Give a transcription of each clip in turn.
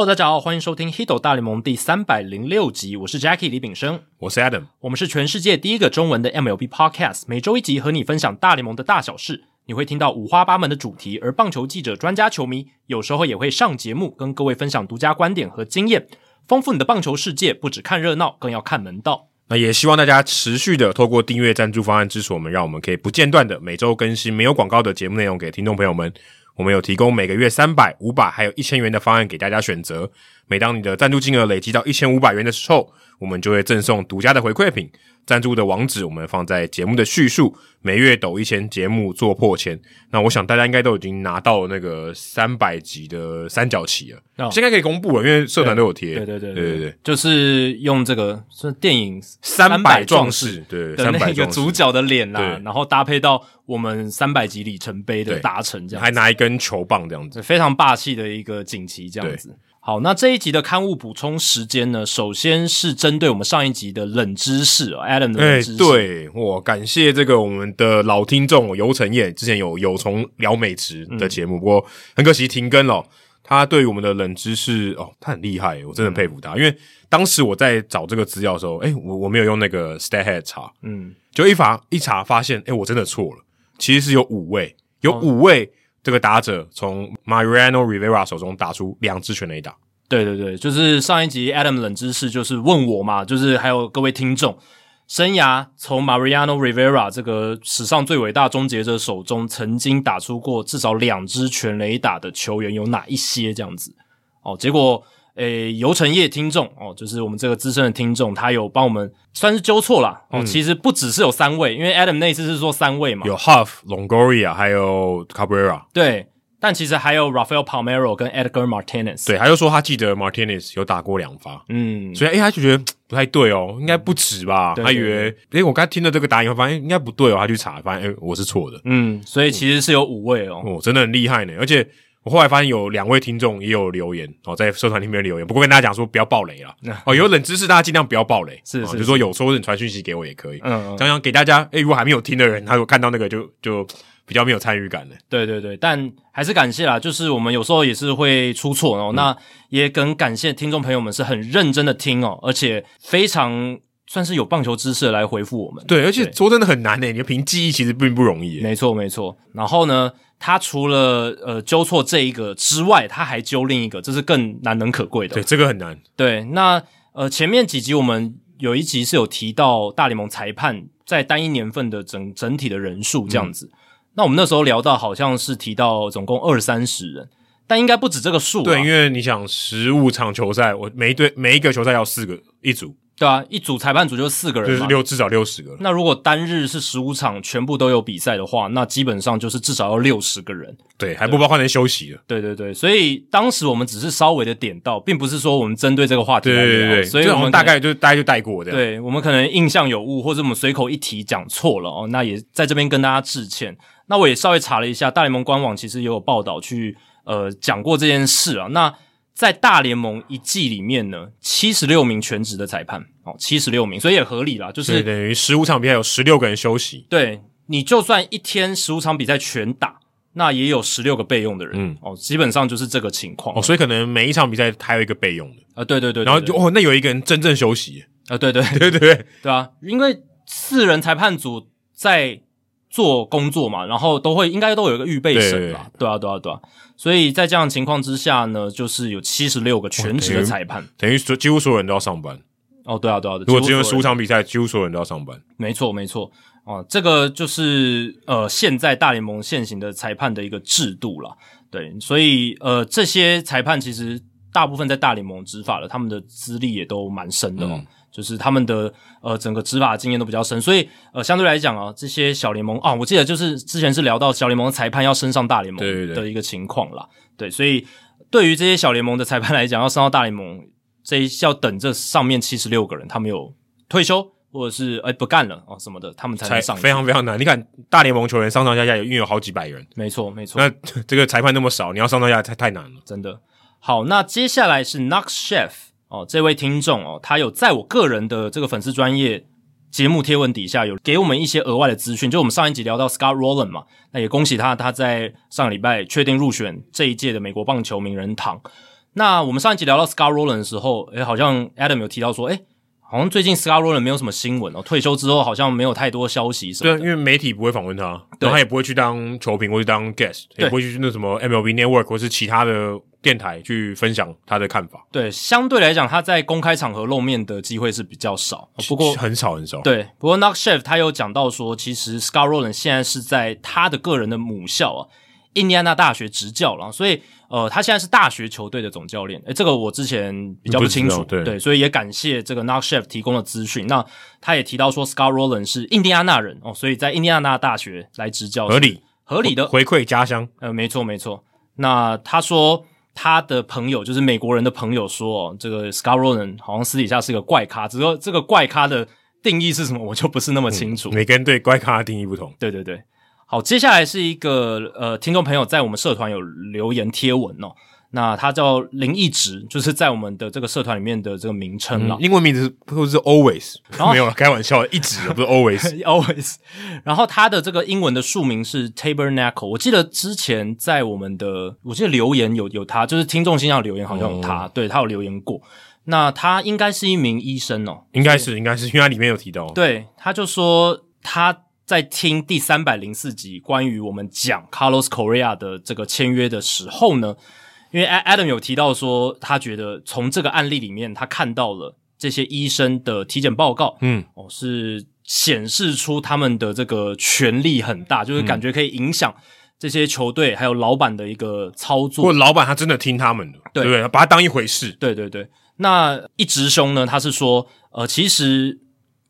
Hello，大家好，欢迎收听《Hito 大联盟》第三百零六集，我是 Jackie 李炳生，我是 Adam，我们是全世界第一个中文的 MLB Podcast，每周一集和你分享大联盟的大小事，你会听到五花八门的主题，而棒球记者、专家、球迷有时候也会上节目，跟各位分享独家观点和经验，丰富你的棒球世界。不只看热闹，更要看门道。那也希望大家持续的透过订阅赞助方案支持我们，让我们可以不间断的每周更新没有广告的节目内容给听众朋友们。我们有提供每个月三百、五百还有一千元的方案给大家选择。每当你的赞助金额累积到一千五百元的时候，我们就会赠送独家的回馈品。赞助的网址我们放在节目的叙述。每月抖一千，节目做破千。那我想大家应该都已经拿到那个三百集的三角旗了，哦、现在可以公布了，因为社团都有贴。对对对对对就是用这个是电影《三百壮士》对的那个主角的脸啦，然后搭配到我们三百集里程碑的达成这样，还拿一根球棒这样子，非常霸气的一个锦旗这样子。好，那这一集的刊物补充时间呢，首先是针对我们上一集的冷知识，Adam 的冷知识。欸、对，我感谢这个我们的老听众游成业，之前有有从聊美职的节目，嗯、不过很可惜停更了。他对于我们的冷知识哦，他很厉害，我真的佩服他。嗯、因为当时我在找这个资料的时候，哎、欸、我我没有用那个 StatHead 查，嗯，就一查一查发现，诶、欸、我真的错了，其实是有五位，有五位。这个打者从 Mariano Rivera 手中打出两支全垒打。对对对，就是上一集 Adam 冷知识，就是问我嘛，就是还有各位听众，生涯从 Mariano Rivera 这个史上最伟大终结者手中曾经打出过至少两支全垒打的球员有哪一些？这样子哦，结果。诶，游程业听众哦，就是我们这个资深的听众，他有帮我们算是纠错了哦。嗯、其实不只是有三位，因为 Adam 那次是说三位嘛，有 Huff、Longoria 还有 Cabrera。对，但其实还有 Rafael Palmeiro 跟 Edgar Martinez。对，他就说他记得 Martinez 有打过两发，嗯，所以诶他就觉得不太对哦，应该不止吧？对对对，他以为诶我刚才听了这个答案以后，发现应该不对哦，他去查，发现诶我是错的。嗯，所以其实是有五位哦，哦，真的很厉害呢，而且。我后来发现有两位听众也有留言哦，在社团里面留言，不过跟大家讲说不要爆雷啦。哦，有冷知识大家尽量不要爆雷，是，是，是，就说有时候你传讯息给我也可以，嗯，这样给大家，诶，如果还没有听的人，他如果看到那个就就比较没有参与感的。对对对，但还是感谢啦，就是我们有时候也是会出错哦，嗯、那也很感谢听众朋友们是很认真的听哦，而且非常算是有棒球知识的来回复我们。对，而且说真的很难诶，你凭记忆其实并不容易。没错没错，然后呢？他除了呃纠错这一个之外，他还纠另一个，这是更难能可贵的。对，这个很难。对，那呃前面几集我们有一集是有提到大联盟裁判在单一年份的整整体的人数这样子。嗯、那我们那时候聊到好像是提到总共二三十人，但应该不止这个数。对，因为你想十五场球赛，我每一队每一个球赛要四个一组。对啊，一组裁判组就四个人嘛，就是六至少六十个。那如果单日是十五场全部都有比赛的话，那基本上就是至少要六十个人。对，还不包括人休息的。对对对，所以当时我们只是稍微的点到，并不是说我们针对这个话题来聊。对对对，所以我们大概就大概就带过这样。对，我们可能印象有误，或者我们随口一提讲错了哦，那也在这边跟大家致歉。那我也稍微查了一下，大联盟官网其实也有报道去呃讲过这件事啊。那在大联盟一季里面呢，七十六名全职的裁判，哦，七十六名，所以也合理啦，就是等于十五场比赛有十六个人休息。对，你就算一天十五场比赛全打，那也有十六个备用的人，嗯，哦，基本上就是这个情况。哦，所以可能每一场比赛还有一个备用的。啊，对对对，对，然后就哦，那有一个人真正休息。啊，对对 对对对，对啊，因为四人裁判组在做工作嘛，然后都会应该都有一个预备审吧，对啊，对啊，对啊。所以在这样的情况之下呢，就是有七十六个全职的裁判，等于说几乎所有人都要上班。哦，对啊，对啊。如果只有十五场比赛，几乎所有人都要上班。没错，没错。哦，这个就是呃，现在大联盟现行的裁判的一个制度了。对，所以呃，这些裁判其实大部分在大联盟执法的，他们的资历也都蛮深的哦。嗯就是他们的呃整个执法经验都比较深，所以呃相对来讲啊，这些小联盟啊，我记得就是之前是聊到小联盟的裁判要升上大联盟的一个情况啦。对，对，对，对，所以对于这些小联盟的裁判来讲，要升到大联盟，这一要等这上面七十六个人他们有退休或者是哎不干了啊什么的，他们才能上。非常非常难。你看大联盟球员上上下下有因为有好几百人，没错没错。那这个裁判那么少，你要上上下下太太难了，真的。好，那接下来是 Knox Chef。哦，这位听众哦，他有在我个人的这个粉丝专业节目贴文底下有给我们一些额外的资讯，就我们上一集聊到 Scott Rowland 嘛，那也恭喜他，他在上个礼拜确定入选这一届的美国棒球名人堂。那我们上一集聊到 Scott Rowland 的时候，诶，好像 Adam 有提到说，诶，好像最近 Scott Rolen 没有什么新闻哦，退休之后好像没有太多消息什么。对，因为媒体不会访问他，然后他也不会去当球评或者当 guest，也不会去那什么 MLB Network 或是其他的电台去分享他的看法。对，相对来讲，他在公开场合露面的机会是比较少，不过很少很少。对，不过 Knock Chef 他有讲到说，其实 Scott Rolen 现在是在他的个人的母校啊，印第安纳大学执教了，所以。呃，他现在是大学球队的总教练，诶，这个我之前比较不清楚，对，对，所以也感谢这个 Knock Chef 提供的资讯。那他也提到说，Scott Rolen 是印第安纳人哦，所以在印第安纳大学来执教，合理合理的回馈家乡。呃，没错没错。那他说他的朋友就是美国人的朋友说，哦，这个 Scott Rolen 好像私底下是个怪咖，只是说这个怪咖的定义是什么，我就不是那么清楚。嗯，每个人对怪咖的定义不同。对对对，好，接下来是一个呃，听众朋友在我们社团有留言贴文哦。那他叫林一直，就是在我们的这个社团里面的这个名称了、嗯。英文名字或者是 always，没有了，开玩笑，一直不是 always，always。always 然后他的这个英文的署名是 Tabernacle。我记得之前在我们的，我记得留言有有他，就是听众信箱留言好像有他，哦、对他有留言过。那他应该是一名医生哦，应该是，应该是，因为他里面有提到。对，他就说他在听第三百零四集关于我们讲 Carlos Correa 的这个签约的时候呢。因为 Adam 有提到说，他觉得从这个案例里面，他看到了这些医生的体检报告，嗯，哦，是显示出他们的这个权力很大，就是感觉可以影响这些球队还有老板的一个操作。或老板他真的听他们的，对，对不对？把他当一回事。对对对。那一直兄呢，他是说，呃，其实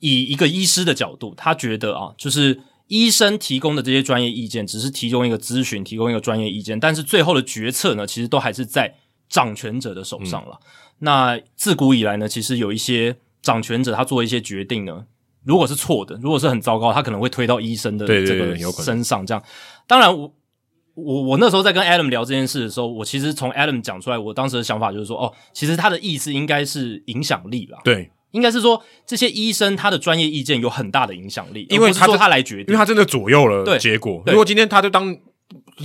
以一个医师的角度，他觉得啊，就是。医生提供的这些专业意见只是提供一个咨询，提供一个专业意见，但是最后的决策呢，其实都还是在掌权者的手上了。嗯、那自古以来呢，其实有一些掌权者他做一些决定呢，如果是错的，如果是很糟糕，他可能会推到医生的这个身上。这样，当然我我我那时候在跟 Adam 聊这件事的时候，我其实从 Adam 讲出来，我当时的想法就是说，哦，其实他的意思应该是影响力啦。对。应该是说，这些医生他的专业意见有很大的影响力，因为他说他来决定，因为他真的左右了结果。如果今天他就当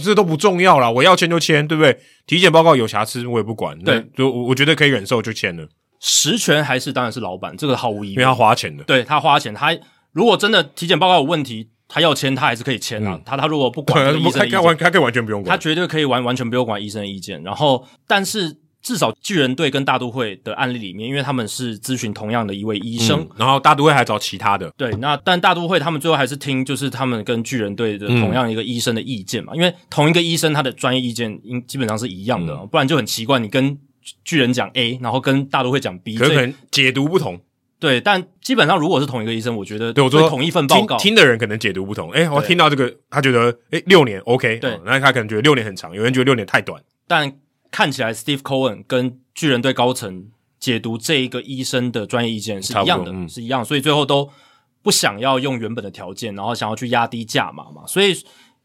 这都不重要了，我要签就签，对不对？体检报告有瑕疵我也不管，对，就我我觉得可以忍受就签了。实权还是当然是老板，这个毫无疑问，因为他花钱的，对他花钱，他如果真的体检报告有问题，他要签他还是可以签啊。嗯、他他如果不管医生的意见，他可以完全不用管，他绝对可以完完全不用管医生的意见。然后，但是。至少巨人队跟大都会的案例里面，因为他们是咨询同样的一位医生，嗯、然后大都会还找其他的。对，那但大都会他们最后还是听就是他们跟巨人队的同样一个医生的意见嘛，嗯、因为同一个医生他的专业意见应基本上是一样的，嗯、不然就很奇怪，你跟巨人讲 A，然后跟大都会讲 B，可能解读不同。对，但基本上如果是同一个医生，我觉得对我说同一份报告听，听的人可能解读不同。诶，我听到这个，他觉得诶六年 OK，对，那、哦、他可能觉得六年很长，有人觉得六年太短，但。看起来，Steve Cohen 跟巨人队高层解读这一个医生的专业意见是一样的，嗯、是一样，所以最后都不想要用原本的条件，然后想要去压低价码嘛。所以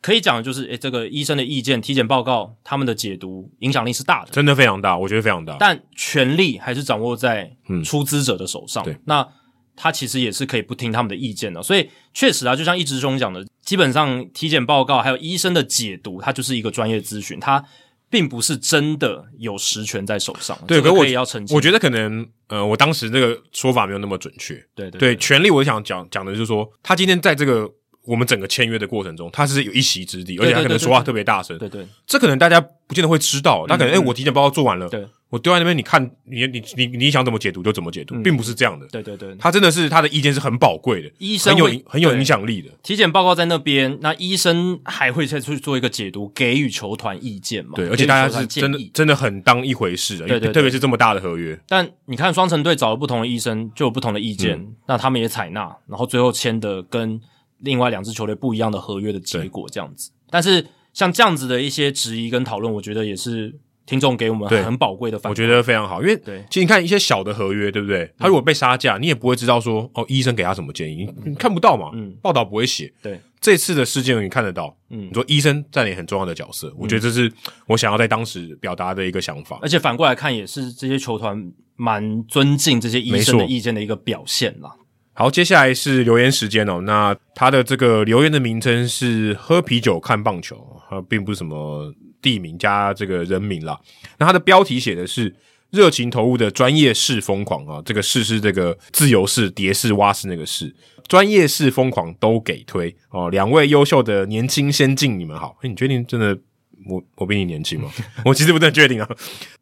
可以讲的就是，诶，这个医生的意见、体检报告，他们的解读影响力是大的，真的非常大，我觉得非常大。但权力还是掌握在出资者的手上。嗯、那他其实也是可以不听他们的意见的。所以确实啊，就像一直兄讲的，基本上体检报告还有医生的解读，它就是一个专业咨询，他。并不是真的有实权在手上，对，可我也要澄清。我觉得可能，呃，我当时那个说法没有那么准确。对对对，权力我想讲讲的就是说，他今天在这个我们整个签约的过程中，他是有一席之地，而且他可能说话特别大声。对对，这可能大家不见得会知道。他可能，哎，我体检报告做完了。对。我丢在那边，你看，你你你你想怎么解读就怎么解读，并不是这样的。对对对，他真的是他的意见是很宝贵的，医生很有很有影响力的。体检报告在那边，那医生还会再去做一个解读，给予球团意见嘛？对，而且大家是真的真的很当一回事的，对对，特别是这么大的合约。但你看，双城队找了不同的医生，就有不同的意见，那他们也采纳，然后最后签的跟另外两支球队不一样的合约的结果这样子。但是像这样子的一些质疑跟讨论，我觉得也是。听众给我们很宝贵的反馈，我觉得非常好，因为对，其实你看一些小的合约，对不对？他如果被杀价，你也不会知道说哦，医生给他什么建议，你看不到嘛，嗯，报道不会写。对，这次的事件你看得到，嗯，你说医生占领很重要的角色，我觉得这是我想要在当时表达的一个想法。而且反过来看，也是这些球团蛮尊敬这些医生的意见的一个表现啦。好，接下来是留言时间哦。那他的这个留言的名称是“喝啤酒看棒球”，他并不是什么。地名加这个人名啦。那它的标题写的是“热情投入的专业式疯狂”啊，这个“式”是这个自由式、蝶式、蛙式那个“式”，专业式疯狂都给推哦。两位优秀的年轻先进，你们好。诶，你确定真的？我我比你年轻吗？我其实不太确定啊。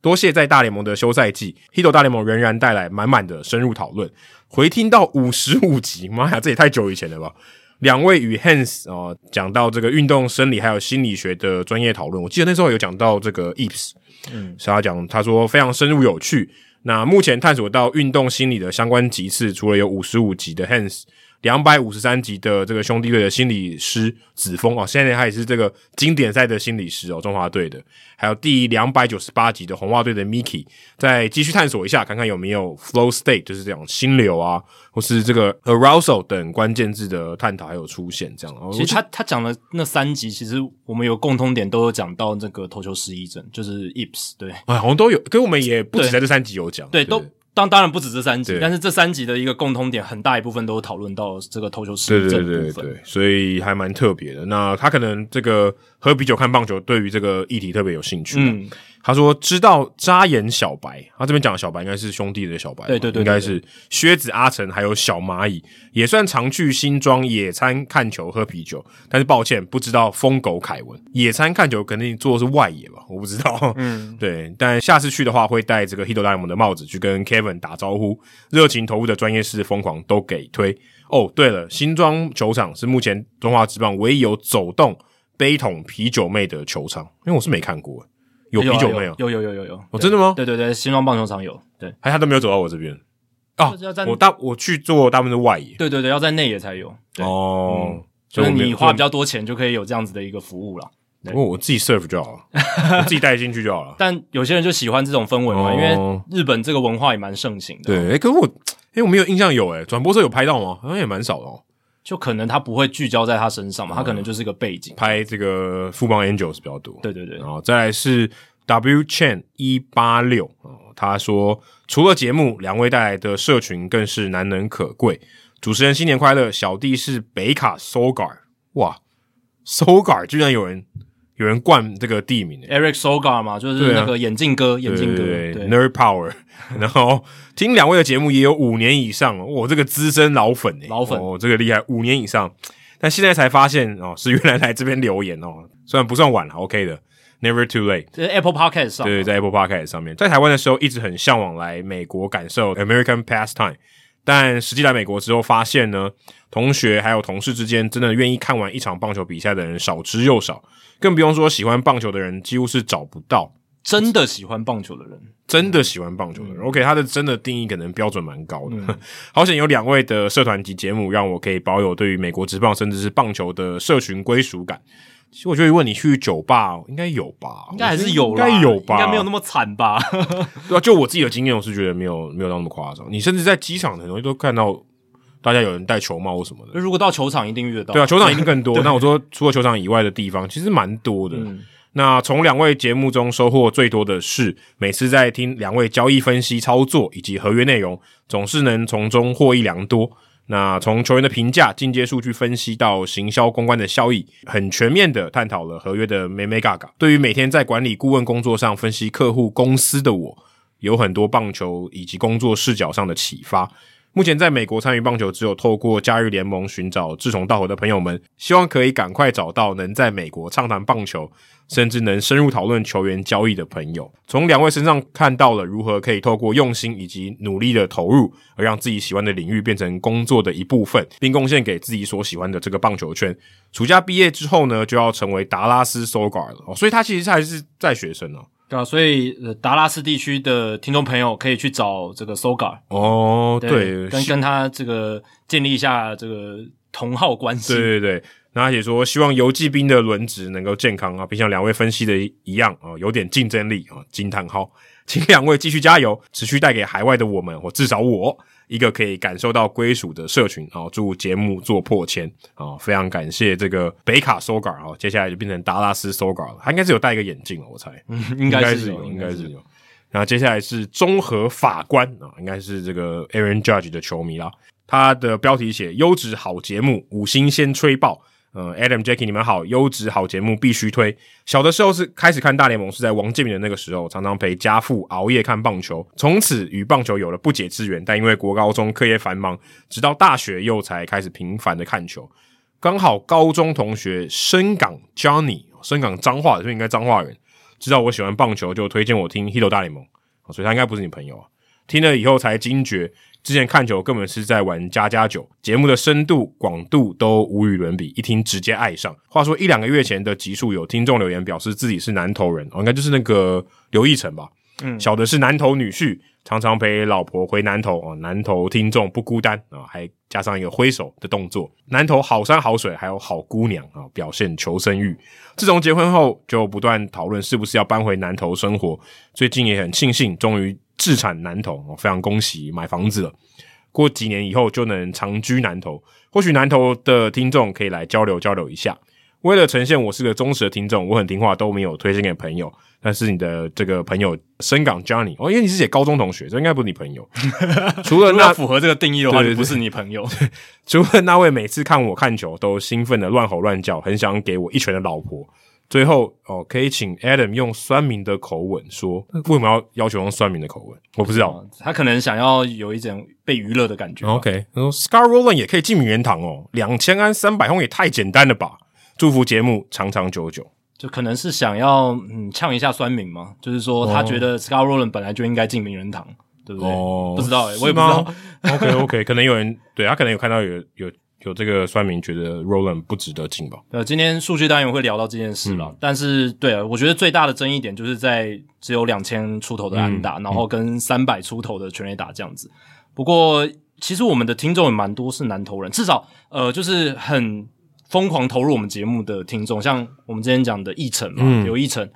多谢在大联盟的休赛季，Hito 大联盟仍然带来满满的深入讨论。回听到五十五集，妈呀，这也太久以前了吧！两位与 Hans 啊讲到这个运动生理还有心理学的专业讨论，我记得那时候有讲到这个 Eps，嗯，是他讲，他说非常深入有趣。那目前探索到运动心理的相关集次，除了有五十五集的 Hans。两百五十三集的这个兄弟队的心理师子峰哦，现在他也是这个经典赛的心理师哦，中华队的。还有第两百九十八集的红袜队的 Miki，再继续探索一下，看看有没有 flow state，就是这种心流啊，或是这个 arousal 等关键字的探讨还有出现这样。其实他他讲的那三集，其实我们有共通点，都有讲到这个投球失忆症，就是 ips，对，哎，好像都有，跟我们也不止在这三集有讲，对，对，都。当当然不止这三集，但是这三集的一个共通点，很大一部分都讨论到这个投球失忆症的部分，对对对对，所以还蛮特别的。那他可能这个喝啤酒看棒球，对于这个议题特别有兴趣。嗯。他说：“知道扎眼小白，他这边讲的小白应该是兄弟的小白，对对对，对，应该是靴子阿成，还有小蚂蚁，也算常去新庄野餐、看球、喝啤酒。但是抱歉，不知道疯狗凯文野餐看球肯定做的是外野吧？我不知道。嗯，对，但下次去的话会戴这个 Hito 大联盟的帽子去跟 Kevin 打招呼，热情投入的专业式疯狂都给推。哦，对了，新庄球场是目前中华职棒唯一有走动杯桶啤酒妹的球场，因为我是没看过。”有啤酒没有？有有有有有。哦，真的吗？对对对，新庄棒球场有。对，还他都没有走到我这边。哦，我大我去做大部分的外野。对对对，要在内野才有。哦，就是你花比较多钱就可以有这样子的一个服务了。不过我自己 serve 就好了，我自己带进去就好了。但有些人就喜欢这种氛围嘛，因为日本这个文化也蛮盛行的。对，哎，可是我哎，我没有印象有哎，转播车有拍到吗？好像也蛮少的哦。就可能他不会聚焦在他身上嘛，他可能就是一个背景，拍这个富邦 Angels 比较多。对对对，然后再来是。W Chen 一八六哦，他说除了节目，两位带来的社群更是难能可贵。主持人新年快乐，小弟是北卡 Sogar，哇，Sogar 居然有人有人冠这个地名，Eric Sogar 嘛，就是那个眼镜哥，啊、眼镜哥对对。对，Nerd Power。然后听两位的节目也有五年以上了，我，这个资深老粉诶，老粉。哦，这个厉害，五年以上。但现在才发现哦，是原来来这边留言哦，虽然不算晚了，OK 的。Never too late，在 Apple Podcast 上，对，在 Apple Podcast 上面，在台湾的时候一直很向往来美国感受 American pastime，但实际来美国之后发现呢，同学还有同事之间真的愿意看完一场棒球比赛的人少之又少，更不用说喜欢棒球的人几乎是找不到。真的喜欢棒球的人，真的喜欢棒球的人。OK，他的真的定义可能标准蛮高的。嗯、好险有两位的社团及节目，让我可以保有对于美国职棒甚至是棒球的社群归属感。其实我觉得，如果你去酒吧，应该有吧？应该还是有，应该有吧？应该没有那么惨吧？对啊，就我自己的经验，我是觉得没有没有那么夸张。你甚至在机场很容易都看到大家有人戴球帽什么的。如果到球场，一定遇得到。对啊，球场一定更 多。那我说，除了球场以外的地方，其实蛮多的。嗯、那从两位节目中收获最多的是，每次在听两位交易分析、操作以及合约内容，总是能从中获益良多。那从球员的评价、进阶数据分析到行销公关的效益，很全面的探讨了合约的眉眉角角。对于每天在管理顾问工作上分析客户公司的我，有很多棒球以及工作视角上的启发。目前在美国参与棒球，只有透过假日联盟寻找志同道合的朋友们，希望可以赶快找到能在美国畅谈棒球，甚至能深入讨论球员交易的朋友。从两位身上看到了如何可以透过用心以及努力的投入，而让自己喜欢的领域变成工作的一部分，并贡献给自己所喜欢的这个棒球圈。暑假毕业之后呢，就要成为达拉斯 Sogar 了，所以他其实还是在学生哦。对啊，所以达拉斯地区的听众朋友可以去找这个 Sogar 哦，对，跟跟他这个建立一下这个同号关系。对对对，那他也说希望游骑兵的轮值能够健康啊，并像两位分析的一样啊，有点竞争力啊，惊叹号，请两位继续加油，持续带给海外的我们，或至少我。一个可以感受到归属的社群啊！祝节目做破千啊！非常感谢这个北卡 Sogar 啊！接下来就变成达拉斯 Sogar 了，他应该是有戴一个眼镜了，我猜，嗯，应该是有，应该是有。然后接下来是综合法官啊，应该是这个 Aaron Judge 的球迷啦。他的标题写优质好节目，五星先吹爆，呃，Adam、Jackie，你们好，优质好节目必须推。小的时候是开始看大联盟，是在王建民的那个时候，常常陪家父熬夜看棒球，从此与棒球有了不解之缘。但因为国高中课业繁忙，直到大学又才开始频繁的看球。刚好高中同学深港 Johnny，深港彰化的，所以应该彰化人，知道我喜欢棒球，就推荐我听《Hito 大联盟》，所以他应该不是你朋友啊。听了以后才惊觉。之前看球根本是在玩家家酒，节目的深度广度都无与伦比，一听直接爱上。话说一两个月前的集数，有听众留言表示自己是南投人，哦，应该就是那个刘义成吧？嗯，小的是南投女婿，常常陪老婆回南投哦。南投听众不孤单啊，还加上一个挥手的动作。南投好山好水，还有好姑娘啊，表现求生欲。自从结婚后，就不断讨论是不是要搬回南投生活。最近也很庆幸，终于。置产南投，非常恭喜买房子了。过几年以后就能长居南投，或许南投的听众可以来交流交流一下。为了呈现我是个忠实的听众，我很听话，都没有推荐给朋友。但是你的这个朋友深港 Johnny 哦，因为你是写高中同学，这应该不是你朋友。除了那符合这个定义的话，就不是你朋友。除了那位每次看我看球都兴奋的乱吼乱叫，很想给我一拳的老婆。最后哦，可以请 Adam 用酸民的口吻说，为什么要要求用酸民的口吻？我不知道，他可能想要有一种被娱乐的感觉。OK，他说 Scott Rolen 也可以进名人堂哦，两千安三百轰也太简单了吧？祝福节目长长久久。就可能是想要嗯呛一下酸民嘛，就是说他觉得 Scott Rolen 本来就应该进名人堂，对不对？哦，不知道诶、欸、我也不知道。OK OK，可能有人对他可能有看到有有。有这个酸民觉得 Roland 不值得进吧？呃，今天数据单元会聊到这件事了，嗯、但是对啊，我觉得最大的争议点就是在只有两千出头的安打，嗯、然后跟三百出头的全垒打这样子。不过，其实我们的听众也蛮多是南投人，至少呃，就是很疯狂投入我们节目的听众，像我们之前讲的奕成嘛，嗯、有奕成，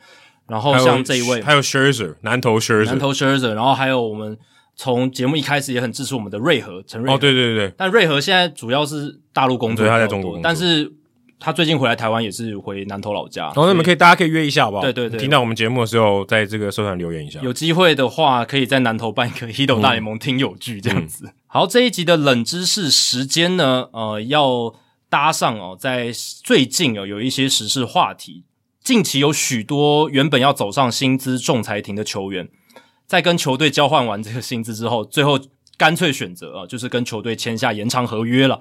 然后像这一位还有 Scherzer 南投 Scherzer 南投 Scherzer，然后还有我们。从节目一开始也很支持我们的瑞和陈瑞和哦，对对对，但瑞和现在主要是大陆工作，对，他在中国工作，但是他最近回来台湾也是回南投老家。然后你们可以大家可以约一下好不好？对对对，听到我们节目的时候，在这个社团留言一下。有机会的话，可以在南投办一个 Hito 大联盟听友聚这样子。嗯、好，这一集的冷知识时间呢，呃，要搭上哦，在最近哦有一些时事话题，近期有许多原本要走上薪资仲裁庭的球员。在跟球队交换完这个薪资之后，最后干脆选择啊，就是跟球队签下延长合约了。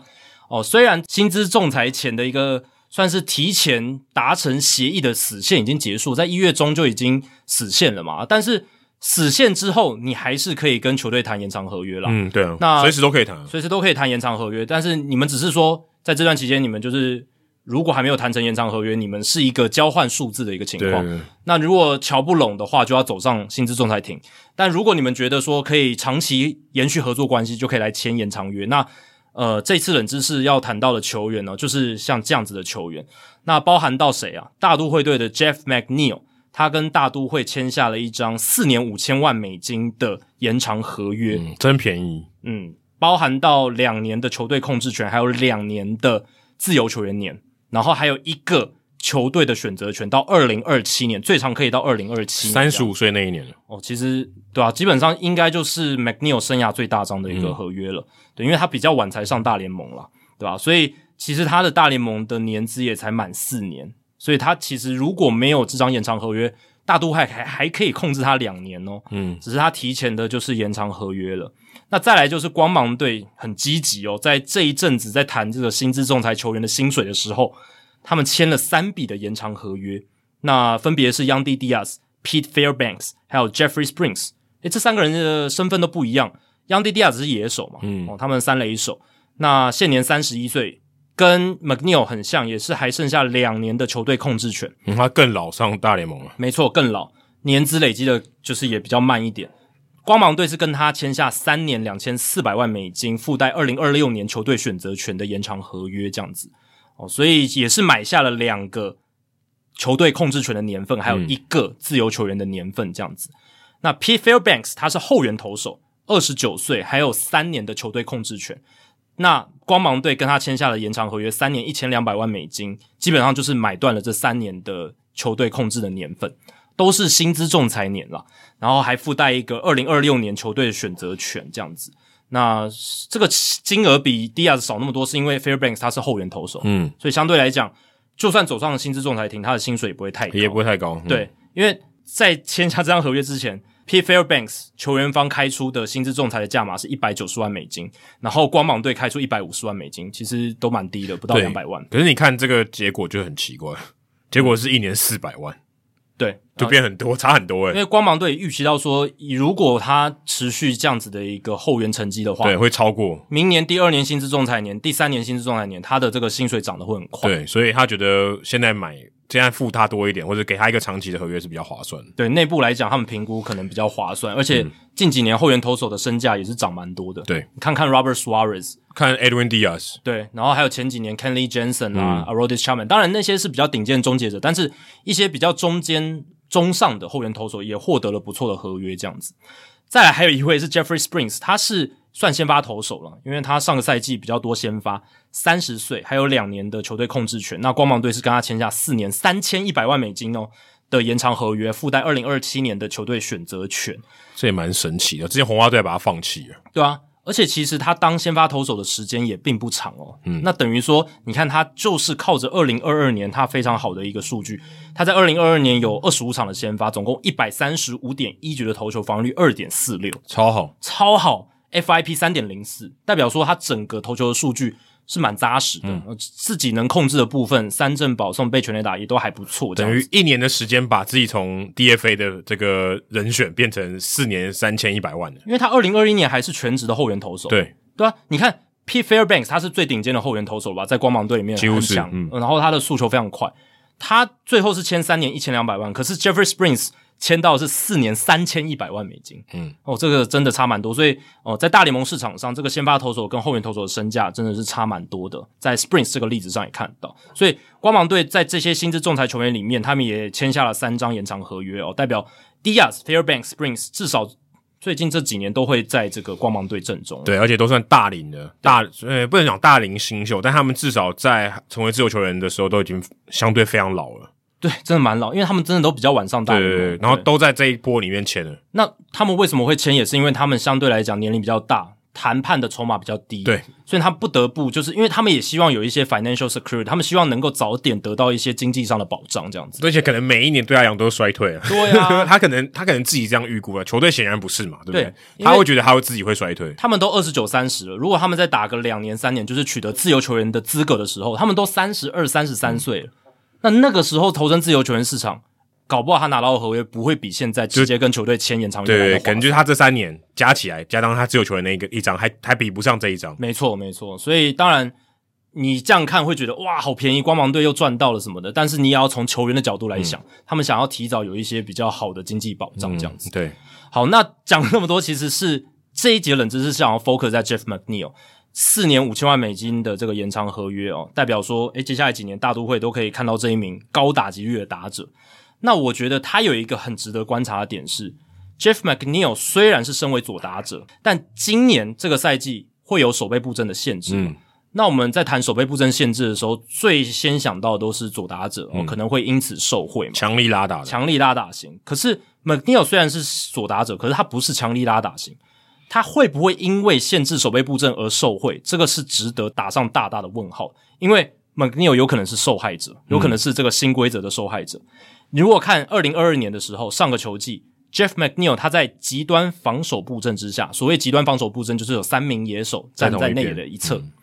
哦，虽然薪资仲裁前的一个算是提前达成协议的死线已经结束，在一月中就已经死线了嘛，但是死线之后，你还是可以跟球队谈延长合约了。嗯，对啊，那随时都可以谈，随时都可以谈延长合约。但是你们只是说，在这段期间，你们就是。如果还没有谈成延长合约，你们是一个交换数字的一个情况。那如果瞧不拢的话，就要走上薪资仲裁庭。但如果你们觉得说可以长期延续合作关系，就可以来签延长约。那呃，这次冷知识要谈到的球员呢，就是像这样子的球员。那包含到谁啊？大都会队的 Jeff McNeil，他跟大都会签下了一张四年五千万美金的延长合约，嗯，真便宜。嗯，包含到两年的球队控制权，还有两年的自由球员年。然后还有一个球队的选择权，到二零二七年，最长可以到二零二七年，三十五岁那一年了。哦，其实对啊，基本上应该就是 McNeil 生涯最大张的一个合约了。嗯、对，因为他比较晚才上大联盟了，对吧？所以其实他的大联盟的年资也才满四年，所以他其实如果没有这张延长合约，大都会还还还可以控制他两年哦。嗯，只是他提前的就是延长合约了。那再来就是光芒队很积极哦，在这一阵子在谈这个薪资仲裁球员的薪水的时候，他们签了三笔的延长合约，那分别是 Yandy Diaz、Pete Fairbanks 还有 Jeffrey Springs。诶，这三个人的身份都不一样。Yandy Diaz 是野手嘛，嗯，哦，他们三垒手。那现年三十一岁，跟 McNeil 很像，也是还剩下两年的球队控制权。嗯，他更老上大联盟了，没错，更老，年资累积的就是也比较慢一点。光芒队是跟他签下三年两千四百万美金，附带二零二六年球队选择权的延长合约，这样子哦，所以也是买下了两个球队控制权的年份，还有一个自由球员的年份，这样子。嗯、那 Pete Fairbanks 他是后援投手，二十九岁，还有三年的球队控制权。那光芒队跟他签下了延长合约，三年一千两百万美金，基本上就是买断了这三年的球队控制的年份。都是薪资仲裁年了，然后还附带一个二零二六年球队的选择权这样子。那这个金额比 Diaz 少那么多，是因为 Fairbanks 他是后援投手，嗯，所以相对来讲，就算走上了薪资仲裁庭，他的薪水也不会太高，也不会太高。嗯、对，因为在签下这张合约之前，Pete Fairbanks 球员方开出的薪资仲裁的价码是一百九十万美金，然后光芒队开出一百五十万美金，其实都蛮低的，不到两百万。可是你看这个结果就很奇怪，结果是一年四百万。对，就变很多，差很多哎、欸、因为光芒队预期到说，如果他持续这样子的一个后援成绩的话，对，会超过明年第二年薪资仲裁年，第三年薪资仲裁年，他的这个薪水涨得会很快。对，所以他觉得现在买，现在付他多一点，或者给他一个长期的合约是比较划算的。对，内部来讲，他们评估可能比较划算，而且近几年后援投手的身价也是涨蛮多的。对，你看看 Robert Suarez，看 Edwin Diaz，对，然后还有前几年 Kenley Jensen 啊、嗯、Aroldis Chapman，当然那些是比较顶尖终结者，但是一些比较中间。中上的后援投手也获得了不错的合约，这样子。再来还有一位是 Jeffrey Springs，他是算先发投手了，因为他上个赛季比较多先发，三十岁，还有两年的球队控制权。那光芒队是跟他签下四年三千一百万美金哦的延长合约，附带二零二七年的球队选择权。这也蛮神奇的，之前红花队把他放弃了，对啊。而且其实他当先发投手的时间也并不长哦，嗯，那等于说，你看他就是靠着二零二二年他非常好的一个数据，他在二零二二年有二十五场的先发，总共一百三十五点一局的投球防御率二点四六，超好，超好，FIP 三点零四，代表说他整个投球的数据。是蛮扎实的，嗯，自己能控制的部分，三振保送被全垒打也都还不错。等于一年的时间，把自己从 DFA 的这个人选变成四年三千一百万的。因为他二零二一年还是全职的后援投手，对对啊。你看 Pete Fairbanks，他是最顶尖的后援投手吧，在光芒队里面很强，嗯，然后他的速球非常快。他最后是签三年一千两百万，可是 Jeffrey Springs。签到是四年三千一百万美金，嗯，哦，这个真的差蛮多，所以哦，在大联盟市场上，这个先发投手跟后援投手的身价真的是差蛮多的，在 Springs 这个例子上也看到，所以光芒队在这些薪资仲裁球员里面，他们也签下了三张延长合约哦，代表 Diaz、Fairbanks、Springs 至少最近这几年都会在这个光芒队阵中，对，而且都算大龄的大，呃，不能讲大龄新秀，但他们至少在成为自由球员的时候都已经相对非常老了。对，真的蛮老，因为他们真的都比较晚上大对对对，然后都在这一波里面签了。那他们为什么会签？也是因为他们相对来讲年龄比较大，谈判的筹码比较低，对，所以他不得不就是因为他们也希望有一些 financial security，他们希望能够早点得到一些经济上的保障，这样子。而且可能每一年对他来讲都是衰退啊。对啊，他可能他可能自己这样预估了，球队显然不是嘛，对不对？对，他会觉得他会自己会衰退。他们都二十九、三十了，如果他们再打个两年、三年，就是取得自由球员的资格的时候，他们都三十二、三十三岁了。嗯那那个时候投身自由球员市场，搞不好他拿到的合约不会比现在直接跟球队签延长约。对，可能就是他这三年加起来，加上他自由球员那一个一张，还还比不上这一张。没错，没错。所以当然你这样看会觉得哇，好便宜，光芒队又赚到了什么的。但是你也要从球员的角度来想，嗯、他们想要提早有一些比较好的经济保障，这样子。嗯、对。好，那讲了那么多，其实是这一节冷知识是想要 focus 在 Jeff McNeil。四年五千万美金的这个延长合约哦，代表说，诶，接下来几年大都会都可以看到这一名高打击率的打者。那我觉得他有一个很值得观察的点是，Jeff McNeil 虽然是身为左打者，但今年这个赛季会有守备布阵的限制。嗯，那我们在谈守备布阵限制的时候，最先想到的都是左打者，哦，可能会因此受贿嘛。强力拉打，强力拉打型。可是 McNeil 虽然是左打者，可是他不是强力拉打型。他会不会因为限制守备布阵而受贿？这个是值得打上大大的问号。因为 McNeil 有可能是受害者，有可能是这个新规则的受害者。你如果看二零二二年的时候，上个球季，Jeff McNeil 他在极端防守布阵之下，所谓极端防守布阵就是有三名野手站在内的一侧，嗯，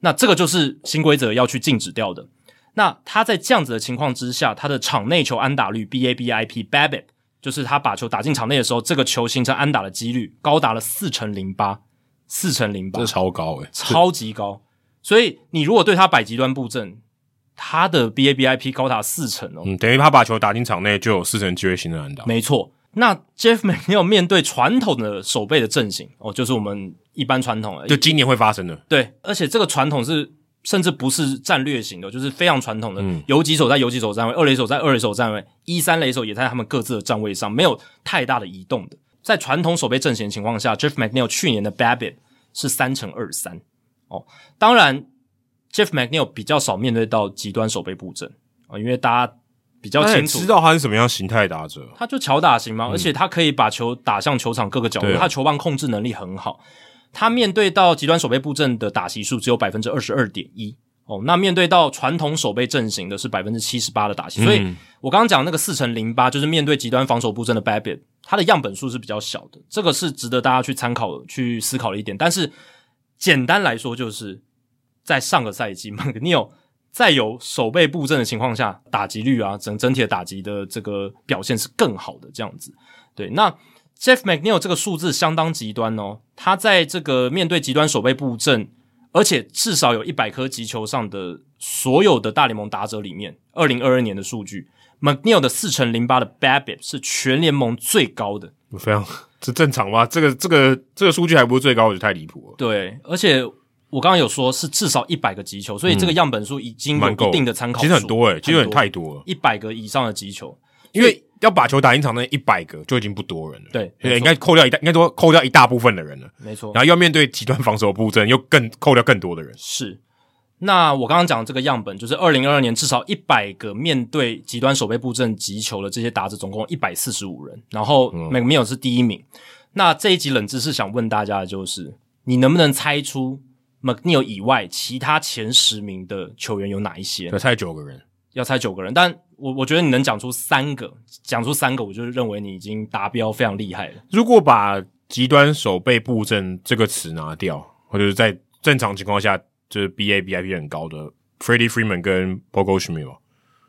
那这个就是新规则要去禁止掉的。那他在这样子的情况之下，他的场内球安打率 BABIP BABIP 就是他把球打进场内的时候，这个球形成安打的几率高达了四成零八，四成零八，这超高诶，超级高。所以你如果对他摆极端布阵，他的 BABIP 高达四成哦，嗯，等于他把球打进场内就有四成机会形成安打。没错。那 Jeff McNeil 面对传统的守备的阵型哦，就是我们一般传统的，就今年会发生的。对，而且这个传统是。甚至不是战略型的，就是非常传统的，游击手在游击手站位，二垒手在二垒手站位，一三垒手也在他们各自的站位上，没有太大的移动的。在传统守备阵型的情况下，Jeff McNeil 去年的 BABIP 是三乘二三哦。当然，Jeff McNeil 比较少面对到极端守备布阵啊，因为大家比较清楚知道他是什么样形态打者，他就巧打型嘛，而且他可以把球打向球场各个角落，他球棒控制能力很好。他面对到极端守备布阵的打席数只有百分之二十二点一哦，那面对到传统守备阵型的是百分之七十八的打席，嗯、所以我刚刚讲那个四乘零八就是面对极端防守布阵的 BABIP，它的样本数是比较小的，这个是值得大家去参考、去思考的一点。但是简单来说，就是在上个赛季，McNeil 在有守备布阵的情况下，打击率啊，整整体的打击的这个表现是更好的这样子。对，那 Jeff McNeil 这个数字相当极端哦，他在这个面对极端守备布阵，而且至少有一百颗击球上的所有的大联盟打者里面，二零二二年的数据，McNeil 的四乘零八的 BABIP 是全联盟最高的，非常这正常吗？这个这个这个数据还不是最高，我觉得太离谱了。对，而且。我刚刚有说是至少一百个击球，所以这个样本数已经有一定的参考。其实很多诶、欸，其实很太多了。一百个以上的击球，因为要把球打进场那一百个就已经不多人了。对，应该扣掉一大，应该说扣掉一大部分的人了。没错。然后要面对极端防守布阵，又更扣掉更多的人。是。那我刚刚讲的这个样本，就是二零二二年至少一百个面对极端守备布阵击球的这些打者，总共一百四十五人。然后 McNeil 是第一名。嗯、那这一集冷知识想问大家的就是，你能不能猜出？McNeil 以外，其他前十名的球员有哪一些？要猜九个人，要猜九个人。但我我觉得你能讲出三个，讲出三个，我就认为你已经达标，非常厉害了。如果把极端守备布阵这个词拿掉，或者是在正常情况下，就是 BABIP 很高的 Freddie Freeman 跟 Goldschmidt，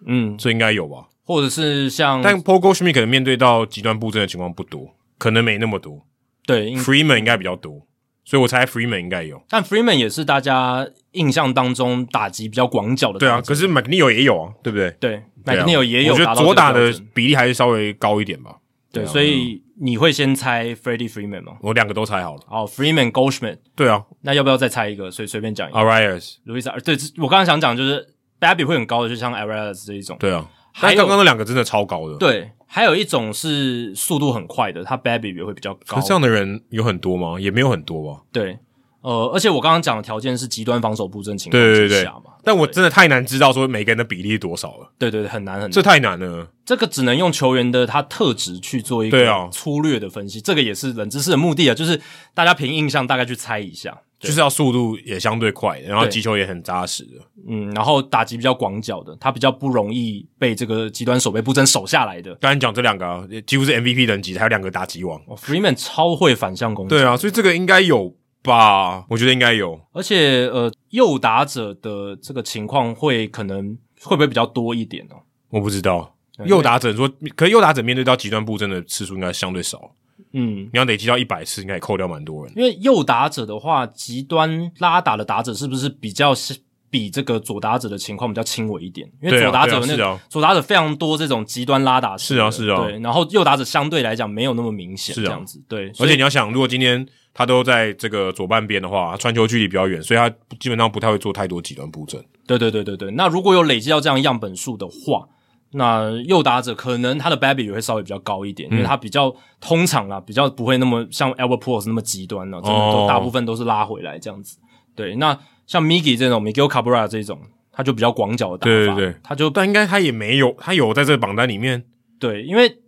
嗯，这应该有吧？或者是像，但 Goldschmidt 可能面对到极端布阵的情况不多，可能没那么多。对，Freeman 应该比较多。所以我猜 Freeman 应该有，但 Freeman 也是大家印象当中打击比较广角的。对啊，可是 McNeil 也有啊，对不对？对，McNeil 也有。我觉得左打的比例还是稍微高一点吧。对，所以你会先猜 Freddie Freeman 吗？我两个都猜好了。哦，Freeman、Goldschmidt。对啊，那要不要再猜一个？所以随便讲一个。Arias、Luisa 对，我刚刚想讲就是 b a b b y 会很高的，就像 Arias 这一种。对啊，还有刚刚那两个真的超高的。对，还有一种是速度很快的，他 BABIP 也会比较高。这样的人有很多吗？也没有很多吧。对。呃，而且我刚刚讲的条件是极端防守布阵情况之下嘛，对对对对，但我真的太难知道说每个人的比例是多少了。对对对，很难很难，这太难了。这个只能用球员的他特质去做一个粗略的分析，啊、这个也是冷知识的目的啊，就是大家凭印象大概去猜一下，就是要速度也相对快，然后击球也很扎实的，嗯，然后打击比较广角的，他比较不容易被这个极端守备布阵守下来的。刚才讲这两个、啊、几乎是 MVP 等级，还有两个打击王、哦、，Freeman 超会反向攻击，对啊，所以这个应该有。吧，我觉得应该有，而且呃，右打者的这个情况会可能会不会比较多一点呢？我不知道，右打者说，可是右打者面对到极端布阵的次数应该相对少。嗯，你要累积到一百次，应该也扣掉蛮多人。因为右打者的话，极端拉打的打者是不是比较是比这个左打者的情况比较轻微一点？因为左打者那个左打者非常多这种极端拉打，是啊是啊，对，然后右打者相对来讲没有那么明显，是这样子，对。而且你要想，如果今天。他都在这个左半边的话，传球距离比较远，所以他基本上不太会做太多极端布阵。对对对对对。那如果有累积到这样样本数的话，那右打者可能他的 BABIP 也会稍微比较高一点，嗯、因为他比较通常啦，比较不会那么像 Albert Pujols 那么极端了，真的都大部分都是拉回来这样子。哦、对，那像 Miggy 这种 Miguel Cabrera 这种，他就比较广角的打法，对对对，他就但应该他也没有，他有在这个榜单里面。对，因为。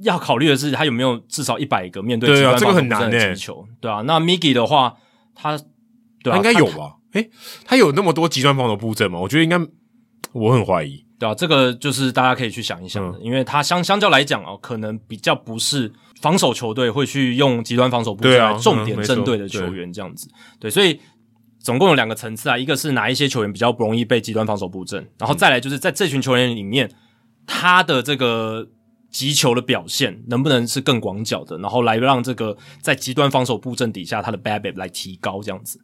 要考虑的是，他有没有至少一百个面对极端防守的击球，对啊，那 Miggy 的话，他对啊，应该有吧？诶，他有那么多极端防守布阵吗？我觉得应该，我很怀疑。对啊，这个就是大家可以去想一想的，嗯、因为他相相较来讲哦，可能比较不是防守球队会去用极端防守布阵来重点针对的球员这样子。对，对，所以总共有两个层次啊，一个是哪一些球员比较不容易被极端防守布阵，然后再来就是在这群球员里面，他的这个。击球的表现能不能是更广角的，然后来让这个在极端防守布阵底下，他的 BABIP 来提高这样子。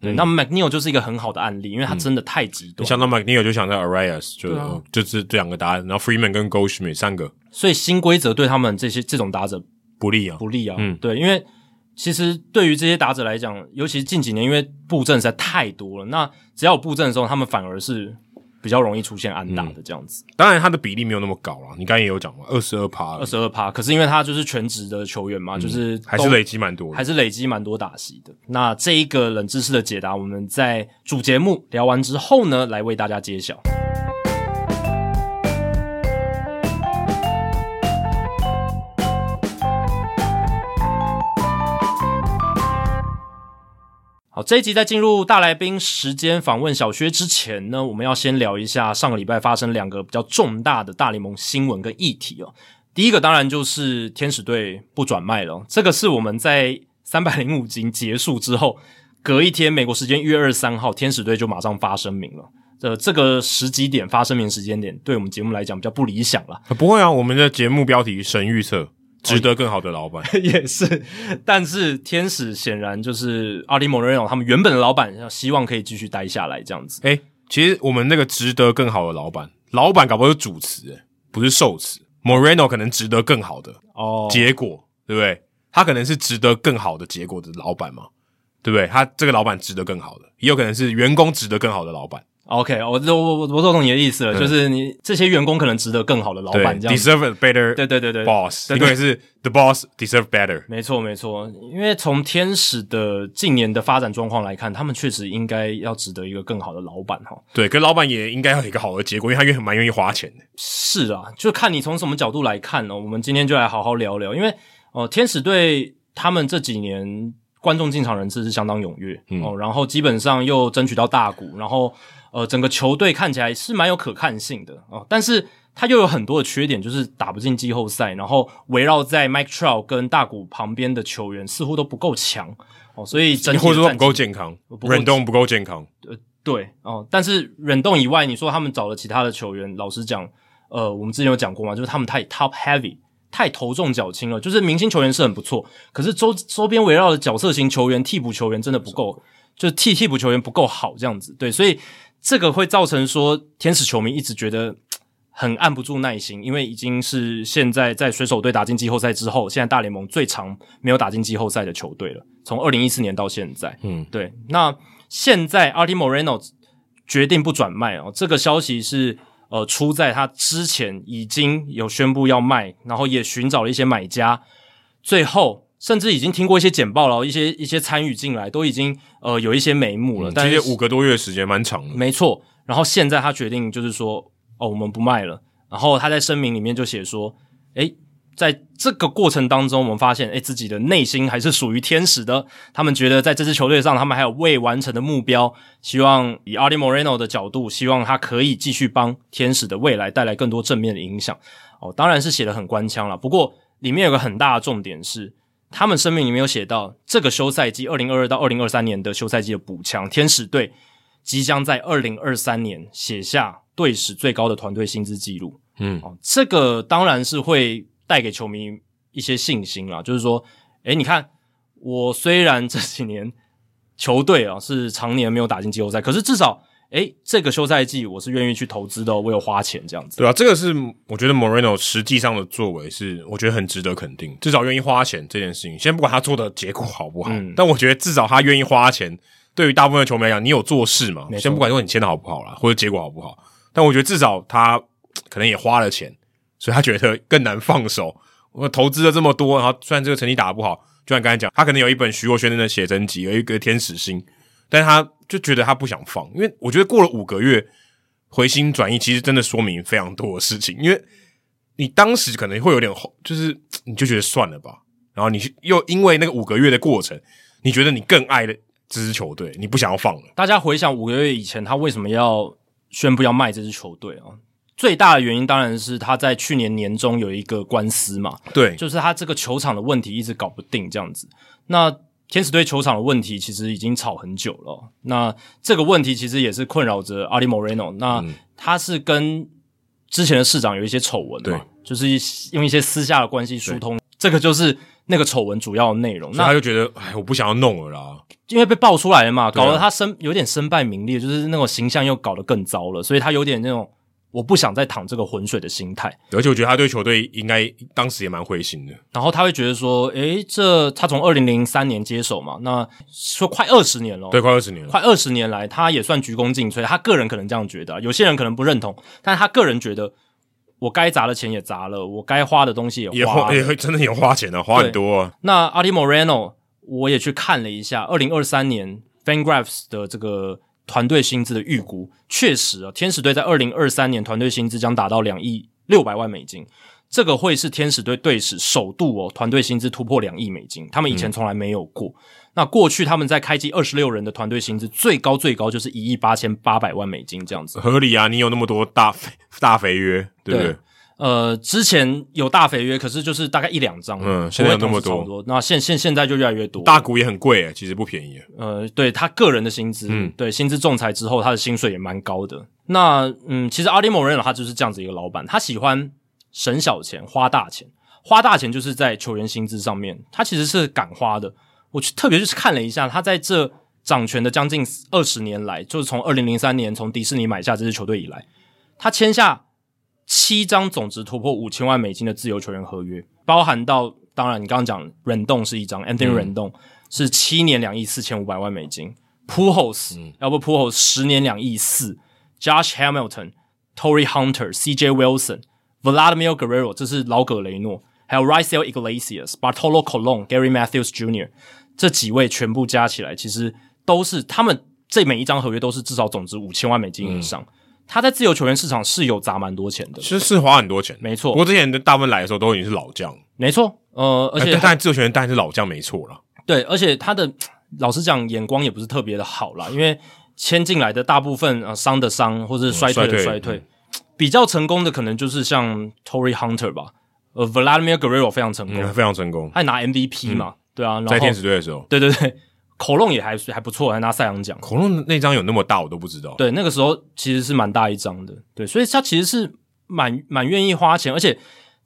对，嗯、那 McNeil 就是一个很好的案例，因为他真的太极端。你想到 McNeil 就想到 Arias，就、啊、就是这两个答案。然后 Freeman 跟 Goldschmidt 三个，所以新规则对他们这些这种打者不利啊，不利啊。嗯，对，因为其实对于这些打者来讲，尤其是近几年，因为布阵实在太多了，那只要有布阵的时候，他们反而是。比较容易出现安打的这样子，嗯，当然他的比例没有那么高啦。你刚才也有讲嘛，二十二趴，二十二趴。可是因为他就是全职的球员嘛，嗯、就是还是累积蛮多，还是累积蛮多打席的。那这一个冷知识的解答，我们在主节目聊完之后呢，来为大家揭晓。好，这一集在进入大来宾时间访问小薛之前呢，我们要先聊一下上个礼拜发生两个比较重大的大联盟新闻跟议题哦。第一个当然就是天使队不转卖了，这个是我们在三百零五集结束之后，隔一天美国时间一月二十三号，天使队就马上发声明了。这这个时机点发声明时间点，对我们节目来讲比较不理想了。不会啊，我们的节目标题神预测。值得更好的老板、哦、也是，但是天使显然就是阿里莫雷诺他们原本的老板，希望可以继续待下来这样子。诶，其实我们那个值得更好的老板，老板搞不好是主词，诶，不是受词。莫雷诺可能值得更好的哦结果，哦、对不对？他可能是值得更好的结果的老板嘛，对不对？他这个老板值得更好的，也有可能是员工值得更好的老板。OK，我我我我懂你的意思了，嗯、就是你这些员工可能值得更好的老板，这样 deserve a better，对对对对，boss，对对对是 the boss deserve better，没错没错，因为从天使的近年的发展状况来看，他们确实应该要值得一个更好的老板哈。对，跟老板也应该要有一个好的结果，因为他愿蛮愿意花钱的。是啊，就看你从什么角度来看呢？我们今天就来好好聊聊，因为哦、呃，天使队他们这几年观众进场人次是相当踊跃、嗯、哦，然后基本上又争取到大股，然后。呃，整个球队看起来是蛮有可看性的哦、呃，但是他又有很多的缺点，就是打不进季后赛，然后围绕在 Mike Trout 跟大谷旁边的球员似乎都不够强哦、呃，所以整体或者说不够健康，忍动不够健康。呃，对哦、呃，但是忍动以外，你说他们找了其他的球员，老实讲，呃，我们之前有讲过嘛，就是他们太 top heavy，太头重脚轻了，就是明星球员是很不错，可是周周边围绕的角色型球员、替补球员真的不够，就替替补球员不够好这样子，对，所以。这个会造成说，天使球迷一直觉得很按不住耐心，因为已经是现在在水手队打进季后赛之后，现在大联盟最长没有打进季后赛的球队了，从二零一四年到现在。嗯，对。那现在 Arte Moreno 决定不转卖哦，这个消息是呃出在他之前已经有宣布要卖，然后也寻找了一些买家，最后。甚至已经听过一些简报了，一些一些参与进来，都已经呃有一些眉目了。但是五个多月的时间蛮长的，没错。然后现在他决定就是说，哦，我们不卖了。然后他在声明里面就写说，诶，在这个过程当中，我们发现，诶，自己的内心还是属于天使的。他们觉得在这支球队上，他们还有未完成的目标，希望以 Arte Moreno 的角度，希望他可以继续帮天使的未来带来更多正面的影响。哦，当然是写的很官腔了。不过里面有个很大的重点是。他们声明里面有写到，这个休赛季二零二二到二零二三年的休赛季的补强，天使队即将在二零二三年写下队史最高的团队薪资记录。嗯，哦，这个当然是会带给球迷一些信心啦。就是说，诶，你看，我虽然这几年球队啊是常年没有打进季后赛，可是至少。诶，这个休赛季我是愿意去投资的，我有花钱这样子。对啊，这个是我觉得 Moreno 实际上的作为是我觉得很值得肯定，至少愿意花钱这件事情。先不管他做的结果好不好，嗯、但我觉得至少他愿意花钱，对于大部分的球迷来讲，你有做事嘛？先不管说你签的好不好啦，或者结果好不好，但我觉得至少他可能也花了钱，所以他觉得更难放手。我投资了这么多，然后虽然这个成绩打得不好，就像刚才讲，他可能有一本徐若瑄的写真集，有一个天使心。但是他就觉得他不想放，因为我觉得过了五个月回心转意，其实真的说明非常多的事情。因为你当时可能会有点，就是你就觉得算了吧，然后你又因为那个五个月的过程，你觉得你更爱的这支球队，你不想要放了。大家回想五个月以前，他为什么要宣布要卖这支球队啊？最大的原因当然是他在去年年中有一个官司嘛，对，就是他这个球场的问题一直搞不定这样子。那天使队球场的问题其实已经吵很久了，那这个问题其实也是困扰着 Arte Moreno。那他是跟之前的市长有一些丑闻嘛，就是用一些私下的关系疏通，这个就是那个丑闻主要的内容。那他就觉得，哎，我不想要弄了啦，因为被爆出来了嘛，搞得他身有点身败名裂，就是那种形象又搞得更糟了，所以他有点那种。我不想再淌这个浑水的心态，而且我觉得他对球队应该当时也蛮灰心的。然后他会觉得说，诶，这他从二零零三年接手嘛，那说快二十年了，对，快二十年了，快二十年来，他也算鞠躬尽瘁。他个人可能这样觉得，有些人可能不认同，但他个人觉得，我该砸的钱也砸了，我该花的东西也花了，也会真的有花钱了，花很多啊。那 Arte Moreno，我也去看了一下，二零二三年 FanGraphs 的这个。团队薪资的预估确实啊，天使队在二零二三年团队薪资将达到两亿六百万美金，这个会是天使队队史首度哦，团队薪资突破两亿美金，他们以前从来没有过。嗯、那过去他们在开机二十六人的团队薪资最高最高就是一亿八千八百万美金这样子，合理啊！你有那么多大肥大肥约，对不对？对呃，之前有大肥约，可是就是大概一两张，嗯，现在有那么多，那现现现在就越来越多，大股也很贵诶，其实不便宜。呃，对他个人的薪资，嗯，对薪资仲裁之后，他的薪水也蛮高的。那嗯，其实 Arte Moreno 他就是这样子一个老板，他喜欢。省小钱花大钱，花大钱就是在球员薪资上面，他其实是敢花的。我去特别就是看了一下，他在这掌权的将近二十年来，就是从二零零三年从迪士尼买下这支球队以来，他签下七张总值突破五千万美金的自由球员合约，包含到当然你刚刚讲忍动是一张，Anthony 忍动是七年两亿四千五百万美金，Pujols、嗯、要不 Pujols 十年两亿四，Josh Hamilton、Torii Hunter、CJ Wilson。Vladimir Guerrero，这是老葛雷诺，还有 Raisel Iglesias、Bartolo Colon、Gary Matthews Jr. 这几位全部加起来，其实都是他们这每一张合约都是至少总值五千万美金以上。嗯、他在自由球员市场是有砸蛮多钱的，其实是花很多钱，没错。不过之前的大部分来的时候都已经是老将，没错。呃，而且当然自由球员当然是老将没错了，对。而且他的老实讲眼光也不是特别的好啦，因为签进来的大部分呃伤的伤或者是衰退的衰退。嗯比较成功的可能就是像 Torii Hunter 吧，呃，Vladimir Guerrero 非常成功，嗯、非常成功，还拿 MVP 嘛，嗯、对啊，然后在天使队的时候，对对对，Colon 也还还不错，还拿赛扬奖。Colon 那张有那么大，我都不知道。对，那个时候其实是蛮大一张的，对，所以他其实是蛮蛮愿意花钱，而且。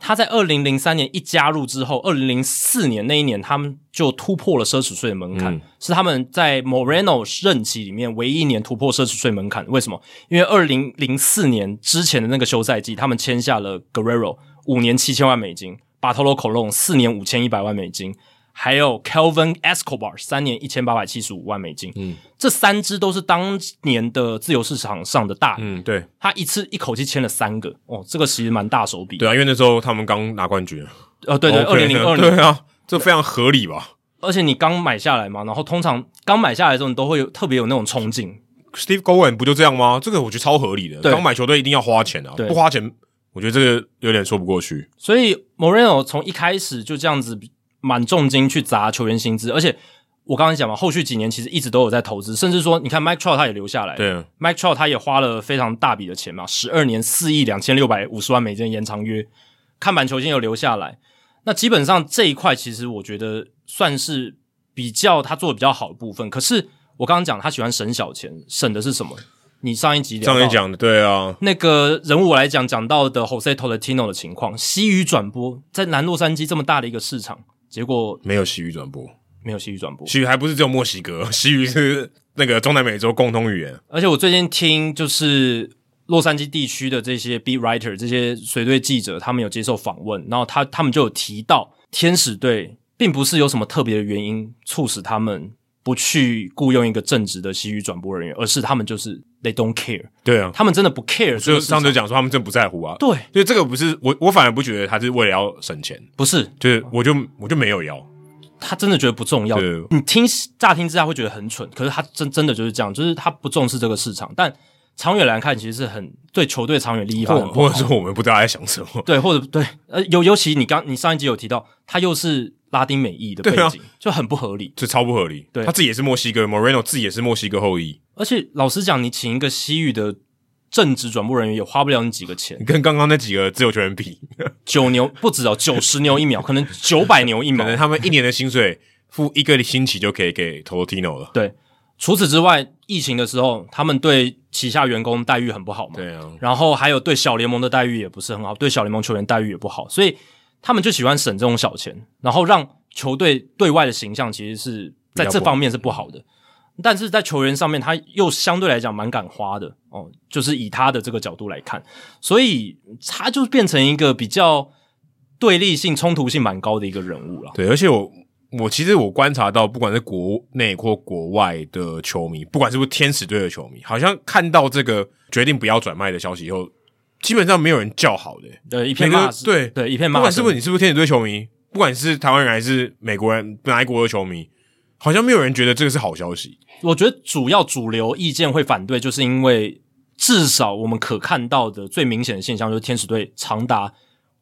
他在二零零三年一加入之后，二零零四年那一年，他们就突破了奢侈税的门槛，嗯、是他们在 Moreno 任期里面唯一一年突破奢侈税门槛。为什么？因为二零零四年之前的那个休赛季，他们签下了 Guerrero 五年七千万美金，Bartolo Colon 四年五千一百万美金。还有 Kelvin Escobar 三年一千八百七十五万美金，嗯，这三支都是当年的自由市场上的大，嗯，对，他一次一口气签了三个，哦，这个其实蛮大手笔，对啊，因为那时候他们刚拿冠军，呃，对对，二零零二年，对啊，这非常合理吧？而且你刚买下来嘛，然后通常刚买下来的时候，你都会有特别有那种冲劲。Steve Cohen 不就这样吗？这个我觉得超合理的，刚买球队一定要花钱啊，不花钱，我觉得这个有点说不过去。所以 Moreno 从一开始就这样子。蛮重金去砸球员薪资，而且我刚才讲嘛，后续几年其实一直都有在投资，甚至说，你看 Mike Trout 他也留下来，对啊，Mike Trout 他也花了非常大笔的钱嘛，十二年四亿两千六百五十万美金延长约，看板球星有留下来，那基本上这一块其实我觉得算是比较他做的比较好的部分。可是我刚刚讲他喜欢省小钱，省的是什么？你上一集上一讲的对啊，那个人物我来讲讲到的 Jose Tolentino 的情况，西语转播在南洛杉矶这么大的一个市场。结果没有西语转播，没有西语转播，西语还不是只有墨西哥，西语是那个中南美洲共通语言。而且我最近听就是洛杉矶地区的这些 beat writer，这些随队记者，他们有接受访问，然后他他们就有提到，天使队并不是有什么特别的原因促使他们不去雇佣一个正直的西语转播人员，而是他们就是 they don't care。对啊，他们真的不 care。所以上次讲说他们真不在乎啊。对，所以这个不是我，我反而不觉得他是为了要省钱，不是，就是我就我就没有要。他真的觉得不重要。对你听乍听之下会觉得很蠢，可是他真真的就是这样，就是他不重视这个市场，但长远来看，其实是很对球队长远利益方，或者说我们不知道在想什么。对，或者对，呃，尤尤其你刚你上一集有提到，他又是。拉丁美裔的背景、啊、就很不合理，这超不合理。对，他自己也是墨西哥，Moreno 自己也是墨西哥后裔。而且老实讲，你请一个西域的正职转播人员也花不了你几个钱。你 跟刚刚那几个自由球员比，九牛不止哦，九十牛一秒，可能九百牛一秒。可能他们一年的薪水付一个星期就可以给 Tolentino 了。对，除此之外，疫情的时候，他们对旗下员工待遇很不好嘛。对啊。然后还有对小联盟的待遇也不是很好，对小联盟球员待遇也不好，所以他们就喜欢省这种小钱，然后让。球队对外的形象其实是在这方面是不好的，但是在球员上面他又相对来讲蛮敢花的哦，就是以他的这个角度来看，所以他就变成一个比较对立性、冲突性蛮高的一个人物了。对，而且我我其实我观察到，不管是国内或国外的球迷，不管是不是天使队的球迷，好像看到这个决定不要转卖的消息以后，基本上没有人叫好的，对，一片骂声，对对，一片骂声。不管是不是你是不是天使队球迷。不管是台湾人还是美国人，哪一国的球迷，好像没有人觉得这个是好消息。我觉得主要主流意见会反对，就是因为至少我们可看到的最明显的现象，就是天使队长达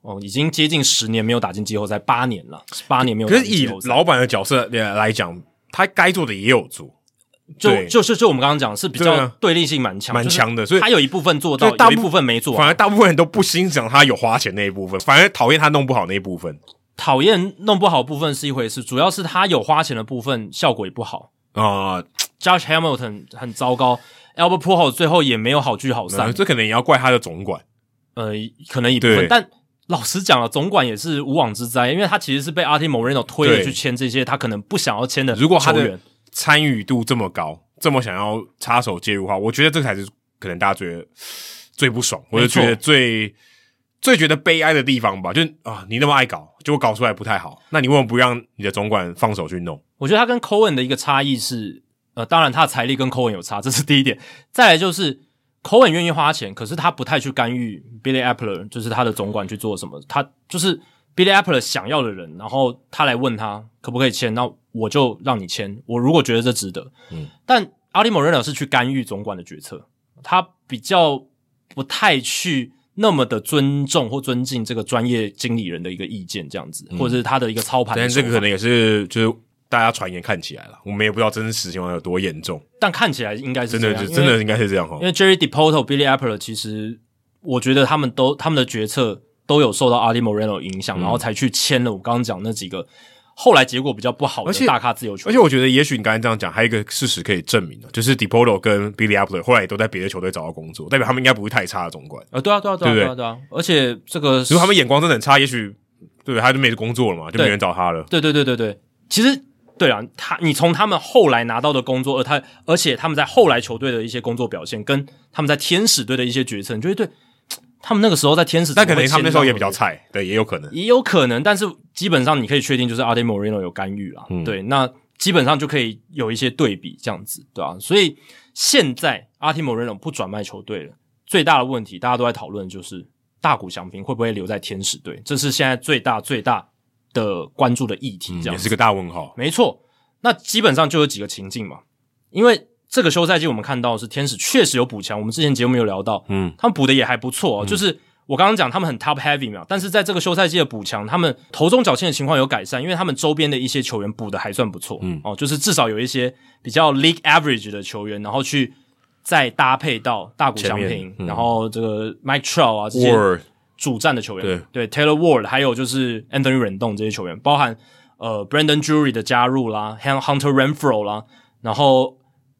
哦，已经接近十年没有打进季后赛，八年了，八年没有打进季后赛。可是以老板的角色来讲，他该做的也有做。就就是就我们刚刚讲是比较对立性蛮强，蛮强的，所以他有一部分做到，有一部分没做。反而大部分人都不欣赏他有花钱那一部分，反而讨厌他弄不好那一部分。讨厌弄不好部分是一回事，主要是他有花钱的部分效果也不好啊。呃、Josh Hamilton 很糟糕，Albert Pujols 最后也没有好聚好散，这可能也要怪他的总管。呃，可能一部分，但老实讲了，总管也是无妄之灾，因为他其实是被 Arte Moreno 推了去签这些他可能不想要签的。如果他的参与度这么高，这么想要插手介入的话，我觉得这才是可能大家觉得最不爽，我就觉得最最觉得悲哀的地方吧。就是啊，你那么爱搞，结果搞出来不太好，那你为什么不让你的总管放手去弄？我觉得他跟 Cohen 的一个差异是，呃，当然他的财力跟 Cohen 有差，这是第一点。再来就是。Cohen 愿意花钱，可是他不太去干预 Billy Apple，就是他的总管去做什么。他就是 Billy Apple 想要的人，然后他来问他可不可以签，那我就让你签。我如果觉得这值得，嗯。但 Arte Moreno 是去干预总管的决策，他比较不太去那么的尊重或尊敬这个专业经理人的一个意见，这样子，或者是他的一个操盘。但这个可能也是就是。大家传言看起来了，我们也不知道真实情况有多严重，但看起来应该是真的，真的应该是这样哈。因为 Jerry Depoto、Billy Apple 其实，我觉得他们都他们的决策都有受到 Arte Moreno 影响，嗯、然后才去签了我刚刚讲那几个后来结果比较不好的大咖自由球员。而且我觉得，也许你刚才这样讲，还有一个事实可以证明的，就是 Dipoto 跟 Billy Apple 后来也都在别的球队找到工作，代表他们应该不会太差的总管。啊，对啊，对啊，对啊，对啊，对啊。而且这个如果他们眼光真的很差，也许对他就没工作了嘛，就没人找他了。对对对对对，其实。对啊，他你从他们后来拿到的工作，而他而且他们在后来球队的一些工作表现，跟他们在天使队的一些决策，你觉得对？他们那个时候在天使，但可能他们那时候也比较菜，对，也有可能，也有可能。但是基本上你可以确定，就是 Arte Moreno 有干预了，嗯、对，那基本上就可以有一些对比这样子，对吧、啊？所以现在 Arte Moreno 不转卖球队了，最大的问题大家都在讨论，就是大谷翔平会不会留在天使队？这是现在最大最大。的关注的议题，这样、嗯、也是个大问号。没错，那基本上就有几个情境嘛。因为这个休赛季我们看到是天使确实有补强，我们之前节目有聊到，嗯，他们补的也还不错、哦。嗯、就是我刚刚讲他们很 top heavy 嘛，但是在这个休赛季的补强，他们头重脚轻的情况有改善，因为他们周边的一些球员补的还算不错，嗯，哦，就是至少有一些比较 league average 的球员，然后去再搭配到大谷翔平，嗯、然后这个 Mike Trout 啊这些。主战的球员，对，对，Taylor Ward，还有就是 Anthony Rendon 这些球员，包含呃 Brandon Drury 的加入啦，Hunter Renfroe 啦，然后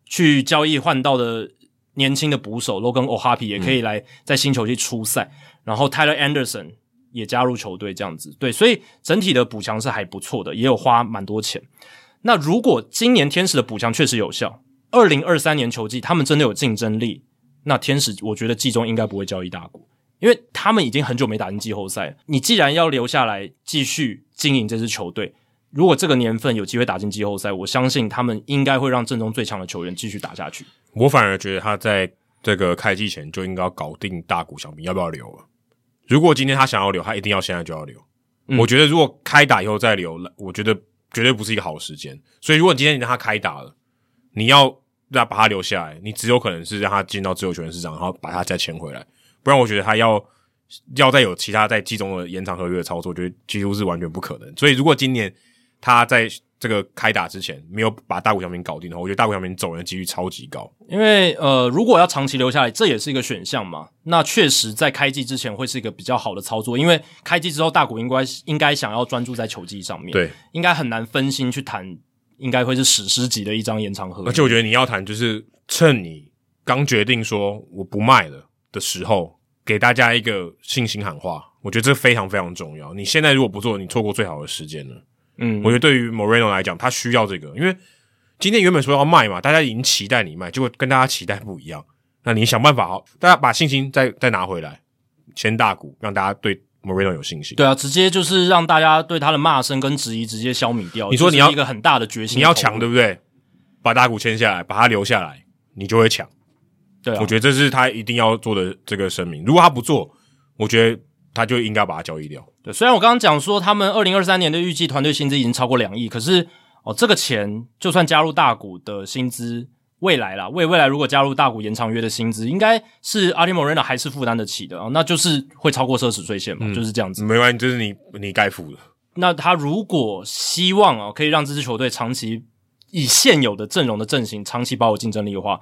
去交易换到的年轻的捕手 Logan O'Happy 也可以来在新球季出赛，嗯、然后 Tyler Anderson 也加入球队这样子，对，所以整体的补强是还不错的，也有花蛮多钱。那如果今年天使的补强确实有效，二零二三年球季他们真的有竞争力，那天使我觉得季中应该不会交易大股。因为他们已经很久没打进季后赛，你既然要留下来继续经营这支球队，如果这个年份有机会打进季后赛，我相信他们应该会让阵中最强的球员继续打下去。我反而觉得他在这个开季前就应该要搞定大谷翔平要不要留了。如果今天他想要留，他一定要现在就要留。嗯、我觉得如果开打以后再留，我觉得绝对不是一个好时间。所以如果今天你让他开打了，你要让他把他留下来，你只有可能是让他进到自由球员市场，然后把他再签回来。不然，我觉得他要要再有其他在季中的延长合约的操作，我觉得几乎是完全不可能。所以，如果今年他在这个开打之前没有把大谷翔平搞定的话，我觉得大谷翔平走人的几率超级高。因为呃，如果要长期留下来，这也是一个选项嘛。那确实在开季之前会是一个比较好的操作，因为开季之后大谷应该应该想要专注在球技上面，对，应该很难分心去谈，应该会是史诗级的一张延长合约。而且我觉得你要谈，就是趁你刚决定说我不卖了的时候，给大家一个信心喊话，我觉得这非常非常重要。你现在如果不做，你错过最好的时间了。嗯，我觉得对于 Moreno 来讲，他需要这个，因为今天原本说要卖嘛，大家已经期待你卖，结果跟大家期待不一样。那你想办法好，大家把信心再再拿回来，签大股，让大家对 Moreno 有信心。对啊，直接就是让大家对他的骂声跟质疑直接消弭掉。你说你要一个很大的决心，你要抢对不对？把大股签下来，把他留下来，你就会抢。对啊，我觉得这是他一定要做的这个声明。如果他不做，我觉得他就应该把它交易掉。对，虽然我刚刚讲说他们二零二三年的预计团队薪资已经超过两亿，可是哦，这个钱就算加入大股的薪资，未来啦，未未来如果加入大股延长约的薪资，应该是 Arte Moreno 还是负担得起的啊，那就是会超过奢侈税线嘛，嗯、就是这样子。没关系，就是你你该付的。那他如果希望啊，可以让这支球队长期以现有的阵容的阵型长期保有竞争力的话。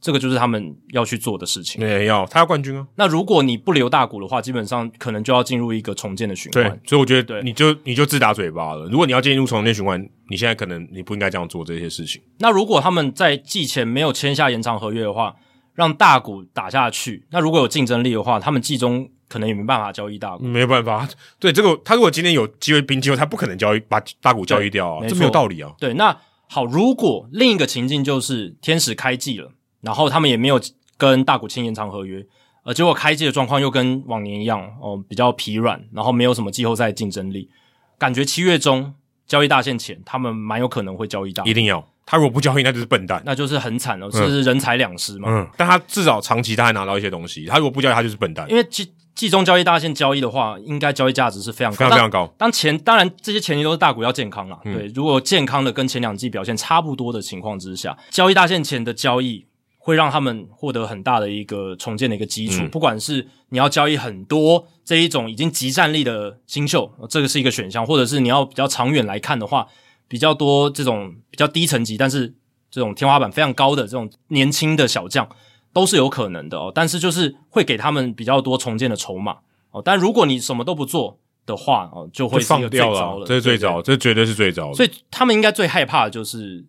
这个就是他们要去做的事情。对，要他要冠军啊。那如果你不留大股的话，基本上可能就要进入一个重建的循环。对，所以我觉得你就你就自打嘴巴了。如果你要进入重建循环，你现在可能你不应该这样做这些事情。那如果他们在季前没有签下延长合约的话，让大股打下去，那如果有竞争力的话，他们季中可能也没办法交易大股。没有办法，对这个他如果今天有机会拼机会，他不可能交易把大股交易掉啊，这没有道理啊。对，那好，如果另一个情境就是天使开季了。然后他们也没有跟大谷签延长合约，呃，结果开季的状况又跟往年一样，哦、呃，比较疲软，然后没有什么季后赛竞争力，感觉七月中交易大限前，他们蛮有可能会交易大。一定要，他如果不交易，那就是笨蛋，那就是很惨了，是人财两失嘛。嗯，但他至少长期他还拿到一些东西，他如果不交易，他就是笨蛋。因为季季中交易大限交易的话，应该交易价值是非常高非常非常高。当前当然这些前提都是大股要健康啦，嗯、对，如果健康的跟前两季表现差不多的情况之下，交易大限前的交易。会让他们获得很大的一个重建的一个基础，嗯、不管是你要交易很多这一种已经即战力的新秀，这个是一个选项，或者是你要比较长远来看的话，比较多这种比较低层级，但是这种天花板非常高的这种年轻的小将都是有可能的哦。但是就是会给他们比较多重建的筹码哦。但如果你什么都不做的话哦，就会是一个最糟了，这是最糟，这绝对是最糟的。所以他们应该最害怕的就是。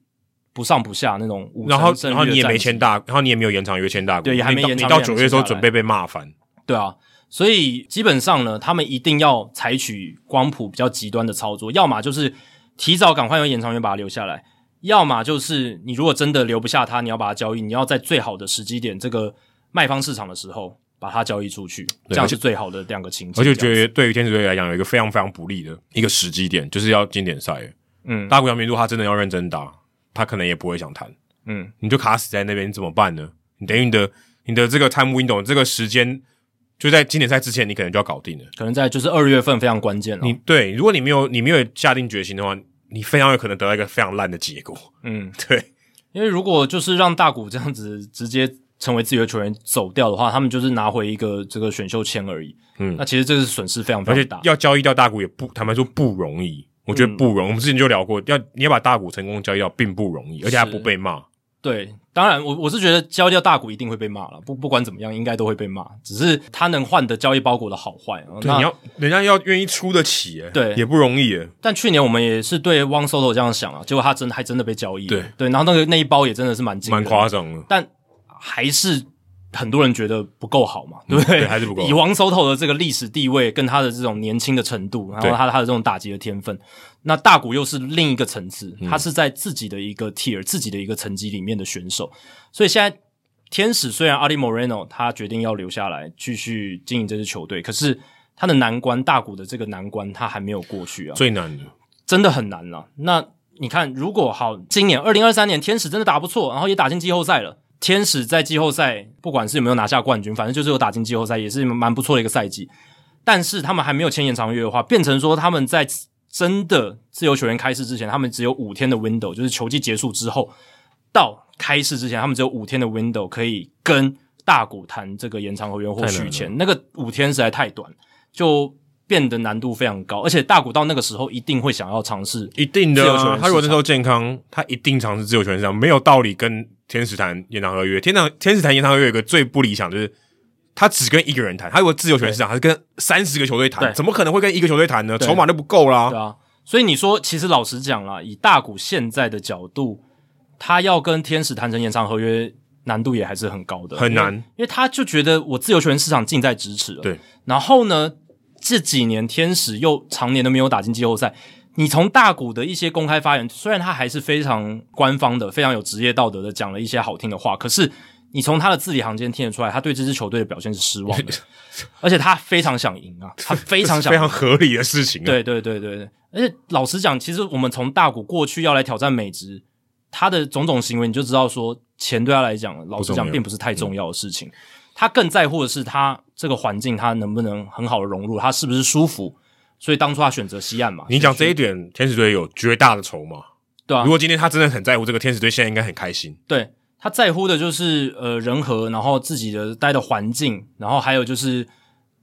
不上不下那种，然后然后你也没签大，然后你也没有延长约签大，对，也还没延长。你到九月的时候准备被骂翻，对啊，所以基本上呢，他们一定要采取光谱比较极端的操作，要么就是提早赶快用延长约把他留下来，要么就是你如果真的留不下他，你要把他交易，你要在最好的时机点，这个卖方市场的时候把它交易出去，这样是最好的两个情景。而且觉得对于天使队来讲，有一个非常非常不利的一个时机点，就是要经典赛，嗯，大谷翔平如果他真的要认真打。他可能也不会想谈，嗯，你就卡死在那边，你怎么办呢？你等于你的你的这个 time window 这个时间就在经典赛之前，你可能就要搞定了，可能在就是二月份非常关键了。你对，如果你没有你没有下定决心的话，你非常有可能得到一个非常烂的结果。嗯，对，因为如果就是让大谷这样子直接成为自由球员走掉的话，他们就是拿回一个这个选秀签而已。嗯，那其实这是损失非常非常大，而且要交易掉大谷也不坦白说不容易。我觉得不容易，嗯、我们之前就聊过，要你要把大股成功交易掉，并不容易，而且还不被骂。对，当然我我是觉得交易掉大股一定会被骂了，不不管怎么样，应该都会被骂。只是他能换的交易包裹的好坏，对，你要人家要愿意出得起，诶对，也不容易。诶但去年我们也是对 Juan Soto 这样想啊，结果他真的还真的被交易，对对，然后那个那一包也真的是蛮蛮夸张的，但还是。很多人觉得不够好嘛，对不对？对，还是不够。以王 Soto 的这个历史地位，跟他的这种年轻的程度，然后他的他的这种打击的天分，那大谷又是另一个层次，他是在自己的一个 tier、自己的一个层级里面的选手。所以现在天使虽然 Arte Moreno 他决定要留下来继续经营这支球队，可是他的难关，大谷的这个难关他还没有过去啊，最难的，真的很难了。那你看，如果好，今年二零二三年天使真的打不错，然后也打进季后赛了。天使在季后赛，不管是有没有拿下冠军，反正就是有打进季后赛，也是蛮不错的一个赛季。但是他们还没有签延长约的话，变成说他们在真的自由球员开市之前，他们只有五天的 window，就是球季结束之后到开市之前，他们只有五天的 window 可以跟大谷谈这个延长合约或续签。那个五天实在太短，就变得难度非常高。而且大谷到那个时候一定会想要尝试，一定的。他如果那时候健康，他一定尝试自由球员市场，没有道理跟。天使谈延长合约，天长天使谈延长合约有一个最不理想，就是他只跟一个人谈。他如果自由球员市场，他是跟三十个球队谈，怎么可能会跟一个球队谈呢？筹码都不够啦。对啊，所以你说，其实老实讲啦，以大谷现在的角度，他要跟天使谈成延长合约，难度也还是很高的，很难。因为他就觉得我自由球员市场近在咫尺了。对，然后呢，这几年天使又常年都没有打进季后赛。你从大谷的一些公开发言，虽然他还是非常官方的、非常有职业道德的，讲了一些好听的话，可是你从他的字里行间听得出来，他对这支球队的表现是失望的，而且他非常想赢啊，他非常想 赢，非常合理的事情啊。对对对对对，而且老实讲，其实我们从大谷过去要来挑战美职，他的种种行为，你就知道说，钱对他来讲，老实讲并不是太重要的事情，他更在乎的是他这个环境，他能不能很好的融入，他是不是舒服。所以当初他选择西岸嘛？你讲这一点，天使队有绝大的筹码，对啊。如果今天他真的很在乎这个，天使队现在应该很开心。对，他在乎的就是呃人和，然后自己的待的环境，然后还有就是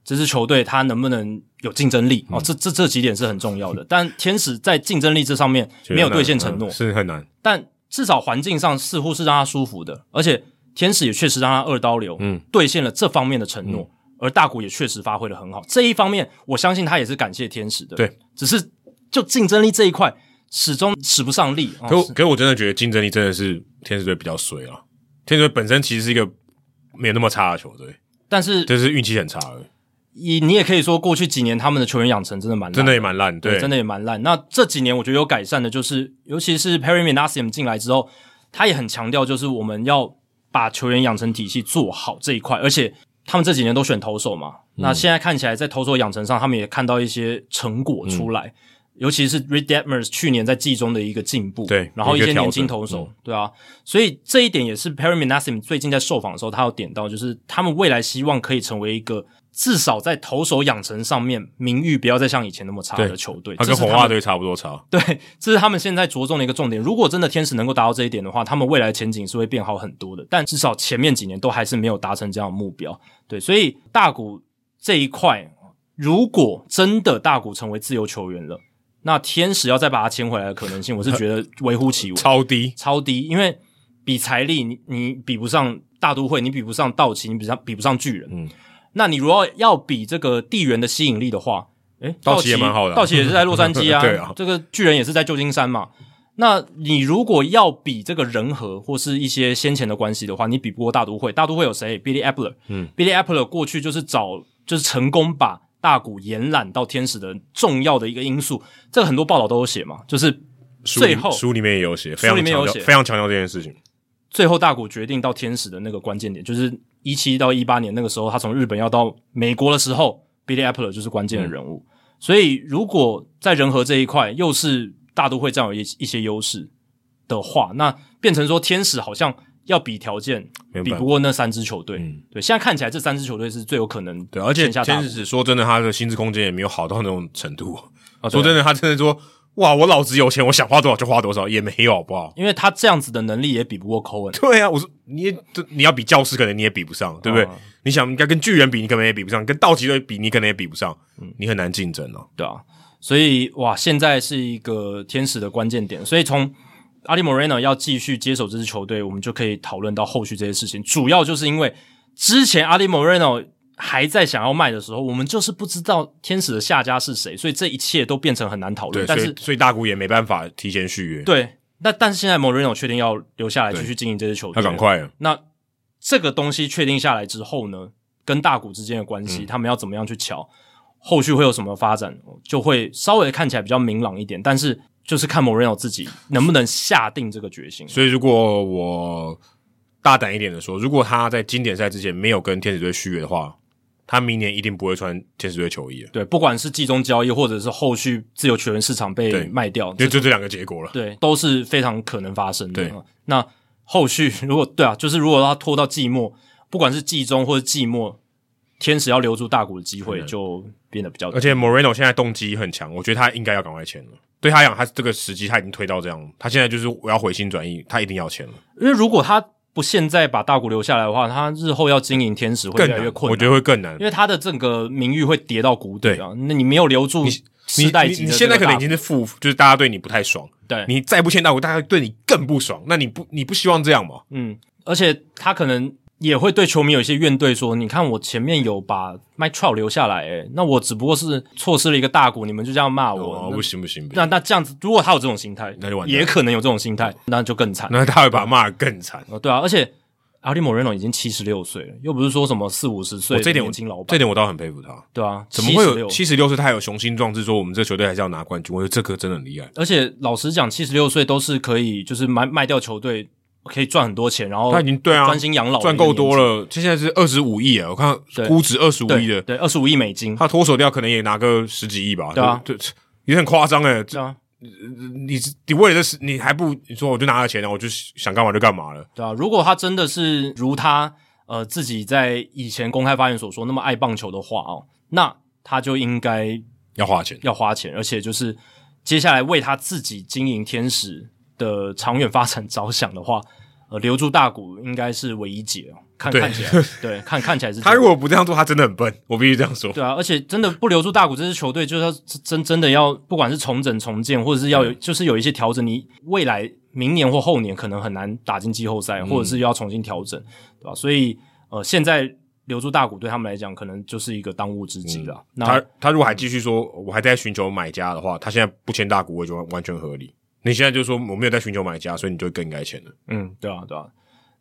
这支球队他能不能有竞争力、嗯、哦，这这这几点是很重要的。但天使在竞争力这上面没有兑现承诺，是很难。但至少环境上似乎是让他舒服的，而且天使也确实让他二刀流，嗯，兑现了这方面的承诺。嗯、而大谷也确实发挥的很好，这一方面我相信他也是感谢天使的。对，只是就竞争力这一块。始终使不上力，可可我真的觉得竞争力真的是天使队比较衰啊。天使队本身其实是一个没有那么差的球队，但是就是运气很差而已。你也可以说过去几年他们的球员养成真的蛮烂，真的也蛮烂，对，真的也蛮烂。那这几年我觉得有改善的，就是尤其是 Perry Minasium 进来之后，他也很强调就是我们要把球员养成体系做好这一块，而且他们这几年都选投手嘛，嗯、那现在看起来在投手养成上，他们也看到一些成果出来。嗯。尤其是 Reid Detmers 去年在季中的一个进步，对，然后一些年轻投手，对啊，所以这一点也是 Perry Minasium 最近在受访的时候，他有点到，就是他们未来希望可以成为一个至少在投手养成上面名誉不要再像以前那么差的球队，他跟红袜队差不多差，对，这是他们现在着重的一个重点。如果真的天使能够达到这一点的话，他们未来前景是会变好很多的。但至少前面几年都还是没有达成这样的目标，对，所以大谷这一块，如果真的大谷成为自由球员了。那天使要再把他签回来的可能性，我是觉得微乎其微，超低，超低。因为比财力，你你比不上大都会，你比不上道奇，你比上比不上巨人。嗯，那你如果要比这个地缘的吸引力的话，诶，道奇也蛮好的，道奇也是在洛杉矶啊，对啊，这个巨人也是在旧金山嘛。那你如果要比这个人和或是一些先前的关系的话，你比不过大都会。大都会有谁？Billy Apple，嗯，Billy Apple 过去就是找，就是成功把。大谷延揽到天使的重要的一个因素，这个很多报道都有写嘛，就是最后书里面也有写，书里面有写，非常强调这件事情。最后大谷决定到天使的那个关键点，就是一七到一八年那个时候，他从日本要到美国的时候，Billy Apple 就是关键的人物。嗯、所以如果在人和这一块又是大都会占有一一些优势的话，那变成说天使好像。要比条件，比不过那三支球队。嗯，对，现在看起来这三支球队是最有可能。对，而且天使说真的，他的薪资空间也没有好到那种程度。啊，说真的，他真的说，哇，我老子有钱，我想花多少就花多少，也没有，好不好？因为他这样子的能力也比不过 Cohen。对啊，我说你也，你要比教师，可能你也比不上，对不对？啊、你想应该跟巨人比，你可能也比不上；跟道奇队比，你可能也比不上。嗯，你很难竞争哦。对啊，所以哇，现在是一个天使的关键点，所以从。Alex Moreno 要继续接手这支球队，我们就可以讨论到后续这些事情。主要就是因为之前 Alex Moreno 还在想要卖的时候，我们就是不知道天使的下家是谁，所以这一切都变成很难讨论。但是，所以大谷也没办法提前续约。对，那但是现在 Moreno 确定要留下来继续经营这支球队，他赶快了。那这个东西确定下来之后呢，跟大谷之间的关系，嗯、他们要怎么样去瞧，后续会有什么发展，就会稍微看起来比较明朗一点。但是。就是看 Moreno 自己能不能下定这个决心。所以，如果我大胆一点的说，如果他在经典赛之前没有跟天使队续约的话，他明年一定不会穿天使队球衣了。对，不管是季中交易，或者是后续自由球员市场被卖掉，就就这两个结果了。对，都是非常可能发生的。对，那后续如果对啊，就是如果他拖到季末，不管是季中或者季末，天使要留住大股的机会就变得比较。而且 Moreno 现在动机很强，我觉得他应该要赶快签了。对他讲，他这个时机他已经推到这样，他现在就是我要回心转意，他一定要签了。因为如果他不现在把大谷留下来的话，他日后要经营天使会越来越困难，我觉得会更难，因为他的整个名誉会跌到谷底啊。那你没有留住你，你代你，你现在可能已经是负，就是大家对你不太爽。对，你再不签大谷，大家对你更不爽。那你不你不希望这样吗？嗯，而且他可能。也会对球迷有一些怨怼，说：“你看我前面有把 Mike Trout 留下来，诶，那我只不过是错失了一个大股，你们就这样骂我，哦、不行不行。那那这样子，如果他有这种心态，那就完，也可能有这种心态，那就更惨。那他会把他骂得更惨。哦，对啊，而且 Alex Moreno 已经七十六岁了，又不是说什么四五十岁的年轻老板。这点我倒很佩服他。对啊，怎么会有七十六岁？他还有雄心壮志，说我们这个球队还是要拿冠军。我觉得这个真的很厉害。而且老实讲，七十六岁都是可以，就是卖卖掉球队。可以赚很多钱，然后他已经对啊，专心养老，赚够多了。现在是二十五亿啊，我看估值二十五亿的，对，二十五亿美金。他脱手掉可能也拿个十几亿吧，对啊，对，也很夸张诶。对啊，你你为了这，你还不你说我就拿了钱了，我就想干嘛就干嘛了，对啊。如果他真的是如他呃自己在以前公开发言所说那么爱棒球的话哦，那他就应该要花钱，要花钱，而且就是接下来为他自己经营天使的长远发展着想的话。呃留住大谷应该是唯一解哦。看看起来，对，看看起来是他如果不这样做，他真的很笨，我必须这样说。对啊，而且真的不留住大谷这支球队，就是要真真的要不管是重整重建，或者是要有，就是有一些调整，你未来明年或后年可能很难打进季后赛，或者是要重新调整，对吧？所以呃，现在留住大谷对他们来讲，可能就是一个当务之急了。嗯、那他他如果还继续说，我还在寻求买家的话，他现在不签大谷，我就完全合理。你现在就说我没有在寻求买家，所以你就更应该签了。嗯，对啊，对啊。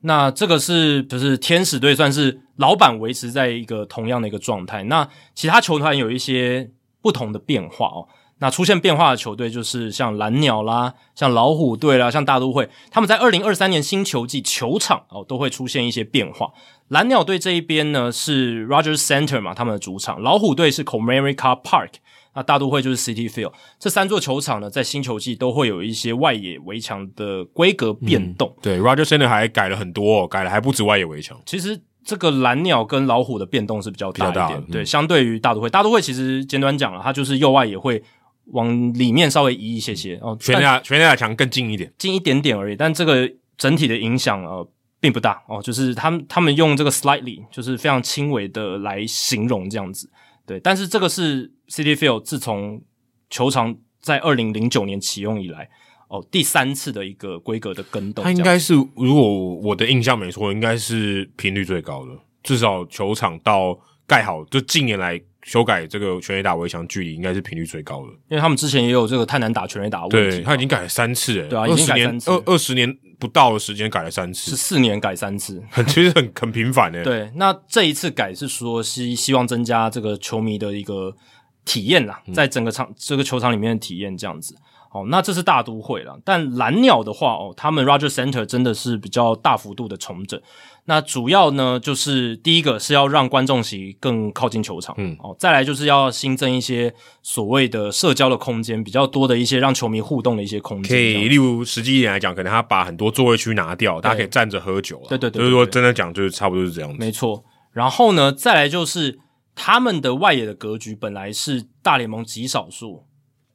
那这个是就是天使队算是老板维持在一个同样的一个状态。那其他球团有一些不同的变化哦。那出现变化的球队就是像蓝鸟啦、像老虎队啦、像大都会，他们在二零二三年新球季球场哦都会出现一些变化。蓝鸟队这一边呢是 Rogers Center 嘛，他们的主场；老虎队是 Comerica Park。那大都会就是 City Field，这三座球场呢，在新球季都会有一些外野围墙的规格变动。嗯、对，Rogers Center 还改了很多、哦，改了还不止外野围墙。其实这个蓝鸟跟老虎的变动是比较大一点，大对，嗯、相对于大都会，大都会其实简短讲了，它就是右外也会往里面稍微移一些些哦，全垒全垒打墙更近一点，近一点点而已。但这个整体的影响呃并不大哦，就是他们他们用这个 slightly 就是非常轻微的来形容这样子。对，但是这个是 City Field 自从球场在二零零九年启用以来，哦，第三次的一个规格的更动。它应该是，如果我的印象没错，应该是频率最高的。至少球场到盖好，就近年来修改这个全垒打围墙距离，应该是频率最高的。因为他们之前也有这个太难打全垒打问题，对，他已经改了三次，诶，对啊，已经改三次，二二十年不到的时间改了三次，是四年改三次，很 其实很很频繁诶。对，那这一次改是说希希望增加这个球迷的一个体验啦，在整个场、嗯、这个球场里面的体验这样子。哦，那这是大都会了，但蓝鸟的话哦，他们 Rogers Center 真的是比较大幅度的重整。那主要呢，就是第一个是要让观众席更靠近球场，嗯，哦，再来就是要新增一些所谓的社交的空间，比较多的一些让球迷互动的一些空间。可以，例如实际一点来讲，可能他把很多座位区拿掉，大家可以站着喝酒。对对对，就是说真的讲，就是差不多是这样子。没错。然后呢，再来就是他们的外野的格局本来是大联盟极少数。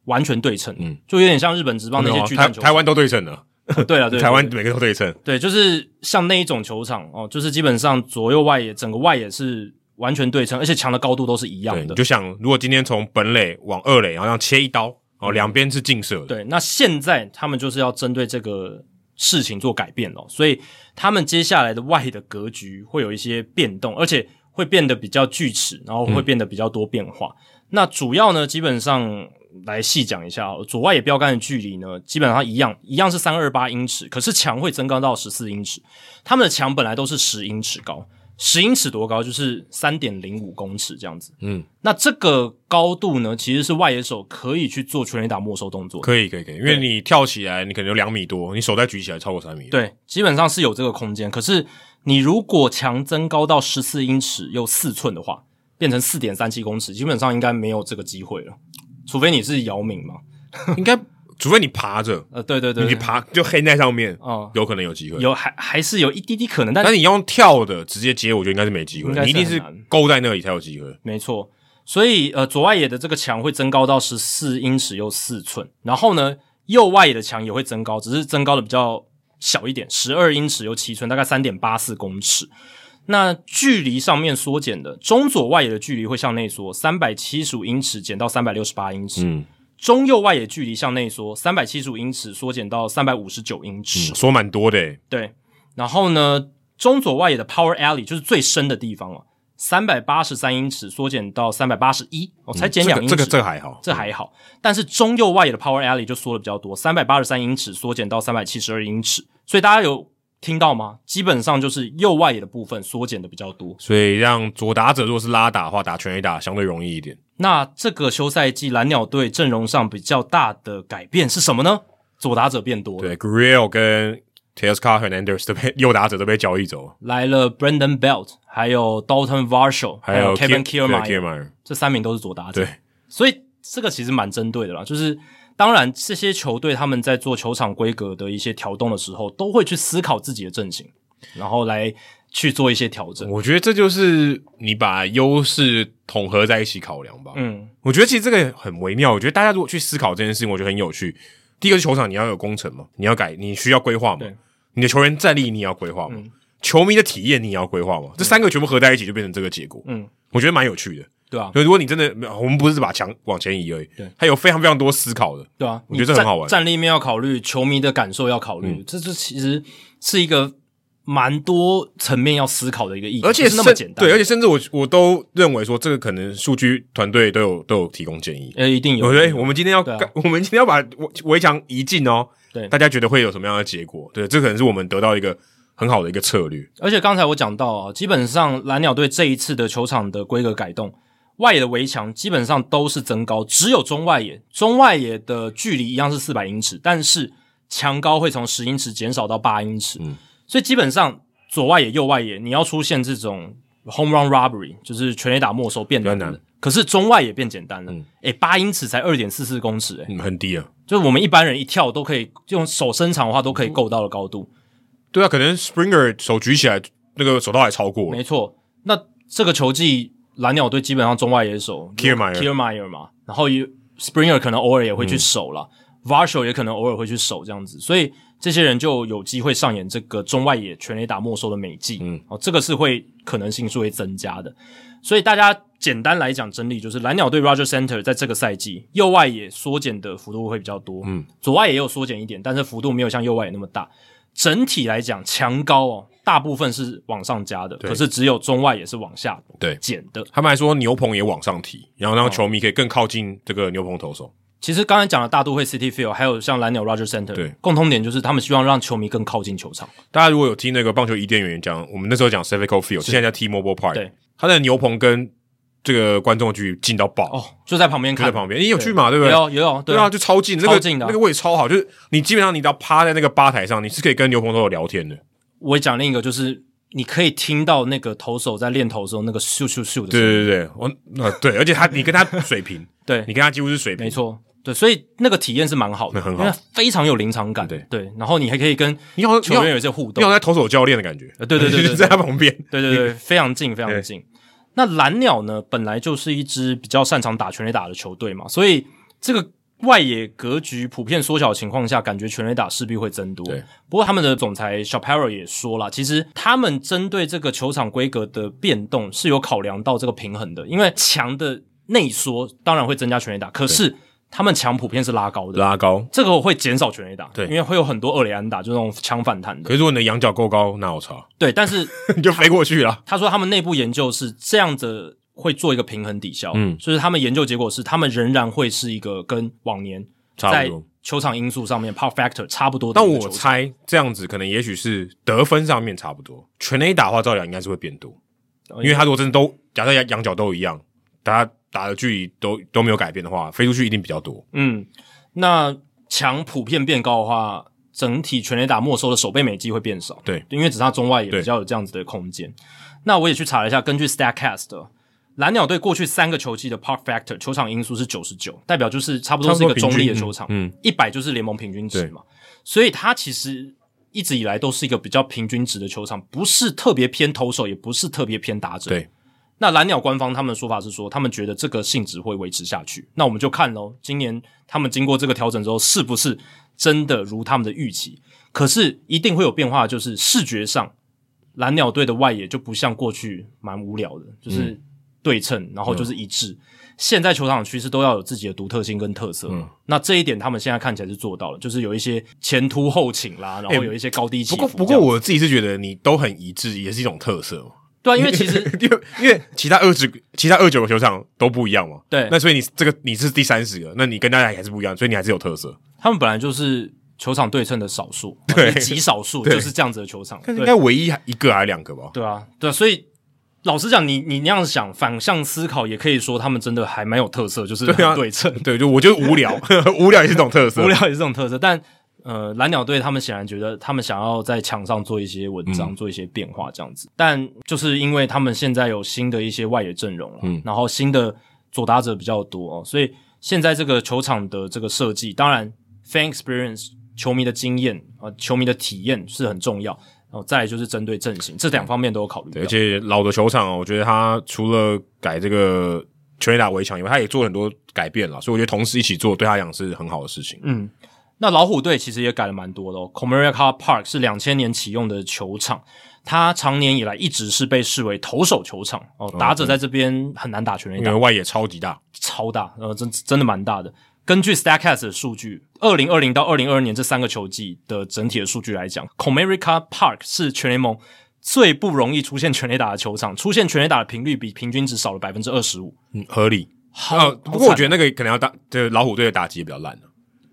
完全对称，嗯，就有点像日本职棒那些巨蛋球场，台湾都对称的。对了，对，台湾每个都对称。对，就是像那一种球场哦，就是基本上左右外野整个外野是完全对称，而且墙的高度都是一样的。你就想，如果今天从本垒往二垒，然后这样切一刀，哦，两边是近射的。对，那现在他们就是要针对这个事情做改变了，所以他们接下来的外野的格局会有一些变动，而且会变得比较锯齿，然后会变得比较多变化。嗯、那主要呢，基本上。来细讲一下，左外野标杆的距离呢，基本上一样，一样是三二八英尺，可是墙会增高到十四英尺。他们的墙本来都是十英尺高，十英尺多高？就是三点零五公尺这样子。嗯，那这个高度呢，其实是外野手可以去做全垒打没收动作。可以，可以，可以，因为你跳起来，你可能有两米多，你手再举起来超过三米。对，基本上是有这个空间。可是你如果墙增高到十四英尺又四寸的话，变成四点三七公尺，基本上应该没有这个机会了。除非你是姚明嘛，应该，除非你爬着，呃，对对对，你爬就黑在上面，哦，有可能有机会，有还还是有一滴滴可能，但是你用跳的直接接，我觉得应该是没机会，你一定是勾在那里才有机会。没错，所以呃，左外野的这个墙会增高到十四英尺又四寸，然后呢，右外野的墙也会增高，只是增高的比较小一点，十二英尺又七寸，大概三点八四公尺。那距离上面缩减的中左外野的距离会向内缩三百七十五英尺，减到三百六十八英尺。嗯，中右外野距离向内缩三百七十五英尺，缩减到三百五十九英尺，缩蛮多的。对，然后呢，中左外野的 Power Alley 就是最深的地方了，三百八十三英尺，缩减到三百八十一，我才减两英尺，这个这个还好，这还好。但是中右外野的 Power Alley 就缩的比较多，三百八十三英尺，缩减到三百七十二英尺，所以大家有。听到吗？基本上就是右外野的部分缩减的比较多，所以让左打者如果是拉打的话，打全垒打相对容易一点。那这个休赛季蓝鸟队阵容上比较大的改变是什么呢？左打者变多了，对，Gurriel 跟 Teoscar Hernandez 都被 右打者都被交易走，来了 Brandon Belt，还有 Dalton Varsho，还有 Kevin Kiermaier，这三名都是左打者，对，所以这个其实蛮针对的啦，就是。当然，这些球队他们在做球场规格的一些调动的时候，都会去思考自己的阵型，然后来去做一些调整。我觉得这就是你把优势统合在一起考量吧。嗯，我觉得其实这个很微妙。我觉得大家如果去思考这件事情，我觉得很有趣。第一个是球场，你要有工程嘛，你要改，你需要规划嘛。你的球员战力你也要规划嘛，嗯、球迷的体验你也要规划嘛，这三个全部合在一起就变成这个结果。嗯，我觉得蛮有趣的。对啊，所以如果你真的，我们不是把墙往前移而已，对，还有非常非常多思考的，对啊，我觉得这很好玩。战力面要考虑，球迷的感受要考虑，嗯、这这其实是一个蛮多层面要思考的一个议题，而且是那么简单。对，而且甚至我我都认为说，这个可能数据团队都有都有提供建议，呃，一定有。对，我们今天要，啊、我们今天要把围墙移进哦，对，大家觉得会有什么样的结果？对，这可能是我们得到一个很好的一个策略。而且刚才我讲到啊，基本上蓝鸟队这一次的球场的规格改动。外野的围墙基本上都是增高，只有中外野，中外野的距离一样是四百英尺，但是墙高会从十英尺减少到八英尺。嗯，所以基本上左外野、右外野，你要出现这种 home run robbery，就是全垒打没收变难了。难可是中外野变简单了。嗯，诶，八英尺才二点四四公尺，诶、嗯，很低啊，就是我们一般人一跳都可以用手伸长的话都可以够到的高度。对啊，可能 Springer 手举起来那个手套还超过。没错，那这个球季。蓝鸟队基本上中外野手 Kiermaier 嘛，然后 Springer 可能偶尔也会去守了、嗯、Varsho 也可能偶尔会去守这样子，所以这些人就有机会上演这个中外野全垒打没收的美技，嗯，哦，这个是会可能性是会增加的，所以大家简单来讲整理就是蓝鸟队 Rogers Center 在这个赛季右外野缩减的幅度会比较多，嗯，左外野也有缩减一点，但是幅度没有像右外野那么大，整体来讲墙高哦。大部分是往上加的，可是只有中外也是往下对减的。他们还说牛棚也往上提，然后让球迷可以更靠近这个牛棚投手。其实刚才讲的大都会 City Field，还有像蓝鸟 Rogers Center，对，共通点就是他们希望让球迷更靠近球场。大家如果有听那个棒球伊甸园讲，我们那时候讲 Cevco Field，现在叫 T-Mobile Park，对，他的牛棚跟这个观众距离近到爆哦，就在旁边看，在旁边，你有去嘛？对不对？有有，对啊，就超近，超近的，那个位置超好，就是你基本上你只要趴在那个吧台上，你是可以跟牛棚投手聊天的。我讲另一个就是。你可以听到那个投手在练投的时候那个咻咻咻的声音。对对对，我啊 对，而且他你跟他水平，对你跟他几乎是水平，没错，对，所以那个体验是蛮好的，很好，非常有临场感，对对，然后你还可以跟球员有一些互动，你好像投手教练的感觉，对对对 对，在他旁边，对对对，非常近非常近。那蓝鸟呢，本来就是一支比较擅长打全垒打的球队嘛，所以这个。外野格局普遍缩小的情况下，感觉全垒打势必会增多。对，不过他们的总裁 Shapiro 也说了，其实他们针对这个球场规格的变动是有考量到这个平衡的，因为墙的内缩当然会增加全垒打，可是他们墙普遍是拉高的，拉高这个会减少全垒打，对，因为会有很多二垒安打，就那种墙反弹的。可是如果你的仰角够高，那我操。对，但是 你就飞过去了。他说他们内部研究是这样子。会做一个平衡抵消，嗯，就是他们研究结果是，他们仍然会是一个跟往年在球场因素上面 power factor 差不多的。但我猜这样子可能也许是得分上面差不多，全垒打的话照样应该是会变多，因为他如果真的都假设仰仰角都一样，大家打的距离都都没有改变的话，飞出去一定比较多。嗯，那墙普遍变高的话，整体全垒打没收的守备美技会变少，对，因为只差中外也比较有这样子的空间。那我也去查了一下，根据 Statcast。蓝鸟队过去三个球季的 Park Factor 球场因素是九十九，代表就是差不多是一个中立的球场，嗯，一百就是联盟平均值嘛，所以它其实一直以来都是一个比较平均值的球场，不是特别偏投手，也不是特别偏打者。对，那蓝鸟官方他们的说法是说，他们觉得这个性质会维持下去，那我们就看喽，今年他们经过这个调整之后，是不是真的如他们的预期？可是一定会有变化，就是视觉上蓝鸟队的外野就不像过去蛮无聊的，就是。嗯对称，然后就是一致。嗯、现在球场的趋势都要有自己的独特性跟特色。嗯，那这一点他们现在看起来是做到了，就是有一些前凸后倾啦，然后有一些高低起伏、欸。不过，不过我自己是觉得你都很一致，也是一种特色嘛。对啊，因为 其实因为因为其他二十、其他二九个球场都不一样嘛。对，那所以你这个你是第三十个，那你跟大家还是不一样，所以你还是有特色。他们本来就是球场对称的少数，对，极少数就是这样子的球场，应该唯一一个还是两个吧？对啊，对啊，所以。老实讲，你你那样想，反向思考，也可以说他们真的还蛮有特色，就是对称。对，啊、对，就我觉得无聊，无聊也是这种特色，无聊也是这种特色。但呃，蓝鸟队他们显然觉得，他们想要在墙上做一些文章，嗯、做一些变化，这样子。但就是因为他们现在有新的一些外野阵容了，嗯，然后新的左打者比较多哦，所以现在这个球场的这个设计，当然 fan experience 球迷的经验啊、呃，球迷的体验是很重要。哦，再来就是针对阵型，这两方面都有考虑。而且老的球场，我觉得他除了改这个全垒打围墙以外，他也做很多改变了，所以我觉得同时一起做，对他来讲是很好的事情。嗯，那老虎队其实也改了蛮多的哦。Comerica Park 是两千年启用的球场，它常年以来一直是被视为投手球场哦，打者在这边很难打全垒打，因为外野超级大，超大，呃，真真的蛮大的。根据 Statcast 的数据，二零二零到二零二二年这三个球季的整体的数据来讲，Comerica Park 是全联盟最不容易出现全垒打的球场，出现全垒打的频率比平均值少了百分之二十五，嗯，合理。好，呃，不过我觉得那个可能要打，这个老虎队的打击也比较烂。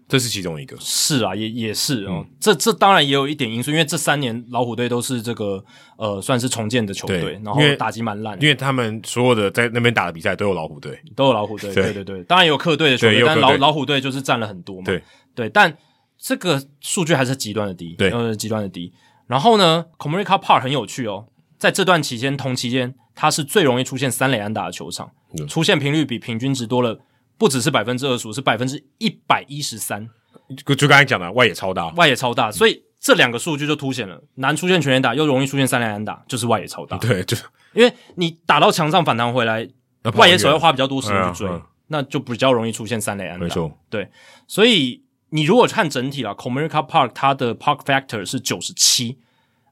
这是其中一个，是啊，也也是哦。嗯、这这当然也有一点因素，因为这三年老虎队都是这个呃，算是重建的球队，然后打击蛮烂，因为他们所有的在那边打的比赛都有老虎队，都有老虎队，对。对对，对，当然也有客队的球队，但老老虎队就是占了很多嘛，对。对。但这个数据还是极端的低，对，呃，极端的低。然后呢，Comerica Park 很有趣哦，在这段期间同期间，它是最容易出现三垒安打的球场，嗯、出现频率比平均值多了。不只是百分之二十五，是百分之一百一十三。就就刚才讲的，外野超大，外野超大，所以这两个数据就凸显了难出现全垒打，又容易出现三垒安打，就是外野超大。对，就因为你打到墙上反弹回来，外野手要花比较多时间去追，嗯嗯、那就比较容易出现三垒安打。没错，对，所以你如果看整体啦，Comerica Park 它的 Park Factor 是九十七，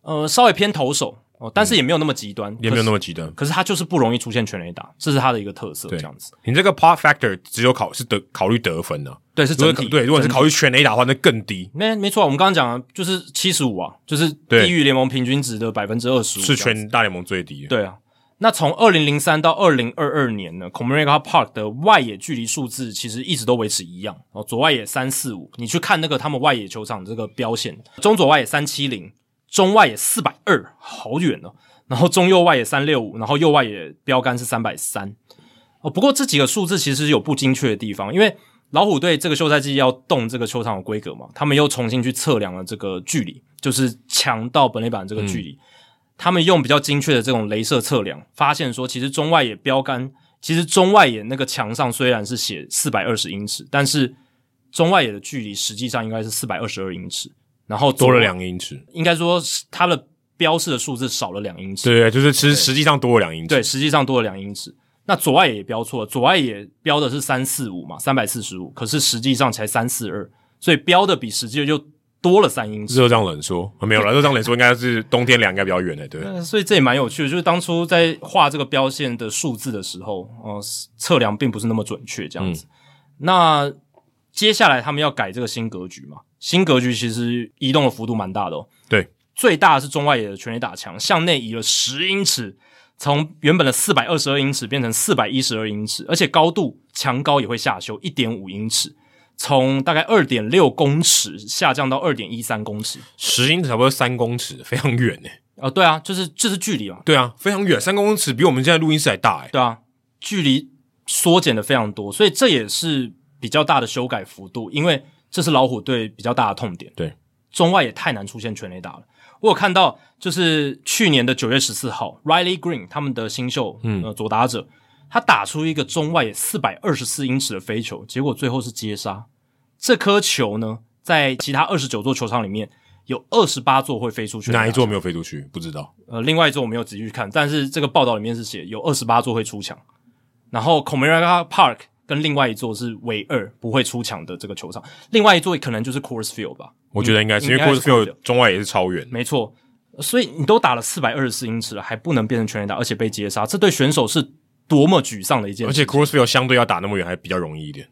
呃，稍微偏投手。哦，但是也没有那么极端，嗯、也没有那么极端。可是它就是不容易出现全垒打，这是它的一个特色。这样子，你这个 Park Factor 只有考是得考虑得分的、啊，对，是整体。对，如果是考虑全垒打的话，那更低。没没错，我们刚刚讲的就是七十五啊，就是低于联盟平均值的百分之二十五，是全大联盟最低的。对啊，那从二零零三到二零二二年呢，Comerica Park 的外野距离数字其实一直都维持一样哦，左外野三四五，你去看那个他们外野球场这个标线，中左外野三七零，中外野四百二，好远哦。然后中右外野三六五，然后右外野标杆是三百三哦。不过这几个数字其实有不精确的地方，因为老虎队这个休赛季要动这个球场的规格嘛，他们又重新去测量了这个距离，就是墙到本垒板这个距离。嗯、他们用比较精确的这种镭射测量，发现说其实中外野标杆，其实中外野那个墙上虽然是写四百二十英尺，但是中外野的距离实际上应该是四百二十二英尺，然后多了两英尺，应该说它的。标示的数字少了两英尺，对，就是其实实际上多了两英尺，对，实际上多了两英尺。那左外野也标错了，左外也标的是三四五嘛，三百四十五，可是实际上才三四二，所以标的比实际就多了三英尺。热胀冷缩，没有了，热胀冷缩应该是冬天凉应该比较远的，对。所以这也蛮有趣的，就是当初在画这个标线的数字的时候，呃，测量并不是那么准确，这样子。嗯、那接下来他们要改这个新格局嘛？新格局其实移动的幅度蛮大的哦，对。最大的是中外野的全垒打墙，向内移了十英尺，从原本的四百二十二英尺变成四百一十二英尺，而且高度墙高也会下修一点五英尺，从大概二点六公尺下降到二点一三公尺，十英尺差不多三公尺，非常远诶。哦，对啊，就是就是距离嘛，对啊，非常远，三公尺比我们现在录音室还大诶。对啊，距离缩减的非常多，所以这也是比较大的修改幅度，因为这是老虎队比较大的痛点。对，中外也太难出现全垒打了。我有看到，就是去年的九月十四号，Riley Green 他们的新秀，嗯，呃，左打者，他打出一个中外野四百二十四英尺的飞球，结果最后是接杀。这颗球呢，在其他二十九座球场里面，有二十八座会飞出去。哪一座没有飞出去？不知道。呃，另外一座我没有仔细去看，但是这个报道里面是写有二十八座会出墙。然后 Comerica Park 跟另外一座是唯二不会出墙的这个球场，另外一座可能就是 Coors Field 吧。我觉得应该是，因为 Coors Field 中外也是超远，没错。所以你都打了四百二十四英尺了，还不能变成全垒打，而且被接杀，这对选手是多么沮丧的一件事。而且 Coors Field 相对要打那么远还比较容易一点，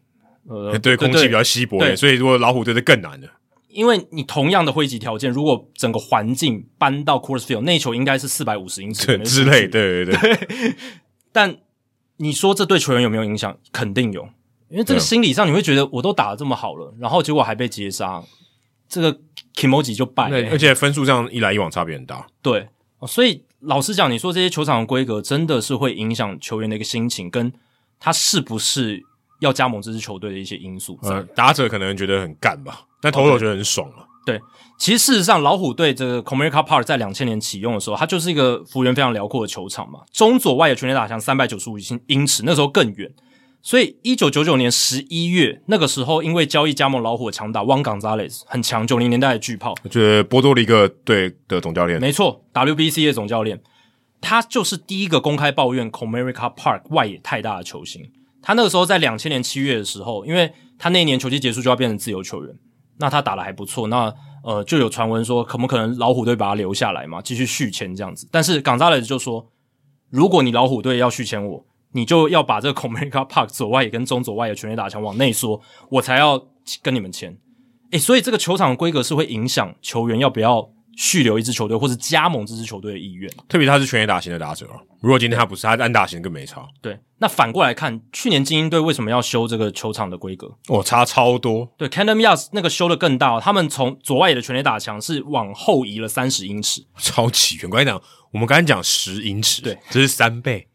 呃，对，空气比较稀薄一点，所以如果老虎队是更难的。因为你同样的挥击条件，如果整个环境搬到 Coors Field，那球应该是四百五十英尺之类，对对对。对 但你说这对球员有没有影响？肯定有。因为这个心理上你会觉得我都打的这么好了，然后结果还被截杀，这个 Kimoji 就败了。而且分数这样一来一往差别很大。对，所以老实讲，你说这些球场的规格真的是会影响球员的一个心情，跟他是不是要加盟这支球队的一些因素。呃，打者可能觉得很干吧，但投手觉得很爽了。对，其实事实上，老虎队这个 Comerica Park 在两千年启用的时候，它就是一个幅员非常辽阔的球场嘛，中左外野全垒打墙三百九十五英尺，那时候更远。所以，一九九九年十一月那个时候，因为交易加盟老虎的强打 Juan Gonzalez 很强，九零年代的巨炮，我觉得波多黎各队的总教练，没错，WBC 的总教练，他就是第一个公开抱怨 Comerica Park 外野太大的球星。他那个时候在两千年七月的时候，因为他那一年球季结束就要变成自由球员，那他打的还不错，那呃就有传闻说可不可能老虎队把他留下来嘛，继续续签这样子。但是港大磊就说，如果你老虎队要续签我，你就要把这个孔维卡 帕左外野跟中左外野全力打墙往内缩，我才要跟你们签。诶，所以这个球场的规格是会影响球员要不要续留一支球队，或是加盟这支球队的意愿。特别他是全垒打型的打者，如果今天他不是，他是安打型更没差。对，那反过来看，去年精英队为什么要修这个球场的规格？哦，差超多。对 c a n d o m Yards 那个修的更大，他们从左外野的全垒打墙是往后移了三十英尺，超级远。刚才讲，我们刚才讲十英尺，对，这是三倍。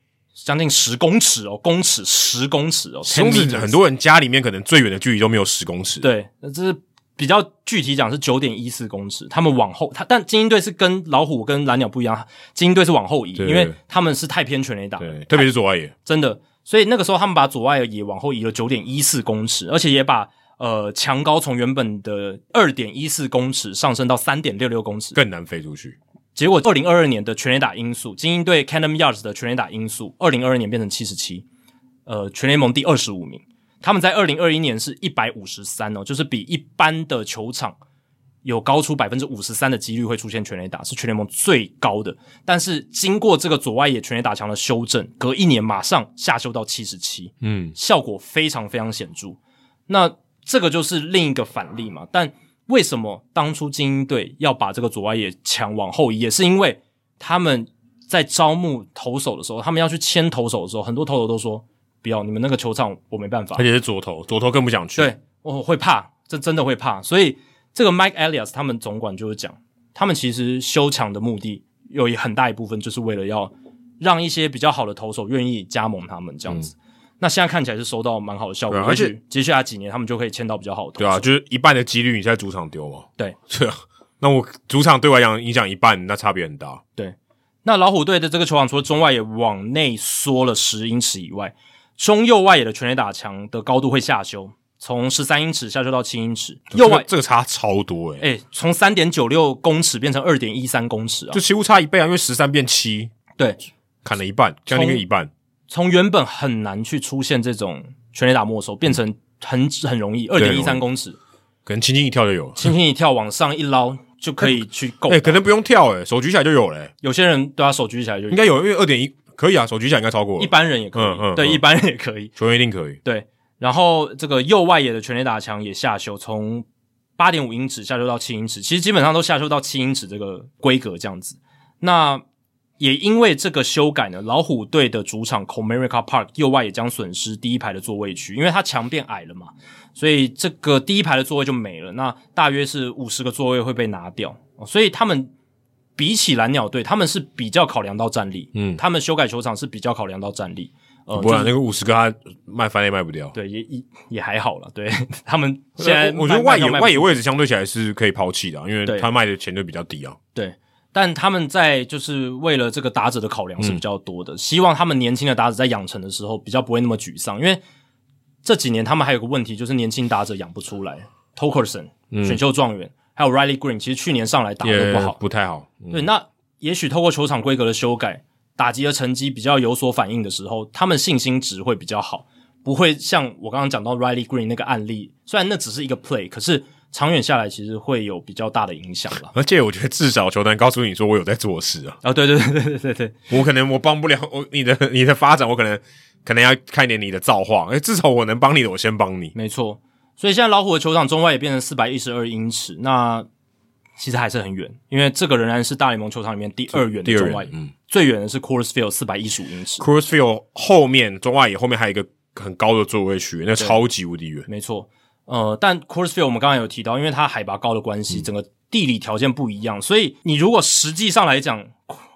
将近十公尺哦，公尺十公尺哦，十公尺很多人家里面可能最远的距离都没有十公尺。对，那这是比较具体讲是九点一四公尺。他们往后，他但精英队是跟老虎跟蓝鸟不一样，精英队是往后移，因为他们是太偏全垒打，对，特别是左外野，真的。所以那个时候他们把左外野往后移了九点一四公尺，而且也把呃墙高从原本的二点一四公尺上升到三点六六公尺，更难飞出去。结果，二零二二年的全垒打因素，精英队 Camden Yards 的全垒打因素，二零二二年变成七十七，呃，全联盟第二十五名。他们在二零二一年是一百五十三哦，就是比一般的球场有高出百分之五十三的几率会出现全垒打，是全联盟最高的。但是经过这个左外野全垒打墙的修正，隔一年马上下修到七十七，嗯，效果非常非常显著。那这个就是另一个反例嘛，但。为什么当初精英队要把这个左外野墙往后移？也是因为他们在招募投手的时候，他们要去签投手的时候，很多投手都说不要，你们那个球场我没办法，而且是左投，左投更不想去。对，我会怕，这真的会怕。所以这个 Mike Elias 他们总管就是讲，他们其实修墙的目的有一很大一部分就是为了要让一些比较好的投手愿意加盟他们这样子。嗯那现在看起来是收到蛮好的效果，而且接下来几年他们就可以签到比较好的。对啊，就是一半的几率你在主场丢嘛。对，是啊。那我主场对我来讲影响一半，那差别很大。对，那老虎队的这个球场除了中外也往内缩了十英尺以外，中右外野的全垒打墙的高度会下修，从十三英尺下修到七英尺。右外这个差超多诶、欸、诶从三点九六公尺变成二点一三公尺啊，就几乎差一倍啊，因为十三变七，对，砍了一半，将近一半。从原本很难去出现这种全垒打没收，变成很很容易，二点一三公尺，可能轻轻一跳就有，轻轻一跳往上一捞就可以去够。诶、欸、可能不用跳，诶手举起来就有了。有些人对他手举起来就有应该有，因为二点一可以啊，手举起来应该超过。一般人也可以，嗯嗯，对，一般人也可以，球员一定可以。对，然后这个右外野的全垒打墙也下修，从八点五英尺下修到七英尺，其实基本上都下修到七英尺这个规格这样子。那也因为这个修改呢，老虎队的主场 Comerica Park 右外也将损失第一排的座位区，因为它墙变矮了嘛，所以这个第一排的座位就没了。那大约是五十个座位会被拿掉，所以他们比起蓝鸟队，他们是比较考量到战力。嗯，他们修改球场是比较考量到战力。呃，不然那个五十个他卖翻也卖不掉。对，也也也还好了。对 他们现在我觉得外野外野位置相对起来是可以抛弃的，因为他卖的钱就比较低啊。对。但他们在就是为了这个打者的考量是比较多的，嗯、希望他们年轻的打者在养成的时候比较不会那么沮丧，因为这几年他们还有个问题就是年轻打者养不出来。Torkelson、嗯、选秀状元，还有 Riley Green，其实去年上来打的不好，不太好。嗯、对，那也许透过球场规格的修改，打击的成绩比较有所反应的时候，他们信心值会比较好，不会像我刚刚讲到 Riley Green 那个案例，虽然那只是一个 play，可是。长远下来，其实会有比较大的影响了。而且我觉得，至少球团告诉你说，我有在做事啊。啊、哦，对对对对对对，我可能我帮不了我你的你的发展，我可能可能要看一点你的造化。哎，至少我能帮你的，我先帮你。没错，所以现在老虎的球场中外也变成四百一十二英尺，那其实还是很远，因为这个仍然是大联盟球场里面第二远的中外。嗯，最远的是 Coors Field 四百一十五英尺。Coors Field 后面中外野后面还有一个很高的座位区，那超级无敌远。没错。呃，但 Coors Field 我们刚刚有提到，因为它海拔高的关系，嗯、整个地理条件不一样，所以你如果实际上来讲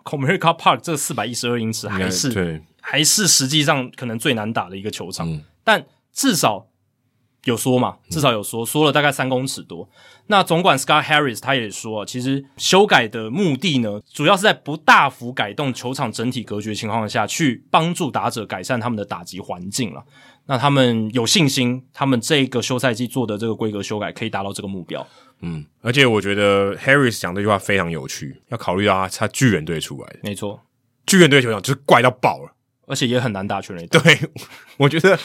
，Comerica Park 这四百一十二英尺还是对，还是实际上可能最难打的一个球场，嗯、但至少有说嘛，至少有说说了大概三公尺多。那总管 Scott Harris 他也说，其实修改的目的呢，主要是在不大幅改动球场整体格局的情况下去帮助打者改善他们的打击环境了。那他们有信心，他们这个休赛季做的这个规格修改可以达到这个目标。嗯，而且我觉得 Harris 讲这句话非常有趣，要考虑到他他巨人队出来的，没错，巨人队球场就是怪到爆了，而且也很难打全垒打。对，我觉得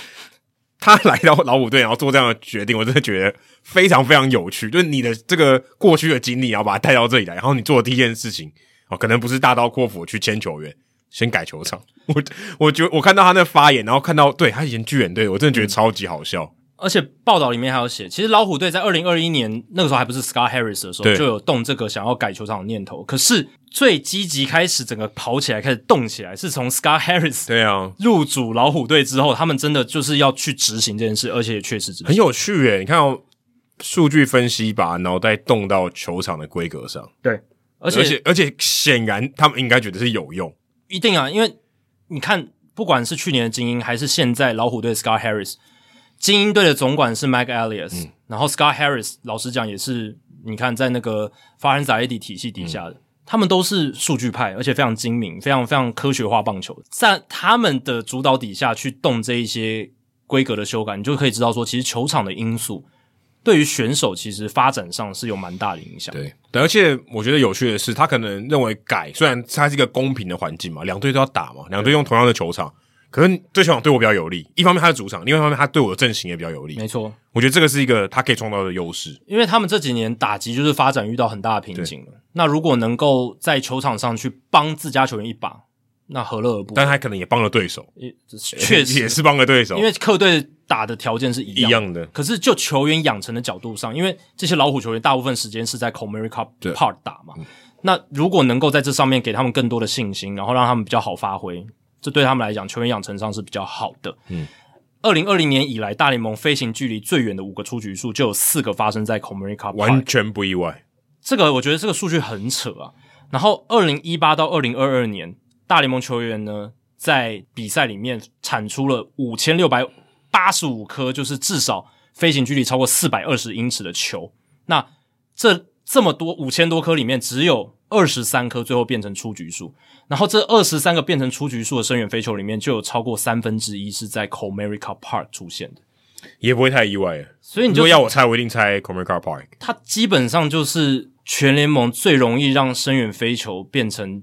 他来到老虎队，然后做这样的决定，我真的觉得非常非常有趣。就是你的这个过去的经历，然后把他带到这里来，然后你做的第一件事情哦，可能不是大刀阔斧去签球员，先改球场。我我觉得我看到他那发言，然后看到对他以前巨人队，我真的觉得超级好笑。而且报道里面还有写，其实老虎队在二零二一年那个时候还不是 Scar Harris 的时候，就有动这个想要改球场的念头。可是最积极开始整个跑起来、开始动起来，是从 Scar Harris 对啊入主老虎队之后，他们真的就是要去执行这件事，而且也确实执行。很有趣诶，你看哦，数据分析把脑袋动到球场的规格上，对，而且而且而且显然他们应该觉得是有用，一定啊，因为你看，不管是去年的精英，还是现在老虎队 Scar Harris。精英队的总管是 Mike Elias，、嗯、然后 Scott Harris 老实讲也是，你看在那个法兰扎伊迪体系底下的，嗯、他们都是数据派，而且非常精明，非常非常科学化棒球，在他们的主导底下去动这一些规格的修改，你就可以知道说，其实球场的因素对于选手其实发展上是有蛮大的影响。对，而且我觉得有趣的是，他可能认为改，虽然它是一个公平的环境嘛，两队都要打嘛，两队用同样的球场。可是对球场对我比较有利，一方面他是主场，另外一方面他对我的阵型也比较有利。没错，我觉得这个是一个他可以创造的优势。因为他们这几年打击就是发展遇到很大的瓶颈了。那如果能够在球场上去帮自家球员一把，那何乐而不为？但他可能也帮了对手，也 确实也是帮了对手，因为客队打的条件是一样的，一样的。可是就球员养成的角度上，因为这些老虎球员大部分时间是在 Comerica Park 打嘛，那如果能够在这上面给他们更多的信心，然后让他们比较好发挥。这对他们来讲，球员养成上是比较好的。嗯，二零二零年以来，大联盟飞行距离最远的五个出局数就有四个发生在 Comerica Park，完全不意外。这个我觉得这个数据很扯啊。然后，二零一八到二零二二年，大联盟球员呢在比赛里面产出了五千六百八十五颗，就是至少飞行距离超过四百二十英尺的球。那这这么多五千多颗里面，只有二十三颗最后变成出局数。然后这二十三个变成出局数的深远飞球里面，就有超过三分之一是在 Comerica Park 出现的，也不会太意外。所以你就要我猜，我一定猜 Comerica Park。它基本上就是全联盟最容易让深远飞球变成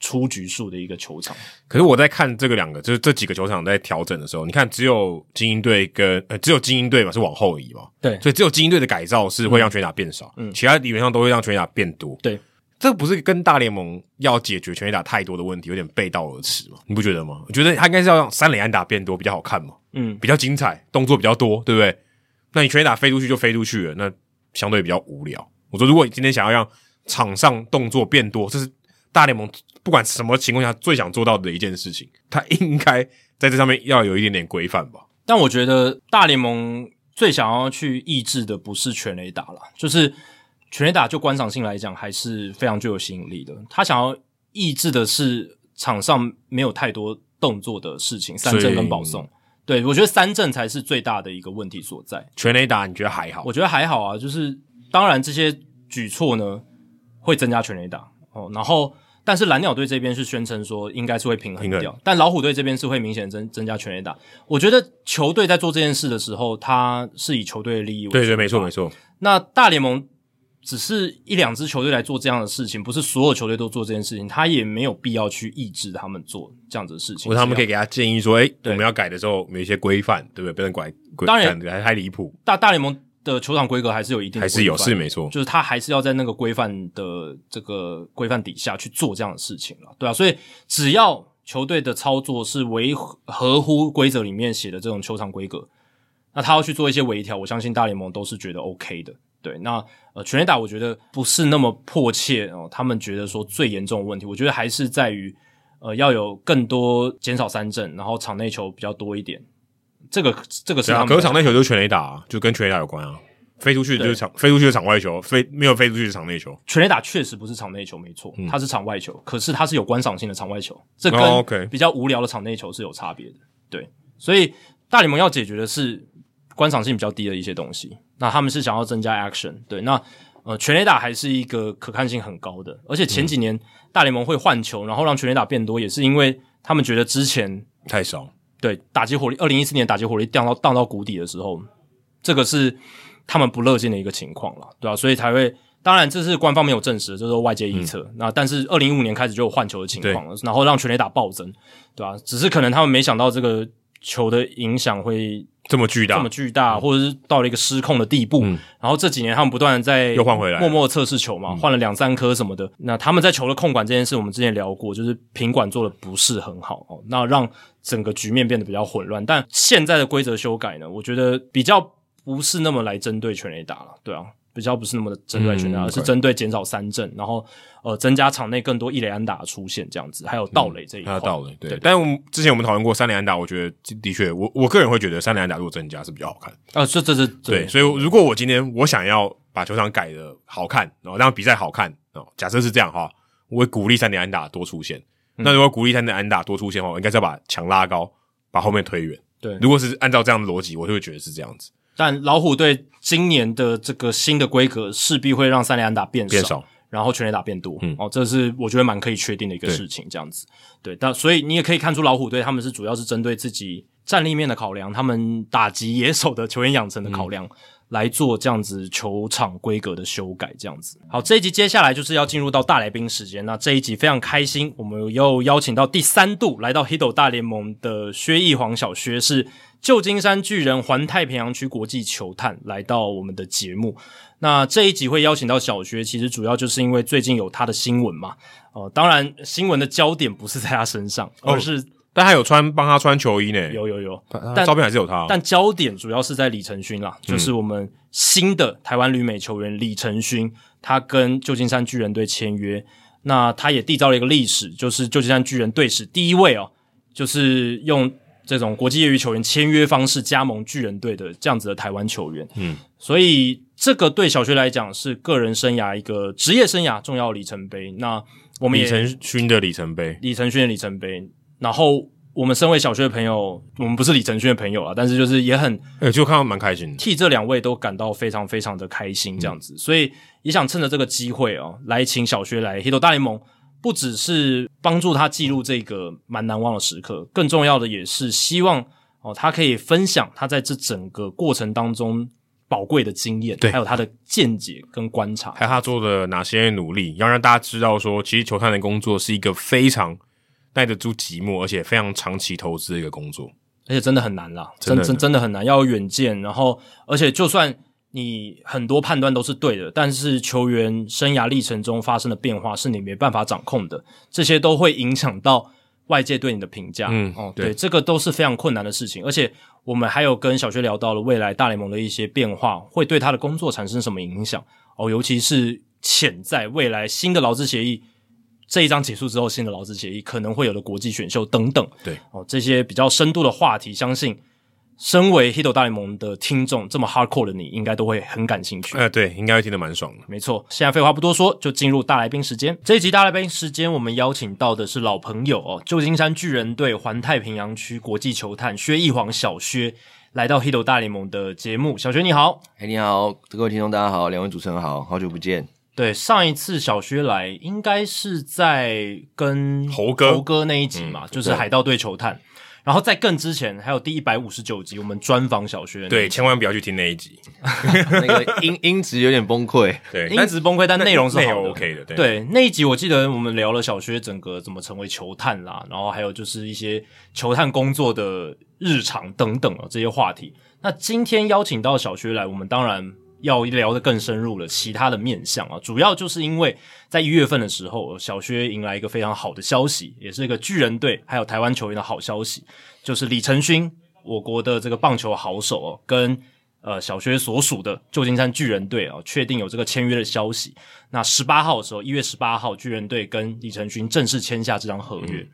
出局数的一个球场。可是我在看这个两个，就是这几个球场在调整的时候，你看只有精英队跟呃只有精英队嘛是往后移嘛，对，所以只有精英队的改造是会让全打变少，嗯，其他理论上都会让全打变多，对。这不是跟大联盟要解决全垒打太多的问题有点背道而驰吗？你不觉得吗？我觉得他应该是要让三垒安打变多比较好看嘛，嗯，比较精彩，动作比较多，对不对？那你全垒打飞出去就飞出去了，那相对比较无聊。我说，如果你今天想要让场上动作变多，这是大联盟不管什么情况下最想做到的一件事情，他应该在这上面要有一点点规范吧。但我觉得大联盟最想要去抑制的不是全垒打了，就是。全垒打就观赏性来讲还是非常具有吸引力的。他想要抑制的是场上没有太多动作的事情，三振跟保送。对，我觉得三振才是最大的一个问题所在。全垒打你觉得还好？我觉得还好啊，就是当然这些举措呢会增加全垒打哦。然后，但是蓝鸟队这边是宣称说应该是会平衡掉，衡但老虎队这边是会明显增增加全垒打。我觉得球队在做这件事的时候，他是以球队的利益为主。对对，没错没错。那大联盟。只是一两支球队来做这样的事情，不是所有球队都做这件事情，他也没有必要去抑制他们做这样子的事情。或者他们可以给他建议说：“哎、欸，我们要改的时候，有一些规范，对不对？不能拐。当然，还太离谱。大大联盟的球场规格还是有一定的，还是有是没错，就是他还是要在那个规范的这个规范底下去做这样的事情了，对啊，所以只要球队的操作是违合乎规则里面写的这种球场规格，那他要去做一些微调，我相信大联盟都是觉得 OK 的。对，那呃，全垒打我觉得不是那么迫切哦。他们觉得说最严重的问题，我觉得还是在于呃，要有更多减少三振，然后场内球比较多一点。这个这个是可是场内球就是全垒打啊，就跟全垒打有关啊。飞出去就是场，飞出去的场外球，飞没有飞出去的场内球。全垒打确实不是场内球，没错，它是场外球，可是它是有观赏性的场外球，这跟比较无聊的场内球是有差别的。对，所以大联盟要解决的是观赏性比较低的一些东西。那他们是想要增加 action，对，那呃全垒打还是一个可看性很高的，而且前几年大联盟会换球，然后让全垒打变多，也是因为他们觉得之前太少，对，打击火力，二零一四年打击火力降到降到谷底的时候，这个是他们不乐见的一个情况了，对吧、啊？所以才会，当然这是官方没有证实，这是外界预测。嗯、那但是二零一五年开始就有换球的情况了，然后让全垒打暴增，对吧、啊？只是可能他们没想到这个球的影响会。这么巨大，这么巨大，或者是到了一个失控的地步。嗯、然后这几年他们不断的在又换回来，默默测试球嘛，换了两三颗什么的。那他们在球的控管这件事，我们之前聊过，就是品管做的不是很好哦，那让整个局面变得比较混乱。但现在的规则修改呢，我觉得比较不是那么来针对全垒打了，对啊。比较不是那么的针对全垒打，而是针对减少三振，然后呃增加场内更多一垒安打的出现这样子，还有盗垒这一块。还有盗垒，对。对，但我们之前我们讨论过三垒安打，我觉得的确，我我个人会觉得三垒安打如果增加是比较好看。啊，这这是对。所以如果我今天我想要把球场改的好看，然后让比赛好看哦，假设是这样哈，我会鼓励三垒安打多出现。那如果鼓励三垒安打多出现的话，我应该是要把墙拉高，把后面推远。对，如果是按照这样的逻辑，我就会觉得是这样子。但老虎队今年的这个新的规格势必会让三连安打变少，变少，然后全垒打变多。嗯，哦，这是我觉得蛮可以确定的一个事情。这样子，对，但所以你也可以看出老虎队他们是主要是针对自己战力面的考量，他们打击野手的球员养成的考量。嗯来做这样子球场规格的修改，这样子。好，这一集接下来就是要进入到大来宾时间。那这一集非常开心，我们又邀请到第三度来到 Hito 大联盟的薛逸煌小薛，是旧金山巨人环太平洋区国际球探来到我们的节目。那这一集会邀请到小薛，其实主要就是因为最近有他的新闻嘛。哦、呃，当然新闻的焦点不是在他身上，而是。但他有穿帮他穿球衣呢，有有有，但照片还是有他，哦。但焦点主要是在李承勋啦，嗯，就是我们新的台湾旅美球员李承勋，他跟旧金山巨人队签约，那他也缔造了一个历史，就是旧金山巨人队史第一位哦，就是用这种国际业余球员签约方式加盟巨人队的这样子的台湾球员，嗯，所以这个对小薛来讲是个人生涯一个职业生涯重要里程碑。那我们也李承勋的里程碑，李承勋的里程碑。然后我们身为小薛的朋友，我们不是李承勋的朋友啊，但是就是也很，呃，就看到蛮开心的，替这两位都感到非常非常的开心，这样子，嗯、所以也想趁着这个机会哦，来请小薛来 Hito 大联盟，不只是帮助他记录这个蛮难忘的时刻，更重要的也是希望哦，他可以分享他在这整个过程当中宝贵的经验，对，还有他的见解跟观察，还有他做的哪些努力，要让大家知道说，其实球探的工作是一个非常。耐得住寂寞，而且非常长期投资的一个工作，而且真的很难啦，真真真的很难，要有远见。然后，而且就算你很多判断都是对的，但是球员生涯历程中发生的变化是你没办法掌控的，这些都会影响到外界对你的评价。嗯，哦，对，对，这个都是非常困难的事情。而且，我们还有跟小薛聊到了未来大联盟的一些变化，会对他的工作产生什么影响？哦，尤其是潜在未来新的劳资协议。这一章结束之后，新的劳资协议可能会有的国际选秀等等，对哦，这些比较深度的话题，相信身为 Hito 大联盟的听众，这么 hardcore 的你应该都会很感兴趣。呃，对，应该会听得蛮爽的。没错，现在废话不多说，就进入大来宾时间。这一集大来宾时间，我们邀请到的是老朋友哦，旧金山巨人队环太平洋区国际球探薛逸煌小薛来到 Hito 大联盟的节目。小薛你好，哎、hey, 你好，各位听众大家好，两位主持人好，好久不见。对，上一次小薛来应该是在跟猴哥猴哥那一集嘛，嗯、就是海盗队球探。然后在更之前，还有第一百五十九集，我们专访小薛。对，千万不要去听那一集，那个音音质有点崩溃。对，音质崩溃，但内容是好的。OK 的。对，对，那一集我记得我们聊了小薛整个怎么成为球探啦，然后还有就是一些球探工作的日常等等啊这些话题。那今天邀请到小薛来，我们当然。要聊得更深入了，其他的面向啊，主要就是因为在一月份的时候，小薛迎来一个非常好的消息，也是一个巨人队还有台湾球员的好消息，就是李承勋，我国的这个棒球好手哦，跟呃小薛所属的旧金山巨人队啊，确定有这个签约的消息。那十八号的时候，一月十八号，巨人队跟李承勋正式签下这张合约，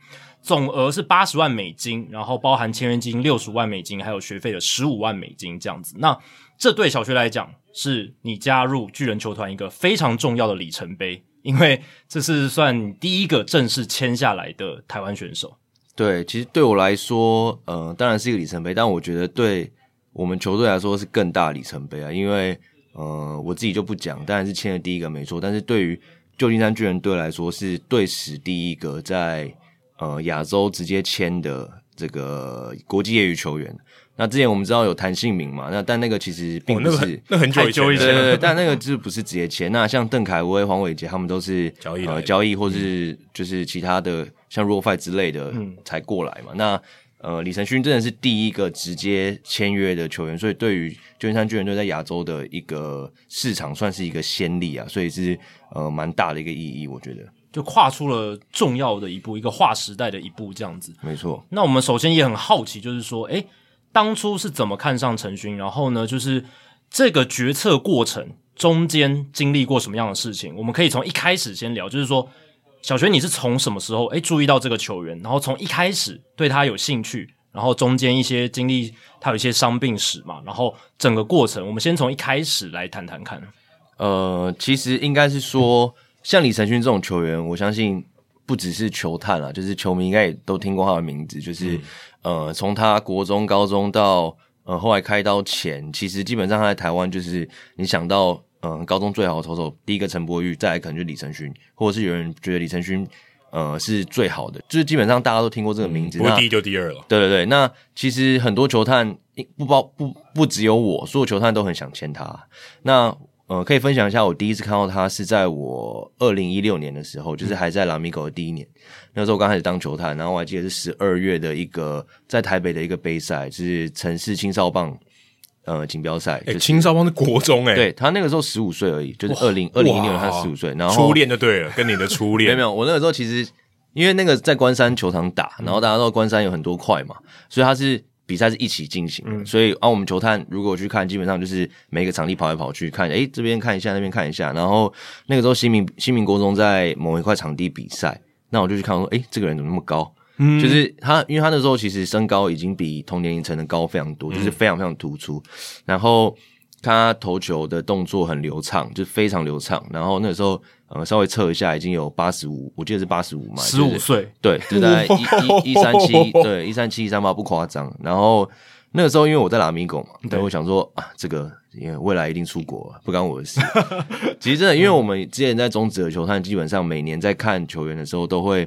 总额是八十万美金，然后包含签约金六十万美金，还有学费的十五万美金这样子。那这对小薛来讲，是你加入巨人球团一个非常重要的里程碑，因为这是算第一个正式签下来的台湾选手。对，其实对我来说，呃，当然是一个里程碑，但我觉得对我们球队来说是更大里程碑啊，因为呃，我自己就不讲，当然是签了第一个没错，但是对于旧金山巨人队来说，是队史第一个在呃亚洲直接签的这个国际业余球员。那之前我们知道有谭信名嘛？那但那个其实并不是，哦、那，很久以前，对对对，但那个就是不是直接签。那像邓凯威、黄伟杰他们都是交易呃交易，或是就是其他的、嗯、像 Rule Five 之类的才过来嘛。嗯、那呃，李承勋真的是第一个直接签约的球员，所以对于旧金山巨人队在亚洲的一个市场算是一个先例啊，所以是呃蛮大的一个意义，我觉得就跨出了重要的一步，一个划时代的一步，这样子。没错。那我们首先也很好奇，就是说，诶，当初是怎么看上陈勋？然后呢，就是这个决策过程中间经历过什么样的事情？我们可以从一开始先聊，就是说。小学，你是从什么时候诶注意到这个球员，然后从一开始对他有兴趣，然后中间一些经历，他有一些伤病史嘛，然后整个过程，我们先从一开始来谈谈看。呃，其实应该是说，像李承勋这种球员，我相信不只是球探啦，就是球迷应该也都听过他的名字。就是、嗯、呃，从他国中、高中到呃后来开刀前，其实基本上他在台湾就是你想到。嗯，高中最好的投手，第一个陈柏宇，再来可能就李承勋，或者是有人觉得李承勋，呃，是最好的，就是基本上大家都听过这个名字，不是第一就第二了。对对对，那其实很多球探不包不不只有我，所有球探都很想签他。那呃，可以分享一下，我第一次看到他是在我二零一六年的时候，就是还在拉米狗的第一年，嗯、那时候我刚开始当球探，然后我还记得是十二月的一个在台北的一个杯赛，就是城市青少棒。呃，锦标赛，哎，青少棒是国中，哎，对，他那个时候十五岁而已，就是二零二零一六年他十五岁，然后初恋就对了，跟你的初恋。没有没有，我那个时候其实因为那个在关山球场打，然后大家知道关山有很多块嘛，所以他是比赛是一起进行的，嗯、所以啊，我们球探如果去看，基本上就是每个场地跑来跑去看，哎，这边看一下，那边看一下，然后那个时候新民新民国中在某一块场地比赛，那我就去看说，哎，这个人怎么那么高？嗯，就是他，因为他那时候其实身高已经比同年龄层的高非常多，就是非常非常突出。然后他投球的动作很流畅，就非常流畅。然后那个时候，呃，稍微测一下，已经有八十五，我记得是八十五嘛，十五岁，对，就在一一一三七，对，一三七一三八不夸张。然后那个时候，因为我在拉米狗嘛，对，我想说啊，这个因为未来一定出国，不干我的事。其实真的，因为我们之前在中职的球探，基本上每年在看球员的时候都会。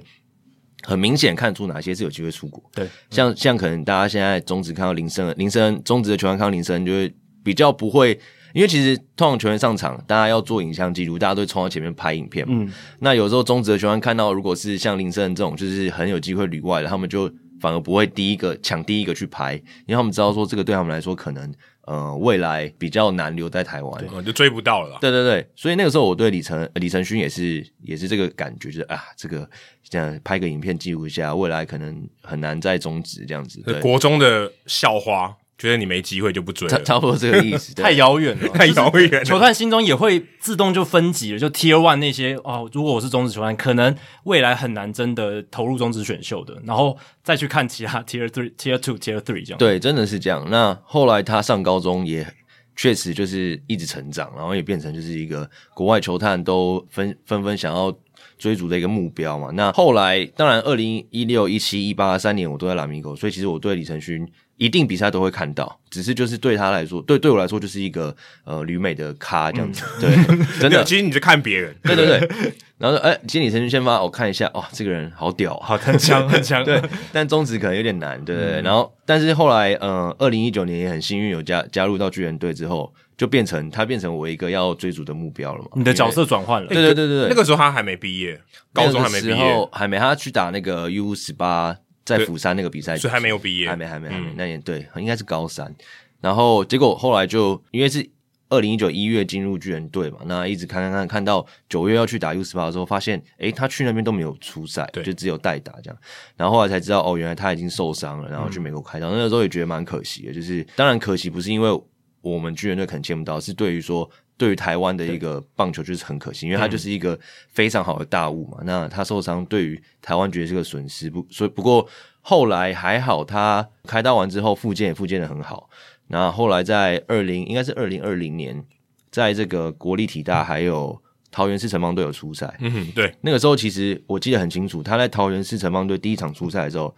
很明显看出哪些是有机会出国，对，像像可能大家现在中职看到林森，林森中职的球员看到林森就会比较不会，因为其实通常球员上场，大家要做影像记录，大家都会冲到前面拍影片嘛。嗯，那有时候中职的球员看到，如果是像林森这种，就是很有机会旅外的，他们就反而不会第一个抢第一个去拍，因为他们知道说这个对他们来说可能。呃，未来比较难留在台湾，就追不到了。对对对，所以那个时候我对李承李承勋也是也是这个感觉，就是啊，这个这样拍个影片记录一下，未来可能很难在中职这样子。对，国中的校花。觉得你没机会就不追了，差不多这个意思。太遥远了，太遥远了。球探心中也会自动就分级了，就 Tier One 那些哦，如果我是中职球探，可能未来很难真的投入中职选秀的，然后再去看其他 Tier Three、Tier Two、Tier Three 这样。对，真的是这样。那后来他上高中也确实就是一直成长，然后也变成就是一个国外球探都纷纷纷想要追逐的一个目标嘛。那后来当然，二零一六、一七、一八三年我都在拉米狗，所以其实我对李承勋。一定比赛都会看到，只是就是对他来说，对对我来说就是一个呃旅美的咖这样子，嗯、对，真的。其实你在看别人，对对对。然后说，哎、欸，经理陈俊先发，我看一下，哦，这个人好屌，好很强 很强。对，但中职可能有点难，对对对。嗯、然后，但是后来，呃，二零一九年也很幸运有加加入到巨人队之后，就变成他变成我一个要追逐的目标了嘛。你的角色转换了，对对对对对。那个时候他还没毕业，高中还没毕业，还没，他去打那个 U 十八。在釜山那个比赛，所以还没有毕业，还没，还没，还没。那年对，应该是高三。然后结果后来就因为是二零一九一月进入巨人队嘛，那一直看看看，看到九月要去打 U 十八的时候，发现诶，他去那边都没有出赛，就只有代打这样。然后后来才知道，哦，原来他已经受伤了，然后去美国开刀。那个时候也觉得蛮可惜的，就是当然可惜不是因为我们巨人队可能见不到，是对于说。对于台湾的一个棒球就是很可惜，因为他就是一个非常好的大物嘛。嗯、那他受伤，对于台湾觉得是个损失。不，所以不过后来还好，他开刀完之后复健也复健的很好。那后来在二零应该是二零二零年，在这个国立体大还有桃园市城邦队有出赛。嗯，对，那个时候其实我记得很清楚，他在桃园市城邦队第一场出赛的时候，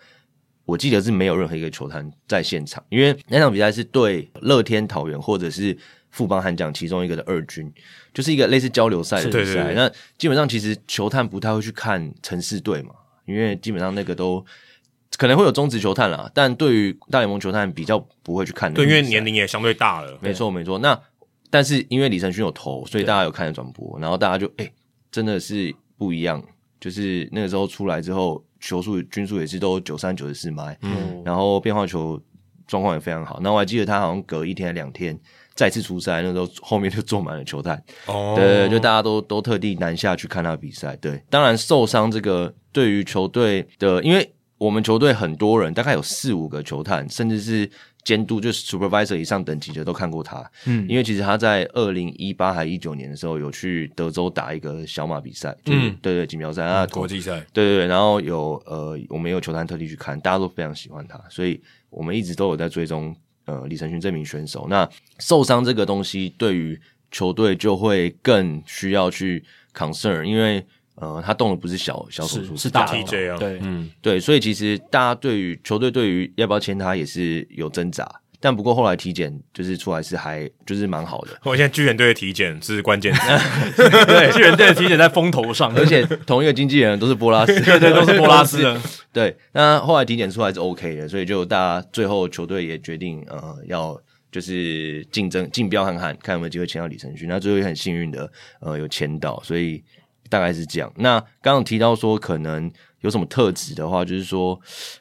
我记得是没有任何一个球探在现场，因为那场比赛是对乐天桃园或者是。富邦悍将其中一个的二军，就是一个类似交流赛的比赛。那基本上其实球探不太会去看城市队嘛，因为基本上那个都可能会有中职球探啦，但对于大联盟球探比较不会去看。对，因为年龄也相对大了。没错没错。那但是因为李承勋有投，所以大家有看的转播，然后大家就哎、欸，真的是不一样。就是那个时候出来之后，球速均速也是都九三九十四迈，嗯，然后变化球状况也非常好。那我还记得他好像隔一天两天再次出赛，那时候后面就坐满了球探，哦，对，对，就大家都都特地南下去看他比赛。对，当然受伤这个对于球队的，因为我们球队很多人，大概有四五个球探，甚至是。监督就是 supervisor 以上等级的都看过他，嗯，因为其实他在二零一八还一九年的时候有去德州打一个小马比赛，就是、嗯，对对，锦标赛啊，国际赛，对对对，然后有呃，我们也有球探特地去看，大家都非常喜欢他，所以我们一直都有在追踪呃李承勋这名选手。那受伤这个东西对于球队就会更需要去 concern，因为。呃，他动的不是小小手术，是大 TJ 啊。对，嗯，对，所以其实大家对于球队对于要不要签他也是有挣扎，但不过后来体检就是出来是还就是蛮好的。我现在巨人队的体检是关键，对，巨人队的体检在风头上，而且同一个经纪人都是波拉斯，对对，都是波拉斯的。对，那后来体检出来是 OK 的，所以就大家最后球队也决定呃要就是竞争竞标看看看有没有机会签到李承勋，那最后也很幸运的呃有签到，所以。大概是这样。那刚刚提到说，可能有什么特质的话，就是说，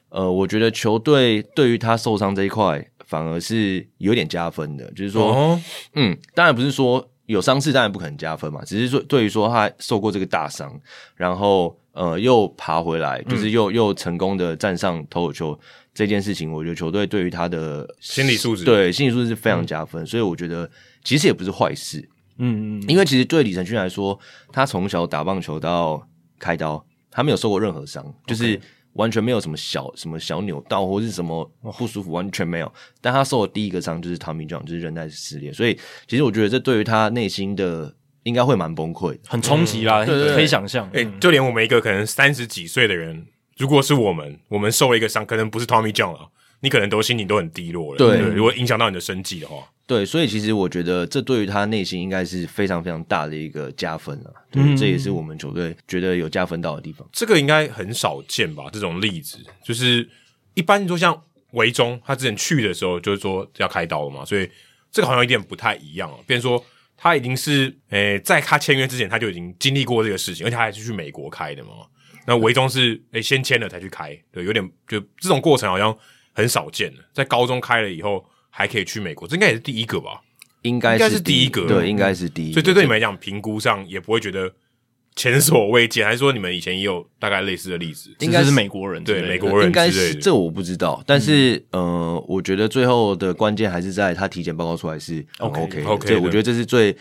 呃，我觉得球队对于他受伤这一块，反而是有点加分的。就是说，哦、嗯，当然不是说有伤势，当然不可能加分嘛。只是说，对于说他受过这个大伤，然后呃又爬回来，就是又、嗯、又成功的站上投手丘这件事情，我觉得球队对于他的心理素质，对心理素质是非常加分。嗯、所以我觉得其实也不是坏事。嗯嗯，因为其实对李承勋来说，他从小打棒球到开刀，他没有受过任何伤.就是完全没有什么小什么小扭到或是什么不舒服，完全没有。但他受的第一个伤就是 Tommy John，就是韧带撕裂，所以其实我觉得这对于他内心的应该会蛮崩溃的，很冲击啦，对对对，可以想象。哎、欸，就连我们一个可能三十几岁的人，如果是我们，我们受了一个伤，可能不是 Tommy John 啊，你可能都心情都很低落了。对，对，如果影响到你的生计的话。对，所以其实我觉得这对于他内心应该是非常非常大的一个加分了。对，嗯，这也是我们球队觉得有加分到的地方。这个应该很少见吧？这种例子就是一般说像维中，他之前去的时候就是说要开刀了嘛，所以这个好像有点不太一样啊。变成说他已经是诶，在他签约之前他就已经经历过这个事情，而且他还是去美国开的嘛。那维中是诶先签了才去开，对，有点就这种过程好像很少见的。在高中开了以后。还可以去美国，这应该也是第一个吧？应该是第一个，对，应该是第一个。所以，对对你们来讲，评估上也不会觉得前所未见，还是说你们以前也有大概类似的例子？应该是美国人，对美国人，应该是这我不知道。但是，呃，我觉得最后的关键还是在他体检报告出来是 OK OK。对，我觉得这是最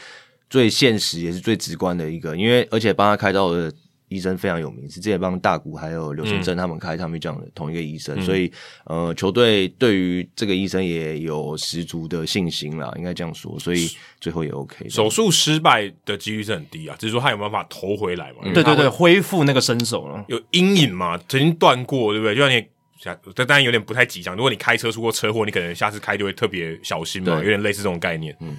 最现实也是最直观的一个，因为而且帮他开刀的。医生非常有名，是之前帮大谷还有刘先正他们开他们这样的同一个医生，嗯、所以呃，球队对于这个医生也有十足的信心啦，应该这样说，所以最后也 OK。手术失败的几率是很低啊，只是说他有没有办法投回来嘛？嗯、对对对，恢复那个身手了，有阴影嘛？曾经断过，对不对？就像你，这当然有点不太吉祥。如果你开车出过车祸，你可能下次开就会特别小心嘛，有点类似这种概念。嗯。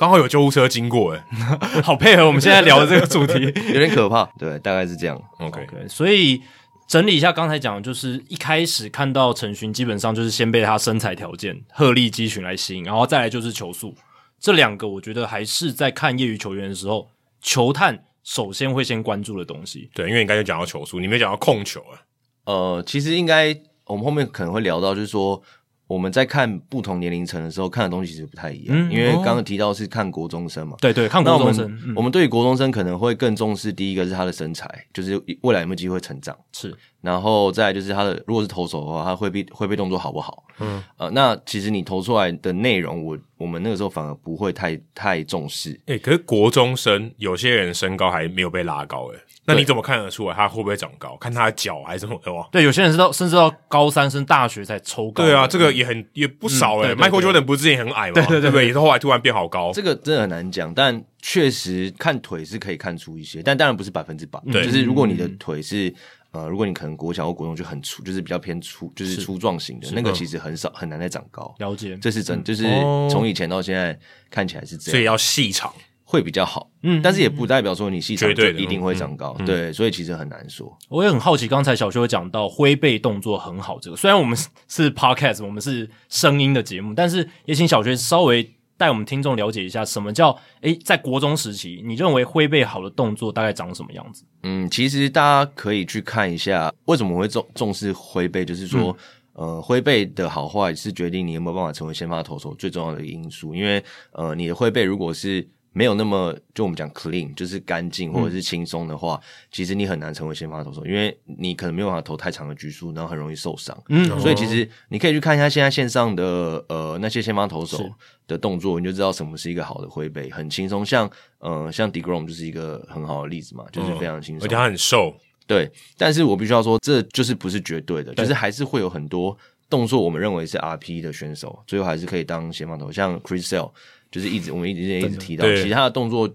刚好有救护车经过，哎 好配合我们现在聊的这个主题，有点可怕。对，大概是这样。OK，, okay 所以整理一下刚才讲的，就是一开始看到陈勋，基本上就是先被他身材条件、鹤立鸡群来吸引，然后再来就是球速。这两个我觉得还是在看业余球员的时候，球探首先会先关注的东西。对，因为你刚才讲到球速，你没讲到控球啊。呃，其实应该我们后面可能会聊到，就是说。我们在看不同年龄层的时候，看的东西其实不太一样。嗯、因为刚刚提到是看国中生嘛，对对，看国中生。我们，嗯、我们对于国中生可能会更重视，第一个是他的身材，就是未来有没有机会成长。是，然后再来就是他的，如果是投手的话，他挥臂挥臂动作好不好？嗯，呃，那其实你投出来的内容，我我们那个时候反而不会太太重视。哎、欸，可是国中生有些人身高还没有被拉高，哎。那你怎么看得出来他会不会长高？看他的脚还是什么的吗？对，有些人是到甚至到高三升大学才抽高。对啊，这个也很也不少哎、欸。Michael Jordan 不是之前很矮吗？对对对，对，也是后来突然变好高。这个真的很难讲，但确实看腿是可以看出一些，但当然不是百分之百。对，就是如果你的腿是呃，如果你可能国小或国中就很粗，就是比较偏粗，就是粗壮型的，那个其实很少很难再长高。了解，这是真，就是从以前到现在看起来是这样，所以要细长。会比较好，嗯，但是也不代表说你细长就一定会长高，对，所以其实很难说。我也很好奇，刚才小修讲到挥背动作很好，这个虽然我们 是 podcast，我们是声音的节目，但是也请小学稍微带我们听众了解一下，什么叫诶，在国中时期，你认为挥背好的动作大概长什么样子？嗯，其实大家可以去看一下，为什么会重重视挥背，就是说，嗯、呃，挥背的好坏是决定你有没有办法成为先发投手最重要的因素。因为呃，你的挥背如果是没有那么，就我们讲 clean，就是干净或者是轻松的话，嗯、其实你很难成为先发投手，因为你可能没有办法投太长的局数，然后很容易受伤。嗯，所以其实你可以去看一下现在线上的呃那些先发投手的动作，你就知道什么是一个好的挥背，很轻松。像呃像 DeGrom 就是一个很好的例子嘛，就是非常轻松，而且他很瘦。对，但是我必须要说，这就是不是绝对的，就是还是会有很多动作，我们认为是 RP 的选手，最后还是可以当先发投手，像 Chris Sale。就是一直我们一直一直提到，其他的动作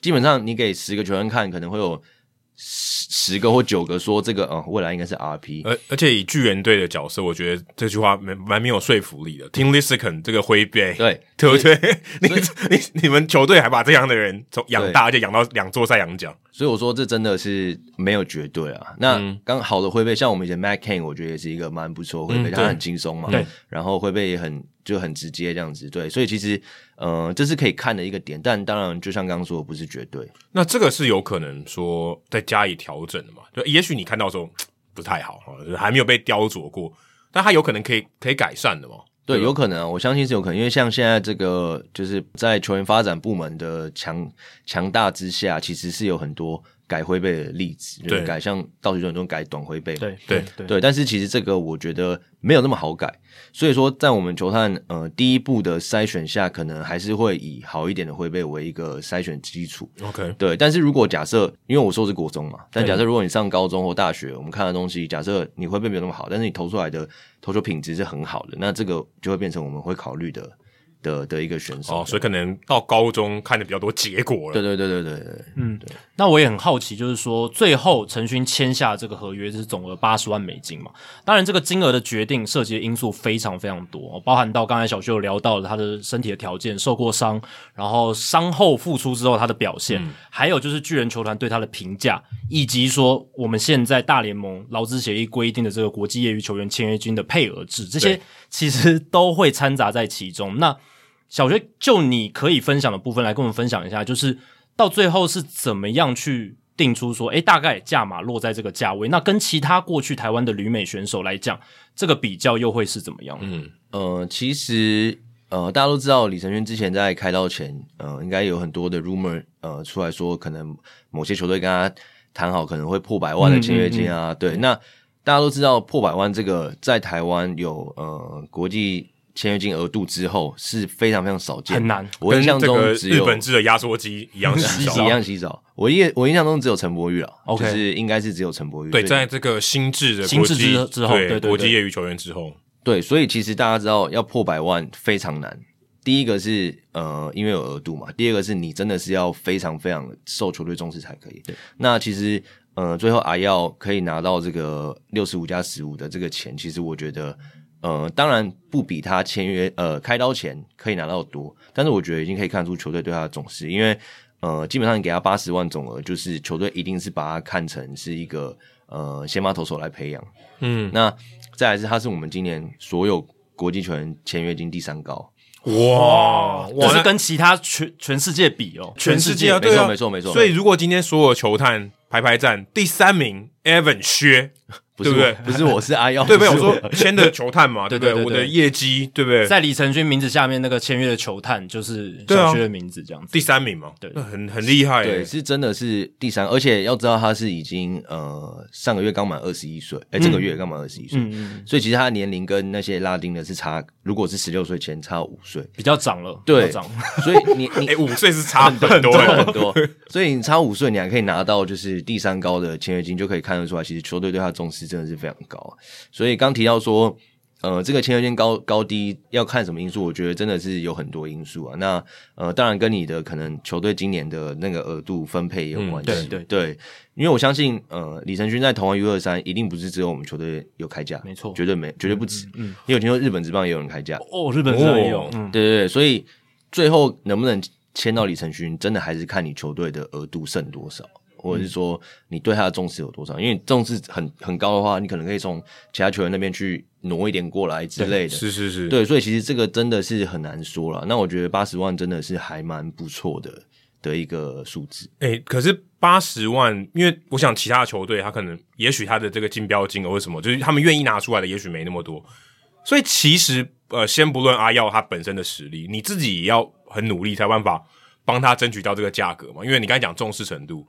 基本上你给十个球员看，可能会有十十个或九个说这个，嗯，未来应该是 RP。而而且以巨人队的角色，我觉得这句话蛮蛮没有说服力的。Tim Lincecum 这个挥背，对 对不对？你你你们球队还把这样的人从养大，而且养到两座赛扬奖，所以我说这真的是没有绝对啊。那刚好的挥背，像我们以前 Matt Cain，我觉得也是一个蛮不错挥背，他很轻松嘛，对，然后挥背也很。就很直接这样子，对，所以其实，呃，这是可以看的一个点，但当然，就像刚刚说的，不是绝对。那这个是有可能说再加以调整的嘛？就也许你看到说 不太好，还没有被雕琢过，但它有可能可以可以改善的嘛？对，对？有可能啊，我相信是有可能，因为像现在这个，就是在球员发展部门的强强大之下，其实是有很多。改挥背的例子，对，改像道奇这种改短挥背，对对对对。但是其实这个我觉得没有那么好改，所以说在我们球探呃第一步的筛选下，可能还是会以好一点的挥背为一个筛选基础。OK，对。但是如果假设，因为我说是国中嘛，但假设如果你上高中或大学，我们看的东西，假设你挥背没有那么好，但是你投出来的投球品质是很好的，那这个就会变成我们会考虑的。的的一个选手，哦，所以可能到高中看的比较多结果了。对对对对对对，嗯，对。那我也很好奇，就是说最后陈勋签下这个合约是总额八十万美金嘛？当然，这个金额的决定涉及的因素非常非常多，包含到刚才小薛有聊到了他的身体的条件，受过伤，然后伤后复出之后他的表现，嗯、还有就是巨人球团对他的评价，以及说我们现在大联盟劳资协议规定的这个国际业余球员签约金的配额制，这些其实都会掺杂在其中。那小学，就你可以分享的部分来跟我们分享一下，就是到最后是怎么样去定出说，诶，大概价码落在这个价位，那跟其他过去台湾的旅美选手来讲，这个比较又会是怎么样？嗯，呃，其实呃，大家都知道李承勋之前在开刀前，呃，应该有很多的 rumor，呃，出来说可能某些球队跟他谈好，可能会破百万的签约金啊，嗯嗯嗯对，那大家都知道破百万这个在台湾有呃国际。签约金额度之后是非常非常少见，很难。我印象中只有日本制的压缩机一样稀少，一样稀少。我印我印象中只有陈柏宇了.就是应该是只有陈柏宇。对，在这个新制的新制之之后，对，对，对，国际业余球员之后，对，所以其实大家知道要破百万非常难。第一个是呃，因为有额度嘛；第二个是你真的是要非常非常受球队重视才可以。对，那其实呃，最后阿耀可以拿到这个六十五加十五的这个钱，其实我觉得。呃，当然不比他签约呃开刀前可以拿到多，但是我觉得已经可以看出球队对他的重视，因为呃基本上你给他八十万总额，就是球队一定是把他看成是一个呃先发投手来培养。嗯，那再来是他是我们今年所有国际球员签约金第三高，哇，就是跟其他全全世界比哦，全世界啊，没错没错没错。所以如果今天所有球探排排站第三名，Evan 薛。对不对？不是我是阿耀，对不对？我说签的球探嘛，对不对？我的业绩，对不对？在李承勋名字下面那个签约的球探就是小薛的名字，这样子第三名嘛，对，很很厉害，对，是真的是第三，而且要知道他是已经呃上个月刚满二十一岁，哎，这个月刚满二十一岁，所以其实他的年龄跟那些拉丁的是差，如果是十六岁前差五岁，比较长了，对，长，所以你你 五岁是差很多很多，所以你差五岁，你还可以拿到就是第三高的签约金，就可以看得出来，其实球队对他重视。真的是非常高，所以刚提到说，呃，这个签约金高高低要看什么因素？我觉得真的是有很多因素啊。那呃，当然跟你的可能球队今年的那个额度分配也有关系。嗯、对对对，因为我相信，呃，李承勋在投完 U 二三，一定不是只有我们球队有开价，没错，绝对没，绝对不止。嗯，因为我听说日本职棒也有人开价。哦，日本职棒也有。嗯，对对对，所以最后能不能签到李承勋，真的还是看你球队的额度剩多少。或者是说你对他的重视有多少？因为重视很很高的话，你可能可以从其他球员那边去挪一点过来之类的。是是是，对，所以其实这个真的是很难说了。那我觉得八十万真的是还蛮不错的的一个数字。哎、欸，可是八十万，因为我想其他的球队他可能也许他的这个竞标金额为什么，就是他们愿意拿出来的也许没那么多。所以其实呃，先不论阿耀他本身的实力，你自己也要很努力才有办法帮他争取到这个价格嘛。因为你刚才讲重视程度。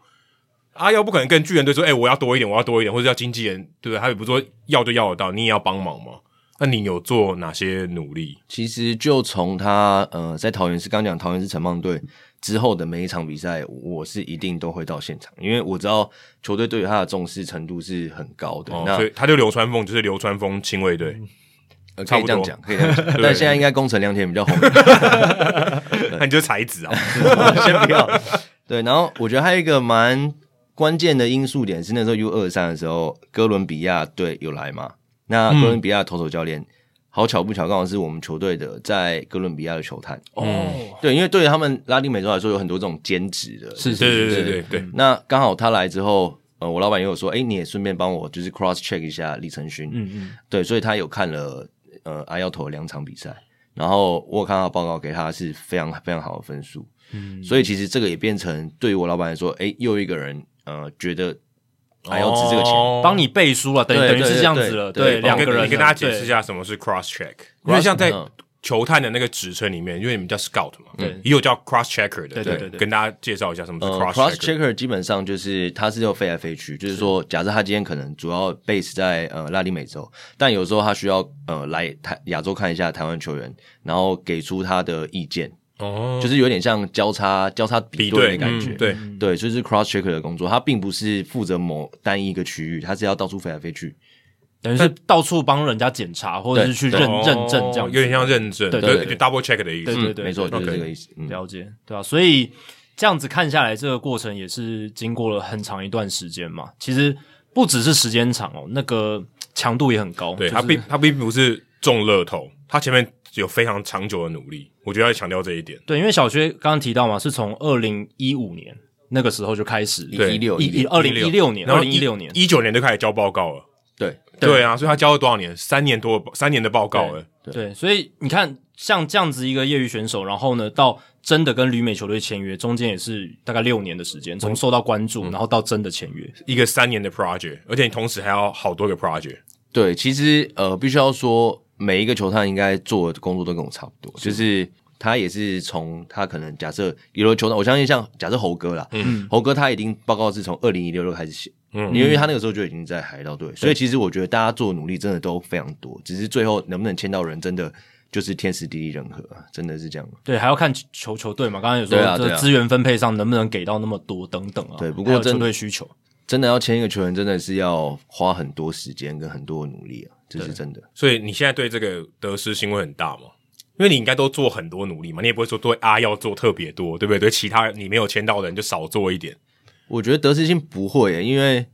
阿耀不可能跟巨人队说：“哎、欸，我要多一点，我要多一点，或者叫经纪人，对不对？他也不说要就要得到，你也要帮忙嘛。那你有做哪些努力？其实就从他呃在桃园市刚讲桃园市城棒队之后的每一场比赛，我是一定都会到现场，因为我知道球队对于他的重视程度是很高的。哦、那所以他就流川枫就是流川枫亲卫队，呃，可以这样讲，可以这样讲。但现在应该工程良田比较红，那你就是才子啊，先不要。对，然后我觉得还有一个蛮。关键的因素点是那时候 U 二三的时候，哥伦比亚队有来嘛？那哥伦比亚投手教练、嗯、好巧不巧，刚好是我们球队的在哥伦比亚的球探哦。对，因为对于他们拉丁美洲来说，有很多这种兼职的，是是是是是对。那刚好他来之后，呃，我老板也有说，哎、欸，你也顺便帮我就是 cross check 一下李承勋。嗯嗯。对，所以他有看了呃阿耀投的两场比赛，然后我有看到报告给他是非常非常好的分数。嗯。所以其实这个也变成对于我老板来说，哎、欸，又一个人。呃，觉得还要值这个钱，帮、哦、你背书了，等于等于是这样子了。对，两个人，你跟大家解释一下什么是 cross check，因为像在球探的那个职称里面，因为你们叫 scout 嘛，对，也有叫 cross checker 的，对对对，跟大家介绍一下什么是 cross cross checker 基本上就是他是要飞来飞去，就是说，假设他今天可能主要 base 在呃拉丁美洲，但有时候他需要呃来台亚洲看一下台湾球员，然后给出他的意见。哦，就是有点像交叉交叉比对的感觉，对、嗯、对，就是 cross checker 的工作，它并不是负责某单一个区域，它是要到处飞来飞去，等于是到处帮人家检查或者是去认认证这样，有点像认证，对对，对，对，double check 的意思，对对对，没错，就是这个意思，了解，对吧？所以这样子看下来，这个过程也是经过了很长一段时间嘛。其实不只是时间长哦，那个强度也很高，对他并它并不是中乐透，它前面。有非常长久的努力，我觉得要强调这一点。对，因为小薛刚刚提到嘛，是从二零一五年那个时候就开始，一六一二零一六年，二零一六年一九年就开始交报告了。对对啊，所以他交了多少年？三年多，三年的报告了。对，对，所以你看，像这样子一个业余选手，然后呢，到真的跟旅美球队签约，中间也是大概六年的时间，从受到关注，嗯，然后到真的签约，一个三年的 project，而且你同时还要好多个 project。对，其实呃，必须要说。每一个球探应该做的工作都跟我差不多，就是他也是从他可能假设有的球探，我相信像假设猴哥啦，嗯，猴哥他已经报告是从二零一六就开始写，嗯，因为他那个时候就已经在海盗队，所以其实我觉得大家做的努力真的都非常多，只是最后能不能签到人，真的就是天时地利人和，真的是这样。对，还要看球球队嘛，刚刚有说这资源分配上能不能给到那么多等等啊。对，不过针对需求，真的要签一个球员，真的是要花很多时间跟很多努力啊。这是真的，所以你现在对这个得失心会很大吗？因为你应该都做很多努力嘛，你也不会说对阿要做特别多，对不对？对其他你没有签到的人就少做一点。我觉得得失心不会耶，因为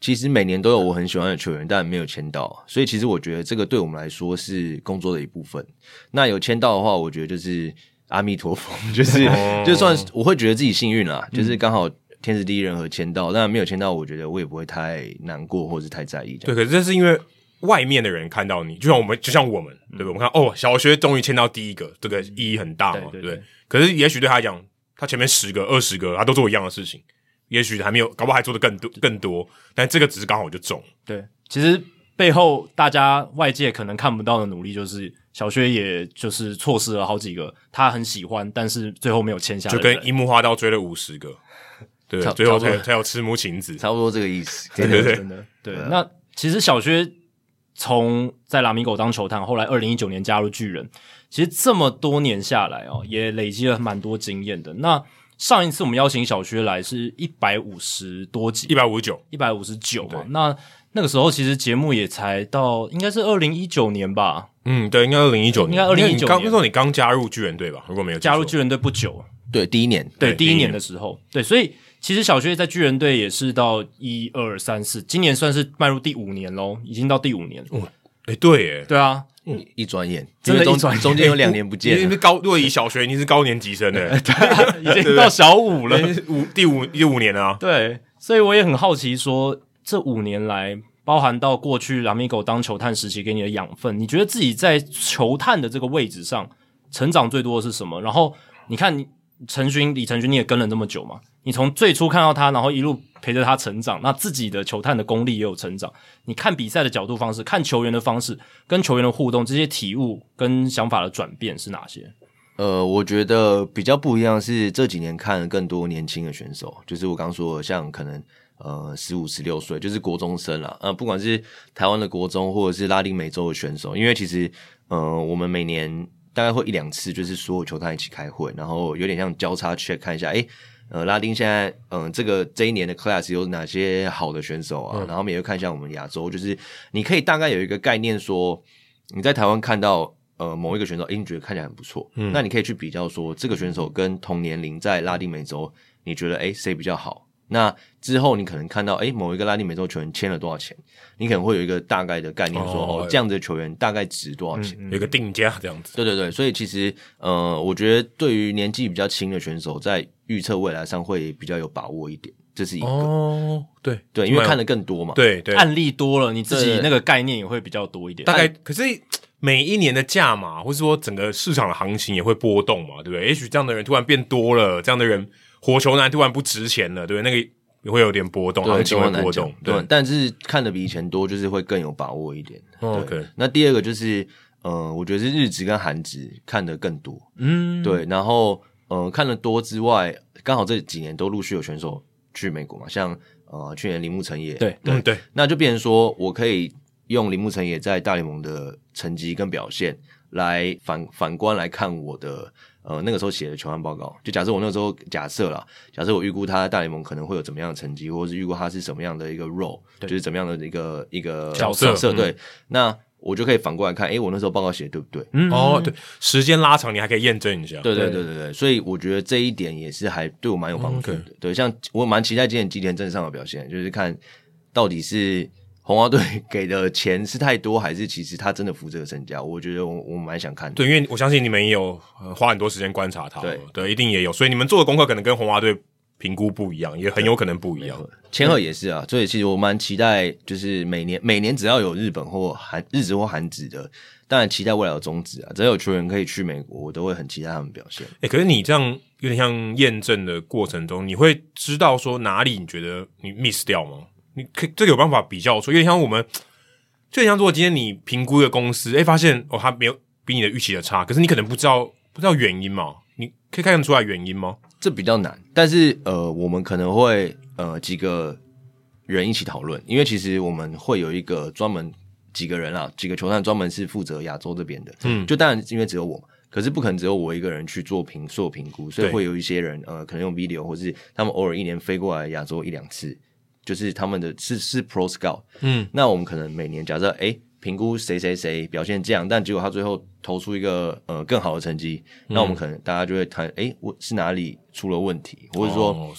其实每年都有我很喜欢的球员，但没有签到，所以其实我觉得这个对我们来说是工作的一部分。那有签到的话，我觉得就是阿弥陀佛，就是、哦、就算我会觉得自己幸运啦，就是刚好天时地利人和签到，但没有签到，我觉得我也不会太难过或是太在意。对，可是这是因为。外面的人看到你，就像我们，就像我们，对不对？我们看哦，小薛终于签到第一个，这个意义很大嘛，对不对？可是也许对他来讲，他前面十个、二十个，他都做一样的事情，也许还没有，搞不好还做的更多、更多。但这个只是刚好就中。对，其实背后大家外界可能看不到的努力，就是小薛也就是错失了好几个他很喜欢，但是最后没有签下来，就跟樱木花道追了五十个，对，最后才才有赤木晴子，差不多这个意思。对对对，真的对。那其实小薛。从在拉米狗当球探，后来二零一九年加入巨人，其实这么多年下来哦，也累积了蛮多经验的。那上一次我们邀请小薛来是一百五十多集，一百五十九，一百五十九嘛。那那个时候其实节目也才到，应该是二零一九年吧？嗯，对，应该二零一九年，应该二零一九年。那时候你刚加入巨人队吧？如果没有加入巨人队不久，对，第一年，对，对第一年的时候，对，所以。其实小薛在巨人队也是到一二三四，今年算是迈入第五年喽，已经到第五年。哦，哎，对，哎，对啊，嗯，一转眼，真的中中间有两年不见，因为高若以小学，你是高年级生的，对，已经到小五了，五第五第五年了啊。对，所以我也很好奇说，说这五年来包含到过去 Lamigo 当球探时期给你的养分，你觉得自己在球探的这个位置上成长最多的是什么？然后你看你陈勋李陈勋你也跟了那么久嘛，你从最初看到他，然后一路陪着他成长，那自己的球探的功力也有成长。你看比赛的角度方式，看球员的方式，跟球员的互动，这些体悟跟想法的转变是哪些？呃，我觉得比较不一样是这几年看了更多年轻的选手，就是我刚说的，像可能呃十五、十六岁，就是国中生啦。呃，不管是台湾的国中，或者是拉丁美洲的选手，因为其实呃，我们每年大概会一两次，就是所有球探一起开会，然后有点像交叉 check 看一下，诶，呃，拉丁现在嗯、呃，这个这一年的 class 有哪些好的选手啊？嗯、然后我们也会看一下我们亚洲，就是你可以大概有一个概念说，你在台湾看到。呃，某一个选手，诶，你觉得看起来很不错，嗯，那你可以去比较说，这个选手跟同年龄在拉丁美洲，你觉得诶谁比较好？那之后你可能看到，诶某一个拉丁美洲球员签了多少钱，你可能会有一个大概的概念说，说哦，这样子的球员大概值多少钱，嗯、有一个定价这样子。对对对，所以其实，呃，我觉得对于年纪比较轻的选手，在预测未来上会比较有把握一点，这是一个。哦，对对，因为看的更多嘛，对对，案例多了，你自己那个概念也会比较多一点。大概可是。每一年的价码，或是说整个市场的行情也会波动嘛，对不对？也许这样的人突然变多了，这样的人火球男突然不值钱了，对不对？那个也会有点波动，行情会波动。对，对，但是看的比以前多，就是会更有把握一点。哦、OK，那第二个就是，呃，我觉得是日值跟韩值看的更多。嗯，对。然后，呃，看的多之外，刚好这几年都陆续有选手去美国嘛，像呃去年铃木成也，对对、嗯、对，那就变成说我可以。用铃木成也在大联盟的成绩跟表现来反反观来看我的呃那个时候写的球探报告，就假设我那时候假设了，假设我预估他在大联盟可能会有怎么样的成绩，或者是预估他是什么样的一个 role，就是怎么样的一个一个角色，色对，嗯、那我就可以反过来看，哎、欸，我那时候报告写的对不对？嗯，哦，对，时间拉长你还可以验证一下。对对对对对，所以我觉得这一点也是还对我蛮有帮助的。Okay. 对，像我蛮期待今年吉田镇上的表现，就是看到底是。红花队 给的钱是太多，还是其实他真的付这个身价？我觉得我我蛮想看的。对，因为我相信你们也有花很多时间观察他。对对，一定也有，所以你们做的功课可能跟红花队评估不一样，也很有可能不一样。千鹤也是啊，所以其实我蛮期待，就是每年每年只要有日本或韩日职或韩职的，当然期待未来的中职啊，只要有球员可以去美国，我都会很期待他们表现。哎、欸，可是你这样有点像验证的过程中，你会知道说哪里你觉得你 miss 掉吗？你可以这个有办法比较出，有点像我们，就像如果今天你评估一个公司，诶、欸，发现哦，它没有比你的预期的差，可是你可能不知道不知道原因嘛？你可以看得出来原因吗？这比较难，但是呃，我们可能会呃几个人一起讨论，因为其实我们会有一个专门几个人啊，几个球探专门是负责亚洲这边的，嗯，就当然因为只有我嘛，可是不可能只有我一个人去做评做评估，所以会有一些人呃，可能用 video 或是他们偶尔一年飞过来亚洲一两次。就是他们的是是 Pro Scout，嗯，那我们可能每年假设哎评估谁谁谁表现这样，但结果他最后投出一个呃更好的成绩，嗯、那我们可能大家就会谈哎我是哪里出了问题，或者说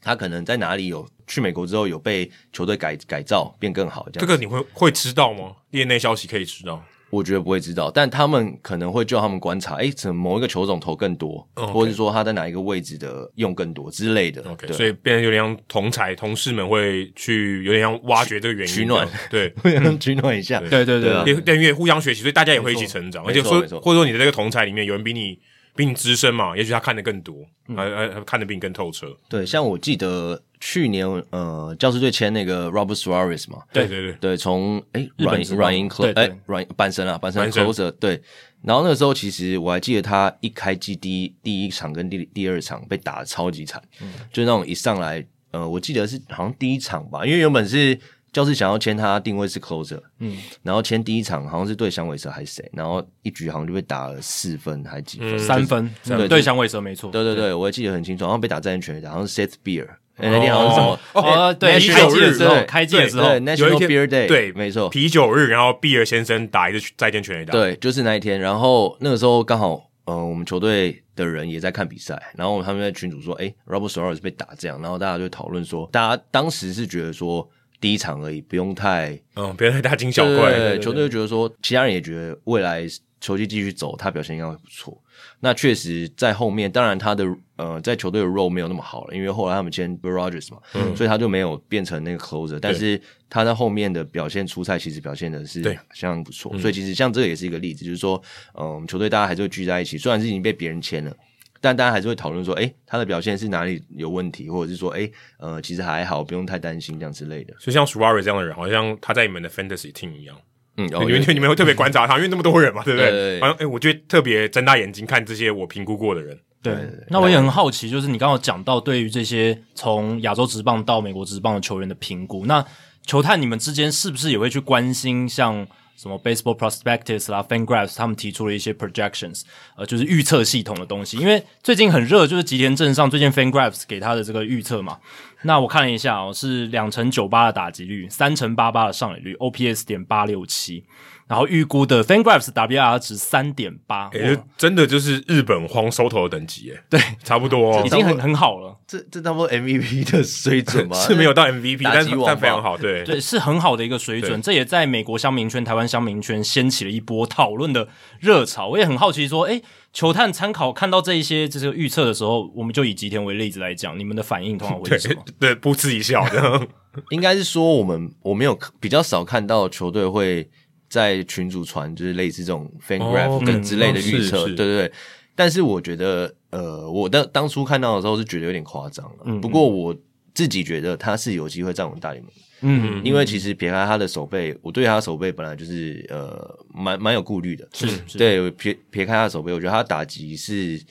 他可能在哪里有去美国之后有被球队改改造变更好这样，这个你会会知道吗？业内消息可以知道。我觉得不会知道，但他们可能会就他们观察，诶，怎么某一个球种投更多，Okay. 或者是说他在哪一个位置的用更多之类的。OK，所以变得有点像同才同事们会去有点像挖掘这个原因，取暖，对，互相取暖一下，对对对，对，等于互相学习，所以大家也会一起成长，而且说或者说你的这个同才里面有人比你。比你资深嘛，也许他看得更多，还还、嗯啊、看得比你更透彻。对，像我记得去年呃，教师队签那个 Robert Suarez 嘛，对对对。对，从诶软软银 close 诶软半身啊，半身 closer 对，然后那个时候其实我还记得他一开季第一第一场跟第第二场被打的超级惨，嗯，就那种一上来呃，我记得是好像第一场吧，因为原本是。教室想要签他定位是 closer，嗯，然后签第一场好像是对响尾蛇还是谁，然后一局好像就被打了四分还几分，三分，对对响尾蛇没错，对对对，我也记得很清楚，然后被打在全垒打，好像是 Seth Beer，那天好像是什么哦，对，开季的时候，开季的时候，National Beer Day，对，没错，啤酒日，然后比尔先生打一个再见全垒打，对，就是那一天，然后那个时候刚好，呃，我们球队的人也在看比赛，然后他们在群组说，哎，Robert Suarez 被打这样，然后大家就讨论说，大家当时是觉得说。第一场而已，不用太嗯，不要太大惊小怪。对，对，对，球队就觉得说，其他人也觉得未来球季继续走，他表现应该会不错。那确实在后面，当然他的呃在球队的 role 没有那么好了，因为后来他们签 Will Rogers 嘛，嗯，所以他就没有变成那个 closer。但是他在后面的表现出赛，其实表现的是相当不错。所以其实像这个也是一个例子，就是说，嗯，球队大家还是会聚在一起，虽然是已经被别人签了，但大家还是会讨论说，诶，他的表现是哪里有问题，或者是说，诶，呃，其实还好，不用太担心这样之类的。所以像 Suarez 这样的人，好像他在你们的 Fantasy Team 一样。嗯，你们你们会特别观察他，因为那么多人嘛，对不对？对对对，好像哎，我觉得特别睁大眼睛看这些我评估过的人。对，那我也很好奇，就是你刚刚讲到对于这些从亚洲职棒到美国职棒的球员的评估，那球探你们之间是不是也会去关心像？什么 Baseball Prospectus 啦，FanGraphs 他们提出了一些 projections，呃，就是预测系统的东西。因为最近很热，就是吉田镇上最近 FanGraphs 给他的这个预测嘛。那我看了一下哦，是两成九八的打击率，三成八八的上垒率，OPS 点八六七。然后预估的 FanGraphs WR 值三点八，诶，真的就是日本荒收头的等级，诶，对，差不多，哦，已经很很好了。这这差不多 MVP 的水准吗？是没有到 MVP，但是但非常好，对对，是很好的一个水准。这也在美国乡民圈、台湾乡民圈掀起了一波讨论的热潮。我也很好奇，说，哎，球探参考看到这一些这个预测的时候，我们就以吉田为例子来讲，你们的反应通常会是什么？对，噗嗤一笑的。应该是说，我们我没有比较少看到球队会。在群组传就是类似这种 FanGraph 等之类的预测，对对对。但是我觉得，呃，我当当初看到的时候是觉得有点夸张了。嗯，不过我自己觉得他是有机会站稳大联盟。嗯，因为其实撇开他的手背，我对他的守备本来就是呃蛮蛮有顾虑的。是，是 对撇撇开他的守备，我觉得他打击是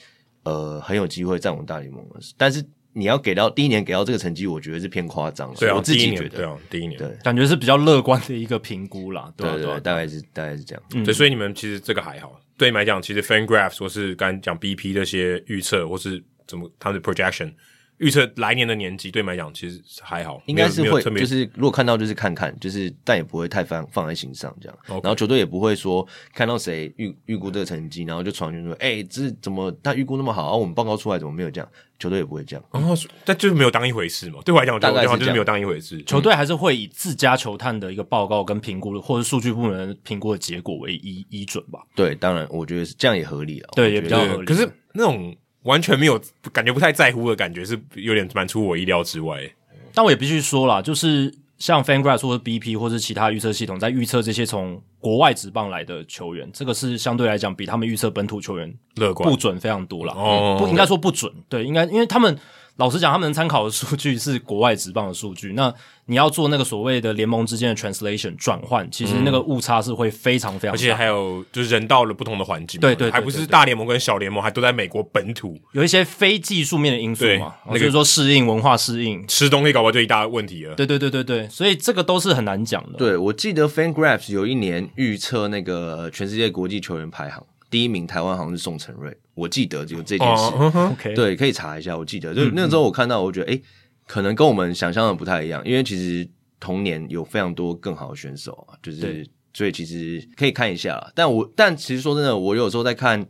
呃很有机会站稳大联盟的。但是。你要给到第一年给到这个成绩，我觉得是偏夸张。对啊，我自己觉得，对啊，第一年对，感觉是比较乐观的一个评估啦。对对，大概是大概是这样。嗯，对，所以你们其实这个还好。对你们来讲，其实 FanGraph 说是刚讲 BP 这些预测，或是怎么他们的 projection。预测来年的年纪，对你们来讲其实还好，应该是会，就是如果看到就是看看，就是但也不会太放放在心上这样。然后球队也不会说看到谁预预估这个成绩，然后就传讯说，哎、欸，这是怎么他预估那么好，我们报告出来怎么没有这样？球队也不会这样。然后但就是没有当一回事嘛。对我来讲，大概就是没有当一回事。球队还是会以自家球探的一个报告跟评估，或者数据部门评估的结果为依依准吧。对，当然我觉得是这样也合理了。对，也比较合理。可是那种。完全没有感觉，不太在乎的感觉是有点蛮出我意料之外。但我也必须说啦，就是像 FanGraphs 或者 BP 或者其他预测系统在预测这些从国外职棒来的球员，这个是相对来讲比他们预测本土球员乐观不准非常多了。哦，不应该说不准，对，应该因为他们。老实讲，他们能参考的数据是国外职棒的数据。那你要做那个所谓的联盟之间的 translation 转换，其实那个误差是会非常非常大。而且还有就是人到了不同的环境，对对，还不是大联盟跟小联盟，还都在美国本土，有一些非技术面的因素嘛，那个说适应文化适应，吃东西搞不好就一大问题了。对对对对对，所以这个都是很难讲的。对，我记得 FanGraphs 有一年预测那个全世界国际球员排行。第一名台湾好像是宋承瑞，我记得就这件事。Oh, okay. 对，可以查一下。我记得就那个时候我看到，我觉得诶、欸，可能跟我们想象的不太一样，因为其实同年有非常多更好的选手啊，就是所以其实可以看一下。但我但其实说真的，我有时候在看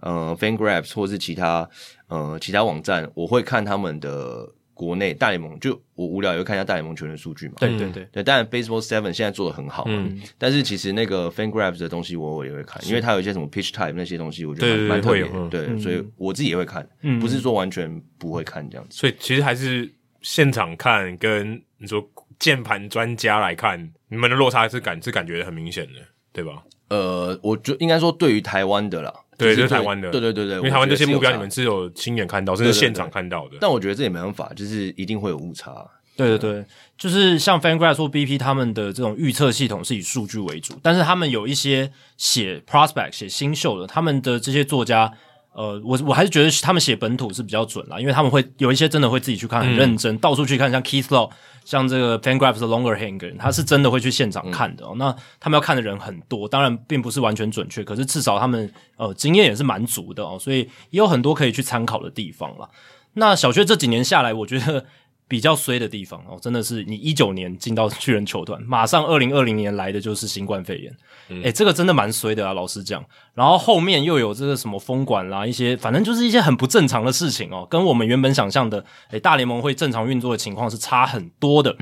呃 FanGraphs 或是其他呃其他网站，我会看他们的。国内大联盟就我无聊也会看一下大联盟球员的数据嘛。对对对对，当然 Baseball Seven 现在做的很好嘛。嗯。但是其实那个 FanGraphs 的东西我我也会看，因为它有一些什么 Pitch Type 那些东西，我觉得蛮特别。对，所以我自己也会看，不是说完全不会看这样子。所以其实还是现场看跟你说键盘专家来看，你们的落差是感是感觉很明显的，对吧？呃，我觉应该说对于台湾的啦。对，就是台湾的，对对对对，因为台湾这些目标你们是有亲眼看到，甚至现场看到的。但我觉得这也没办法，就是一定会有误差。对对对，就是像 FanGraphs 或 BP 他们的这种预测系统是以数据为主，但是他们有一些写 prospect 写新秀的，他们的这些作家。呃，我我还是觉得他们写本土是比较准啦，因为他们会有一些真的会自己去看，很认真，嗯、到处去看，像 Keith Law，像这个 FanGraphs 的 Longerhanger，他是真的会去现场看的哦。嗯、那他们要看的人很多，当然并不是完全准确，可是至少他们呃经验也是蛮足的哦，所以也有很多可以去参考的地方啦。那小薛这几年下来，我觉得。比较衰的地方哦，真的是你一九年进到巨人球团，马上二零二零年来的就是新冠肺炎，诶、嗯欸，这个真的蛮衰的啊，老实讲。然后后面又有这个什么封管啦，一些反正就是一些很不正常的事情哦，跟我们原本想象的诶、欸、大联盟会正常运作的情况是差很多的。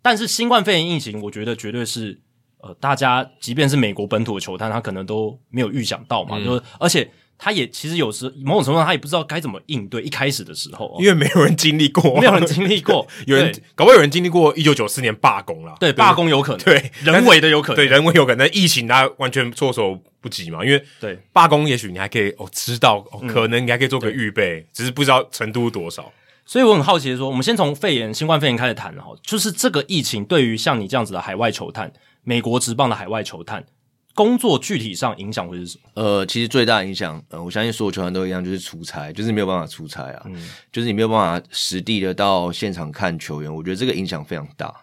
但是新冠肺炎疫情，我觉得绝对是呃，大家即便是美国本土的球探，他可能都没有预想到嘛，嗯、就是而且。他也其实有时某种程度上，他也不知道该怎么应对。一开始的时候、哦，因为没有人经历过，没有人经历过，有人搞不好有人经历过一九九四年罢工了。对，罢工有可能，对人为的有可能，对人为有可能。疫情他完全措手不及嘛，因为对罢工，也许你还可以哦知道，哦、可能你还可以做个预备，嗯、只是不知道程度多少。所以我很好奇的说，我们先从肺炎、新冠肺炎开始谈哈，就是这个疫情对于像你这样子的海外球探，美国职棒的海外球探。工作具体上影响会是什么？呃，其实最大的影响，呃，我相信所有球员都一样，就是出差，就是没有办法出差啊，嗯，就是你没有办法实地的到现场看球员，我觉得这个影响非常大。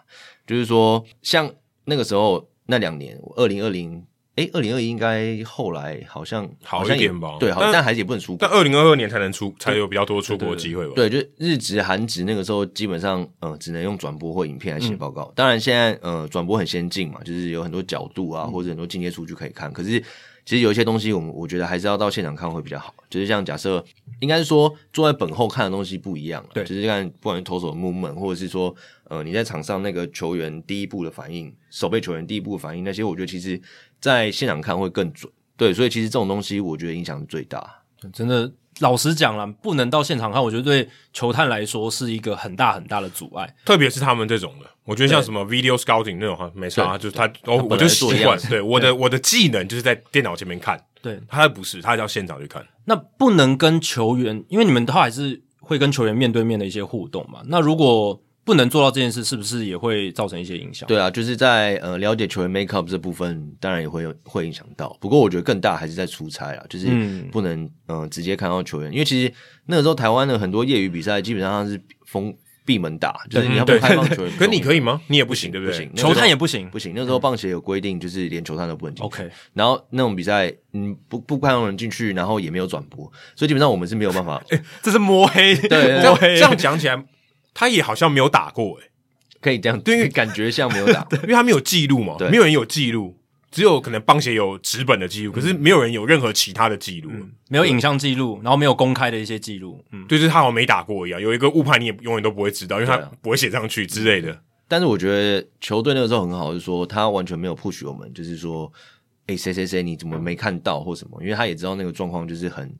就是说，像那个时候那两年，二零二零。诶，二零二一应该后来好像好一点吧？对，好，但还是也不能出国。但二零二二年才能出，才有比较多出国的机会吧？对，就日职、韩职那个时候基本上，呃，只能用转播或影片来写报告。当然，现在呃，转播很先进嘛，就是有很多角度啊，或者很多进阶数据可以看。可是，其实有一些东西，我们我觉得还是要到现场看会比较好。就是像假设，应该是说坐在本后看的东西不一样。对，就是看不管是投手的 movement，或者是说，呃，你在场上那个球员第一步的反应，守备球员第一步的反应，那些我觉得其实。在现场看会更准，对，所以其实这种东西我觉得影响是最大。真的，老实讲了，不能到现场看，我觉得对球探来说是一个很大很大的阻碍。特别是他们这种的，我觉得像什么 video scouting 那种哈，没错啊，就是他，哦，我就习惯，对，我的我的技能就是在电脑前面看，对，他不是，他要现场去看。那不能跟球员，因为你们都还是会跟球员面对面的一些互动嘛。那如果不能做到这件事，是不是也会造成一些影响？对啊，就是在呃了解球员 make up 这部分，当然也会有会影响到。不过我觉得更大还是在出差啊，就是不能嗯、呃、直接看到球员，因为其实那个时候台湾的很多业余比赛基本上是封闭门打，就是你要不开放球员，可你可以吗？你也不行，对不对？不行，球探也不行，不行。那时候棒协有规定，就是连球探都不能进。OK，然后那种比赛，嗯，不不开放人进去，然后也没有转播，所以基本上我们是没有办法。欸、这是摸黑，对，摸黑。这样讲起来，他也好像没有打过诶、欸。可以这样，对，因为感觉像没有打，因为他没有记录嘛，对，没有人有记录，只有可能棒协有纸本的记录，可是没有人有任何其他的记录，没有影像记录，然后没有公开的一些记录，嗯，就是他好像没打过一样，有一个误判你也永远都不会知道，因为他不会写上去之类的。但是我觉得球队那个时候很好，就是说他完全没有 push 我们，就是说，哎，谁谁谁你怎么没看到或什么？因为他也知道那个状况就是很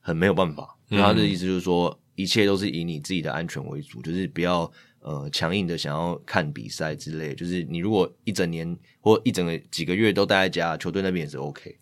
很没有办法，他的意思就是说，一切都是以你自己的安全为主，就是不要。呃，强硬的想要看比赛之类，就是你如果一整年或一整个几个月都待在家，球队那边也是 OK。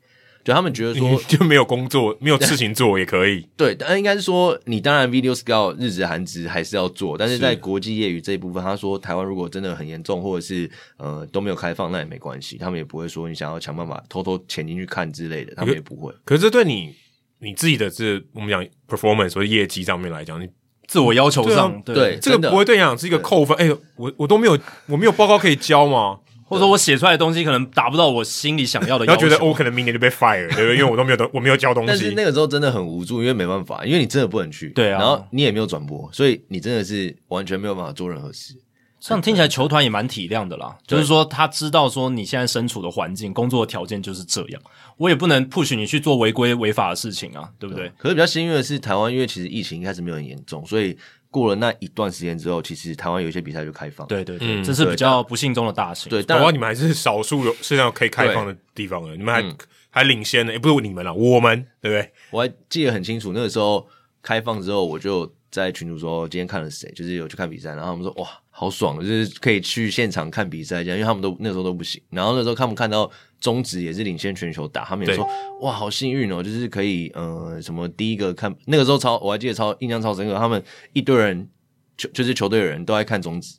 就他们觉得说，就没有工作，没有事情做也可以。对，但应该是说，你当然 video scout 日职、韩职还是要做，但是在国际业余这一部分，他说台湾如果真的很严重，或者是呃都没有开放，那也没关系，他们也不会说你想要想办法偷偷潜进去看之类的，他们也不会。可是这对你你自己的这我们讲 performance 或者业绩上面来讲，你。自我要求上，对，对，这个不会对你讲是一个扣分。哎，我我都没有，我没有报告可以交吗？或者说我写出来的东西可能达不到我心里想要的要求，然后觉得我可能明年就被 fire，对不对？因为我都没有，我没有交东西。但是那个时候真的很无助，因为没办法，因为你真的不能去，对啊，然后你也没有转播，所以你真的是完全没有办法做任何事。这样听起来，球团也蛮体谅的啦。就是说，他知道说你现在身处的环境、工作的条件就是这样，我也不能 push 你去做违规违法的事情啊，对不对？可是比较幸运的是，台湾因为其实疫情一开始没有很严重，所以过了那一段时间之后，其实台湾有一些比赛就开放。对对对，嗯、这是比较不幸中的大幸。对，台湾你们还是少数有现在可以开放的地方了，你们还、嗯、还领先呢。也不是你们了，我们对不对？我还记得很清楚，那个时候开放之后，我就在群主说今天看了谁，就是有去看比赛，然后他们说哇。好爽，就是可以去现场看比赛这样，因为他们都那时候都不行。然后那时候他们看到中职也是领先全球打，他们也说哇，好幸运哦，就是可以呃什么第一个看那个时候超我还记得超印象超深刻，他们一堆人球就是球队的人都爱看中职，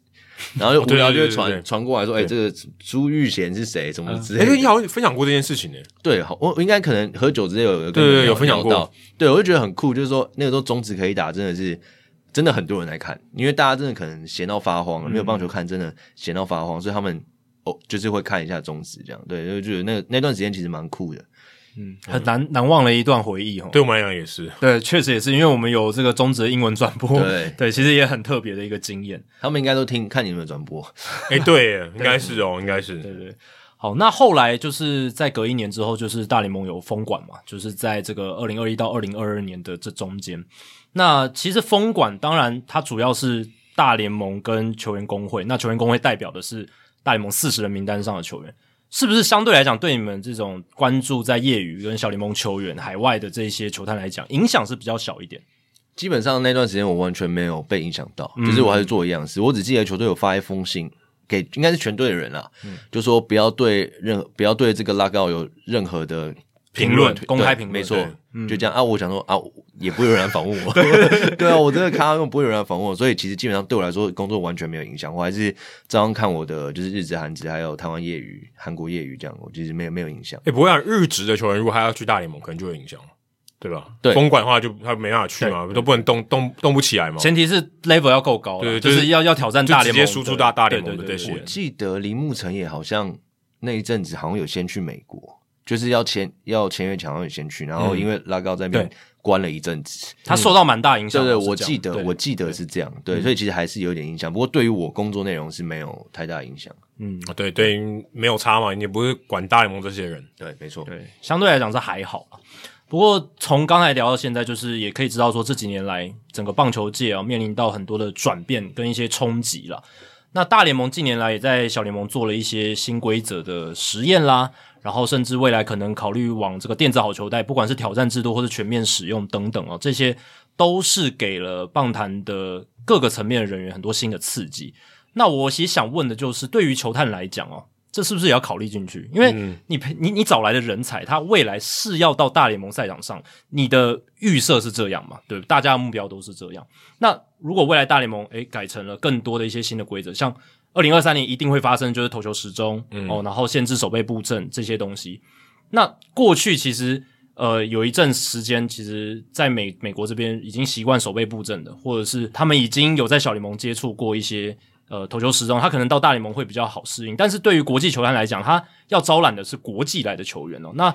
然后就 无聊就会传传过来说，哎、欸，这个朱玉贤是谁？什么之类的？哎、欸，你好像分享过这件事情呢？对，好，我应该可能喝酒之类有有对，对，对有分享过，对我就觉得很酷，就是说那个时候中职可以打，真的是。真的很多人来看，因为大家真的可能闲到发慌，嗯、没有棒球看，真的闲到发慌，所以他们哦，就是会看一下中职这样，对，就觉得那那段时间其实蛮酷的，嗯，很难难忘的一段回忆哦。对我们来讲也是，对，确实也是，因为我们有这个中职的英文转播，对。对，其实也很特别的一个经验。他们应该都听看你们的转播，哎、欸，对，应该是哦，应该是，对，对对。好，那后来就是在隔一年之后，就是大联盟有封馆嘛，就是在这个二零二一到二零二二年的这中间。那其实封管当然它主要是大联盟跟球员工会，那球员工会代表的是大联盟四十人名单上的球员，是不是相对来讲，对你们这种关注在业余跟小联盟球员海外的这些球探来讲，影响是比较小一点？基本上那段时间我完全没有被影响到，就是我还是做一样事。嗯、我只记得球队有发一封信给，应该是全队的人啊，嗯、就说不要对任何不要对这个 lockout 有任何的评论，公开评论，没错，嗯、就这样啊。我想说啊，也不会有人访问我，对，啊，我真的看到又不会有人访问我，所以其实基本上对我来说工作完全没有影响，我还是照样看我的就是日职、韩职还有台湾业余、韩国业余这样，我其实没有没有影响。也、欸、不会让日职的球员如果他要去大联盟，可能就有影响。对吧？对，封管的话就他没办法去嘛，都不能动动动不起来嘛。前提是 level 要够高，对，就是要要挑战大联盟，直接输出大大联盟的这些。我记得林木成也好像那一阵子好像有先去美国，就是要签要签约前好像有先去，然后因为拉高在那边关了一阵子，他受到蛮大影响。对对，我记得我记得是这样，对，所以其实还是有点影响。不过对于我工作内容是没有太大影响。嗯，对对，没有差嘛，你也不是管大联盟这些人。对，没错，对，相对来讲是还好。不过从刚才聊到现在，就是也可以知道说，这几年来整个棒球界啊面临到很多的转变跟一些冲击了。那大联盟近年来也在小联盟做了一些新规则的实验啦，然后甚至未来可能考虑往这个电子好球带，不管是挑战制度或是全面使用等等哦，这些都是给了棒坛的各个层面的人员很多新的刺激。那我其实想问的就是，对于球探来讲哦。这是不是也要考虑进去？因为你培你你找来的人才，他未来是要到大联盟赛场上，你的预设是这样嘛？对，大家的目标都是这样。那如果未来大联盟诶改成了更多的一些新的规则，像二零二三年一定会发生，就是投球时钟、嗯、哦，然后限制守备布阵这些东西。那过去其实呃有一阵时间，其实在美美国这边已经习惯守备布阵的，或者是他们已经有在小联盟接触过一些。呃，投球时钟，他可能到大联盟会比较好适应，但是对于国际球员来讲，他要招揽的是国际来的球员哦。那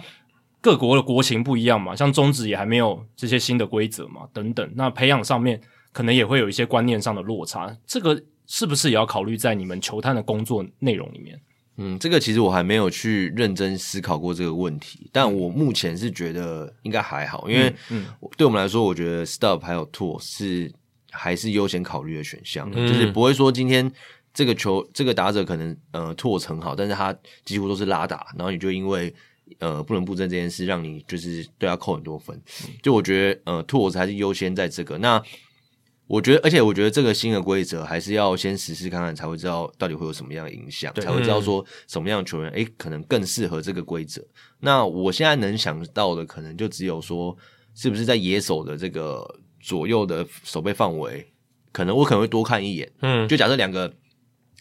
各国的国情不一样嘛，像中职也还没有这些新的规则嘛，等等。那培养上面可能也会有一些观念上的落差，这个是不是也要考虑在你们球探的工作内容里面？嗯，这个其实我还没有去认真思考过这个问题，但我目前是觉得应该还好，因为嗯，对我们来说，我觉得 stop 还有 Tour 是。还是优先考虑的选项，嗯、就是不会说今天这个球这个打者可能呃拓很好，但是他几乎都是拉打，然后你就因为呃不能布阵这件事，让你就是对他扣很多分。就我觉得呃拓还是优先在这个。那我觉得，而且我觉得这个新的规则还是要先实施看看，才会知道到底会有什么样的影响，才会知道说什么样的球员诶可能更适合这个规则。那我现在能想到的，可能就只有说是不是在野手的这个。左右的守备范围，可能我可能会多看一眼。嗯，就假设两个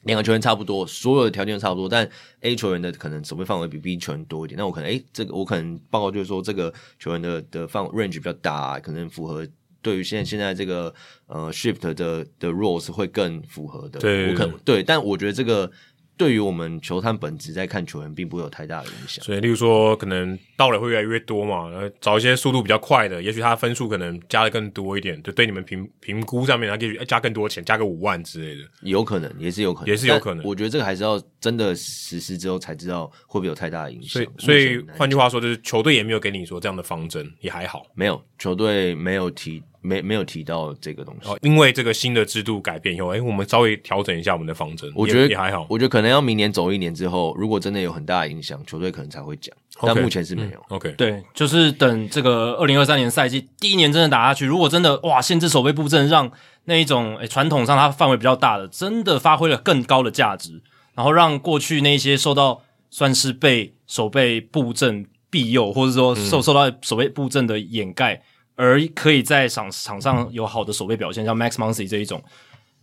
两个球员差不多，所有的条件都差不多，但 A 球员的可能守备范围比 B 球员多一点，那我可能诶、欸，这个我可能报告就是说，这个球员的的范 range 比较大，可能符合对于现在现在这个呃 shift 的的 roles 会更符合的。对，我可能对，但我觉得这个。对于我们球探本质在看球员，并不会有太大的影响。所以，例如说，可能到了会越来越多嘛，然后找一些速度比较快的，也许他分数可能加的更多一点，就对你们评评估上面，他可以加更多钱，加个五万之类的，有可能，也是有可能，也是有可能。我觉得这个还是要真的实施之后才知道会不会有太大的影响。所以，所以换句话说，就是球队也没有给你说这样的方针，也还好，没有球队没有提。没没有提到这个东西，哦，因为这个新的制度改变以后，哎，我们稍微调整一下我们的方针，我觉得也还好。我觉得可能要明年走一年之后，如果真的有很大的影响，球队可能才会讲，但目前是没有。嗯、OK，对，就是等这个二零二三年赛季第一年真的打下去，如果真的哇，限制守备布阵，让那一种诶传统上它范围比较大的，真的发挥了更高的价值，然后让过去那些受到算是被守备布阵庇佑，或者说受受到守备布阵的掩盖。而可以在场场上有好的守备表现，像 Max Muncy 这一种，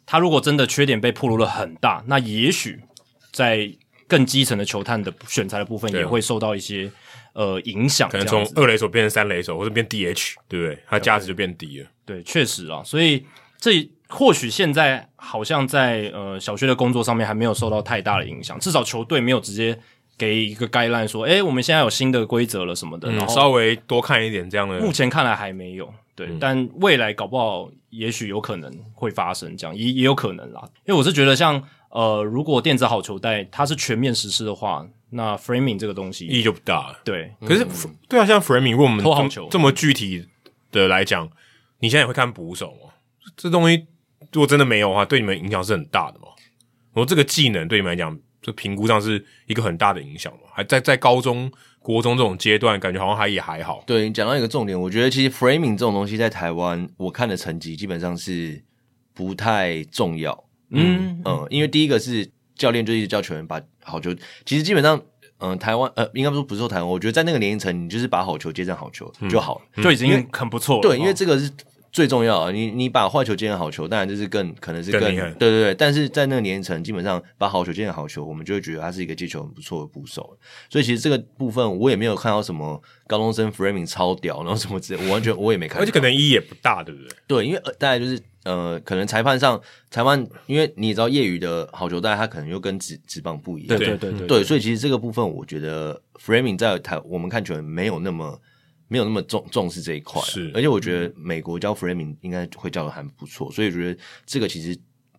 他如果真的缺点被暴露了很大，那也许在更基层的球探的选材的部分也会受到一些、啊、呃影响，可能从二垒手变成三垒手，或者变 DH，对不对？他价值就变低了。对，确实啊，所以这或许现在好像在呃小薛的工作上面还没有受到太大的影响，至少球队没有直接。给一个 guideline 说，诶，我们现在有新的规则了什么的，然后稍微多看一点这样的。目前看来还没有，对，嗯、但未来搞不好，也许有可能会发生这样，也也有可能啦。因为我是觉得像，像呃，如果电子好球带它是全面实施的话，那 framing 这个东西意义就不大了。对，可是、嗯、对啊，像 framing，如果我们投好球这么具体的来讲，你现在也会看捕手吗？这东西如果真的没有的话，对你们影响是很大的嘛？我说这个技能对你们来讲，这评估上是一个很大的影响嘛？还在在高中、国中这种阶段，感觉好像还也还好。对，你讲到一个重点，我觉得其实 framing 这种东西在台湾，我看的成绩基本上是不太重要。嗯嗯，因为第一个是教练就一直叫球员把好球，其实基本上，嗯，台湾呃，应该不是不是说台湾，我觉得在那个年龄层，你就是把好球接成好球就好了，嗯、就已经很不错了。对，因为这个是最重要啊。你你把坏球接成好球，当然就是更可能是更，更对对对。但是在那个年龄层，基本上把好球接成好球，我们就会觉得他是一个接球很不错的捕手。所以其实这个部分我也没有看到什么高中生 framing 超屌，然后什么之类，我完全我也没看到。而且可能意义也不大，对不对？对，因为大概就是。呃，可能裁判上裁判，因为你也知道业余的好球带，它可能又跟职职棒不一样。对对对对，对，对，所以其实这个部分，我觉得 framing 在台我们看球员没有那么没有那么重重视这一块。是，而且我觉得美国教 framing 应该会教的还不错，所以我觉得这个其实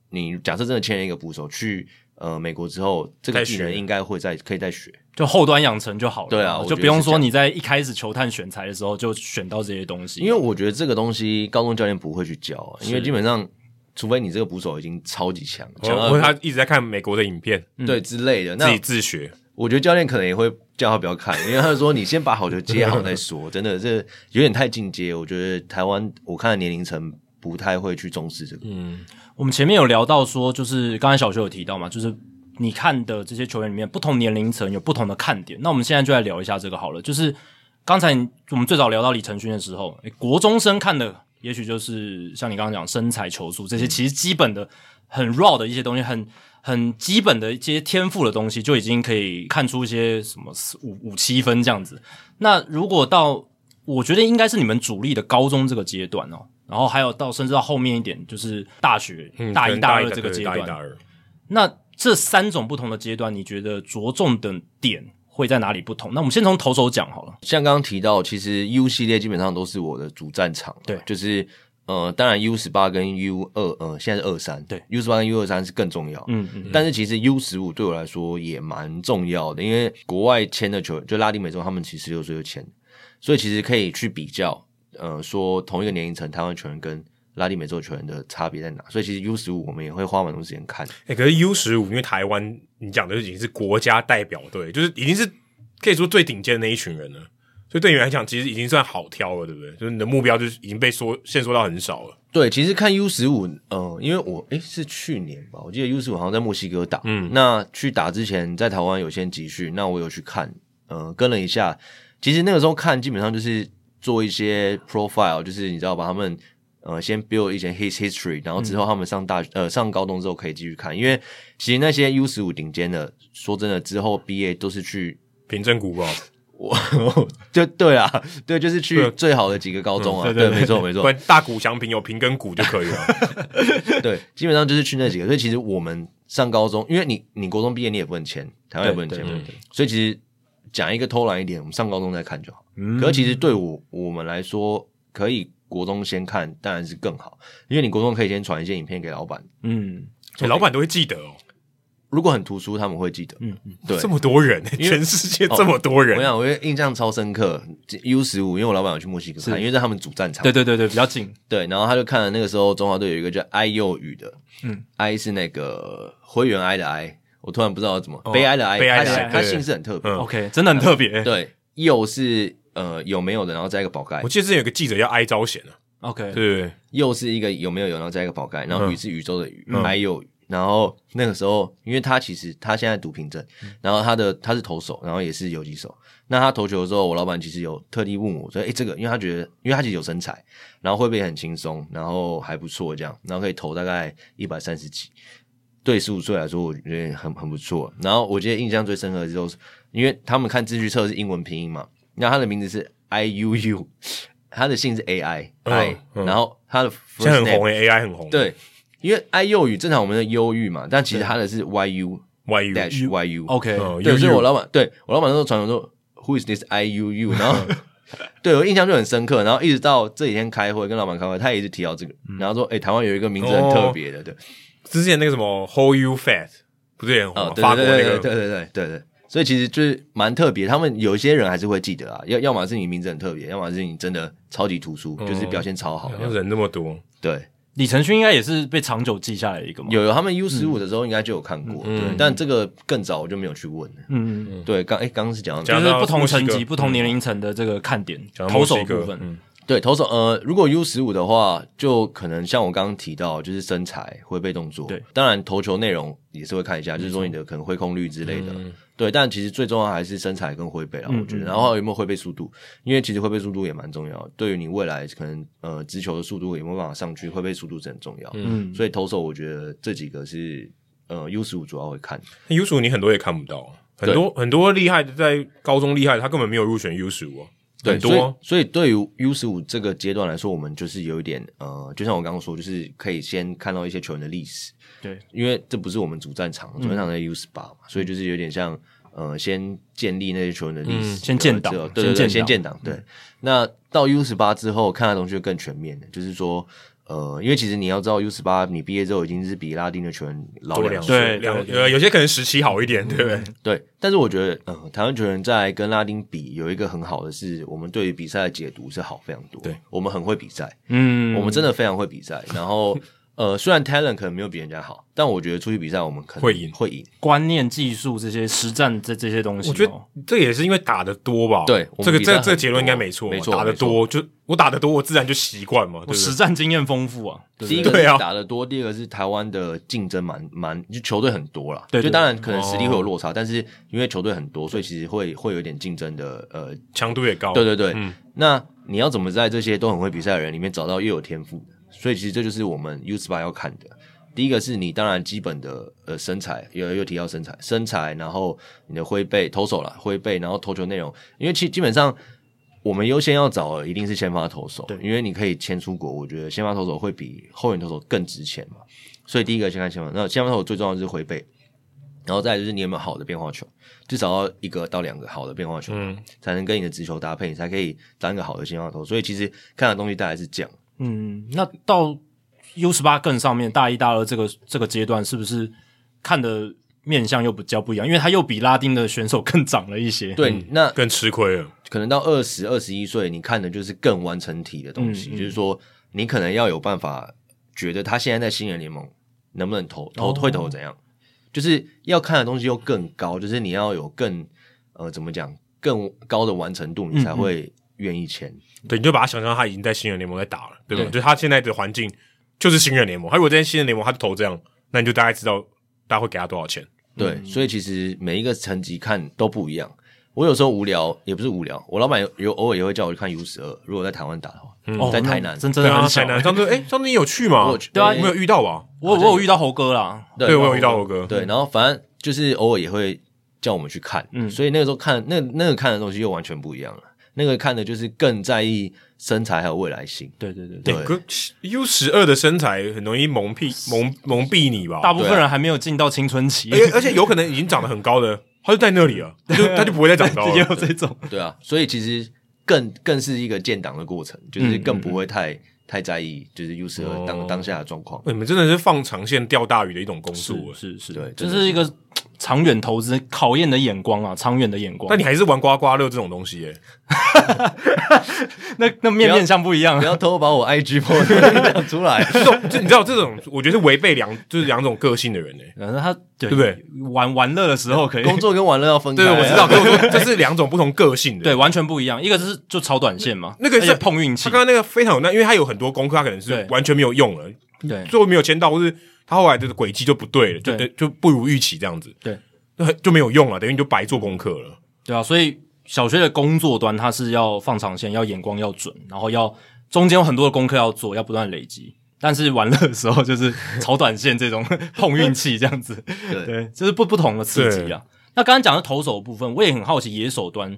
你假设真的签了一个捕手去呃美国之后，这个技能应该会再可以再学。就后端养成就好了，对啊，就不用说你在一开始球探选材的时候就选到这些东西，因为我觉得这个东西高中教练不会去教啊，因为基本上除非你这个捕手已经超级强，强到他一直在看美国的影片，对之类的，那自己自学。我觉得教练可能也会叫他不要看，因为他说你先把好球接好再说，真的这有点太进阶。我觉得台湾我看的年龄层不太会去重视这个。嗯，我们前面有聊到说，就是刚才小学有提到嘛，就是。你看的这些球员里面，不同年龄层有不同的看点。那我们现在就来聊一下这个好了。就是刚才我们最早聊到李承勋的时候，诶，国中生看的，也许就是像你刚刚讲身材、球速这些，其实基本的很 raw 的一些东西，很很基本的一些天赋的东西，就已经可以看出一些什么五五七分这样子。那如果到我觉得应该是你们主力的高中这个阶段哦，然后还有到甚至到后面一点，就是大学、嗯、大一、大二这个阶段，大一、大二。那这三种不同的阶段，你觉得着重的点会在哪里不同？那我们先从投手讲好了。像刚刚提到，其实 U 系列基本上都是我的主战场。对，就是呃，当然 U 十八跟 U 二，呃，现在是二三。对，U 十八跟 U 二三是更重要。嗯嗯。但是其实 U 十五对我来说也蛮重要的，因为国外签的球员，就拉丁美洲，他们其实十六岁就签，所以其实可以去比较，呃，说同一个年龄层台湾球员跟。拉丁美洲球员的差别在哪？所以其实 U 十五我们也会花蛮多时间看。哎、欸，可是 U 十五因为台湾你讲的已经是国家代表队，就是已经是可以说最顶尖的那一群人了。所以对你来讲，其实已经算好挑了，对不对？就是你的目标就是已经被缩限缩到很少了。对，其实看 U 十五，嗯，因为我诶、欸、是去年吧，我记得 U 十五好像在墨西哥打。嗯，那去打之前在台湾有先集训，那我有去看，嗯，跟了一下。其实那个时候看基本上就是做一些 profile，就是你知道把他们。呃，先 build 一些 his history，然后之后他们上大呃上高中之后可以继续看，因为其实那些 U 十五顶尖的，说真的，之后毕业都是去凭证古堡，我 就对啊，对，就是去最好的几个高中啊，嗯、对，对，对，对，没错没错，大谷祥平有平跟谷就可以了，对，基本上就是去那几个，所以其实我们上高中，因为你你国中毕业你也不能签，台湾也不能签，所以其实讲一个偷懒一点，我们上高中再看就好。嗯，可是其实对我我们来说可以。国中先看当然是更好，因为你国中可以先传一些影片给老板，嗯，欸、老板都会记得哦。如果很突出，他们会记得，嗯嗯，对，这么多人，全世界这么多人，哦、我想我印象超深刻。U 十五，因为我老板有去墨西哥看，因为在他们主战场，对对对对，比较近，对，然后他就看了那个时候中华队有一个叫哀幼宇的，嗯，哀是那个灰原哀的哀，我突然不知道怎么、哦、悲哀的哀，悲哀的哀，他姓氏很特别、嗯、，OK，真的很特别，对，幼是呃有没有的，然后再一个宝盖，我记得之前有个记者叫哀招贤啊。OK，对，又是一个有没有有，然后再一个宝盖，然后宇是宇宙的宇，还有，然后那个时候，因为他其实他现在读凭证，然后他的他是投手，然后也是游击手。那他投球的时候，我老板其实有特地问我说：“诶，这个，因为他觉得，因为他其实有身材，然后会不会很轻松，然后还不错这样，然后可以投大概一百三十几，对十五岁来说，我觉得很很不错。然后我记得印象最深刻的就是，因为他们看字序册是英文拼音嘛，那他的名字是 I U U。他的姓是 AI，哎、嗯，然后他的 first 现在很红诶，AI 很红。对，因为 I 幼语正常我们的忧郁嘛，但其实他的是 YU YU dash YU。OK，对，所以我老板对我老板那时候传说，Who is this I U U？然后 对我印象就很深刻，然后一直到这几天开会跟老板开会，他也一直提到这个，然后说，哎，台湾有一个名字很特别的，对，之前那个什么 Hold You Fat 不是也很红？哦，法国那个，对对对对对。所以其实就是蛮特别，他们有一些人还是会记得啊，要要么是你名字很特别，要么是你真的超级突出，就是表现超好。人那么多，对，李承勋应该也是被长久记下来的一个嘛。有有，他们 U 十五的时候应该就有看过，嗯对。但这个更早我就没有去问嗯。嗯嗯，对，刚哎，刚刚是讲到就讲到是不同层级、不同年龄层的这个看点，投手部分。嗯对投手，呃，如果 U 十五的话，就可能像我刚刚提到，就是身材、挥背动作。对，当然投球内容也是会看一下，就是说你的可能挥空率之类的。嗯对，但其实最重要还是身材跟挥背啦，嗯我觉得。嗯然后还有没有挥背速度？因为其实挥背速度也蛮重要，对于你未来可能呃直球的速度有没有办法上去，挥背速度是很重要。嗯，所以投手我觉得这几个是呃 U 十五主要会看。U 十五你很多也看不到，很多很多厉害的在高中厉害的，他根本没有入选 U 十五啊。对，很多所以所以对于 U 十五这个阶段来说，我们就是有一点呃，就像我刚刚说，就是可以先看到一些球员的历史。对，因为这不是我们主战场，主战场在 U 十八嘛，所以就是有点像呃，先建立那些球员的历史，嗯先建档之后对对对，先建档先建档。对，那到 U 十八之后，看的东西就更全面了，就是说。呃，因为其实你要知道，U 十八你毕业之后已经是比拉丁的球员老多两两岁，对两呃，有些可能时期好一点，对不对？对，但是我觉得，嗯、呃，台湾球员在跟拉丁比，有一个很好的是，我们对于比赛的解读是好非常多。对，我们很会比赛，嗯，我们真的非常会比赛。然后，呃，虽然 talent 可能没有比人家好，但我觉得出去比赛我们可能会赢会赢。观念、技术这些实战这这些东西哦，我觉得这也是因为打的多吧。对这个这这个结论应该没错，没错打的多就我打的多，我自然就习惯嘛，我？实战经验丰富啊。第一个打的多，第二个是台湾的竞争蛮蛮，就球队很多啦。对对就当然可能实力会有落差，但是因为球队很多，所以其实会会有点竞争的呃强度也高。对对对，嗯那你要怎么在这些都很会比赛的人里面找到又有天赋的？所以其实这就是我们 U 十八要看的。第一个是你当然基本的呃身材，又又提到身材，身材，然后你的挥背投手啦，挥背，然后投球内容，因为其基本上我们优先要找的一定是先发投手，对因为你可以签出国，我觉得先发投手会比后援投手更值钱嘛。所以第一个先看先发，那先发投手最重要是挥背，然后再来就是你有没有好的变化球，至少要一个到两个好的变化球，嗯才能跟你的直球搭配，你才可以当一个好的先发投。所以其实看的东西大概是这样。嗯，那到 U 十八更上面大一、大二这个这个阶段，是不是看的面相又比较不一样？因为他又比拉丁的选手更长了一些。对，那更吃亏了。可能到二十二十一岁，你看的就是更完成体的东西，嗯嗯就是说你可能要有办法觉得他现在在新人联盟能不能投投哦会投怎样，就是要看的东西又更高，就是你要有更呃怎么讲更高的完成度，你才会愿意签。对，你就把他想象他已经在新人联盟在打了，对吧？对就是他现在的环境就是新人联盟，他如果在新人联盟他就投这样，那你就大概知道大家会给他多少钱。对，所以其实每一个层级看都不一样。我有时候无聊，也不是无聊，我老板有有偶尔也会叫我去看 U 十二。如果在台湾打的话，嗯，在台南那真真的很小欸。台南上次哎，上次你有去吗？我有去对啊我没有遇到吧？我我有遇到猴哥啦，对我有遇到猴哥对，然后反正就是偶尔也会叫我们去看，嗯所以那个时候看那那个看的东西又完全不一样了。那个看的就是更在意身材还有未来性。对对对对，可 U 十二的身材很容易蒙蔽蒙蒙蔽你吧？大部分人还没有进到青春期，而且而且有可能已经长得很高的，他就在那里了，他 就他就不会再长高也了。有这种。对啊，所以其实更更是一个建档的过程，就是更不会太、太在意就是 U 十二当、哦当下的状况。你们真的是放长线钓大鱼的一种工作。是是，对这是一个长远投资，考验的眼光啊，长远的眼光。但你还是玩刮刮乐这种东西耶？那那面面相不一样不，要偷偷把我 IG po 讲出来。这种这你知道这种，我觉得是违背两就是两种个性的人呢。反正他对对不对？玩玩乐的时候可以工作跟玩乐要分开、对，啊。我知道，这是两种不同个性的。对完全不一样，一个是就炒短线嘛，那个是碰运气他，刚刚那个非常有那，因为他有很多功课，他可能是完全没有用了，对最后没有签到，或是他后来的轨迹就不对了，就对就不如预期这样子，对，就就没有用了，等于你就白做功课了。对啊，所以小学的工作端它是要放长线，要眼光要准，然后要中间有很多的功课要做，要不断累积。但是玩乐的时候就是炒短线这种 碰运气这样子，对就是不不同的刺激啊。那刚刚讲的投手的部分，我也很好奇野手端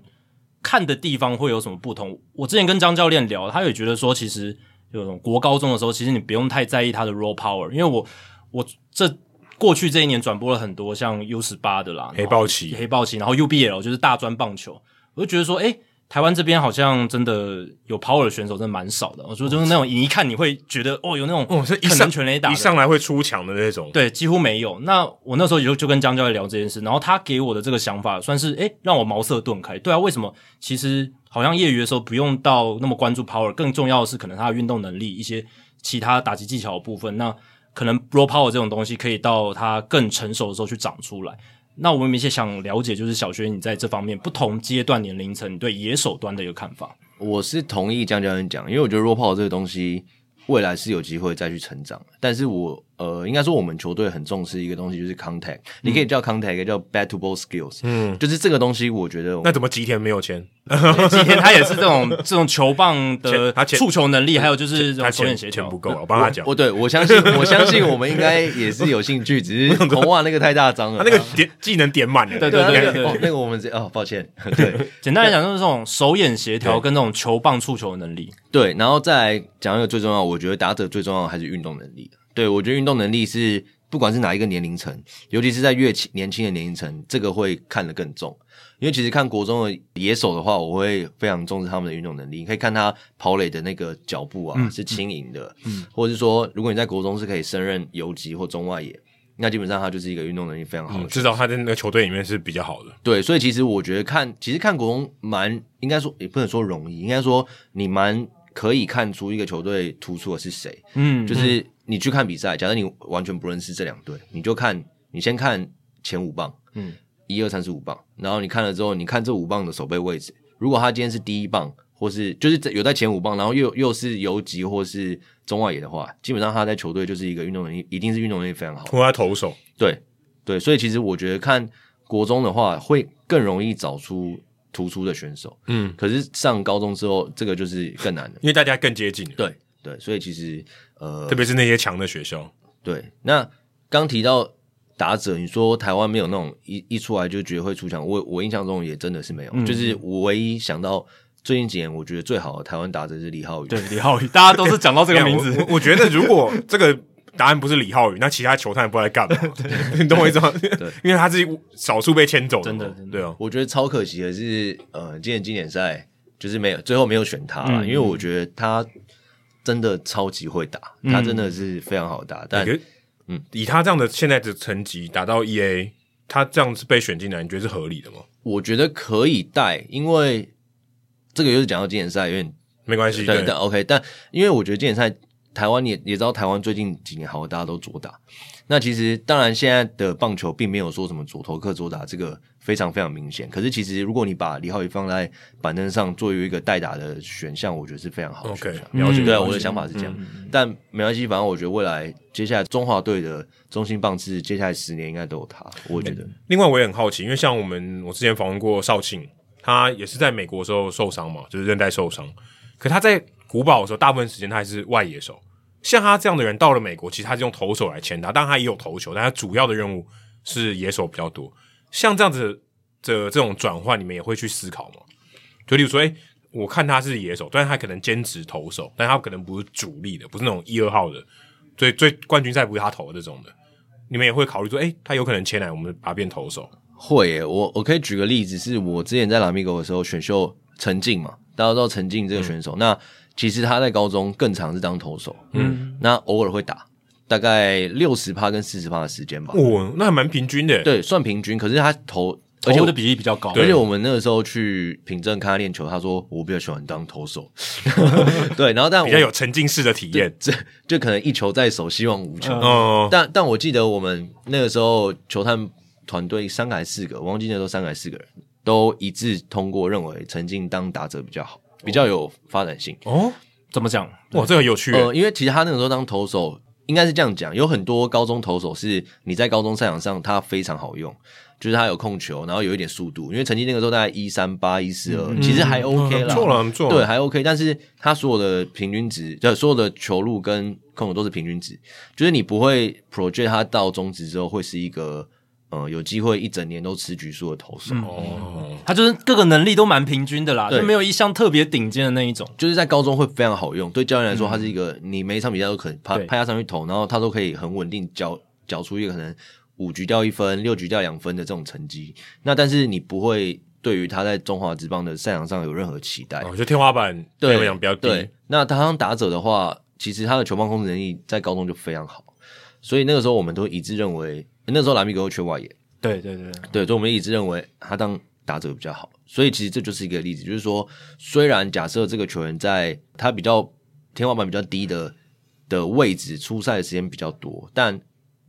看的地方会有什么不同。我之前跟张教练聊，他也觉得说，其实有种国高中的时候，其实你不用太在意他的 raw power，因为我我这过去这一年转播了很多像 U 十八的啦，黑豹旗黑豹旗，然后 UBL 就是大专棒球，我就觉得说，诶，台湾这边好像真的有 power 的选手真的蛮少的。我说就是那种你一看你会觉得哦，有那种哦，是一可上全垒打一上来会出墙的那种。对，几乎没有。那我那时候也就就跟江教练聊这件事，然后他给我的这个想法算是诶让我茅塞顿开。对啊，为什么？其实好像业余的时候不用到那么关注 power，更重要的是可能他的运动能力、一些其他打击技巧的部分，那可能 raw power 这种东西可以到它更成熟的时候去长出来。那我们明显想了解，就是小学你在这方面不同阶段年龄层你对野手端的一个看法。我是同意江教练讲，因为我觉得 raw power 这个东西未来是有机会再去成长，但是我。呃，应该说我们球队很重视一个东西，就是 contact。你可以叫 contact，也叫 bat to ball skills。嗯，就是这个东西，我觉得。那怎么吉田没有签？吉田他也是这种 这种球棒的触球能力，还有就是这种手眼协调不够。我帮他讲。我对我相信，我相信我们应该也是有兴趣，只是红袜那个太大张了。他那个点技能点满了。对对对对，那个我们哦，抱歉。对，简单来讲就是这种手眼协调跟这种球棒触球能力。对，然后再讲一个最重要，我觉得打者最重要的还是运动能力。对，我觉得运动能力是不管是哪一个年龄层，尤其是在越年轻的年龄层，这个会看得更重。因为其实看国中的野手的话，我会非常重视他们的运动能力。你可以看他跑垒的那个脚步啊，嗯、是轻盈的，嗯，或者是说，如果你在国中是可以胜任游击或中外野，那基本上他就是一个运动能力非常好的、嗯。至少他在那个球队里面是比较好的。对，所以其实我觉得看，其实看国中蛮应该说也不能说容易，应该说你蛮可以看出一个球队突出的是谁。嗯，就是。你去看比赛，假设你完全不认识这两队，你就看，你先看前五棒，嗯，一二三四五棒，然后你看了之后，你看这五棒的守备位置，如果他今天是第一棒，或是就是有在前五棒，然后又又是游击或是中外野的话，基本上他在球队就是一个运动能力，一定是运动能力非常好。或他投手，对对，所以其实我觉得看国中的话，会更容易找出突出的选手，嗯，可是上高中之后，这个就是更难的，因为大家更接近，对对，所以其实。呃，特别是那些强的学校，对。那刚提到打者，你说台湾没有那种一一出来就觉得会出强，我我印象中也真的是没有。嗯、就是我唯一想到最近几年，我觉得最好的台湾打者是李浩宇。对，李浩宇，大家都是讲到这个名字。我，我觉得如果这个答案不是李浩宇，那其他球探不知道在干嘛。你懂我意思吗？对，因为他是少数被签走的，真的，真的。对哦，我觉得超可惜的是，呃，今年经典赛就是没有最后没有选他了，嗯、因为我觉得他。真的超级会打，他真的是非常好打。嗯、但嗯，以他这样的现在的成绩打到 EA，他这样子被选进来，你觉得是合理的吗？我觉得可以带，因为这个又是讲到经典赛，有点没关系。对，但 OK，但因为我觉得经典赛，台湾也也知道，台湾最近几年好，大家都左打。那其实当然，现在的棒球并没有说什么左投客左打，这个非常非常明显。可是其实如果你把李浩宇放在板凳上作为一个代打的选项，我觉得是非常好的选项。Okay, 了解，对，我的想法是这样。嗯、但没关系，反正我觉得未来接下来中华队的中心棒次，接下来十年应该都有他。我觉得。另外，我也很好奇，因为像我们我之前访问过少庆，他也是在美国的时候受伤嘛，就是韧带受伤。可他在古堡的时候，大部分时间他还是外野手。像他这样的人到了美国，其实他是用投手来签他，当然他也有投球，但他主要的任务是野手比较多。像这样子的这种转换，你们也会去思考吗？就例如说，哎、欸，我看他是野手，但是他可能兼职投手，但他可能不是主力的，不是那种一二号的，所以最冠军赛不是他投的这种的，你们也会考虑说，哎、欸，他有可能前来，我们把他变投手。会耶，我我可以举个例子，是我之前在拉米狗的时候选秀陈静嘛，大家都知道陈静这个选手，嗯、那。其实他在高中更常是当投手，嗯，那偶尔会打，大概六十趴跟四十趴的时间吧。哦，那还蛮平均的，对，算平均。可是他投，而且我的比例比较高。而且我们那个时候去平镇看他练球，他说我比较喜欢当投手。对，然后但我比较有沉浸式的体验，这就可能一球在手，希望无穷。哦，但但我记得我们那个时候球探团队三个还是四个，忘记那时候三个还是四个人都一致通过认为陈静当打者比较好。比较有发展性哦？怎么讲？哇，这个有趣。呃，因为其实他那个时候当投手，应该是这样讲，有很多高中投手是你在高中赛场上他非常好用，就是他有控球，然后有一点速度。因为成绩那个时候大概一三八一四二，其实还 OK 啦，错了，错了，对，还 OK。但是他所有的平均值，就所有的球路跟控球都是平均值，就是你不会 project 他到中职之后会是一个。嗯，有机会一整年都吃局数的投手，哦，他就是各个能力都蛮平均的啦，对就没有一项特别顶尖的那一种。就是在高中会非常好用，对教练来说，他是一个你每一场比赛都可能派派他上去投，然后他都可以很稳定缴缴出一个可能五局掉一分、六局掉两分的这种成绩。那但是你不会对于他在中华职棒的赛场上有任何期待，哦，就天花板对我讲比较低。对，那他当打者的话，其实他的球棒控制能力在高中就非常好，所以那个时候我们都一致认为。那时候拉米戈缺外野，对对对对，所以我们一直认为他当打者比较好。所以其实这就是一个例子，就是说，虽然假设这个球员在他比较天花板比较低的的位置出赛的时间比较多，但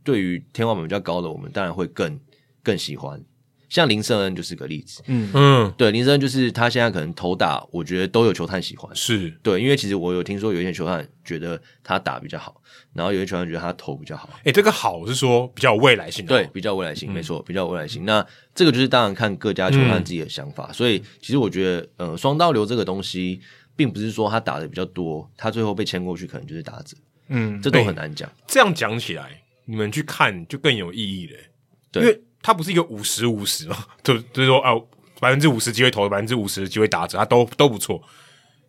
对于天花板比较高的，我们当然会更更喜欢。像林圣恩就是个例子，嗯嗯，对，林圣恩就是他现在可能投打，我觉得都有球探喜欢，是对，因为其实我有听说有一些球探觉得他打比较好，然后有些球探觉得他投比较好。诶、欸，这个好是说比较有未来性的，对，比较未来性，没错，比较未来性。那这个就是当然看各家球探自己的想法，嗯、所以其实我觉得，呃，双刀流这个东西，并不是说他打的比较多，他最后被签过去可能就是打者，嗯，这都很难讲、欸。这样讲起来，你们去看就更有意义了，对。因为他不是一个五十五十嘛，就就是说啊，百分之五十机会投，百分之五十机会打者，他都都不错。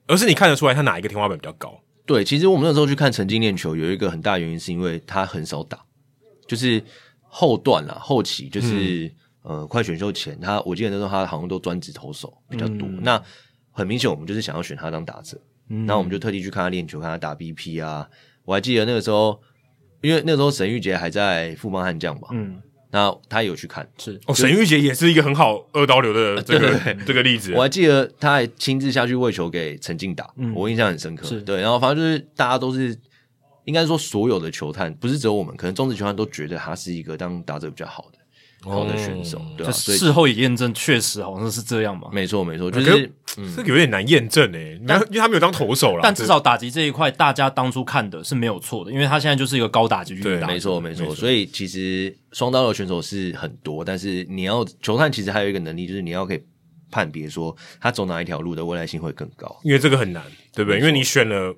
而是你看得出来他哪一个天花板比较高？对，其实我们那时候去看陈金练球，有一个很大原因是因为他很少打，就是后段啦，后期就是、嗯、呃快选秀前，他我记得那时候他好像都专职投手比较多。嗯、那很明显，我们就是想要选他当打者，嗯、那我们就特地去看他练球，看他打 BP 啊。我还记得那个时候，因为那个时候沈玉杰还在富邦悍将吧，嗯。那他有去看，是哦，沈玉杰也是一个很好二刀流的这个对对对 这个例子。我还记得他还亲自下去喂球给陈静打，嗯、我印象很深刻。对，然后反正就是大家都是，应该说所有的球探，不是只有我们，可能中职球探都觉得他是一个当打者比较好的。好的选手，对事后也验证，确实好像是这样嘛。没错，没错，就是这个有点难验证诶，因为因为他没有当投手啦。但至少打击这一块，大家当初看的是没有错的，因为他现在就是一个高打击率。没错，没错。所以其实双刀流选手是很多，但是你要球探其实还有一个能力，就是你要可以判别说他走哪一条路的未来性会更高。因为这个很难，对不对？因为你选了，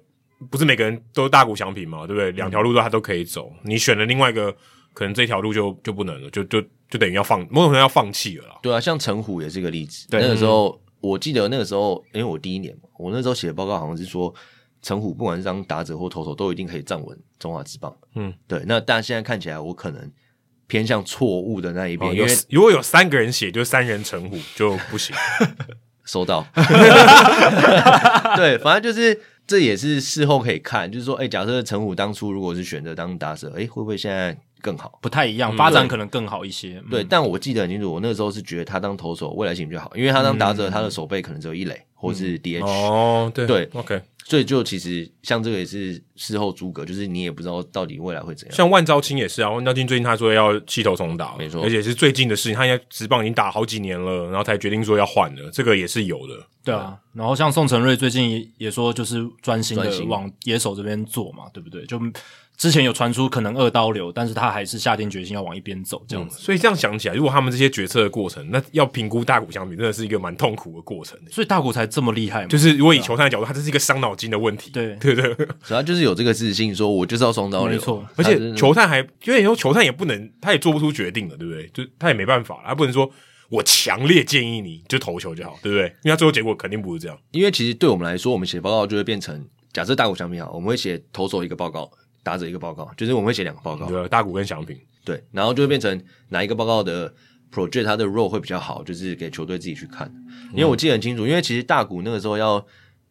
不是每个人都大谷翔平嘛，对不对？两条路都他都可以走，你选了另外一个，可能这条路就就不能了，就就。就等于要放，某种程度要放弃了啦。对啊，像陈虎也是个例子。对，那个时候，嗯、我记得那个时候，因为我第一年嘛，我那时候写的报告好像是说，陈虎不管是当打者或投手，都一定可以站稳中华职棒。嗯，对。那但现在看起来，我可能偏向错误的那一边，哦、因为如果有三个人写，就三人陈虎就不行。收到。对，反正就是这也是事后可以看，就是说，哎、欸，假设陈虎当初如果是选择当打者，哎、欸，会不会现在？更好，不太一样，发展可能更好一些。对，但我记得很清楚，我那个时候是觉得他当投手未来性比较好，因为他当打者，他的手背可能只有一垒或是 DH。哦，对对，OK。所以就其实像这个也是事后诸葛，就是你也不知道到底未来会怎样。像万昭清也是啊，万昭清最近他说要弃投重打，没错，而且是最近的事情，他应该职棒已经打好几年了，然后才决定说要换了，这个也是有的。对啊，然后像宋承瑞最近也说就是专心的往野手这边做嘛，对不对？就。之前有传出可能二刀流，但是他还是下定决心要往一边走，这样子、嗯。所以这样想起来，如果他们这些决策的过程，那要评估大谷相比，真的是一个蛮痛苦的过程。所以大谷才这么厉害嘛。就是如果以球探的角度，他这是一个伤脑筋的问题。对对对，主要就是有这个自信，说我就是要双刀流。没错，而且球探还因为以后球探也不能，他也做不出决定了，对不对？就他也没办法，他不能说我强烈建议你就投球就好，对不对？因为他最后结果肯定不是这样。因为其实对我们来说，我们写报告就会变成，假设大股相比好，我们会写投手一个报告。打者一个报告，就是我们会写两个报告，对，大谷跟祥平，对，然后就会变成哪一个报告的 project，它的 role 会比较好，就是给球队自己去看。因为我记得很清楚，因为其实大谷那个时候要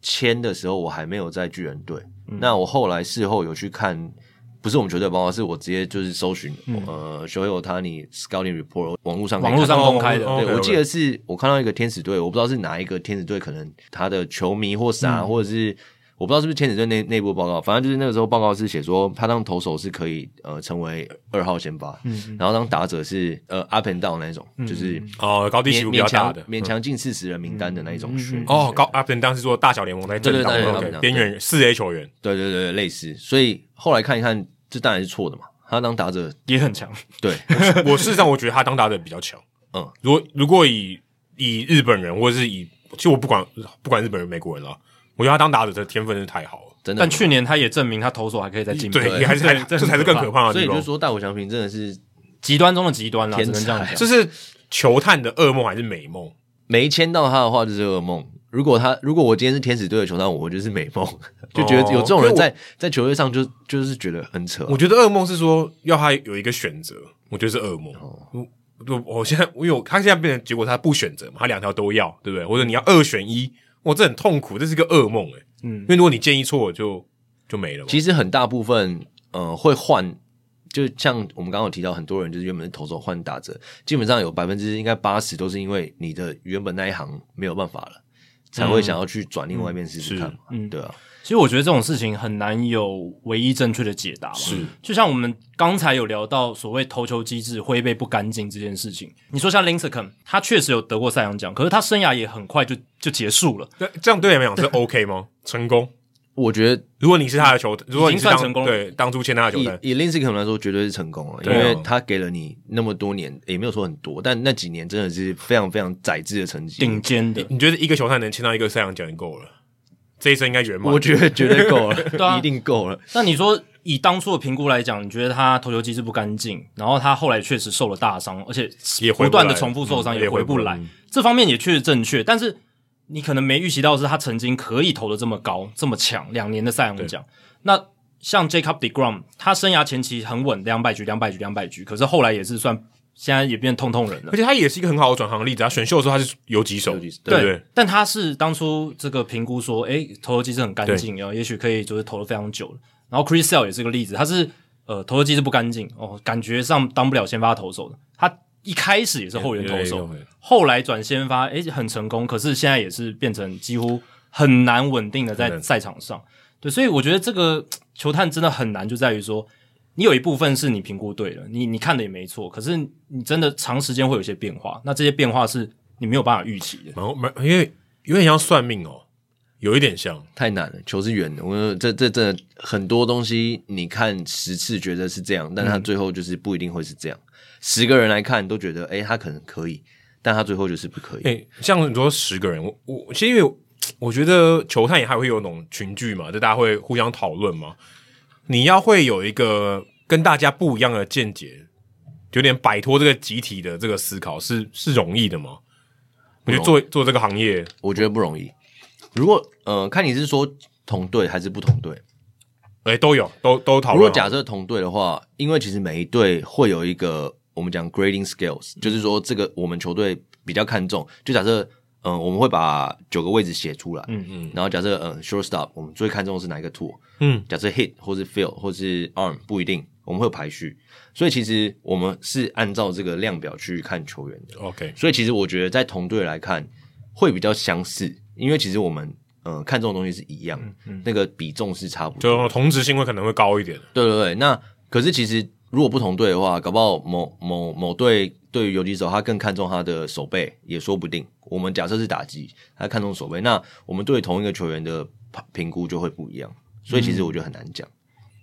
签的时候，我还没有在巨人队。嗯、那我后来事后有去看，不是我们球队报告，是我直接就是搜寻、嗯、呃所有他你 scouting report，网络上网络上公开的。对，对我记得是我看到一个天使队，我不知道是哪一个天使队，可能他的球迷或啥，嗯、或者是。我不知道是不是天使队内内部报告，反正就是那个时候报告是写说，他当投手是可以呃成为二号先发，嗯，然后当打者是呃 up and down 那种，嗯、就是哦高低起伏比较大的，勉强进四十人名单的那一种选、嗯、哦高 up and down 是说大小联盟在正当中边缘四 A 球员，对对对类似，所以后来看一看，这当然是错的嘛，他当打者也很强，对。我事实上我觉得他当打者比较强，嗯，如果如果以以日本人或者是以，其实我不管不管日本人美国人了。我觉得他当打者的天分是太好了，真的。但去年他也证明他投手还可以再进步，对，还是太 这才是更可怕的。所以就是说，大谷翔平真的是极端中的极端了。只能这样讲。这是球探的噩梦还是美梦？没签到他的话就是噩梦。如果他如果我今天是天使队的球探，我就是美梦，就觉得有这种人在在球队上就就是觉得很扯。我觉得噩梦是说要他有一个选择，我觉得是噩梦。我我现在我有他现在变成结果，他不选择嘛，他两条都要，对不对？或者你要二选一。我这很痛苦，这是个噩梦诶、欸、嗯，因为如果你建议错，就就没了。其实很大部分，呃，会换，就像我们刚刚有提到，很多人就是原本是投手换打者，基本上有百分之应该八十都是因为你的原本那一行没有办法了，才会想要去转另外一边试试看嘛。嗯，对啊。其实我觉得这种事情很难有唯一正确的解答吧。是，就像我们刚才有聊到所谓投球机制挥被不干净这件事情。你说像 Lincecum，他确实有得过赛扬奖，可是他生涯也很快就就结束了。对，这样对你们讲是 OK 吗？成功？我觉得，如果你是他的球，如果你算成功对当初签他的球队，以以 Lincecum 来说，绝对是成功了，因为他给了你那么多年，也没有说很多，但那几年真的是非常非常宰制的成绩，顶尖的。你觉得一个球探能签到一个赛扬奖就够了？这一生应该圆满，我觉得绝对够了，对啊，一定够了。那你说以当初的评估来讲，你觉得他投球机制不干净，然后他后来确实受了大伤，而且也不断的重复受伤，也回不来，嗯、不来这方面也确实正确。但是你可能没预期到是，他曾经可以投的这么高、这么强，两年的赛扬奖。那像 Jacob deGrom，他生涯前期很稳，两百局、两百局、两百局，可是后来也是算。现在也变痛痛人了，而且他也是一个很好的转行的例子。他选秀的时候他是游击手，对不对，对？但他是当初这个评估说，诶，投球机制很干净，然后也许可以就是投的非常久了。然后 Chris Sale 也是个例子，他是呃投球机制不干净哦，感觉上当不了先发投手的。他一开始也是后援投手，后来转先发，诶，很成功。可是现在也是变成几乎很难稳定的在赛场上。对，所以我觉得这个球探真的很难，就在于说。你有一部分是你评估对了，你你看的也没错，可是你真的长时间会有一些变化，那这些变化是你没有办法预期的。然后没，因为有点像算命哦，有一点像，太难了，球是圆的。我说这这这很多东西，你看十次觉得是这样，但他最后就是不一定会是这样。嗯、十个人来看都觉得，诶，他可能可以，但他最后就是不可以。诶，像你说十个人，我我其实因为我觉得球探也还会有那种群聚嘛，就大家会互相讨论嘛。你要会有一个跟大家不一样的见解，有点摆脱这个集体的这个思考，是是容易的吗？我觉得做做这个行业，我觉得不容易。如果呃，看你是说同队还是不同队，哎、欸，都有，都都讨论。如果假设同队的话，因为其实每一队会有一个我们讲 grading scales，就是说这个我们球队比较看重。就假设嗯、呃，我们会把九个位置写出来，嗯嗯，然后假设嗯、呃、shortstop，我们最看重的是哪一个 tool？嗯，假设 hit 或是 field 或是 arm 不一定，我们会有排序，所以其实我们是按照这个量表去看球员的。OK，所以其实我觉得在同队来看会比较相似，因为其实我们呃看重的东西是一样，嗯嗯、那个比重是差不多，就同质性会可能会高一点。对对对，那可是其实如果不同队的话，搞不好某某某队对于游击手他更看重他的手背，也说不定。我们假设是打击，他看重手背，那我们对同一个球员的评估就会不一样。所以其实我觉得很难讲，嗯，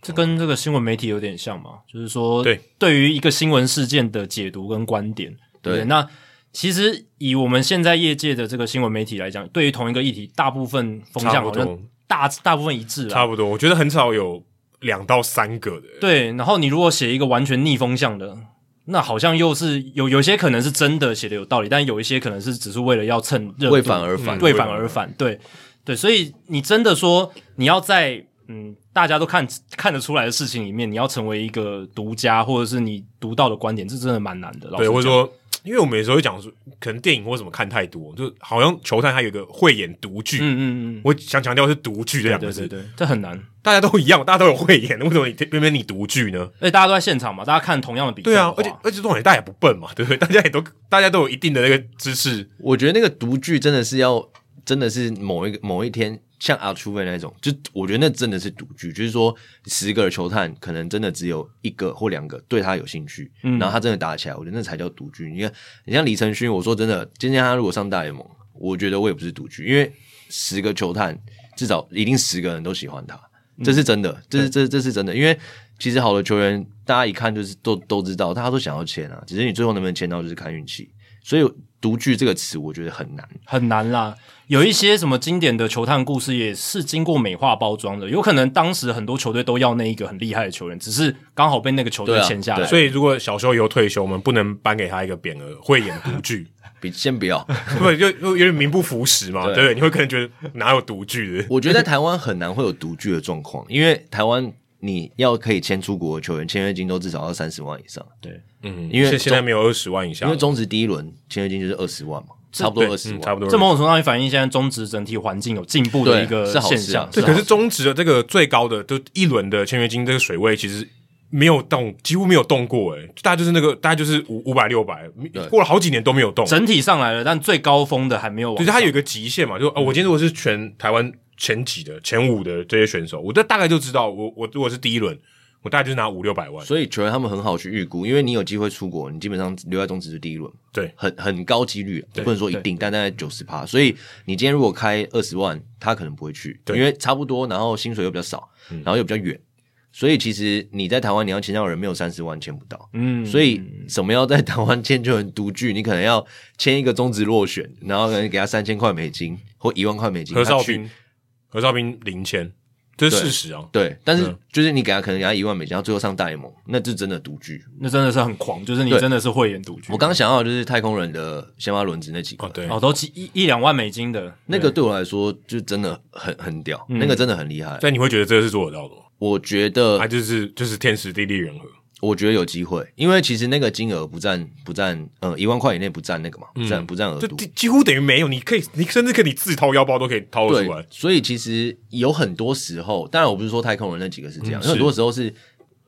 这跟这个新闻媒体有点像嘛，就是说，对，对于一个新闻事件的解读跟观点，对，对，那其实以我们现在业界的这个新闻媒体来讲，对于同一个议题，大部分风向好像大大部分一致，差不多。我觉得很少有两到三个的，对。然后你如果写一个完全逆风向的，那好像又是有有些可能是真的写的有道理，但有一些可能是只是为了要蹭热度，为反而反，为反而反，对对。所以你真的说你要在嗯，大家都看看得出来的事情里面，你要成为一个独家，或者是你独到的观点，这真的蛮难的。对，或者说，因为我们有时候会讲说，可能电影或什么看太多，就好像球探他有一个慧眼独具。嗯嗯嗯，我想强调是独具这两个字，对对对，这很难。大家都一样，大家都有慧眼，为什么你偏偏你独具呢？而且大家都在现场嘛，大家看同样的比赛。对啊，而且而且重点大家也不笨嘛，对不对？大家也都大家都有一定的那个知识。我觉得那个独具真的是要，真的是某一个某一天。像阿楚威那种，就我觉得那真的是赌局，就是说十个球探可能真的只有一个或两个对他有兴趣，嗯，然后他真的打起来，我觉得那才叫赌局。你看，你像李承勋，我说真的，今天他如果上大联盟，我觉得我也不是赌局，因为十个球探至少一定十个人都喜欢他，这是真的，这是这这是真的，因为其实好的球员，大家一看就是都都知道，大家都想要签啊，只是你最后能不能签到就是看运气，所以独具这个词我觉得很难，很难啦。有一些什么经典的球探故事也是经过美化包装的，有可能当时很多球队都要那一个很厉害的球员，只是刚好被那个球队签下来。所以如果小时候以后退休，我们不能颁给他一个匾额，慧眼独具。比先不要，对，就就有点名不符实嘛，对，对，你会可能觉得哪有独具的？我觉得在台湾很难会有独具的状况，因为台湾你要可以签出国的球员，签约金都至少要三十万以上。对，嗯，因为现在没有二十万以下，因为中职第一轮签约金就是二十万嘛。差不多二十万，差不多。这某种程度上也反映现在中职整体环境有进步的一个现象。对，可是中职的这个最高的，就一轮的签约金这个水位，其实没有动，几乎没有动过，诶，大概就是那个，大概就是五五百六百，过了好几年都没有动。整体上来了，但最高峰的还没有往。就是它有一个极限嘛，就哦，我今天如果是全台湾前几的前五的这些选手，我这大概就知道，我我如果是第一轮。我大概就是拿五六百万，所以球员他们很好去预估，因为你有机会出国，你基本上留在中职是第一轮，对，很很高几率，不能说一定，但大概九十趴。所以你今天如果开二十万，他可能不会去，因为差不多，然后薪水又比较少，然后又比较远，所以其实你在台湾你要签到人没有三十万签不到，嗯，所以什么要在台湾签就很独具，你可能要签一个中职落选，然后可能给他三千块美金或一万块美金，何少斌，何少斌零签。这是事实啊，对，但是就是你给他可能给他一万美金，然后最后上大联盟，那是真的独居，那真的是很狂，就是你真的是慧眼独居。我刚刚想到的就是太空人的先发轮子那几个，哦，对，哦，都几一一两万美金的，那个对我来说就真的很很屌，嗯，那个真的很厉害。但你会觉得这个是做得到的吗？我觉得他就是就是天时地利人和。我觉得有机会，因为其实那个金额不占不占，呃，一万块以内不占那个嘛，不占、嗯、不占额度，就几乎等于没有。你可以，你甚至可以自掏腰包都可以掏出来。所以其实有很多时候，当然我不是说太空人那几个是这样，有、嗯、很多时候是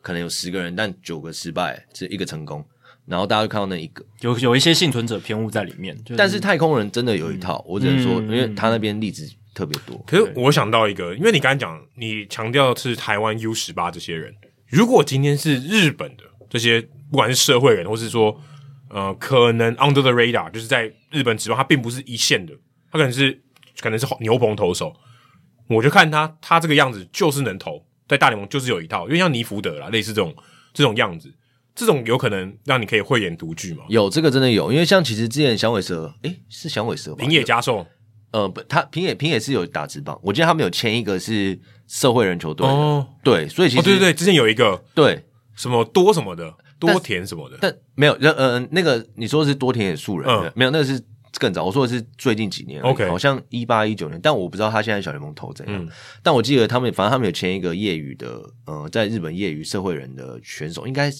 可能有十个人，但九个失败，是一个成功，然后大家就看到那一个，有有一些幸存者偏误在里面。就是、但是太空人真的有一套，嗯、我只能说，因为他那边例子特别多。可是我想到一个，因为你刚才讲，你强调是台湾 U 十八这些人，如果今天是日本的。这些不管是社会人，或是说，呃，可能 under the radar，就是在日本职棒，他并不是一线的，他可能是可能是牛棚投手。我就看他，他这个样子就是能投，在大联盟就是有一套，因为像尼福德啦，类似这种这种样子，这种有可能让你可以慧眼独具嘛。有这个真的有，因为像其实之前响尾蛇，诶，是响尾蛇吧？平野加寿，呃，不，他平野平野是有打直棒，我记得他们有签一个是社会人球队哦，对，所以其实、哦、对对对，之前有一个。对。什么多什么的多田什么的，但，但没有，呃呃，那个你说的是多田野树人，嗯、没有，那个是更早。我说的是最近几年，OK，好像一八一九年，但我不知道他现在小联盟投怎样。嗯、但我记得他们，反正他们有签一个业余的，呃，在日本业余社会人的选手，应该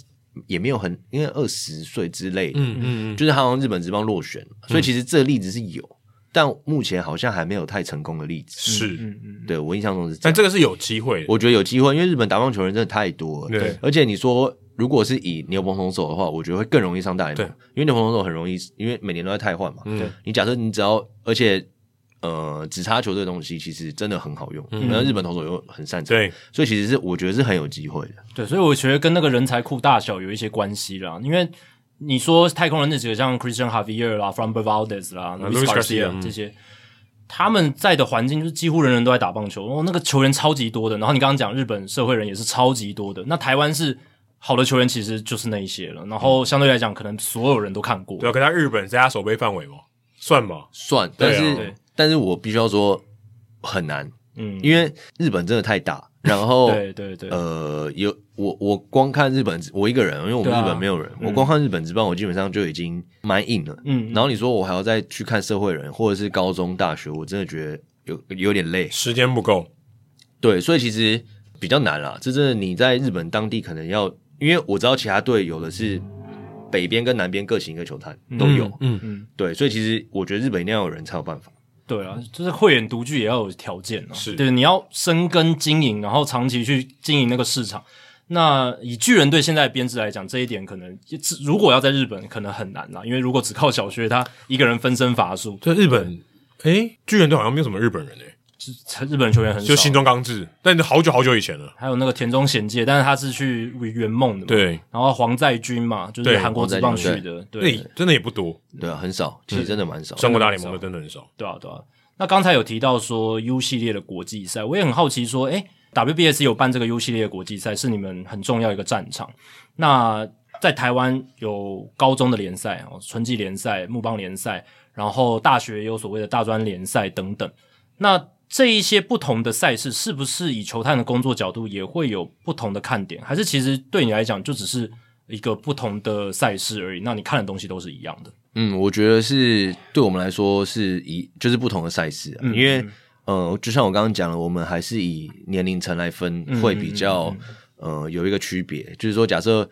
也没有很，因为二十岁之类的，嗯嗯嗯，就是他好像日本职棒落选，所以其实这个例子是有，嗯、但目前好像还没有太成功的例子。是，嗯嗯，对我印象中是，但这个是有机会的，我觉得有机会，因为日本打棒球人真的太多了，对，而且你说。如果是以牛棚投手的话，我觉得会更容易上大联盟，对因为牛棚投手很容易，因为每年都在汰换嘛。对，你假设你只要，而且呃，只差球这个东西其实真的很好用，然后、嗯、日本投手又很擅长，对，所以其实是我觉得是很有机会的。对，所以我觉得跟那个人才库大小有一些关系啦。因为你说太空人那几个像 Christian Javier 啦、Framber Valdez 啦、Luis Garcia 这些，他们在的环境就是几乎人人都在打棒球，哦，那个球员超级多的。然后你刚刚讲日本社会人也是超级多的，那台湾是。好的球员其实就是那一些了，然后相对来讲，可能所有人都看过。对，可他日本在他守备范围吗？算吗？算，但是，但是我必须要说很难，嗯，因为日本真的太大，然后，对对对，呃，有我我光看日本，我一个人，因为我们日本没有人，我光看日本职棒，我基本上就已经蛮硬了，嗯，然后你说我还要再去看社会人或者是高中大学，我真的觉得有有点累，时间不够，对，所以其实比较难啦，这真的你在日本当地可能要。因为我知道其他队有的是北边跟南边各行一个球探都有，嗯嗯，嗯对，所以其实我觉得日本一定要有人才有办法。对啊，就是慧眼独具也要有条件啊。是，对，你要深耕经营，然后长期去经营那个市场。那以巨人队现在的编制来讲，这一点可能如果要在日本可能很难啦，因为如果只靠小薛他一个人分身乏术，在日本，诶，巨人队好像没有什么日本人诶。日本球员很少，就新中刚志，但是好久好久以前了。还有那个田中贤介，但是他是去圆梦的嘛。对，然后黄在军嘛，就是韩国职棒去的。对，对，真的也不多。对啊，很少，其实真的蛮少。上过大联盟的真的很少。对啊，对啊。那刚才有提到说 U 系列的国际赛，我也很好奇说，诶，WBS 有办这个 U 系列的国际赛，是你们很重要一个战场。那在台湾有高中的联赛哦，春季联赛、木棒联赛，然后大学也有所谓的大专联赛等等。那这一些不同的赛事，是不是以球探的工作角度也会有不同的看点？还是其实对你来讲就只是一个不同的赛事而已？那你看的东西都是一样的？嗯，我觉得是对我们来说是以就是不同的赛事啊，嗯、因为呃，就像我刚刚讲了，我们还是以年龄层来分，会比较、嗯嗯嗯、呃有一个区别，就是说假设。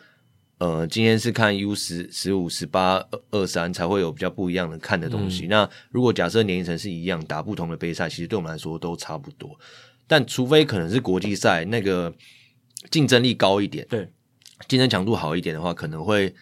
呃，今天是看 U 十、十五、十八、二三才会有比较不一样的看的东西。嗯、那如果假设年龄层是一样，打不同的杯赛，其实对我们来说都差不多。但除非可能是国际赛，那个竞争力高一点。对，竞争强度好一点的话，可能会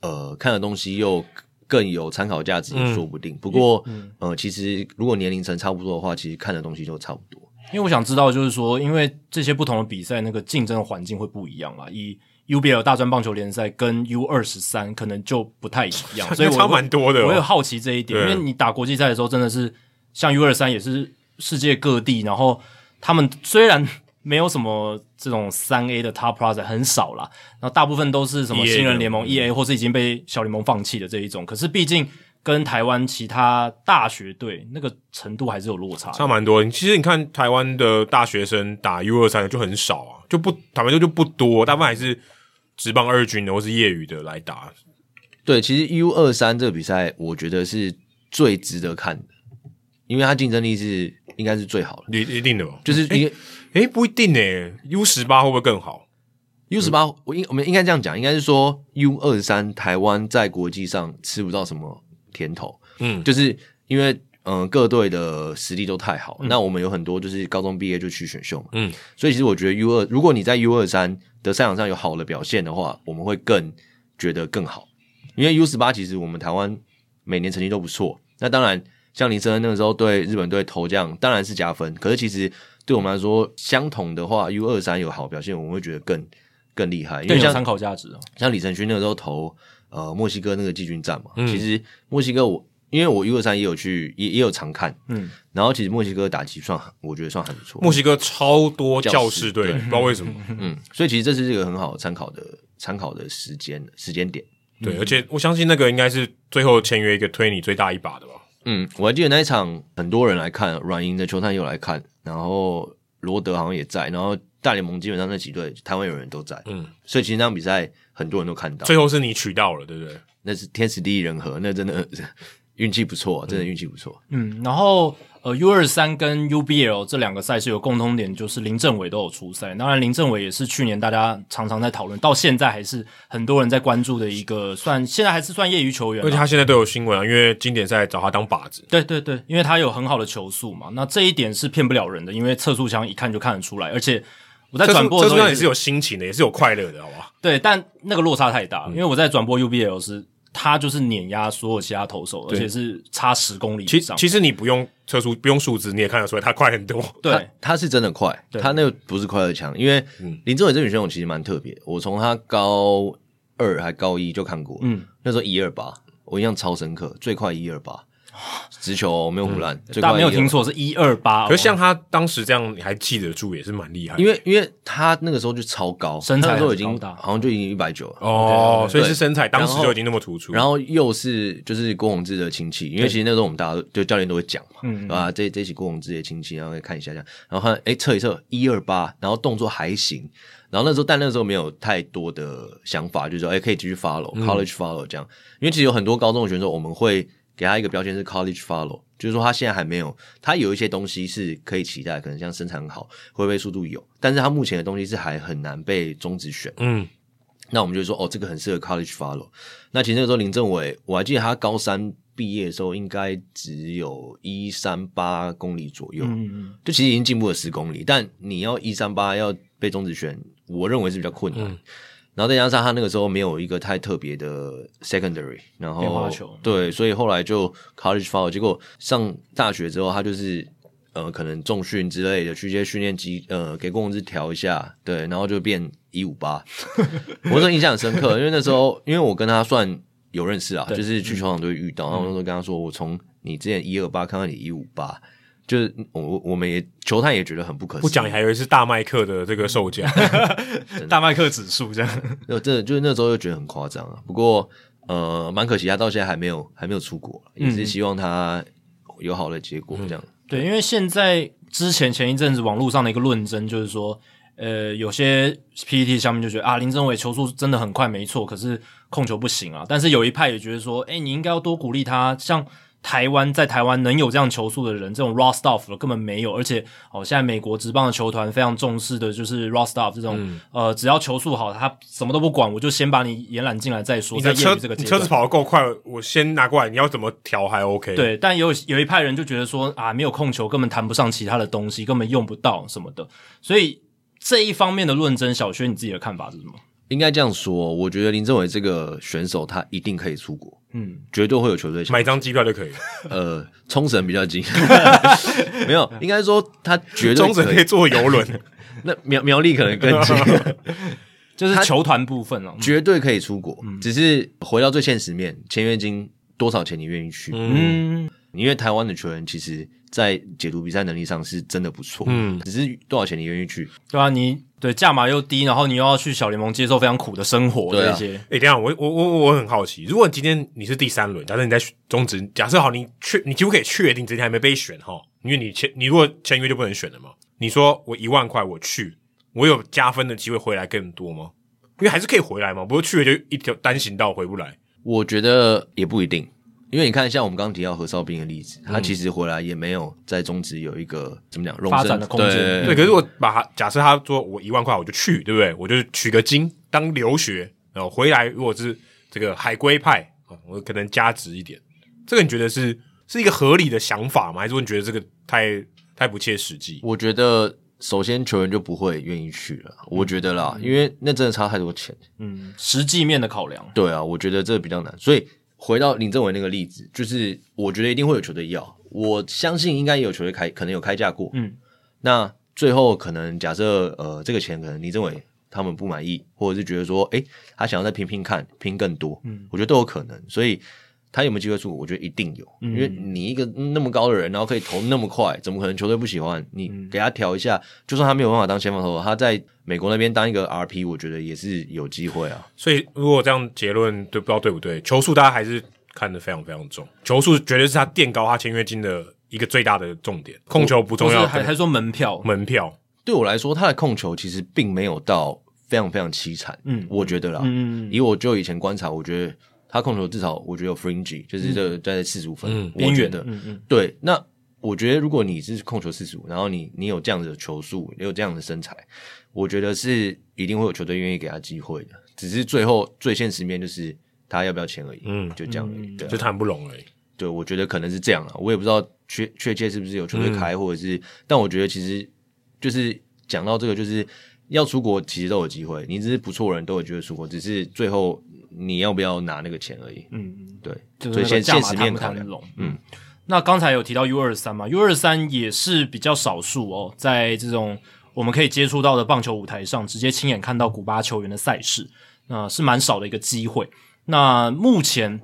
呃看的东西又更有参考价值，也说不定。嗯、不过，嗯、呃，其实如果年龄层差不多的话，其实看的东西就差不多。因为我想知道，就是说，因为这些不同的比赛，那个竞争的环境会不一样啦。以 UBL 大专棒球联赛跟 U 二十三可能就不太一样，所以差蛮多的。我有好奇这一点，因为你打国际赛的时候，真的是像 U 二三也是世界各地，然后他们虽然没有什么这种三 A 的 Top Prospect 很少啦，然后大部分都是什么新人联盟 EA 或是已经被小联盟放弃的这一种，可是毕竟。跟台湾其他大学队那个程度还是有落差，差蛮多。其实你看台湾的大学生打 U 二三的就很少啊，就不坦白说就不多，大部分还是职棒二军的或是业余的来打。对，其实 U 二三这个比赛，我觉得是最值得看的，因为它竞争力是应该是最好的，一一定的吧？就是诶诶、欸欸、不一定诶 U 十八会不会更好？U 十八，我应我们应该这样讲，应该是说 U 二三台湾在国际上吃不到什么。甜头，嗯，就是因为嗯、呃、各队的实力都太好，嗯、那我们有很多就是高中毕业就去选秀嘛，嗯，所以其实我觉得 U 二，如果你在 U 二三的赛场上有好的表现的话，我们会更觉得更好，因为 U 十八其实我们台湾每年成绩都不错，那当然像林森恩那个时候对日本队投这样当然是加分，可是其实对我们来说相同的话，U 二三有好表现，我们会觉得更更厉害，因为像参考价值啊，像李承勋那个时候投。呃，墨西哥那个季军战嘛，嗯、其实墨西哥我因为我 U 二三也有去，也也有常看，嗯，然后其实墨西哥打击算，我觉得算很不错。墨西哥超多教室队，不知道为什么，嗯，所以其实这是一个很好参考的参考的时间时间点。对，而且我相信那个应该是最后签约一个推你最大一把的吧。嗯，我还记得那一场很多人来看，软银的球探又来看，然后罗德好像也在，然后大联盟基本上那几队台湾有人都在，嗯，所以其实那场比赛。很多人都看到，最后是你取到了，对不对？那是天时地利人和，那真的运气不错，真的运气不错。嗯，然后呃，U 二三跟 UBL 这两个赛事有共通点，就是林政伟都有出赛。当然，林政伟也是去年大家常常在讨论，到现在还是很多人在关注的一个，算现在还是算业余球员。而且他现在都有新闻啊，因为经典赛找他当靶子。对对对，因为他有很好的球速嘛，那这一点是骗不了人的，因为测速枪一看就看得出来，而且。我在转播的时候也是有心情的，也是有快乐的，好不好？对，但那个落差太大，嗯、因为我在转播 UBL 时，他就是碾压所有其他投手，而且是差十公里以上。其实你不用测速，不用数字，你也看得出来他快很多。对，他，是真的快，他那个不是快乐枪，因为林志伟这名选手其实蛮特别。我从他高二还高一就看过，嗯，那时候一二八，我印象超深刻，最快一二八。直球没有胡烂，大家没有听错，是一二八。可是像他当时这样，你还记得住，也是蛮厉害。因为因为他那个时候就超高，身材都已经好像就已经一百九了哦，所以是身材当时就已经那么突出。然后又是就是郭宏志的亲戚，因为其实那时候我们大家就教练都会讲嘛，嗯啊，这这起郭宏志的亲戚，然后看一下这样，然后看哎测一测一二八，然后动作还行，然后那时候但那时候没有太多的想法，就是说哎可以继续 follow college follow 这样，因为其实有很多高中的选手我们会。给他一个标签是 college follow，就是说他现在还没有，他有一些东西是可以期待，可能像身材很好，会不会速度有，但是他目前的东西是还很难被中职选。嗯，那我们就说，哦，这个很适合 college follow。那其实那个时候林政伟，我还记得他高三毕业的时候应该只有一三八公里左右，嗯，就其实已经进步了十公里，但你要一三八要被中止选，我认为是比较困难。嗯然后再加上他那个时候没有一个太特别的 secondary，然后对，所以后来就 college follow，结果上大学之后，他就是呃可能重训之类的，去一些训练机呃给工资调一下，对，然后就变一五八，我说印象很深刻，因为那时候因为我跟他算有认识啊，就是去球场都会遇到，嗯、然后我那时候跟他说，我从你之前一二八看到你一五八。就是我我们也球探也觉得很不可思议，不讲还以为是大麦克的这个售价，的大麦克指数这样，那真的就是那时候又觉得很夸张啊。不过呃，蛮可惜他到现在还没有还没有出国，也是希望他有好的结果这样。嗯、对，因为现在之前前一阵子网络上的一个论争就是说，呃，有些 PPT 下面就觉得啊，林政伟球速真的很快，没错，可是控球不行啊。但是有一派也觉得说，诶，你应该要多鼓励他，像。台湾在台湾能有这样球速的人，这种 raw stuff 的根本没有，而且哦，现在美国职棒的球团非常重视的就是 raw stuff 这种，嗯、呃，只要球速好，他什么都不管，我就先把你延揽进来再说。你的车，你车子跑得够快，我先拿过来，你要怎么调还 OK。对，但有有一派人就觉得说啊，没有控球根本谈不上其他的东西，根本用不到什么的，所以这一方面的论争，小薛你自己的看法是什么？应该这样说，我觉得林政伟这个选手他一定可以出国，嗯，绝对会有球队买张机票就可以了。呃，冲绳比较近，没有，应该说他绝对冲绳可以坐游轮，那苗苗栗可能更近，就是球团部分哦，绝对可以出国，只是回到最现实面，签约金多少钱你愿意去？嗯，因为台湾的球员其实。在解读比赛能力上是真的不错，嗯，只是多少钱你愿意去？对啊，你对价码又低，然后你又要去小联盟接受非常苦的生活，这些。哎、啊，等一下，我我我我很好奇，如果今天你是第三轮，假设你在中职，假设好，你确你几乎可以确定今天还没被选哈，因为你签你如果签约就不能选了嘛。你说我一万块我去，我有加分的机会回来更多吗？因为还是可以回来嘛，不过去了就一条单行道回不来。我觉得也不一定。因为你看，像我们刚刚提到何少斌的例子，他其实回来也没有在中职有一个怎么讲发展的空间。对，对，可是我把他假设他说我一万块我就去，对不对？我就取个经当留学，然后回来如果是这个海归派，我可能加值一点。这个你觉得是是一个合理的想法吗？还是说你觉得这个太太不切实际？我觉得首先球员就不会愿意去了，我觉得啦，因为那真的差太多钱。嗯，实际面的考量。对啊，我觉得这个比较难，所以。回到林政伟那个例子，就是我觉得一定会有球队要，我相信应该也有球队开，可能有开价过。嗯，那最后可能假设呃这个钱可能林政伟他们不满意，或者是觉得说，诶他想要再拼拼看，拼更多。嗯，我觉得都有可能，所以。他有没有机会出国？我觉得一定有，因为你一个那么高的人，然后可以投那么快，怎么可能球队不喜欢你？给他调一下，就算他没有办法当先锋投手，他在美国那边当一个 RP，我觉得也是有机会啊。所以如果这样结论，对不知道对不对？球速大家还是看得非常非常重，球速绝对是他垫高他签约金的一个最大的重点。控球不重要，还还说门票？门票对我来说，他的控球其实并没有到非常非常凄惨。嗯，我觉得啦，嗯，以我就以前观察，我觉得。他控球至少我觉得有 fringy，就是这个在四十五分，嗯、我觉得，嗯嗯，对。那我觉得如果你是控球四十五，然后你你有这样子的球速，你有这样的身材，我觉得是一定会有球队愿意给他机会的。只是最后最现实面就是他要不要签而已，嗯，就这样而已，对、啊，就谈不拢而已。对，我觉得可能是这样啊，我也不知道确确切是不是有球队开，或者是，嗯、但我觉得其实就是讲到这个，就是要出国其实都有机会，你只是不错人都有机会出国，只是最后。你要不要拿那个钱而已？嗯嗯，对，所以现现实面考量。嗯，那刚才有提到 U 二三嘛，U 二三也是比较少数哦，在这种我们可以接触到的棒球舞台上，直接亲眼看到古巴球员的赛事，那是蛮少的一个机会。那目前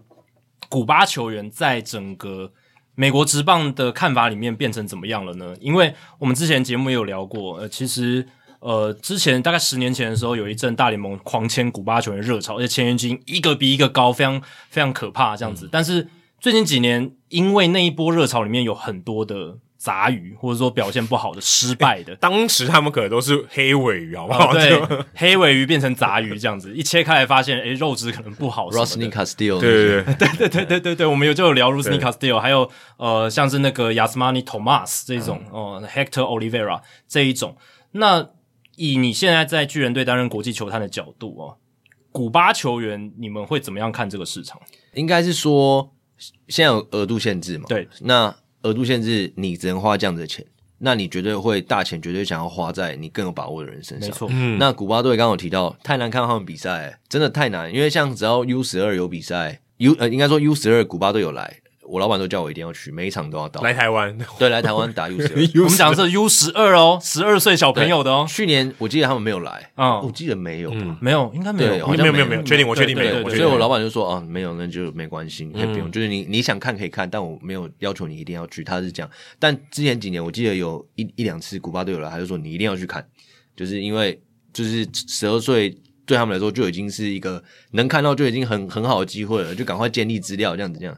古巴球员在整个美国职棒的看法里面变成怎么样了呢？因为我们之前节目也有聊过，呃，其实。呃，之前大概十年前的时候，有一阵大联盟狂签古巴球员热潮，而且签约金一个比一个高，非常非常可怕这样子。嗯、但是最近几年，因为那一波热潮里面有很多的杂鱼，或者说表现不好的、失败的，当时他们可能都是黑尾鱼，好不好？哦、对，黑尾鱼变成杂鱼这样子，一切开来发现，诶，肉质可能不好。Rusney Castillo，对对对对 对对对对对，我们有就有聊 Rusney Castillo，还有呃，像是那个 Yasmani Tomas 这种，哦、嗯呃、Hector Olivera 这一种，那。以你现在在巨人队担任国际球探的角度哦，古巴球员你们会怎么样看这个市场？应该是说，现在有额度限制嘛？对，那额度限制你只能花这样子的钱，那你绝对会大钱绝对想要花在你更有把握的人身上。没错，嗯，那古巴队刚刚有提到太难看他们比赛，真的太难，因为像只要 U 十二有比赛，U 呃应该说 U 十二古巴队有来。我老板都叫我一定要去，每一场都要到。来台湾，对，来台湾打 U 十二。我们讲的是 U 十二哦，十二岁小朋友的哦。去年我记得他们没有来啊，我记得没有，没有，应该没有，好像没有，没有，确定，我确定没有。所以我老板就说啊，没有，那就没关系，你可以不用。就是你你想看可以看，但我没有要求你一定要去。他是这样，但之前几年我记得有一一两次古巴队有来，他就说你一定要去看，就是因为就是十二岁对他们来说就已经是一个能看到就已经很很好的机会了，就赶快建立资料这样子这样。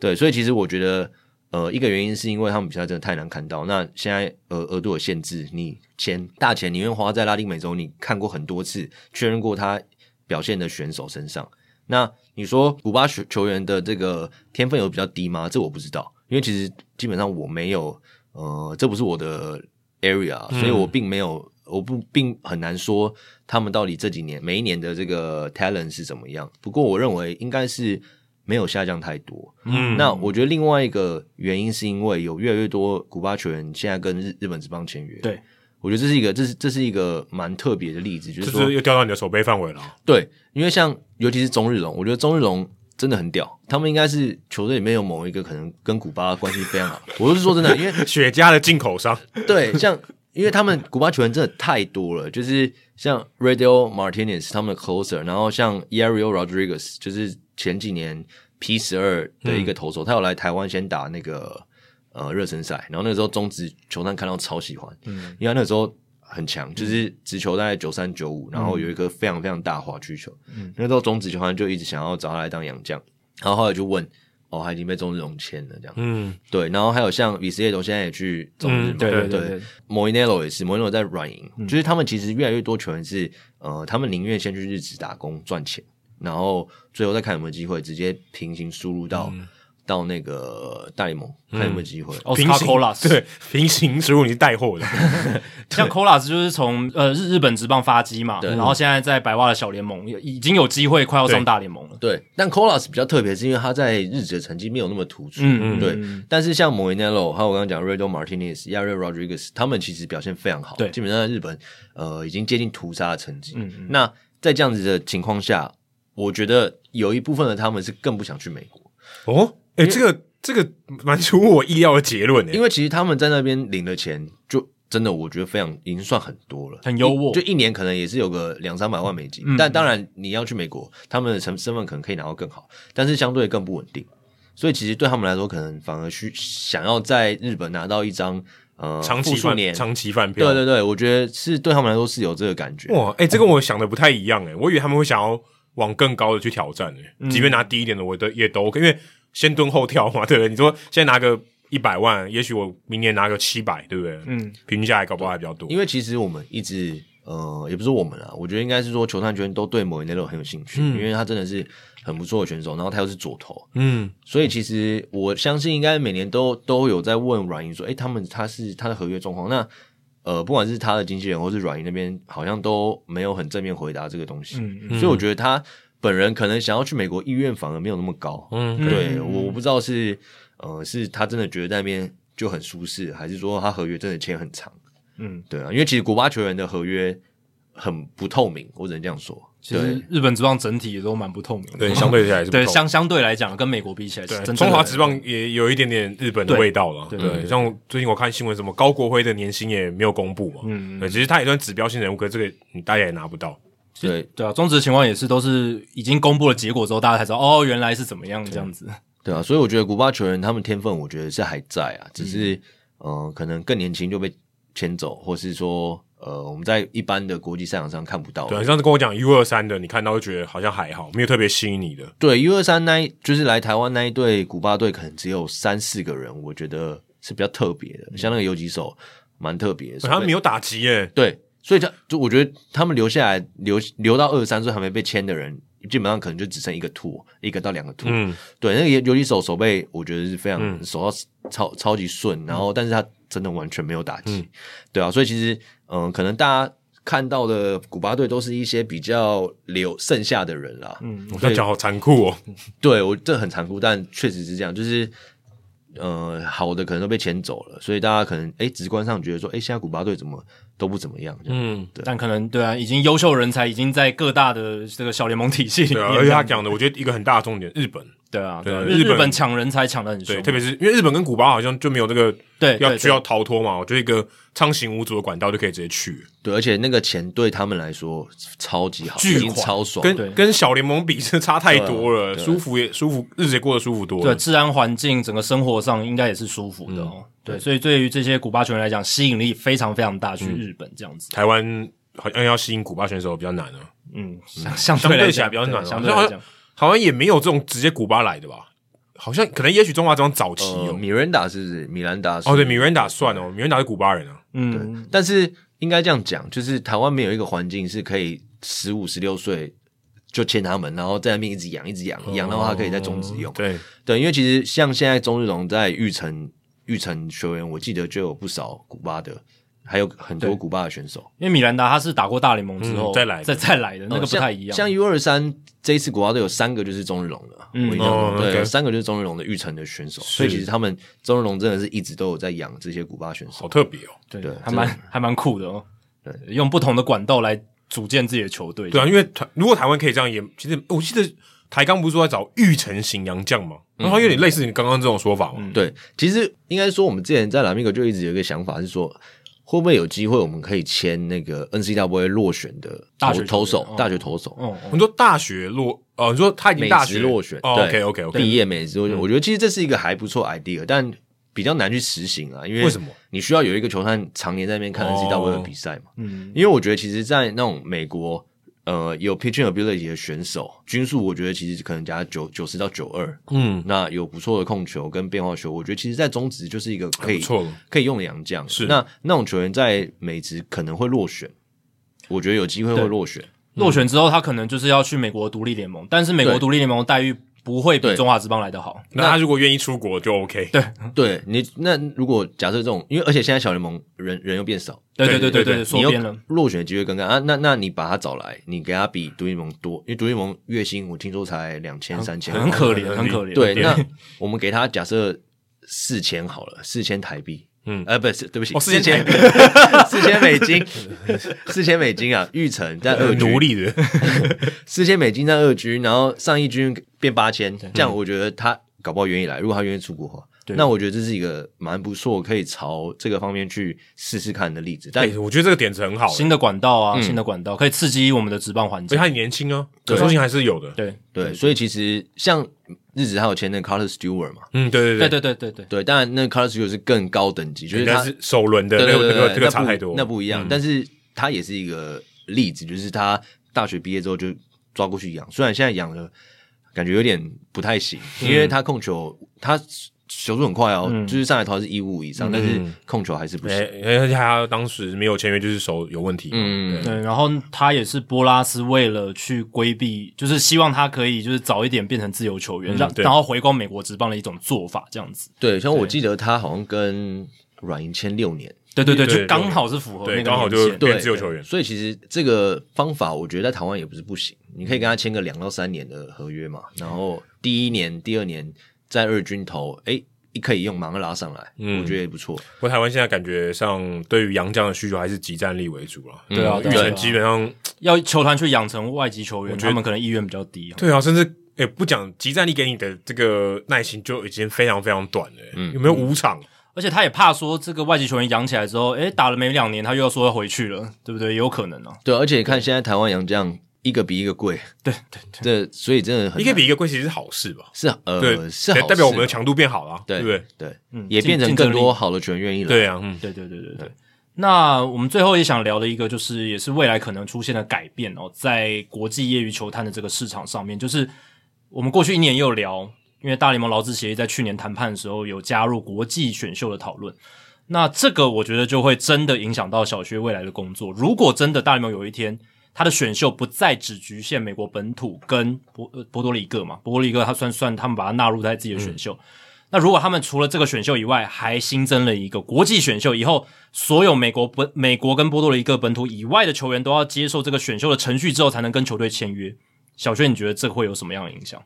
对，所以其实我觉得，呃，一个原因是因为他们比赛真的太难看到。那现在额额度有限制，你钱大钱宁愿花在拉丁美洲，你看过很多次，确认过他表现的选手身上。那你说古巴球球员的这个天分有比较低吗？这我不知道，因为其实基本上我没有，呃，这不是我的 area，所以我并没有，我不并很难说他们到底这几年每一年的这个 talent 是怎么样。不过我认为应该是。没有下降太多，嗯，那我觉得另外一个原因是因为有越来越多古巴球员现在跟日日本职棒签约，对，我觉得这是一个，这是这是一个蛮特别的例子，就是说就是又掉到你的手背范围了。对，因为像尤其是中日龙，我觉得中日龙真的很屌，他们应该是球队里面有某一个可能跟古巴关系非常好。我是说真的，因为雪茄的进口商，对，像因为他们古巴球员真的太多了，就是像 Radio Martinez 他们的 closer，然后像 Yariel Rodriguez，就是前几年 P 十二的一个投手，嗯、他有来台湾先打那个。呃，热身赛，然后那个时候中职球探看到超喜欢，嗯，因为那时候很强，就是直球大概九三九五，然后有一个非常非常大滑曲球，嗯，那时候中职球探就一直想要找他来当洋将，然后后来就问，哦，他已经被中日融签了，这样，嗯，对，然后还有像比斯叶斗现在也去中日嘛，嗯、对对对，对，Moinelo 也是，Moinelo 在软银，嗯、就是他们其实越来越多球员是，呃，他们宁愿先去日职打工赚钱，然后最后再看有没有机会直接平行输入到。嗯到那个大联盟看有没有机会。奥斯卡科拉斯对平行，输入你是带货的，像 Colas 就是从呃日日本职棒发迹嘛，对然后现在在白袜的小联盟已经有机会快要上大联盟了。对，但 Colas 比较特别，是因为他在日职的成绩没有那么突出。嗯嗯，对。但是像 Moinello 还有我刚刚讲 Redo Martinez、Yariel Rodriguez，他们其实表现非常好。对，基本上在日本呃已经接近屠杀的成绩。嗯嗯。那在这样子的情况下，我觉得有一部分的他们是更不想去美国。哦。哎，这个这个蛮出乎我意料的结论诶，因为其实他们在那边领的钱，就真的我觉得非常已经算很多了，很优渥，就一年可能也是有个两三百万美金。嗯、但当然你要去美国，他们的身身份可能可以拿到更好，但是相对更不稳定。所以其实对他们来说，可能反而需想要在日本拿到一张呃长期饭年长期饭票。对对对，我觉得是对他们来说是有这个感觉。哇，哎，这跟我想的不太一样诶，我以为他们会想要往更高的去挑战即便拿低一点的，我都也都 OK，因为。先蹲后跳嘛，对不对？你说现在拿个一百万，也许我明年拿个七百，对不对？嗯，平均下来搞不好还比较多。因为其实我们一直呃，也不是我们啊，我觉得应该是说球探圈都对 Moinelo 很有兴趣，嗯、因为他真的是很不错的选手，然后他又是左投，嗯，所以其实我相信应该每年都都有在问软银说，诶，他们他是他的合约状况，那呃，不管是他的经纪人或是软银那边，好像都没有很正面回答这个东西，嗯嗯，所以我觉得他。本人可能想要去美国意愿反而没有那么高，嗯，对，嗯、我不知道是呃是他真的觉得在那边就很舒适，还是说他合约真的签很长，嗯，对啊，因为其实古巴球员的合约很不透明，我只能这样说。其实日本职棒整体也都蛮不透明的，对，相对起来是不透明，对相相对来讲跟美国比起来是，对，中华职棒也有一点点日本的味道了，对，对对像最近我看新闻，什么高国辉的年薪也没有公布嘛，嗯，对，其实他也算指标性人物，可是这个你大家也拿不到。对。对啊，中职的情况也是都是已经公布了结果之后，大家才知道哦，原来是怎么样这样子。对啊，所以我觉得古巴球员他们天分，我觉得是还在啊，只是嗯、呃，可能更年轻就被牵走，或是说呃，我们在一般的国际赛场上看不到。对，上次跟我讲 U 二三的，你看到就觉得好像还好，没有特别吸引你的。对，U 二三那一就是来台湾那一队古巴队，可能只有三四个人，我觉得是比较特别的，像那个游击手蛮特别的，他没有打击耶。对。所以他就我觉得他们留下来留留到二十三岁还没被签的人，基本上可能就只剩一个兔，一个到两个兔。嗯，对，那个游击手手背我觉得是非常、嗯、手到超超级顺，然后但是他真的完全没有打击。嗯、对啊，所以其实嗯、呃，可能大家看到的古巴队都是一些比较留剩下的人啦。嗯，我这样讲好残酷哦。对我这很残酷，但确实是这样，就是呃，好的可能都被牵走了，所以大家可能哎直观上觉得说，哎现在古巴队怎么？都不怎么样，嗯，对，但可能对啊，已经优秀人才已经在各大的这个小联盟体系里面。对啊，而且他讲的，我觉得一个很大的重点，日本。对啊，对，日日本抢人才抢的很凶，特别是因为日本跟古巴好像就没有这个对要需要逃脱嘛，我觉得一个畅行无阻的管道就可以直接去。对，而且那个钱对他们来说超级好，巨款超爽，跟跟小联盟比是差太多了，舒服也舒服，日子也过得舒服多了。对，治安环境整个生活上应该也是舒服的哦。对，所以对于这些古巴球员来讲，吸引力非常非常大。去日本这样子，台湾好像要吸引古巴选手比较难啊。嗯，相相对起来比较难，相对来讲。好像也没有这种直接古巴来的吧？好像可能也许中华这种早期有米兰达是不是？米兰达哦，对，米兰达算哦，米兰达是古巴人啊。嗯，对。但是应该这样讲，就是台湾没有一个环境是可以十五、十六岁就签他们，然后在那边一直养、一直养，养的话可以在中职用。对对，因为其实像现在中日龙在育成育成球员，我记得就有不少古巴的。还有很多古巴的选手。因为米兰达他是打过大联盟之后、嗯、再来再再来的那个不太一样。嗯、像 U 二三这一次国家队有三个就是中日龙的，嗯，哦、对三个就是中日龙的育成的选手，所以其实他们中日龙真的是一直都有在养这些古巴选手，好特别哦，对，对还蛮还蛮酷的哦，对，用不同的管道来组建自己的球队，对啊，因为台如果台湾可以这样也，其实我记得台钢不是说在找育成型洋将吗？然后有点类似你刚刚这种说法嘛、嗯，对，其实应该说我们之前在拉米狗就一直有一个想法是说。会不会有机会，我们可以签那个 N C W A 落选的大学投手？大学投手，哦，你说大学落，呃，你说他已经大学落选，哦，OK OK OK，毕业美职落选，我觉得其实这是一个还不错 idea，但比较难去实行啊，因为为什么？你需要有一个球探常年在那边看 N C W A 的比赛嘛，嗯，因为我觉得其实，在那种美国。呃，有 pitching ability 的选手，均速我觉得其实可能加九九十到九二，嗯，那有不错的控球跟变化球，我觉得其实，在中职就是一个可以可以用的洋将。是那那种球员在美职可能会落选，我觉得有机会会落选。落选之后，他可能就是要去美国独立联盟，但是美国独立联盟待遇。不会比中华之邦来的好。那他如果愿意出国就 OK。对，对你那如果假设这种，因为而且现在小联盟人人又变少，对对对对对，缩编了，落选的机会更高啊。那那你把他找来，你给他比独立联盟多，因为独立联盟月薪我听说才两千三千，很可怜，很可怜。对，那我们给他假设四千好了，四千台币。嗯，呃，不是，对不起，四千，四千美金，四千美金啊！玉成在二军，奴隶的，四千美金在二军，然后上一军变八千，这样我觉得他搞不好愿意来。如果他愿意出国的话，那我觉得这是一个蛮不错，可以朝这个方面去试试看的例子。但我觉得这个点子很好，新的管道啊，新的管道可以刺激我们的职棒环境。所以他很年轻啊，可塑性还是有的。对对，所以其实像。日子还有签那个 Carter Stewart 嘛？嗯，对对对对对对对对。当然，那 Carter Stewart 是更高等级，就是他是首轮的，那个那个这个差太多，那不一样。但是他也是一个例子，就是他大学毕业之后就抓过去养，虽然现在养了感觉有点不太行，因为他控球他。球速很快哦，嗯、就是上来投是一五五以上，嗯、但是控球还是不行。而且他当时没有签约，就是手有问题。嗯，对。然后他也是波拉斯为了去规避，就是希望他可以就是早一点变成自由球员，让、嗯、然后回光美国职棒的一种做法，这样子。对，像我记得他好像跟软银签六年。对对对，就刚好是符合那个刚好就变自由球员。所以其实这个方法，我觉得在台湾也不是不行。你可以跟他签个两到三年的合约嘛，然后第一年、第二年。在二军投，诶，一可以用，马上拉上来，嗯，我觉得也不错。不过台湾现在感觉上，对于洋将的需求还是集战力为主了。对啊，育成基本上要球团去养成外籍球员，他们可能意愿比较低。对啊，甚至诶不讲集战力给你的这个耐心就已经非常非常短了。嗯，有没有五场？而且他也怕说这个外籍球员养起来之后，诶打了没两年，他又要说要回去了，对不对？也有可能啊。对，而且你看现在台湾洋将。一个比一个贵，对对对，这所以真的很一个比一个贵，其实是好事吧？是呃，对，是好，代表我们的强度变好了，对不对？对，嗯，也变成更多好的球员愿意来，对啊，嗯，对对对对对。那我们最后也想聊的一个，就是也是未来可能出现的改变哦，在国际业余球探的这个市场上面，就是我们过去一年也有聊，因为大联盟劳资协议在去年谈判的时候有加入国际选秀的讨论，那这个我觉得就会真的影响到小薛未来的工作。如果真的大联盟有一天，他的选秀不再只局限美国本土跟波波多黎各嘛，波多黎各他算算他们把它纳入在自己的选秀。嗯、那如果他们除了这个选秀以外，还新增了一个国际选秀，以后所有美国本美国跟波多黎各本土以外的球员都要接受这个选秀的程序之后，才能跟球队签约。小轩，你觉得这个会有什么样的影响？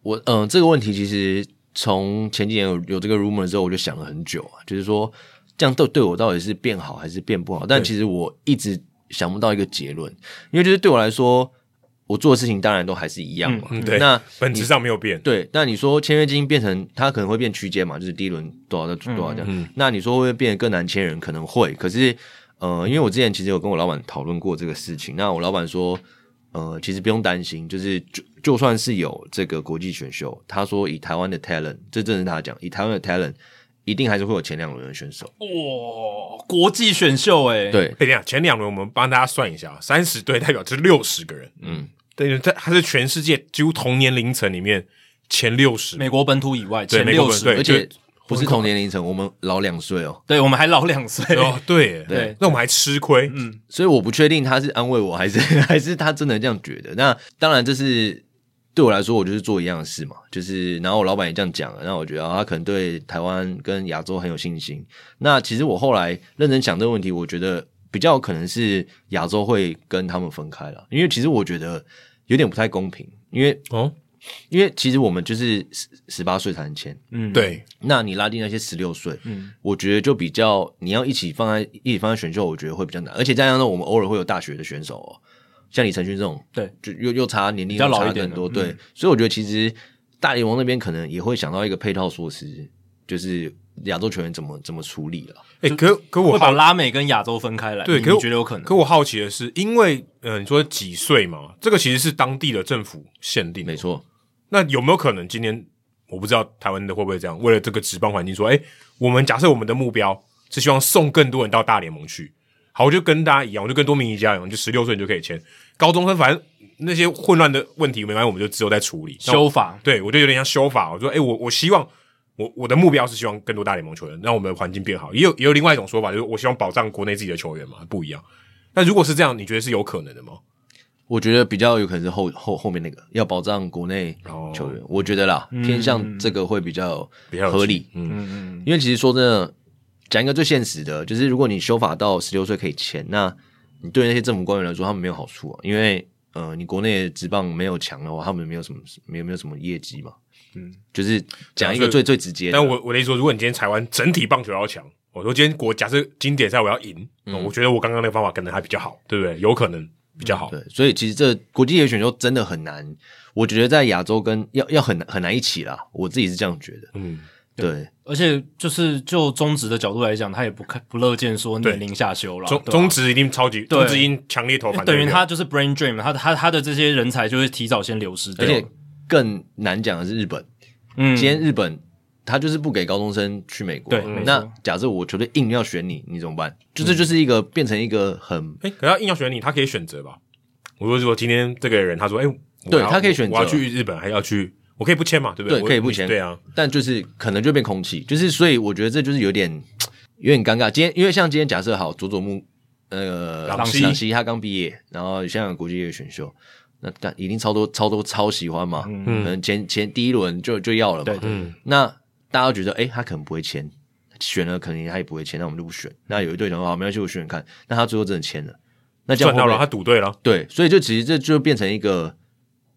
我嗯、呃，这个问题其实从前几年有有这个 rumor 之后，我就想了很久啊，就是说这样对对我到底是变好还是变不好？但其实我一直。想不到一个结论，因为就是对我来说，我做的事情当然都还是一样嘛。嗯，对。那 本质上没有变。对，那你说签约金变成它可能会变区间嘛？就是第一轮多少到多少这样。嗯。那你说会不会变得更难签人？可能会。可是，呃，因为我之前其实有跟我老板讨论过这个事情。那我老板说，呃，其实不用担心，就是就就算是有这个国际选秀，他说以台湾的 talent，这正是他讲，以台湾的 talent。一定还是会有前两轮的选手。哇！国际选秀哎，对，等一下前两轮我们帮大家算一下，三十队代表这六十个人，嗯，对，他他是全世界几乎同年龄层里面前六十，美国本土以外前六十，而且不是同年龄层，我们老两岁哦，对，我们还老两岁。哦，对。对，那我们还吃亏，嗯，所以我不确定他是安慰我还是 还是他真的这样觉得。那当然这是对我来说，我就是做一样的事嘛，就是然后我老板也这样讲了，那我觉得、啊、他可能对台湾跟亚洲很有信心。那其实我后来认真想这个问题，我觉得比较可能是亚洲会跟他们分开了，因为其实我觉得有点不太公平，因为哦，因为其实我们就是十十八岁才能签，嗯，对，那你拉丁那些十六岁，嗯，我觉得就比较你要一起放在一起放在选秀，我觉得会比较难，而且再加上我们偶尔会有大学的选手哦。像李承勋这种，对，就又又差年龄比较老一点很多，嗯、对，所以我觉得其实大联盟那边可能也会想到一个配套措施，就是亚洲球员怎么怎么处理了。哎、欸，可可我会把拉美跟亚洲分开来，对，我觉得有可能？可我好奇的是，因为呃，你说几岁嘛，这个其实是当地的政府限定，没错。那有没有可能今天我不知道台湾的会不会这样？为了这个职棒环境，说，哎、欸，我们假设我们的目标是希望送更多人到大联盟去。好，我就跟大家一样，我就跟多明尼加一样，就十六岁你就可以签高中生，反正那些混乱的问题没关系，我们就只有在处理修法。对，我就有点像修法。我说，诶、欸，我我希望我我的目标是希望更多大联盟球员，让我们的环境变好。也有也有另外一种说法，就是我希望保障国内自己的球员嘛，不一样。那如果是这样，你觉得是有可能的吗？我觉得比较有可能是后后后面那个要保障国内球员，哦、我觉得啦，偏向这个会比较比较合理。嗯嗯嗯，因为其实说真的。讲一个最现实的，就是如果你修法到十六岁可以签，那你对那些政府官员来说，他们没有好处啊，因为呃，你国内职棒没有强的话，他们没有什么没有没有什么业绩嘛。嗯，就是讲一个最最直接的。但我我的意思说，如果你今天台湾整体棒球要强，我说今天国假设经典赛我要赢，嗯，我觉得我刚刚那个方法可能还比较好，对不对？有可能比较好。嗯、对，所以其实这国际野选秀真的很难，我觉得在亚洲跟要要很很难一起啦，我自己是这样觉得。嗯。对，而且就是就中职的角度来讲，他也不看不乐见说年龄下修了。中中职一定超级，中职一定强烈投反对。等于他就是 brain drain，他他他的这些人才就会提早先流失掉。而且更难讲的是日本，嗯，今天日本他就是不给高中生去美国。对，那假设我球队硬要选你，你怎么办？就这就是一个变成一个很哎，可要硬要选你，他可以选择吧？我说如果今天这个人他说，哎，对他可以选择，我要去日本，还要去。我可以不签嘛，对不对？对，可以不签。对啊，但就是可能就变空气，就是所以我觉得这就是有点 有点尴尬。今天因为像今天假设好佐佐木呃朗西朗希他刚毕业，然后香港国际业选秀，那但一定超多超多超喜欢嘛，嗯，可能前前第一轮就就要了嘛，嗯。那大家都觉得诶他可能不会签，选了可能他也不会签，那我们就不选。那有一队想说好，没关系，我选选看。那他最后真的签了，那这样赚到了，他赌对了。对，所以就其实这就变成一个。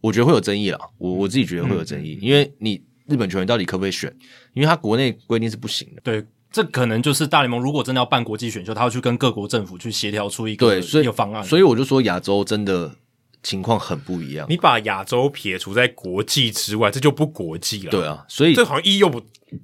我觉得会有争议啦，我我自己觉得会有争议，嗯、因为你日本球员到底可不可以选？因为他国内规定是不行的。对，这可能就是大联盟如果真的要办国际选秀，他要去跟各国政府去协调出一个对，所以一个方案。所以我就说亚洲真的情况很不一样。你把亚洲撇除在国际之外，这就不国际了。对啊，所以这好像意义又不，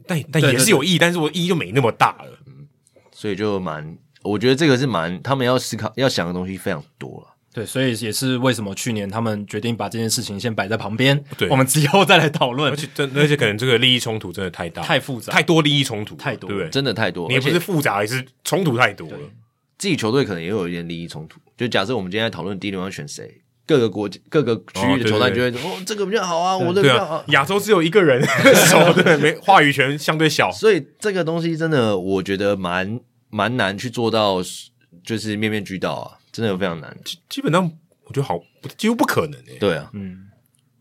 但但也是有意义，但是我意义就没那么大了。嗯，所以就蛮，我觉得这个是蛮他们要思考要想的东西非常多了。对，所以也是为什么去年他们决定把这件事情先摆在旁边，对，我们之后再来讨论。而且，真而且可能这个利益冲突真的太大，太复杂，太多利益冲突，太多，对不对？真的太多。你也不是复杂，而是冲突太多了。自己球队可能也有一点利益冲突。就假设我们今天在讨论第一轮要选谁，各个国各个区域的球队就会说：“哦，这个比较好啊，我的比较好。”亚洲只有一个人，手对，没话语权相对小，所以这个东西真的我觉得蛮蛮难去做到，就是面面俱到啊，真的有非常难。基基本上。我觉得好，几乎不可能诶、欸。对啊，嗯，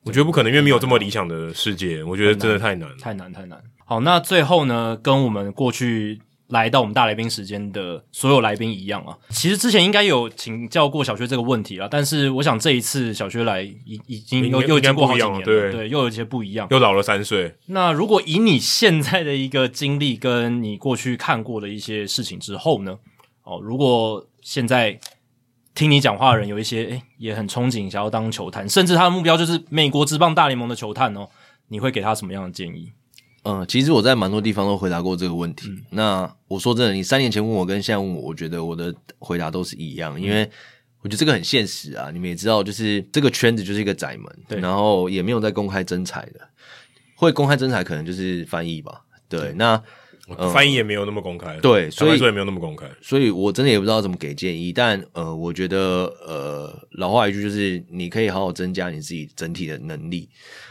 我觉得不可能，因为没有这么理想的世界。我觉得真的太难了，太难，太难。好，那最后呢，跟我们过去来到我们大来宾时间的所有来宾一样啊，其实之前应该有请教过小薛这个问题了，但是我想这一次小薛来已已经又又经过好几年了，对对，又有一些不一样，又老了三岁。那如果以你现在的一个经历，跟你过去看过的一些事情之后呢？哦，如果现在。听你讲话的人有一些，诶，也很憧憬想要当球探，甚至他的目标就是美国职棒大联盟的球探哦。你会给他什么样的建议？嗯，其实我在蛮多地方都回答过这个问题。嗯、那我说真的，你三年前问我跟现在问我，我觉得我的回答都是一样，因为我觉得这个很现实啊。你们也知道，就是这个圈子就是一个窄门，对，然后也没有在公开征才的，会公开征才可能就是翻译吧。对，对那。翻译也没有那么公开，对，所以说也没有那么公开，所以我真的也不知道怎么给建议。但呃，我觉得呃，老话一句就是，你可以好好增加你自己整体的能力，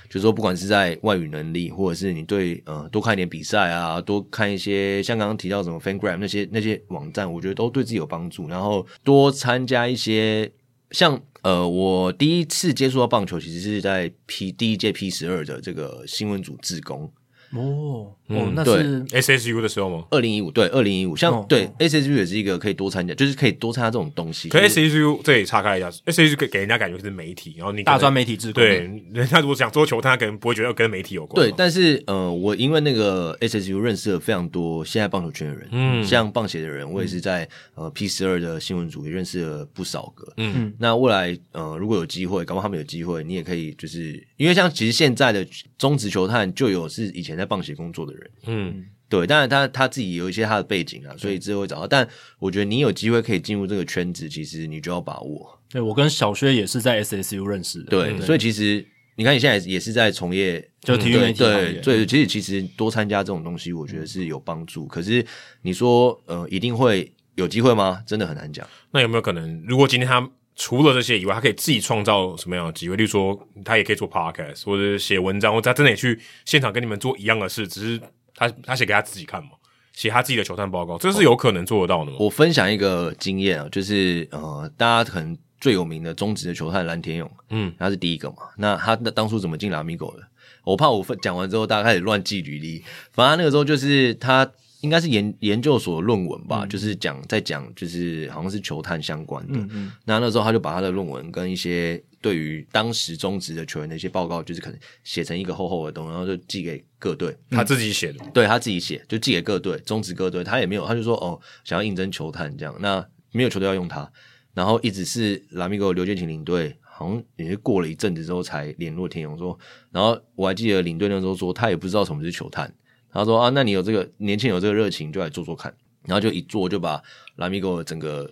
就是说不管是在外语能力，或者是你对呃多看一点比赛啊，多看一些像刚刚提到什么 FanGram 那些那些网站，我觉得都对自己有帮助。然后多参加一些像呃，我第一次接触到棒球，其实是在 P 第一届 P 十二的这个新闻组志工。哦，嗯哦，那是 SSU 的时候吗？二零一五对，二零一五像、哦对哦 SSU 也是一个可以多参加，就是可以多参加这种东西。可就是 SSU 这里岔开一下，SSU 给给人家感觉是媒体，然后你可能大专媒体志工。对，人家如果想做球探，他可能不会觉得跟媒体有关。对，但是呃，我因为那个 SSU 认识了非常多现在棒球圈的人，嗯，像棒协的人，我也是在、嗯、呃 P 十二的新闻组也认识了不少个。嗯，那未来呃，如果有机会，搞不好他们有机会，你也可以就是因为像其实现在的中职球探就有是以前在棒协工作的人。嗯，对，当然他他自己有一些他的背景啊，所以之后会找到。但我觉得你有机会可以进入这个圈子，其实你就要把握。对，我跟小薛也是在 SSU 认识的。对，所以其实你看你现在也是在从业，就体育媒体对对，其实其实多参加这种东西，我觉得是有帮助。可是你说呃，一定会有机会吗？真的很难讲。那有没有可能，如果今天他除了这些以外，他可以自己创造什么样的机会？例如说，他也可以做 podcast，或者写文章，或者他真的也去现场跟你们做一样的事，只是他他写给他自己看嘛，写他自己的球探报告，这是有可能做得到的吗？我分享一个经验啊，就是呃，大家可能最有名的中职的球探蓝天勇，嗯，他是第一个嘛。那他当初怎么进 Lamigo 的？我怕我分讲完之后，大家开始乱记履历。反正他那个时候就是他。应该是研研究所论文吧，嗯、就是讲在讲，就是好像是球探相关的。嗯嗯，那那时候他就把他的论文跟一些对于当时中职的球员的一些报告，就是可能写成一个厚厚的东西，然后就寄给各队。他自己写的，对他自己写，就寄给各队，中职各队。他也没有，他就说哦，想要应征球探这样，那没有球队要用他，然后一直是拉米戈刘建廷领队，好像也是过了一阵子之后才联络天勇说，然后我还记得领队那时候说，他也不知道什么是球探。他说啊，那你有这个年轻有这个热情，就来做做看。然后就一做就把 Lamigo 整个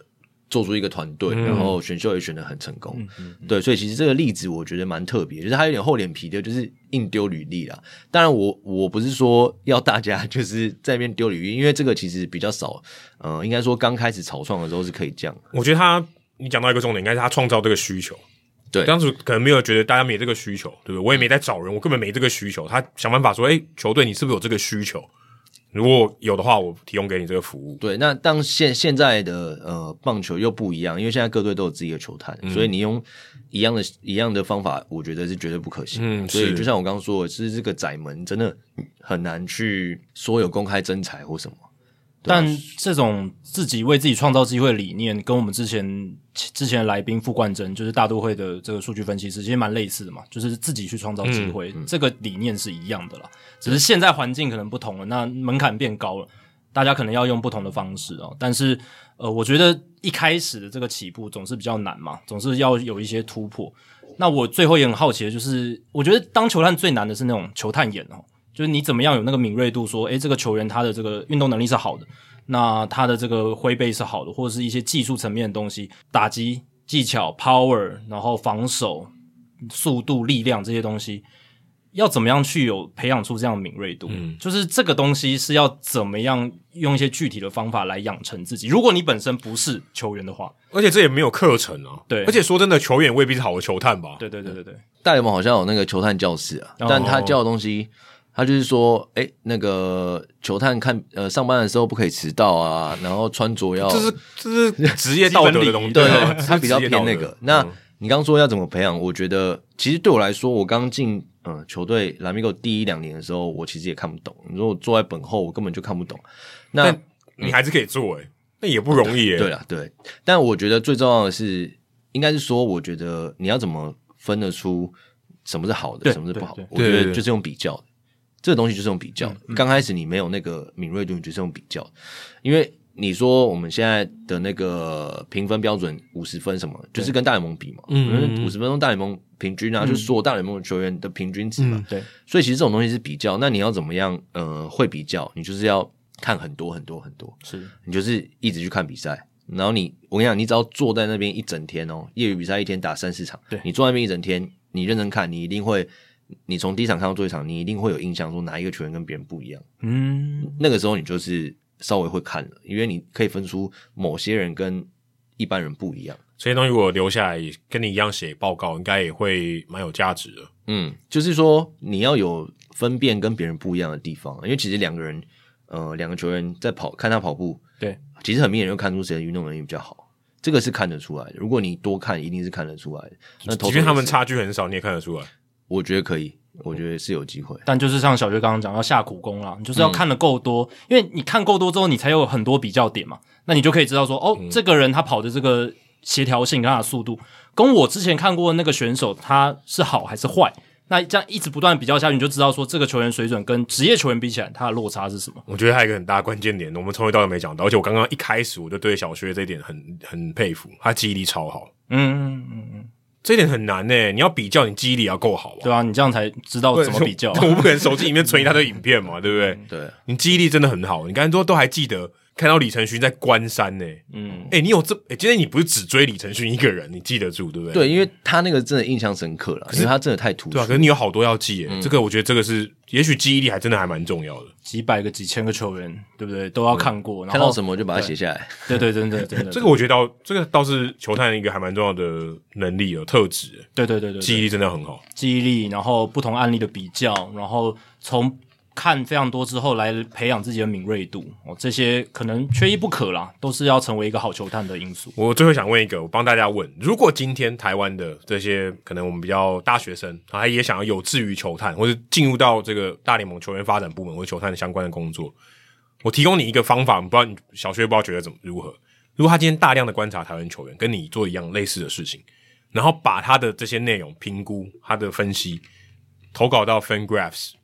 做出一个团队，嗯、然后选秀也选得很成功。嗯嗯、对，所以其实这个例子我觉得蛮特别，就是他有点厚脸皮的，就是硬丢履历啦。当然我我不是说要大家就是在那边丢履历，因为这个其实比较少。呃，应该说刚开始草创的时候是可以这样。我觉得他你讲到一个重点，应该是他创造这个需求。对，当时可能没有觉得大家没这个需求，对不对？我也没在找人，我根本没这个需求。他想办法说：“哎，球队，你是不是有这个需求？如果有的话，我提供给你这个服务。”对，那当现现在的呃棒球又不一样，因为现在各队都有自己的球探，嗯、所以你用一样的一样的方法，我觉得是绝对不可行。嗯，所以就像我刚刚说的，其实这个窄门真的很难去说有公开征才或什么。但这种自己为自己创造机会的理念，跟我们之前之前的来宾傅冠真，就是大都会的这个数据分析师，其实蛮类似的嘛，就是自己去创造机会，嗯嗯、这个理念是一样的啦。只是现在环境可能不同了，那门槛变高了，大家可能要用不同的方式哦。但是呃，我觉得一开始的这个起步总是比较难嘛，总是要有一些突破。那我最后也很好奇的就是，我觉得当球探最难的是那种球探眼哦。就是你怎么样有那个敏锐度，说，诶，这个球员他的这个运动能力是好的，那他的这个挥背是好的，或者是一些技术层面的东西，打击技巧、power，然后防守、速度、力量这些东西，要怎么样去有培养出这样的敏锐度？嗯，就是这个东西是要怎么样用一些具体的方法来养成自己。如果你本身不是球员的话，而且这也没有课程啊。对，而且说真的，球员未必是好的球探吧？对对对对对，大联盟好像有那个球探教室啊，但他教的东西。他就是说，哎、欸，那个球探看呃上班的时候不可以迟到啊，然后穿着要这是这是职业道德的东西，对，他比较偏那个。那你刚刚说要怎么培养？我觉得其实对我来说，我刚进嗯球队 Lamigo 第一两年的时候，我其实也看不懂。你说我坐在本后，我根本就看不懂。那你还是可以做诶、欸，那也不容易诶。对啊，对。但我觉得最重要的是，应该是说，我觉得你要怎么分得出什么是好的，什么是不好的？我觉得就是用比较的。这个东西就是用比较，刚开始你没有那个敏锐度，你就是用比较。因为你说我们现在的那个评分标准五十分什么，就是跟大联盟比嘛，嗯，五十分钟大联盟平均啊，就是所有大联盟的球员的平均值嘛，对。所以其实这种东西是比较，那你要怎么样？呃，会比较，你就是要看很多很多很多，是你就是一直去看比赛，然后你我跟你讲，你只要坐在那边一整天哦，业余比赛一天打三四场，对，你坐在那边一整天，你认真看，你一定会。你从第一场看到最后一场，你一定会有印象，说哪一个球员跟别人不一样。嗯，那个时候你就是稍微会看了，因为你可以分出某些人跟一般人不一样。这些东西如果留下来跟你一样写报告，应该也会蛮有价值的。嗯，就是说你要有分辨跟别人不一样的地方，因为其实两个人，呃，两个球员在跑，看他跑步，对，其实很明显就看出谁的运动能力比较好。这个是看得出来的。如果你多看，一定是看得出来的。那即便他们差距很少，你也看得出来。我觉得可以，我觉得是有机会。但就是像小薛刚刚讲，要下苦功啦，你就是要看的够多，嗯、因为你看够多之后，你才有很多比较点嘛。那你就可以知道说，哦，嗯、这个人他跑的这个协调性跟他的速度，跟我之前看过的那个选手他是好还是坏。那这样一直不断比较下去，你就知道说这个球员水准跟职业球员比起来，他的落差是什么？我觉得还有一个很大的关键点，我们从头到尾没讲到，而且我刚刚一开始我就对小薛这一点很很佩服，他记忆力超好。嗯嗯嗯嗯，这一点很难诶，你要比较，你记忆力要够好啊。对啊，你这样才知道怎么比较。我不可能手机里面存一大堆影片嘛，对不对？对，你记忆力真的很好，你刚才说都还记得。看到李承勋在关山呢，嗯，哎、欸，你有这，哎、欸，今天你不是只追李承勋一个人，你记得住对不对？对，因为他那个真的印象深刻了，可是他真的太突出，对啊，可是你有好多要记，哎、嗯，这个我觉得这个是，也许记忆力还真的还蛮重要的，几百个、几千个球员，对不对？都要看过，然后看到什么就把它写下来，对。对，对，真的真的，这个我觉得倒，这个倒是球探一个还蛮重要的能力和特质，对对对对，记忆力真的很好，记忆力，然后不同案例的比较，然后从。看非常多之后来培养自己的敏锐度哦，这些可能缺一不可啦，都是要成为一个好球探的因素。我最后想问一个，我帮大家问：如果今天台湾的这些可能我们比较大学生，他也想要有志于球探，或者进入到这个大联盟球员发展部门或者球探相关的工作，我提供你一个方法，不知道你小薛不知道觉得怎么如何？如果他今天大量的观察台湾球员，跟你做一样类似的事情，然后把他的这些内容评估、他的分析投稿到 FanGraphs。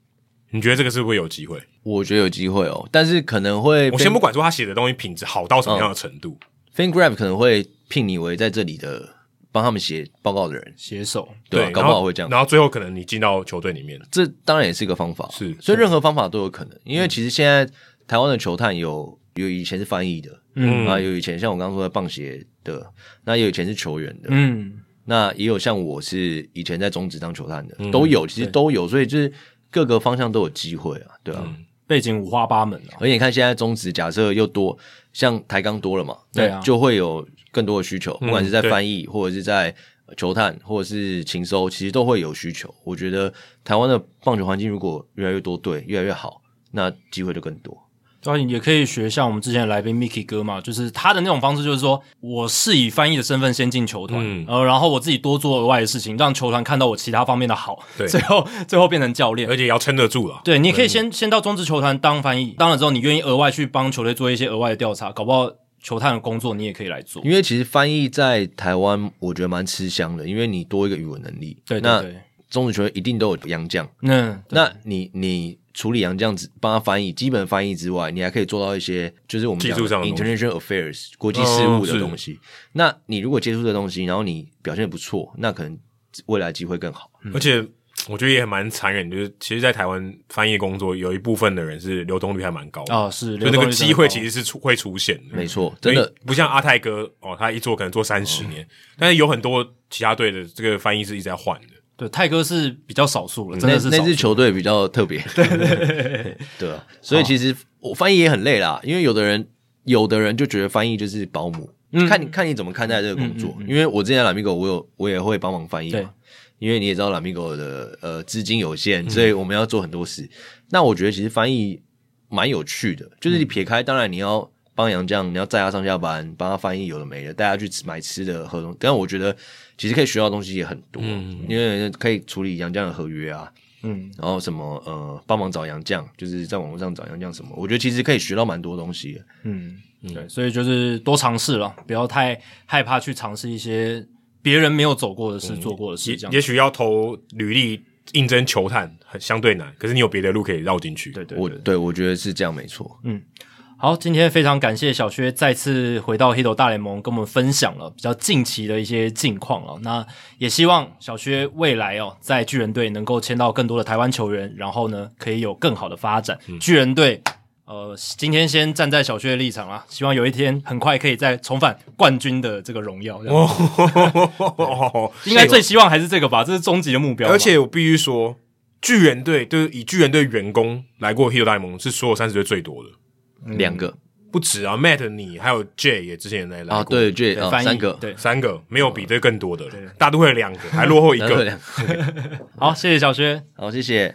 你觉得这个是不是有机会？我觉得有机会哦，但是可能会我先不管说他写的东西品质好到什么样的程度，嗯，FanGraph 可能会聘你为在这里的帮他们写报告的人写手，对，对搞不好会这样。然后最后可能你进到球队里面，这当然也是一个方法，是，所以任何方法都有可能。因为其实现在台湾的球探有有以前是翻译的，嗯啊，有以前像我刚刚说的棒协的，那有以前是球员的，嗯，那也有像我是以前在中职当球探的，嗯，都有，其实都有，所以就是。各个方向都有机会啊，对啊、嗯，背景五花八门啊。而且你看现在中职假设又多，像台钢多了嘛，对啊，就会有更多的需求，不管是在翻译或者是在球探或者是勤搜，其实都会有需求。我觉得台湾的棒球环境如果越来越多对越来越好，那机会就更多。也可以学像我们之前的来宾 Mickey 哥嘛，就是他的那种方式，就是说我是以翻译的身份先进球团，嗯、呃，然后我自己多做额外的事情，让球团看到我其他方面的好，对，最后 最后变成教练，而且也要撑得住了。对，你可以先先到中职球团当翻译，当了之后，你愿意额外去帮球队做一些额外的调查，搞不好球探的工作你也可以来做。因为其实翻译在台湾，我觉得蛮吃香的，因为你多一个语文能力。对，对，对，那中职球员一定都有洋将，嗯，那你你。处理洋将子帮他翻译，基本翻译之外，你还可以做到一些，就是我们讲的 international affairs 国际事务的东西。哦、那你如果接触这东西，然后你表现的不错，那可能未来机会更好。而且我觉得也蛮残忍，就是其实，在台湾翻译工作有一部分的人是流动率还蛮高的。哦，是，就那个机会其实是出会出现的，没错，真的。不像阿泰哥哦，他一做可能做三十年，哦、但是有很多其他队的这个翻译是一直在换的。对，泰哥是比较少数了，真的是那支球队比较特别。对对对，对啊，所以其实我翻译也很累啦，因为有的人有的人就觉得翻译就是保姆，嗯、看你看你怎么看待这个工作。嗯嗯嗯、因为我之前 Lamigo 我有我也会帮忙翻译嘛，因为你也知道 Lamigo 的呃资金有限，所以我们要做很多事。嗯、那我觉得其实翻译蛮有趣的，就是你撇开，当然你要。帮杨将，你要载他上下班，帮他翻译有的没的，带他去吃买吃的合同。但我觉得其实可以学到的东西也很多，嗯、因为可以处理杨绛的合约啊，嗯，然后什么呃，帮忙找杨绛，就是在网络上找杨绛什么，我觉得其实可以学到蛮多东西的。嗯，嗯对，所以就是多尝试了，不要太害怕去尝试一些别人没有走过的事、嗯、做过的事。也，也许要投履历应征球探很相对难，可是你有别的路可以绕进去。对对，对，我对我觉得是这样没错。嗯。好，今天非常感谢小薛再次回到 Hito 大联盟，跟我们分享了比较近期的一些近况哦。那也希望小薛未来哦，在巨人队能够签到更多的台湾球员，然后呢，可以有更好的发展。嗯、巨人队，呃，今天先站在小薛的立场啊，希望有一天很快可以再重返冠军的这个荣耀。哦，应该最希望还是这个吧，这是终极的目标。而且我必须说，巨人队就是以巨人队员工来过 Hito 大联盟，是所有三十队最多的。两个。不止啊，Matt 你还有 J 也之前也来来过。啊，对 J 啊，三个。对。三个没有比这更多的了，大都会两个还落后一个，好，谢谢小薛，好，谢谢。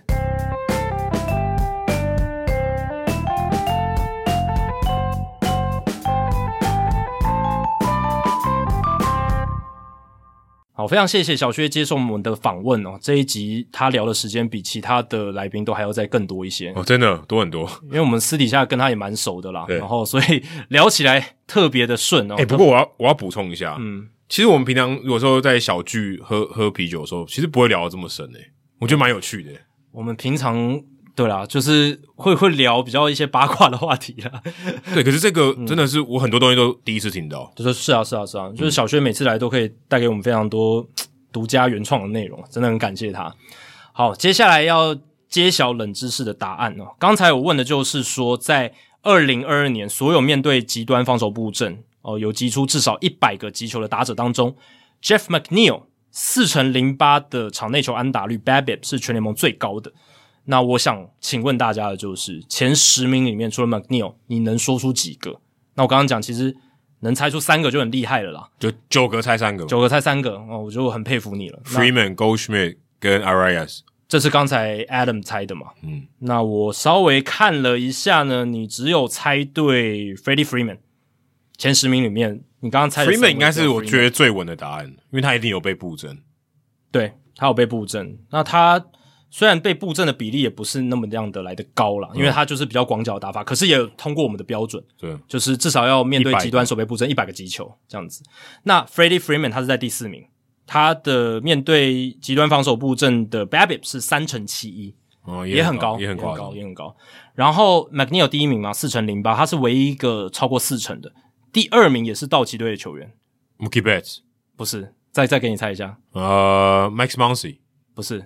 好，非常谢谢小薛接受我们的访问哦。这一集他聊的时间比其他的来宾都还要再更多一些哦，真的多很多。因为我们私底下跟他也蛮熟的啦，然后所以聊起来特别的顺哦。哎、欸，不过我要我要补充一下，嗯，其实我们平常有时候在小聚喝喝啤酒的时候，其实不会聊得这么深诶，我觉得蛮有趣的。我们平常。对啦，就是会会聊比较一些八卦的话题啦。对，可是这个真的是我很多东西都第一次听到。就说是啊，是啊，是啊，就是小薛每次来都可以带给我们非常多独家原创的内容，真的很感谢他。好，接下来要揭晓冷知识的答案哦。刚才我问的就是说，在二零二二年所有面对极端防守布阵哦，有击出至少一百个击球的打者当中，Jeff McNeil 四成零八的场内球安打率，BABIP 是全联盟最高的。那我想请问大家的就是前十名里面，除了 McNeil，你能说出几个？那我刚刚讲，其实能猜出三个就很厉害了啦。就九个猜三个，九个猜三个哦，我就很佩服你了。Freeman、Goldschmidt 跟 Arias，这是刚才 Adam 猜的嘛？嗯，那我稍微看了一下呢，你只有猜对 Freddie Freeman。前十名里面，你刚刚猜的 Freeman 应该是我觉得最稳的答案，因为他一定有被布阵。对，他有被布阵，那他。虽然被布阵的比例也不是那么样的来的高了，因为他就是比较广角打法，可是也通过我们的标准，对，就是至少要面对极端守备布阵一百个击球这样子。那 Freddie Freeman 他是在第四名，他的面对极端防守布阵的 BABIP 是三乘七一，哦，也很高，也很高，也很高。然后 McNeil 第一名嘛，四成零八，他是唯一一个超过四成的。第二名也是道奇队的球员，Mookie Betts 不是，再再给你猜一下，呃，Max Muncy 不是。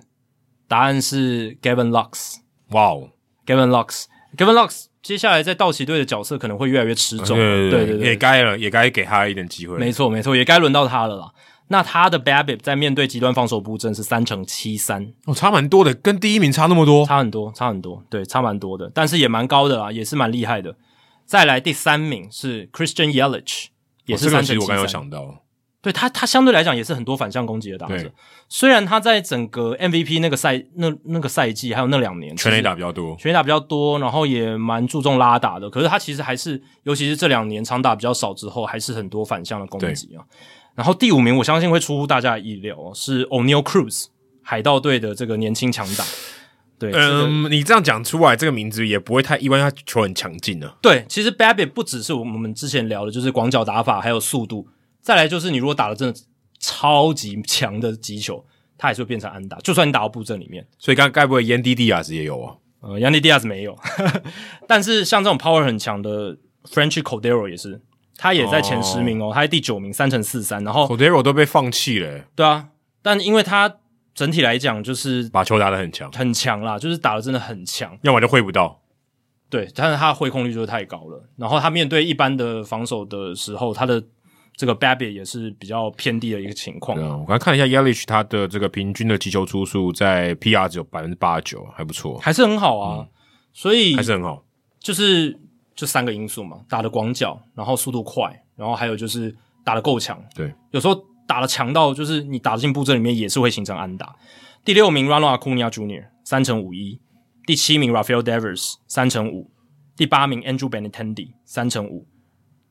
答案是 Gavin Lux，哇哦，Gavin Lux，Gavin Lux，接下来在道奇队的角色可能会越来越吃重，对对对，也该了，也该给他一点机会，没错没错，也该轮到他了啦。那他的 BABIP 在面对极端防守布阵是三成七三，哦，差蛮多的，跟第一名差那么多，差很多，差很多，对，差蛮多的，但是也蛮高的啦，也是蛮厉害的。再来第三名是 Christian Yelich，也是三成七三，哦这个、我刚有想到。对他，他相对来讲也是很多反向攻击的打者。虽然他在整个 MVP 那个赛那那个赛季，还有那两年全垒打比较多，全垒打比较多，然后也蛮注重拉打的。可是他其实还是，尤其是这两年长打比较少之后，还是很多反向的攻击啊。然后第五名，我相信会出乎大家的意料，是 Oneil Cruz 海盗队的这个年轻强打。对，嗯，这个、你这样讲出来，这个名字也不会太意外，他球很强劲啊。对，其实 Babbitt 不只是我们之前聊的，就是广角打法，还有速度。再来就是，你如果打的真的超级强的击球，它还是会变成安打。就算你打到布阵里面，所以刚该不会 Yandy Diaz 也有啊？呃，Yandy Diaz 没有，但是像这种 power 很强的 Franchy Cordero 也是，他也在前十名哦，他在第九名，三乘四三。然后 Cordero 都被放弃了，对啊，但因为他整体来讲就是把球打得很强，很强啦，就是打的真的很强，要么就挥不到。对，但是他的挥空率就是太高了。然后他面对一般的防守的时候，他的这个 BABIP 也是比较偏低的一个情况。啊，我刚看了一下 Yelich 他的这个平均的击球出数在 PR 只有百分之八十九，还不错，还是很好啊。嗯、所以还是很好，就是就三个因素嘛，打的广角，然后速度快，然后还有就是打的够强。对，有时候打的强到就是你打进布阵里面也是会形成安打。第六名 Ronald Acuna Jr. 三成五一，第七名 Rafael Devers 三成五，第八名 Andrew Benintendi 三成五。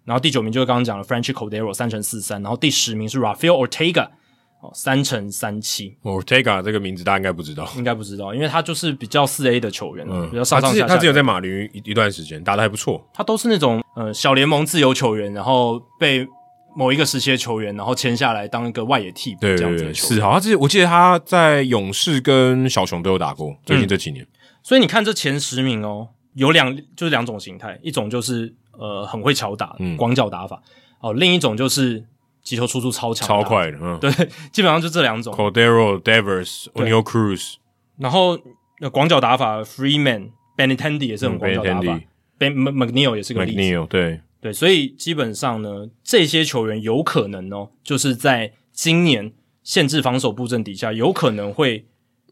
然后第九名就是刚刚讲的 Franchy Cordero 三乘四三，然后第十名是 Rafael Ortega 哦三乘三七。Ortega 这个名字大家应该不知道，应该不知道，因为他就是比较四 A 的球员，嗯，比较上上下下。他只有在马林一一段时间打得还不错，他都是那种呃小联盟自由球员，然后被某一个时期的球员然后签下来当一个外野替补这样子的球是好，他之前我记得他在勇士跟小熊都有打过，最近这几年。嗯、所以你看这前十名哦，有两就是两种形态，一种就是。呃，很会巧打，广角打法。哦、呃，另一种就是击球出速超强，超快的。嗯，对，基本上就这两种。Cordero、Devers、Oneil Cruz，然后广角打法，Freeman、Benintendi 也是很广角打法。Ben McNeil 也是个例子。McNeil 对对，所以基本上呢，这些球员有可能哦，就是在今年限制防守布阵底下，有可能会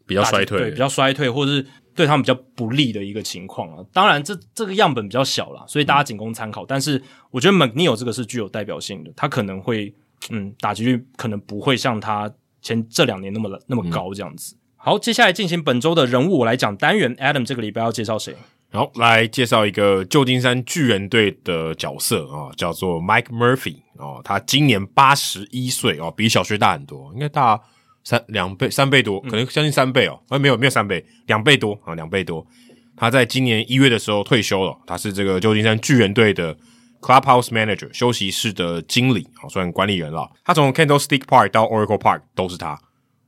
比较衰退，对，比较衰退，或者是。对他们比较不利的一个情况啊，当然这这个样本比较小啦，所以大家仅供参考。嗯、但是我觉得 McNeil 这个是具有代表性的，他可能会嗯打击率可能不会像他前这两年那么那么高这样子。嗯、好，接下来进行本周的人物我来讲单元，Adam 这个礼拜要介绍谁？好，来介绍一个旧金山巨人队的角色啊，叫做 Mike Murphy 哦，他今年八十一岁哦，比小学大很多，应该大三两倍三倍多，可能将近三倍哦，哎、嗯，没有没有三倍，两倍多啊，两倍多。他在今年一月的时候退休了，他是这个旧金山巨人队的 Clubhouse Manager 休息室的经理，好算管理员了。他从 Candlestick Park 到 Oracle Park 都是他，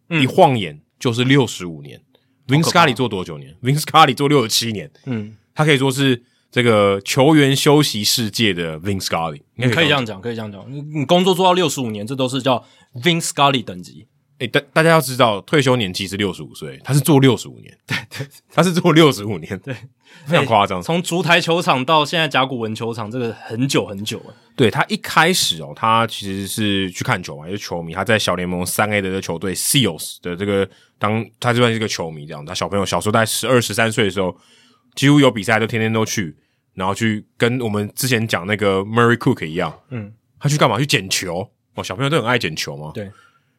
嗯、一晃眼就是六十五年。Vin Scully 做多久年？Vin Scully 做六十七年。嗯，他可以说是这个球员休息世界的 Vin Scully。你可以这样讲，可以这样讲。你你工作做到六十五年，这都是叫 Vin Scully 等级。诶，大大家要知道，退休年纪是六十五岁，他是做六十五年。对对，他是做六十五年，对，非常夸张。从烛台球场到现在甲骨文球场，这个很久很久了。对，他一开始哦，他其实是去看球嘛，也是球迷。他在小联盟三 A 的这个球队 Seals 的这个当，他就算是一个球迷这样。他小朋友小时候在十二十三岁的时候，几乎有比赛都天天都去，然后去跟我们之前讲那个 Murray Cook 一样，嗯，他去干嘛？去捡球哦，小朋友都很爱捡球嘛，对。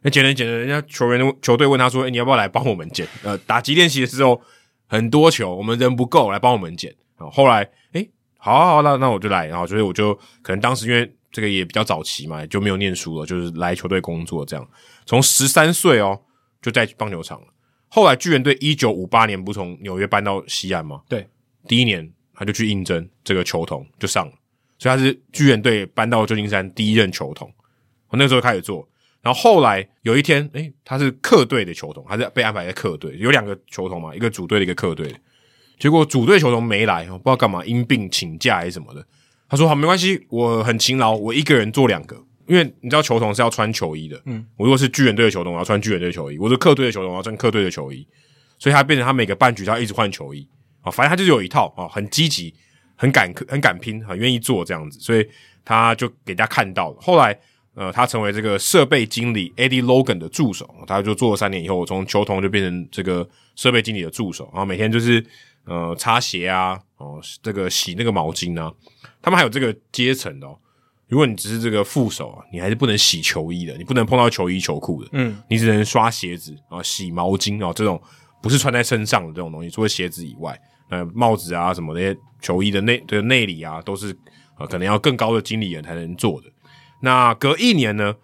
那捡人捡着，人家球员球队问他说：“哎、欸，你要不要来帮我们捡？呃，打击练习的时候很多球，我们人不够，来帮我们捡。”啊，后来，哎、欸，好啊好，那那我就来。然后，所以我就可能当时因为这个也比较早期嘛，就没有念书了，就是来球队工作这样。从十三岁哦，就在棒球场了。后来巨人队一九五八年不从纽约搬到西安吗？对，第一年他就去应征这个球童，就上了。所以他是巨人队搬到旧金山第一任球童。我那时候开始做。然后后来有一天，诶，他是客队的球童，他是被安排在客队，有两个球童嘛，一个主队的，一个客队的。结果主队球童没来，不知道干嘛，因病请假还是什么的。他说：“好，没关系，我很勤劳，我一个人做两个。因为你知道球童是要穿球衣的，嗯，我如果是巨人队的球童，我要穿巨人队的球衣；我是客队的球童，我要穿客队的球衣。所以他变成他每个半局他要一直换球衣啊，反正他就是有一套啊，很积极，很敢，很敢拼，很愿意做这样子，所以他就给大家看到了。后来。呃，他成为这个设备经理 Eddie Logan 的助手，他就做了三年以后，从球童就变成这个设备经理的助手，然后每天就是呃擦鞋啊，哦这个洗那个毛巾啊。他们还有这个阶层的哦，如果你只是这个副手啊，你还是不能洗球衣的，你不能碰到球衣球裤的，嗯，你只能刷鞋子啊、洗毛巾啊这种不是穿在身上的这种东西，除了鞋子以外，呃帽子啊什么那些球衣的内的内里啊，都是呃可能要更高的经理人才能做的。那隔一年呢，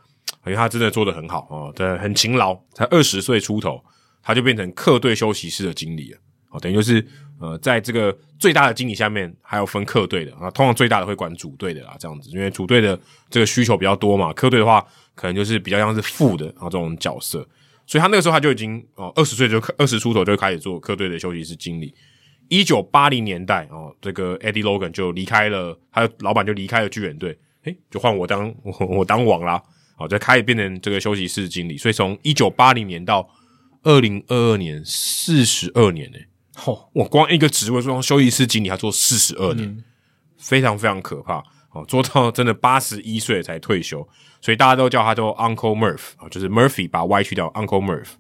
因为他真的做得很好哦，对，很勤劳，才二十岁出头，他就变成客队休息室的经理了。哦，等于就是呃，在这个最大的经理下面，还有分客队的啊，通常最大的会管主队的啦，这样子，因为主队的这个需求比较多嘛，客队的话可能就是比较像是副的啊这种角色，所以他那个时候他就已经哦，二十岁就二十出头就开始做客队的休息室经理。一九八零年代哦，这个 Eddie Logan 就离开了，他的老板就离开了巨人队。诶，就换我当 我我当王啦，好，就开始变成这个休息室经理。所以从一九八零年到二零二二年，四十二年呢。哦，我光一个职位说休息室经理，他做四十二年，嗯，非常非常可怕。哦，做到真的八十一岁才退休，所以大家都叫他做 Uncle Murph 啊，就是 Murphy 把 Y 去掉，Uncle Murph。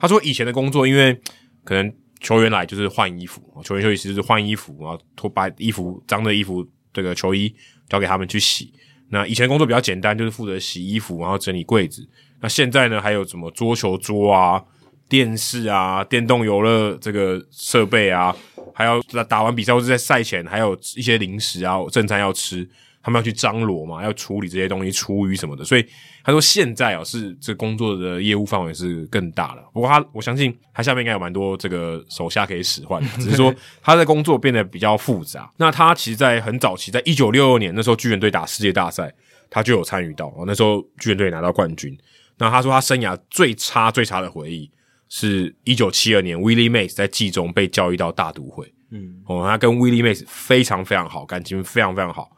他说以前的工作，因为可能球员来就是换衣服，球员休息室就是换衣服，然后脱把衣服脏的衣服这个球衣交给他们去洗。那以前工作比较简单，就是负责洗衣服，然后整理柜子。那现在呢，还有什么桌球桌啊、电视啊、电动游乐这个设备啊，还要打完比赛或者在赛前，还有一些零食啊、正餐要吃。他们要去张罗嘛，要处理这些东西，厨余什么的，所以他说现在啊是这工作的业务范围是更大了。不过他我相信他下面应该有蛮多这个手下可以使唤，只是说他的工作变得比较复杂。那他其实，在很早期，在一九六二年那时候巨人队打世界大赛，他就有参与到。那时候巨人队拿到冠军。那他说他生涯最差最差的回忆是一九七二年 Willie Mays 在季中被交易到大都会。嗯，哦，他跟 Willie Mays 非常非常好，感情非常非常好。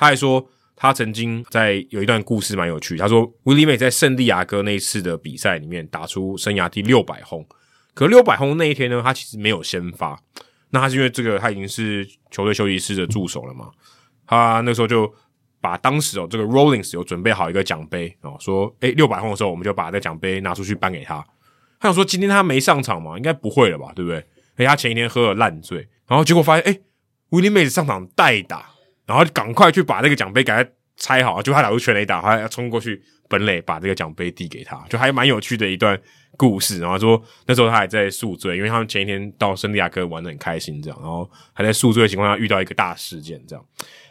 他还说，他曾经在有一段故事蛮有趣。他说，威利梅在圣地亚哥那一次的比赛里面打出生涯第六百轰，可六百轰那一天呢，他其实没有先发。那他是因为这个，他已经是球队休息室的助手了嘛？他那时候就把当时哦，这个 Rollins 有准备好一个奖杯哦，说，诶，六百轰的时候，我们就把这奖杯拿出去颁给他。他想说，今天他没上场嘛，应该不会了吧？对不对？诶，他前一天喝了烂醉，然后结果发现，诶，威利梅上场代打。然后赶快去把那个奖杯给他拆好，就他打出全垒打，他要冲过去本垒把这个奖杯递给他，就还蛮有趣的一段故事。然后说那时候他还在宿醉，因为他们前一天到圣地亚哥玩得很开心，这样，然后还在宿醉的情况下遇到一个大事件，这样。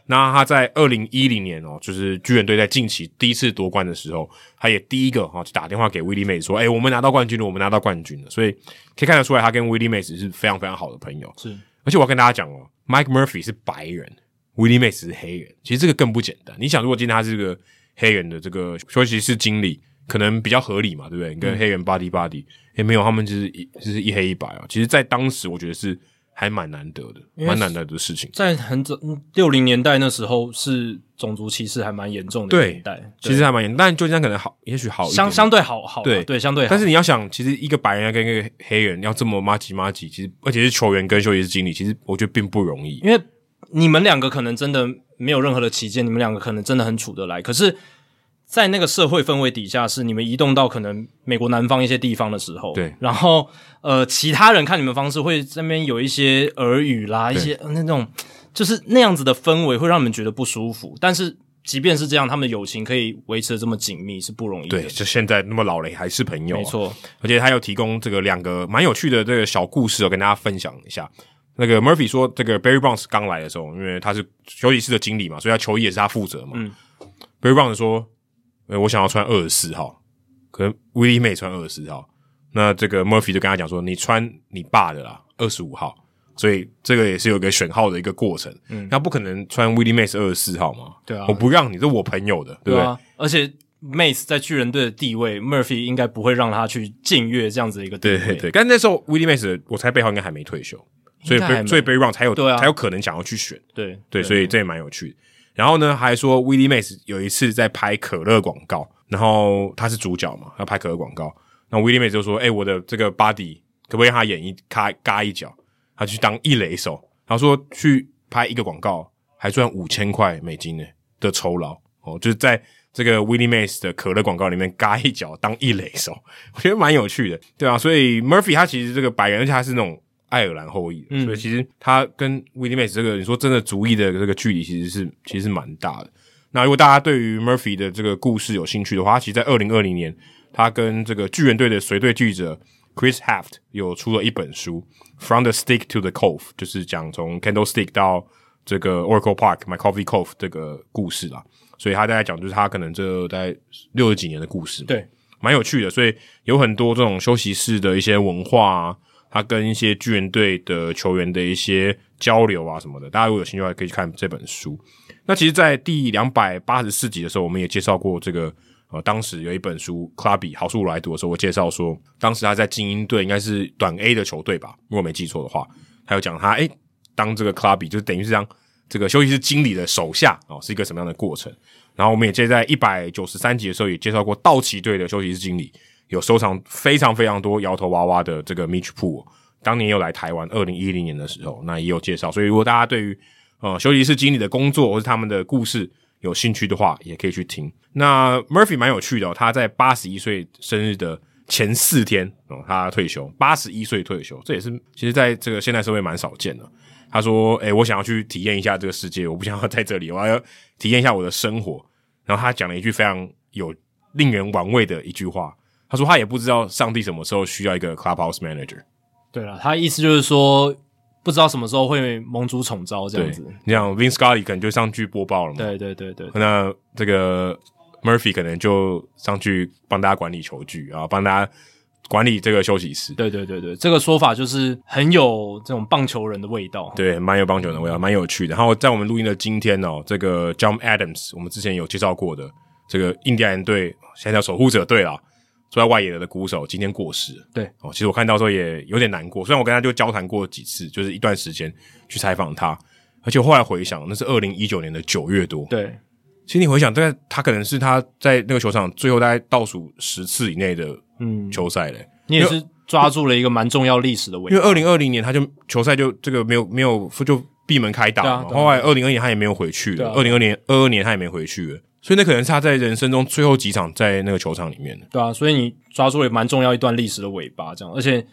那他在二零一零年哦，就是巨人队在近期第一次夺冠的时候，他也第一个哈就打电话给 Willie Mays 说：“哎、我们拿到冠军了，我们拿到冠军了。”所以可以看得出来，他跟 Willie Mays 是非常非常好的朋友。是，而且我要跟大家讲哦，Mike Murphy 是白人，Willie Mays 是黑人，其实这个更不简单。你想，如果今天他是个黑人的这个休息室经理，可能比较合理嘛，对不对？你跟黑人 buddy buddy，也没有，他们就是一就是一黑一白啊。其实，在当时，我觉得是。还蛮难得的，蛮难得的事情。在很早六零年代那时候，是种族歧视还蛮严重的年代。对，其实还蛮严，但旧金山可能好，也许好，相相对好好。对对，相对好。但是你要想，其实一个白人要跟一个黑人要这么麻吉麻吉，其实而且是球员跟休息室经理，其实我觉得并不容易。因为你们两个可能真的没有任何的歧见，你们两个可能真的很处得来，可是。在那个社会氛围底下，是你们移动到可能美国南方一些地方的时候，对，然后呃，其他人看你们方式会这边有一些耳语啦，一些那种就是那样子的氛围会让你们觉得不舒服。但是即便是这样，他们的友情可以维持的这么紧密是不容易的。对，就现在那么老了还是朋友啊，没错。而且他又提供这个两个蛮有趣的这个小故事哦，跟大家分享一下。那个 Murphy 说，这个 Barry Bonds 刚来的时候，因为他是休息室的经理嘛，所以他球衣也是他负责嘛。嗯，Barry Bonds 说。我想要穿二十四号，可能 Willie Mays 穿二十四号，那这个 Murphy 就跟他讲说：“你穿你爸的啦，二十五号。”所以这个也是有一个选号的一个过程。嗯，那不可能穿 Willie Mays 二十四号嘛？对啊，我不让你，这是我朋友的，对不对？对啊，而且 Mays 在巨人队的地位，Murphy 应该不会让他去僭越这样子的一个地位。对对对，但那时候 Willie Mays 我猜背后应该还没退休，所以所以 Barry Bonds 才有对啊，才有可能想要去选。对对，对，所以这也蛮有趣的。然后呢，还说 Willie Mays 有一次在拍可乐广告。然后他是主角嘛，要拍可乐广告。那 Willie Mays 就说：“哎、欸，我的这个 buddy 可不可以让他演一卡嘎一脚？他去当一垒手。然后说去拍一个广告还赚五千块美金呢的酬劳哦，就是在这个 Willie Mays 的可乐广告里面嘎一脚当一垒手，我觉得蛮有趣的，对啊。所以 Murphy 他其实这个白人，而且他是那种爱尔兰后裔，嗯、所以其实他跟 Willie Mays 这个你说真的族裔的这个距离其实是其实是蛮大的。”那如果大家对于 Murphy 的这个故事有兴趣的话，他其实，在二零二零年，他跟这个巨人队的随队记者 Chris Haft 有出了一本书《From the Stick to the Cove》，就是讲从 Candlestick 到这个 Oracle Park My Coffee Cove 这个故事啦。所以他大概讲就是他可能这大概六十几年的故事，对，蛮有趣的。所以有很多这种休息室的一些文化啊，他跟一些巨人队的球员的一些交流啊什么的，大家如果有兴趣的话，可以去看这本书。那其实，在第两百八十四集的时候，我们也介绍过这个呃，当时有一本书，Clubby 好书我来读的时候，我介绍说，当时他在精英队，应该是短 A 的球队吧，如果没记错的话，他有讲他诶，当这个 Clubby 就等于是当这个休息室经理的手下哦，是一个什么样的过程。然后我们也接在一百九十三集的时候，也介绍过道奇队的休息室经理有收藏非常非常多摇头娃娃的这个 Mitch p o o l 当年又来台湾，二零一零年的时候，那也有介绍。所以如果大家对于呃，休息室经理的工作或是他们的故事，有兴趣的话，也可以去听。那 Murphy 蛮有趣的哦，他在八十一岁生日的前四天哦，他退休，八十一岁退休，这也是其实在这个现代社会蛮少见的。他说：“诶，我想要去体验一下这个世界，我不想要在这里，我要体验一下我的生活。”然后他讲了一句非常有令人玩味的一句话，他说：“他也不知道上帝什么时候需要一个 clubhouse manager。”对了，他意思就是说。不知道什么时候会盟主宠招这样子，你像 Vince Scully 可能就上去播报了嘛？对对对对。那这个 Murphy 可能就上去帮大家管理球具啊，帮大家管理这个休息室。对对对对，这个说法就是很有这种棒球人的味道。对，蛮有棒球人的味道，蛮有趣的。然后在我们录音的今天哦，这个 John Adams，我们之前有介绍过的这个印第安人队，现在叫守护者队啦。住在外野的鼓手今天过世了，对哦，其实我看到时候也有点难过。虽然我跟他就交谈过几次，就是一段时间去采访他，而且后来回想，那是二零一九年的九月多。对，其实你回想，大概他可能是他在那个球场最后大概倒数十次以内的嗯球赛嘞。你也是抓住了一个蛮重要历史的位置，因为二零二零年他就球赛就这个没有没有就闭门开打嘛，后来二零二年他也没有回去了，二零二年二二年他也没回去了。所以那可能是他在人生中最后几场在那个球场里面的，对啊，所以你抓住了蛮重要一段历史的尾巴，这样，而且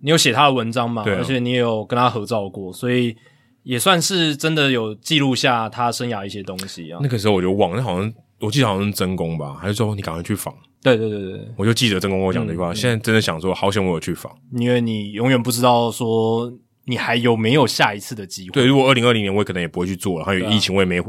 你有写他的文章嘛，对啊，而且你也有跟他合照过，所以也算是真的有记录下他生涯一些东西啊。那个时候我就忘了，那好像我记得好像是真宫吧，还是说你赶快去访？对对对对，我就记得真宫跟我讲这句话。嗯、现在真的想说，好险我有去访，因为你永远不知道说你还有没有下一次的机会。对，如果二零二零年我可能也不会去做了，还有疫情我也没、啊、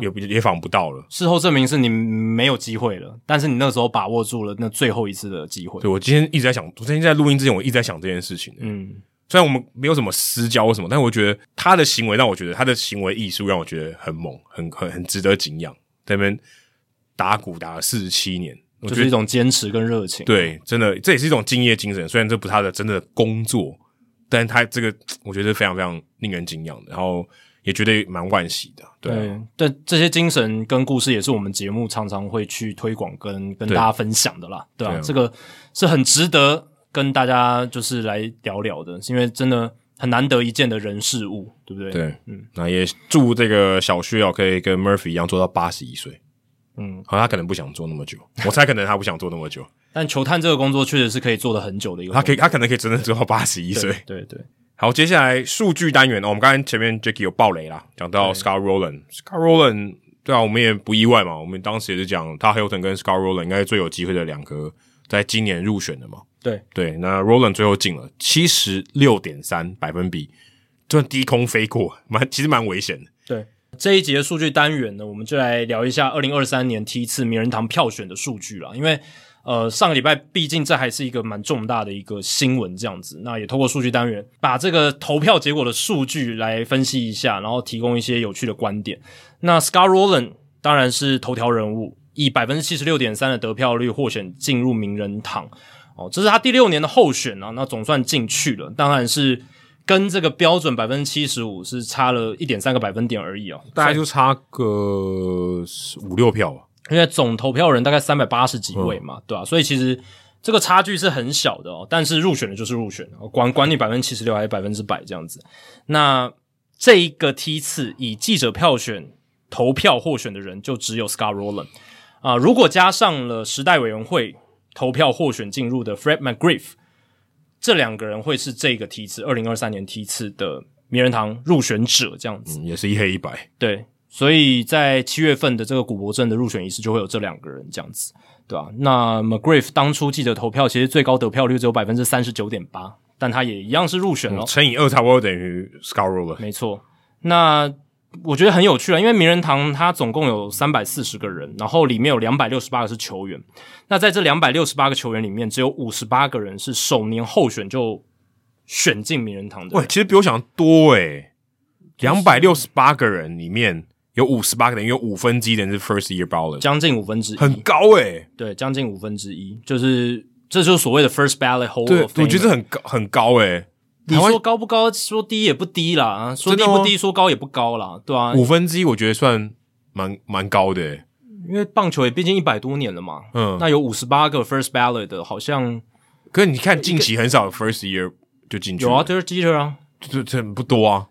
也也也访不到了。事后证明是你没有机会了，但是你那时候把握住了那最后一次的机会。对，我今天一直在想，我今天在录音之前我一直在想这件事情。嗯。虽然我们没有什么私交或什么，但我觉得他的行为让我觉得他的行为艺术让我觉得很猛，很很很值得敬仰。在那边打鼓打了四十七年，就是一种坚持跟热情。对，真的这也是一种敬业精神。虽然这不是他的真的工作，但他这个 我觉得非常非常令人敬仰的，然后也觉得蛮惋惜的。对，对，这这些精神跟故事也是我们节目常常会去推广跟跟大家分享的啦。对啊，这个是很值得。跟大家就是来聊聊的，是因为真的很难得一见的人事物，对不对？对，嗯，那也祝这个小薛哦，可以跟 Murphy 一样做到八十一岁。嗯，好，他可能不想做那么久，我猜可能他不想做那么久。但球探这个工作确实是可以做的很久的一个，他可以，他可能可以真的做到八十一岁。对对，对。好，接下来数据单元哦，我们刚才前面 Jacky 有爆雷啦，讲到 Scott Rolen，Scott Rolen，对啊，我们也不意外嘛，我们当时也是讲他 Hilton 跟 Scott Rolen 应该是最有机会的两个，在今年入选的嘛。对对，那 Rolen 最后进了七十六点三百分比，就低空飞过，蛮其实蛮危险的。对，这一集的数据单元呢，我们就来聊一下二零二三年梯次名人堂票选的数据啦。因为呃，上个礼拜毕竟这还是一个蛮重大的一个新闻，这样子，那也透过数据单元把这个投票结果的数据来分析一下，然后提供一些有趣的观点。那 Scott Rolen 当然是头条人物，以百分之七十六点三的得票率获选进入名人堂。哦，这是他第六年的候选啊，那总算进去了，当然是跟这个标准百分之七十五是差了一点三个百分点而已哦，大概就差个五六票啊，因为总投票人大概三百八十几位嘛，嗯、对吧、啊？所以其实这个差距是很小的哦，但是入选的就是入选，管管你百分之七十六还是百分之百这样子。那这一个梯次以记者票选投票获选的人就只有 Scott Rolen 啊，如果加上了时代委员会。投票获选进入的 Fred McGriff，这两个人会是这个梯次二零二三年梯次的名人堂入选者，这样子、嗯、也是一黑一白。对，所以在七月份的这个古柏镇的入选仪式就会有这两个人这样子，对吧、啊？那 McGriff 当初记者投票，其实最高得票率只有百分之三十九点八，但他也一样是入选了，乘以二差不多等于 Scott Rolen。没错，那。我觉得很有趣啊，因为名人堂它总共有三百四十个人，然后里面有两百六十八个是球员。那在这两百六十八个球员里面，只有五十八个人是首年候选就选进名人堂的。喂，其实比我想多诶，两百六十八个人里面有五十八个人，有五分之一的人是 first year ballot，将近五分之一，很高诶。对，将近五分之一，就是这就是所谓的 first ballot holder。对，我觉得很高，很高诶。你说高不高？说低也不低啦，说低不低，说高也不高啦，对啊，五分之一我觉得算蛮蛮高的，因为棒球也毕竟一百多年了嘛。嗯，那有五十八个 first ballot 的，好像。可是你看近期很少 first year 就进去。有啊，Derek Jeter 啊，这这不多啊。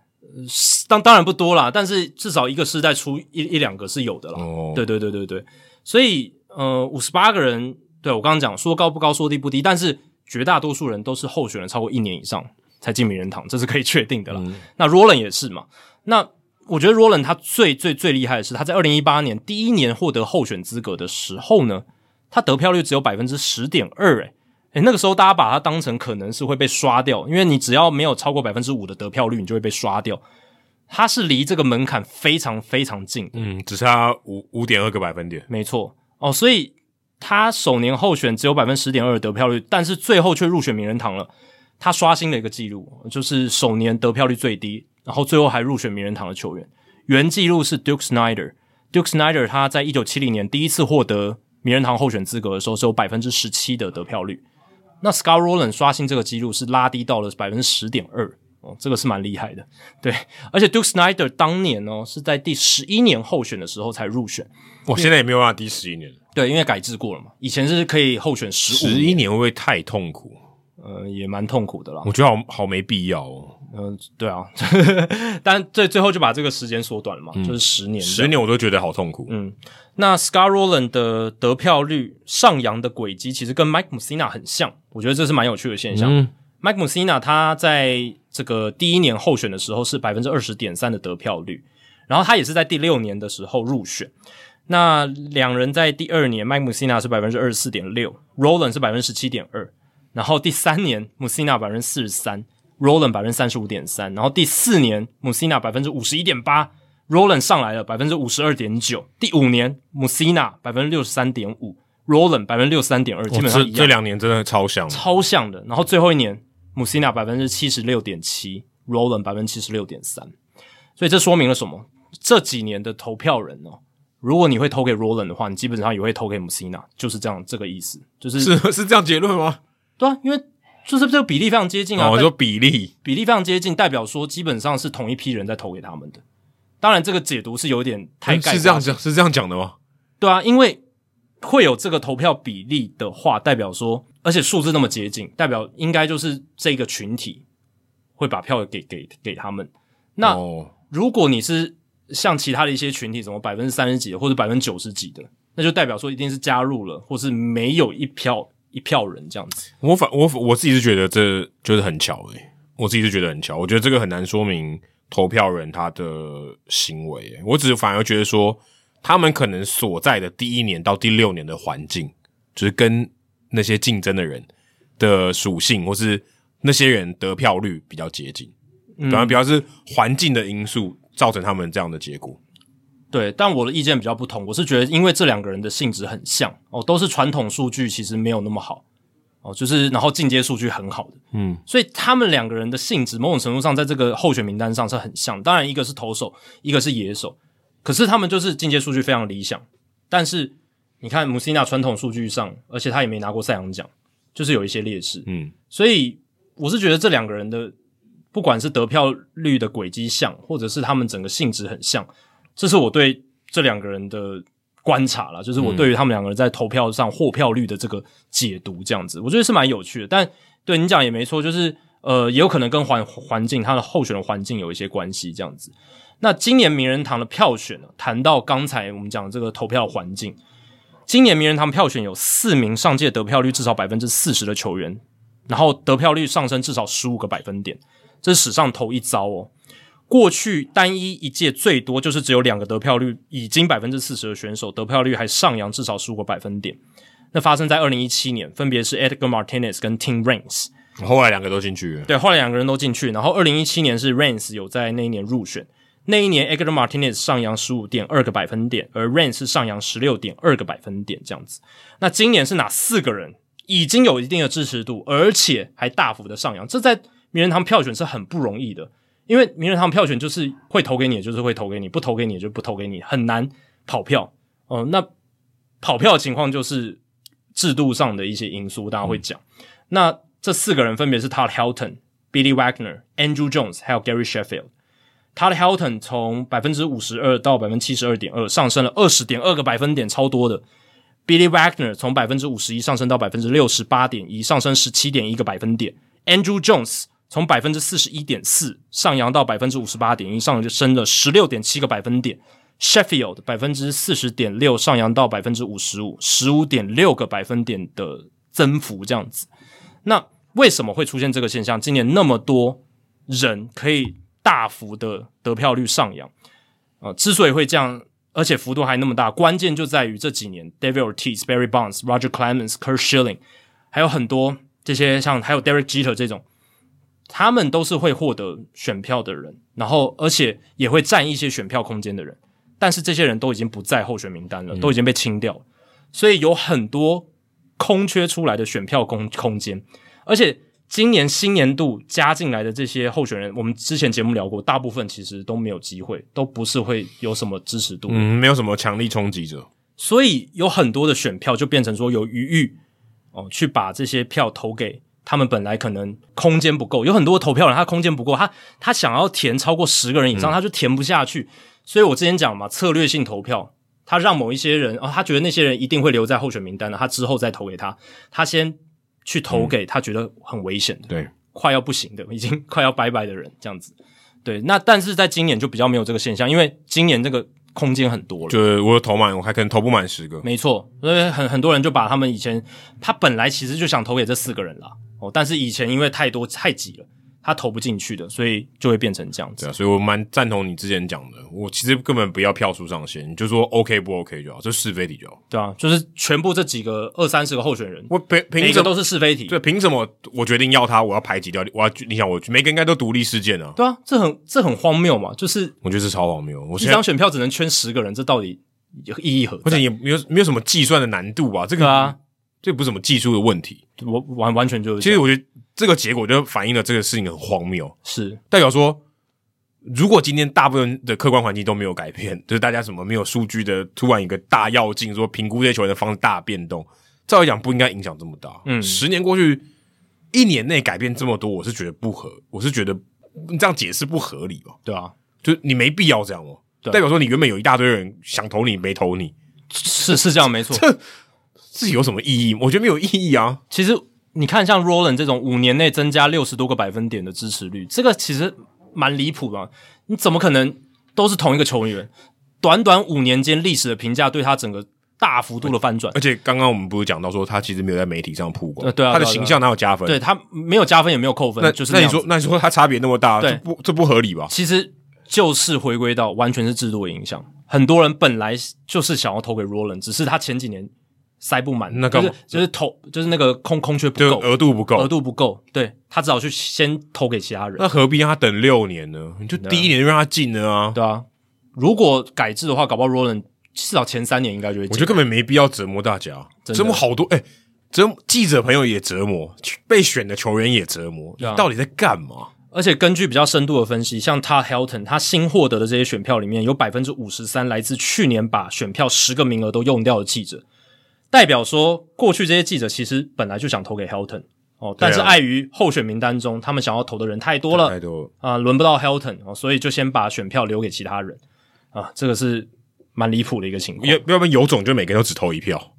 当当然不多啦，但是至少一个世代出一一两个是有的啦。哦，对对对对对，所以呃，五十八个人，对我刚刚讲说高不高，说低不低，但是绝大多数人都是候选人超过一年以上。才进名人堂，这是可以确定的啦。嗯、那 Rolen 也是嘛。那我觉得 Rolen 他最最最厉害的是，他在二零一八年第一年获得候选资格的时候呢，他得票率只有百分之十点二。诶诶那个时候大家把它当成可能是会被刷掉，因为你只要没有超过百分之五的得票率，你就会被刷掉。它是离这个门槛非常非常近，嗯，只差五五点二个百分点。没错哦，所以他首年候选只有百分之十点二的得票率，但是最后却入选名人堂了。他刷新了一个记录，就是首年得票率最低，然后最后还入选名人堂的球员。原记录是 Duke Snyder。Duke Snyder 他在一九七零年第一次获得名人堂候选资格的时候是有百分之十七的得票率。那 Scott Rolen 刷新这个记录是拉低到了百分之十点二，哦，这个是蛮厉害的。对，而且 Duke Snider 当年哦是在第十一年候选的时候才入选。我现在也没有办法第十一年了。对，因为改制过了嘛，以前是可以候选十五。十一年会不会太痛苦？呃，也蛮痛苦的啦。我觉得好好没必要哦。嗯、呃，对啊，但最最后就把这个时间缩短了嘛，嗯、就是十年。十年我都觉得好痛苦。嗯，那 Scott Rolen 的得票率上扬的轨迹，其实跟 Mike Mussina 很像，我觉得这是蛮有趣的现象。嗯、Mike Mussina 他在这个第一年候选的时候是百分之二十点三的得票率，然后他也是在第六年的时候入选。那两人在第二年，Mike Mussina 是百分之二十四点六，Roland 是百分之十七点二。然后第三年，Mussina 百分之四十三，Roland 百分之三十五点三。然后第四年，Mussina 百分之五十一点八，Roland 上来了百分之五十二点九。第五年，Mussina 百分之六十三点五，Roland 百分之六十三点二，基本上一样。这两年真的超像，超像的。然后最后一年，Mussina 百分之七十六点七，Roland 百分之七十六点三。所以这说明了什么？这几年的投票人哦。如果你会投给 Roland 的话，你基本上也会投给 Mussina，就是这样这个意思，就是是是这样结论吗？对啊，因为就是这个比例非常接近啊。我、哦、说比例比例非常接近，代表说基本上是同一批人在投给他们的。当然，这个解读是有点太概是这样讲，是这样讲的吗？对啊，因为会有这个投票比例的话，代表说，而且数字那么接近，代表应该就是这个群体会把票给给给他们。那、哦、如果你是。像其他的一些群体，什么百分之三十几的，或者百分之九十几的，那就代表说一定是加入了，或是没有一票一票人这样子。我反我我自己是觉得这就是很巧诶、欸，我自己是觉得很巧。我觉得这个很难说明投票人他的行为、欸。我只是反而觉得说，他们可能所在的第一年到第六年的环境，就是跟那些竞争的人的属性，或是那些人得票率比较接近，反而比较是环境的因素。造成他们这样的结果，对，但我的意见比较不同。我是觉得，因为这两个人的性质很像哦，都是传统数据其实没有那么好哦，就是然后进阶数据很好的，嗯，所以他们两个人的性质某种程度上在这个候选名单上是很像。当然，一个是投手，一个是野手，可是他们就是进阶数据非常理想。但是你看穆西纳传统数据上，而且他也没拿过赛扬奖，就是有一些劣势，嗯，所以我是觉得这两个人的。不管是得票率的轨迹像，或者是他们整个性质很像，这是我对这两个人的观察啦，就是我对于他们两个人在投票上获票率的这个解读，这样子，我觉得是蛮有趣的。但对你讲也没错，就是呃，也有可能跟环环境，他的候选的环境有一些关系，这样子。那今年名人堂的票选呢，谈到刚才我们讲的这个投票环境，今年名人堂票选有四名上届得票率至少百分之四十的球员，然后得票率上升至少十五个百分点。这是史上头一遭哦！过去单一一届最多就是只有两个得票率已经百分之四十的选手，得票率还上扬至少十五个百分点。那发生在二零一七年，分别是 Edgar Martinez 跟 Tim Raines。后来两个都进去了。对，后来两个人都进去。然后二零一七年是 Raines 有在那一年入选，那一年 Edgar Martinez 上扬十五点二个百分点，而 Raines 是上扬十六点二个百分点这样子。那今年是哪四个人已经有一定的支持度，而且还大幅的上扬？这在名人堂票选是很不容易的，因为名人堂票选就是会投给你，就是会投给你；不投给你，就不投给你，很难跑票。哦、那跑票的情况就是制度上的一些因素，大家会讲。那这四个人分别是 Todd Helton、Billy Wagner、Andrew Jones 还有 Gary Sheffield。Todd Helton 从百分之五十二到百分之七十二点二，上升了二十点二个百分点，超多的。Billy Wagner 从百分之五十一上升到百分之六十八点一，上升十七点一个百分点。Andrew Jones 从百分之四十一点四上扬到百分之五十八点一，上升了十六点七个百分点。Sheffield 百分之四十点六上扬到百分之五十五，十五点六个百分点的增幅，这样子。那为什么会出现这个现象？今年那么多人可以大幅的得票率上扬、呃，之所以会这样，而且幅度还那么大，关键就在于这几年 David Ortiz、Barry Bonds、Roger Clemens、Curt Schilling，还有很多这些像还有 Derek Jeter 这种。他们都是会获得选票的人，然后而且也会占一些选票空间的人，但是这些人都已经不在候选名单了，都已经被清掉了，嗯、所以有很多空缺出来的选票空空间，而且今年新年度加进来的这些候选人，我们之前节目聊过，大部分其实都没有机会，都不是会有什么支持度，嗯，没有什么强力冲击者，所以有很多的选票就变成说有余裕哦，去把这些票投给。他们本来可能空间不够，有很多投票人，他空间不够，他他想要填超过十个人以上，嗯、他就填不下去。所以我之前讲嘛，策略性投票，他让某一些人哦，他觉得那些人一定会留在候选名单的，他之后再投给他，他先去投给他觉得很危险的，嗯、对，快要不行的，已经快要拜拜的人，这样子。对，那但是在今年就比较没有这个现象，因为今年这个空间很多了，就是我投满，我还可能投不满十个，没错，所以很很多人就把他们以前他本来其实就想投给这四个人啦。哦，但是以前因为太多太挤了，他投不进去的，所以就会变成这样子。对啊，所以我蛮赞同你之前讲的。我其实根本不要票数上限，你就说 OK 不 OK 就好，这是非题就好。对啊，就是全部这几个二三十个候选人，我凭凭什么都是是非题。对，凭什么我决定要他？我要排挤掉？我要你想我每个应该都独立事件啊？对啊，这很这很荒谬嘛！就是我觉得是超荒谬。我一张选票只能圈十个人，这到底意义何在？而且也没有没有什么计算的难度啊，这个啊，这不是什么技术的问题，我完完全就是。其实我觉得。这个结果就反映了这个事情很荒谬，是代表说，如果今天大部分的客观环境都没有改变，就是大家什么没有数据的突然一个大要进，说评估这些球员的方式大变动，照理讲不应该影响这么大。嗯，十年过去，一年内改变这么多，我是觉得不合，我是觉得你这样解释不合理吧？对啊，就你没必要这样哦。对，代表说你原本有一大堆人想投你，没投你，是是这样没错。这是有什么意义？我觉得没有意义啊。其实。你看，像 Roland 这种五年内增加六十多个百分点的支持率，这个其实蛮离谱的。你怎么可能都是同一个球员？短短五年间，历史的评价对他整个大幅度的翻转。而且刚刚我们不是讲到说，他其实没有在媒体上曝光，对啊，他的形象哪有加分？对他没有加分，也没有扣分。那就是那你说，那你说他差别那么大，这不这不合理吧？其实就是回归到完全是制度的影响。很多人本来就是想要投给 Roland，只是他前几年。塞不满，那个就是就是投就是那个空空缺不够，额度不够，额度不够，对，他只好去先投给其他人。那何必让他等六年呢？你就第一年就让他进了啊，对啊。如果改制的话，搞不好 Roland 至少前三年应该就会进。我觉得根本没必要折磨大家，折磨好多哎，折磨记者朋友也折磨，被选的球员也折磨，你到底在干嘛？而且根据比较深度的分析，像他 Helton 他新获得的这些选票里面有百分之五十三来自去年把选票十个名额都用掉的记者。代表说，过去这些记者其实本来就想投给 Helton 哦，但是碍于候选名单中他们想要投的人太多了，太多啊，轮不到 Helton 哦，所以就先把选票留给其他人。啊，这个是蛮离谱的一个情况。要要不然有种就每个人都只投一票，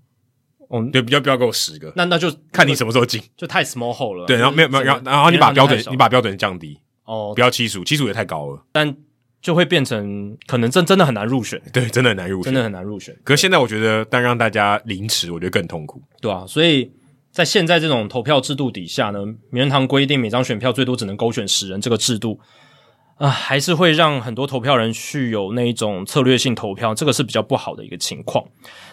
嗯，对，不要不要给我十个，那那就看你什么时候进，就太 small hole 了。对，然后没有没有，然后然后你把标准你把标准降低。哦，不要七十五，七十五也太高了，但。就会变成可能真真的很难入选，对，真的很难入选，真的很难入选。可是现在我觉得，但让大家凌迟，我觉得更痛苦，对啊，所以在现在这种投票制度底下呢，名人堂规定每张选票最多只能勾选十人，这个制度啊、呃，还是会让很多投票人去有那一种策略性投票，这个是比较不好的一个情况。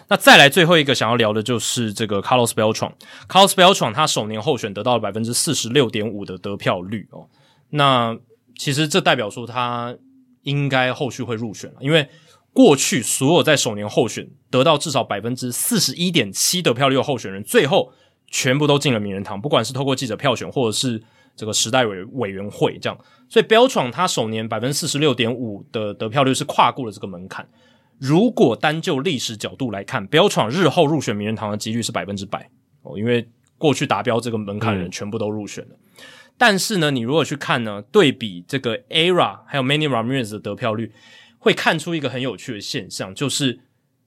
那再来最后一个想要聊的就是这个 Carlos Beltran，Carlos Beltran 他首年候选得到了百分之四十六点五的得票率哦，那其实这代表说他。应该后续会入选了，因为过去所有在首年候选得到至少百分之四十一点七得票率的候选人，最后全部都进了名人堂，不管是透过记者票选，或者是这个时代委委员会这样。所以 Beltran 他首年百分之四十六点五的得票率是跨过了这个门槛。如果单就历史角度来看，Beltran 日后入选名人堂的几率是百分之百哦，因为过去达标这个门槛的人全部都入选了。嗯但是呢，你如果去看呢，对比这个 ERA 还有 Manny Ramirez 的得票率，会看出一个很有趣的现象，就是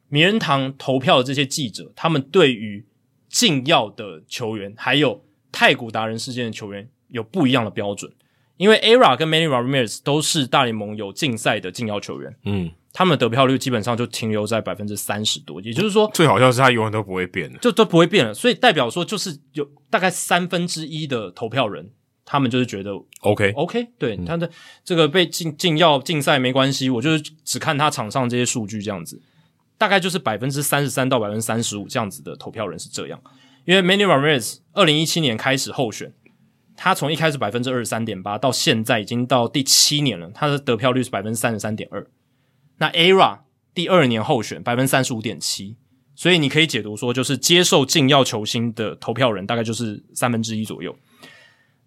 名人堂投票的这些记者，他们对于禁药的球员，还有太古达人事件的球员有不一样的标准。因为 ERA 跟 Manny Ramirez 都是大联盟有禁赛的禁药球员，嗯，他们的得票率基本上就停留在百分之三十多，也就是说，最好笑是他永远都不会变的，就都不会变了。所以代表说，就是有大概三分之一的投票人。他们就是觉得 OK OK，对、嗯、他的这个被禁禁药禁赛没关系，我就是只看他场上这些数据这样子，大概就是百分之三十三到百分之三十五这样子的投票人是这样。因为 Manny Ramirez 二零一七年开始候选，他从一开始百分之二十三点八到现在已经到第七年了，他的得票率是百分之三十三点二。那 ERA 第二年候选百分之三十五点七，所以你可以解读说，就是接受禁药球星的投票人大概就是三分之一左右。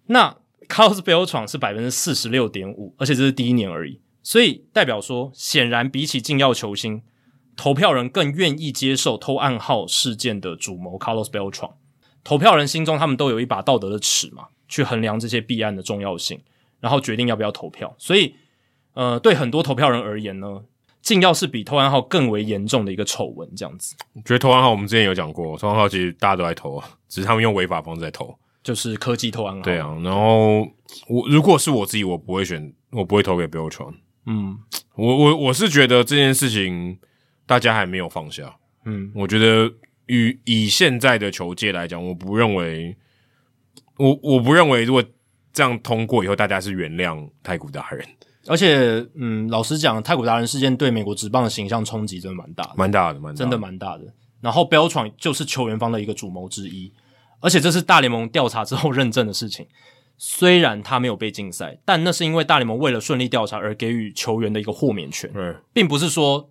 那 Carlos Beltran 是百分之四十六点五，而且这是第一年而已，所以代表说，显然比起禁药球星，投票人更愿意接受偷暗号事件的主谋 Carlos Beltran。投票人心中他们都有一把道德的尺嘛，去衡量这些弊案的重要性，然后决定要不要投票。所以，呃，对很多投票人而言呢，禁药是比偷暗号更为严重的一个丑闻。这样子，觉得偷暗号我们之前有讲过，偷暗号其实大家都在投，只是他们用违法方式在投。就是科技偷暗号。对啊，然后我如果是我自己，我不会选，我不会投给 Beltran。嗯，我我我是觉得这件事情大家还没有放下。嗯，我觉得与以现在的球界来讲，我不认为，我我不认为，如果这样通过以后，大家是原谅太古达人。而且，嗯，老实讲，太古达人事件对美国职棒的形象冲击真的蛮大的，蛮大的，蛮大，真的蛮大的。然后，标闯就是球员方的一个主谋之一，而且这是大联盟调查之后认证的事情。虽然他没有被禁赛，但那是因为大联盟为了顺利调查而给予球员的一个豁免权，嗯，并不是说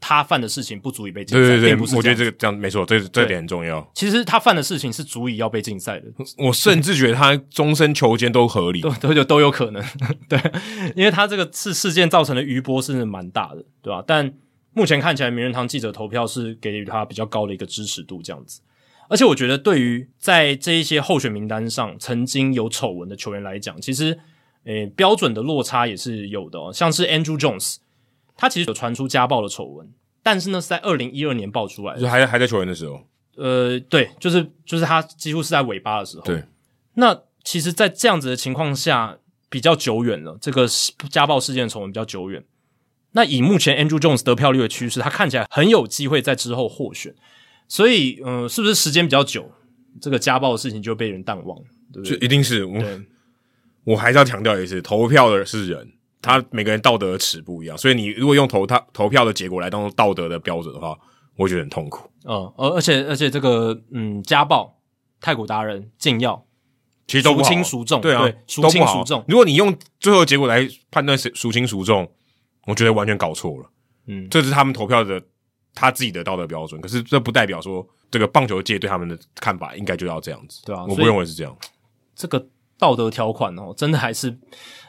他犯的事情不足以被禁赛。对对对，并不是，我觉得这个这样没错，这这点很重要。其实他犯的事情是足以要被禁赛的，我甚至觉得他终身囚监都合理，都都有都有可能。对，因为他这个事事件造成的余波是蛮大的，对吧？但目前看起来，名人堂记者投票是给予他比较高的一个支持度，这样子。而且我觉得，对于在这一些候选名单上曾经有丑闻的球员来讲，其实，诶、欸，标准的落差也是有的哦。像是 Andrew Jones，他其实有传出家暴的丑闻，但是呢，是在二零一二年爆出来的，就还还在球员的时候。呃，对，就是就是他几乎是在尾巴的时候。对。那其实，在这样子的情况下，比较久远了，这个家暴事件的丑闻比较久远。那以目前 Andrew Jones 得票率的趋势，他看起来很有机会在之后获选。所以，嗯、呃，是不是时间比较久，这个家暴的事情就被人淡忘，对不对？就一定是我，我还是要强调一次，投票的是人，他每个人道德的尺不一样，所以你如果用投他投票的结果来当做道德的标准的话，我觉得很痛苦。嗯，而而且而且这个，嗯，家暴、太古达人、禁药，其实都不好，孰轻孰重？对啊，孰轻孰重？如果你用最后的结果来判断谁孰轻孰重，我觉得完全搞错了。嗯，这是他们投票的。他自己的道德标准，可是这不代表说这个棒球界对他们的看法应该就要这样子，对啊，我不认为是这样。这个道德条款哦，真的还是。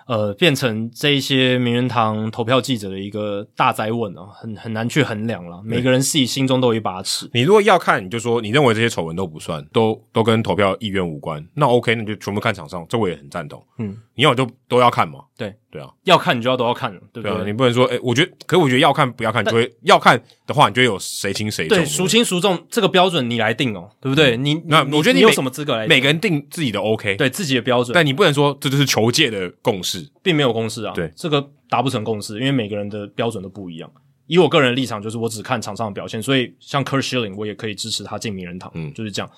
呃，变成这一些名人堂投票记者的一个大灾问哦，很很难去衡量了。每个人自己心中都有一把尺。你如果要看，你就说你认为这些丑闻都不算，都都跟投票意愿无关，那 OK，那就全部看场上，这我也很赞同。嗯，你要就都要看嘛。对对啊，要看你就要都要看，对不对？对啊，你不能说，诶、欸，我觉得，可是我觉得要看不要看，就会要看的话，你就会有谁轻谁重。对，孰轻孰重这个标准你来定哦，对不对？嗯、你那我觉得你，你有什么资格来定？每个人定自己的 OK，对自己的标准，但你不能说这就是球界的共识，并没有共识。啊，对，这个达不成共识，因为每个人的标准都不一样。以我个人的立场，就是我只看场上的表现，所以像 Kurt Schilling 我也可以支持他进名人堂，嗯，就是这样。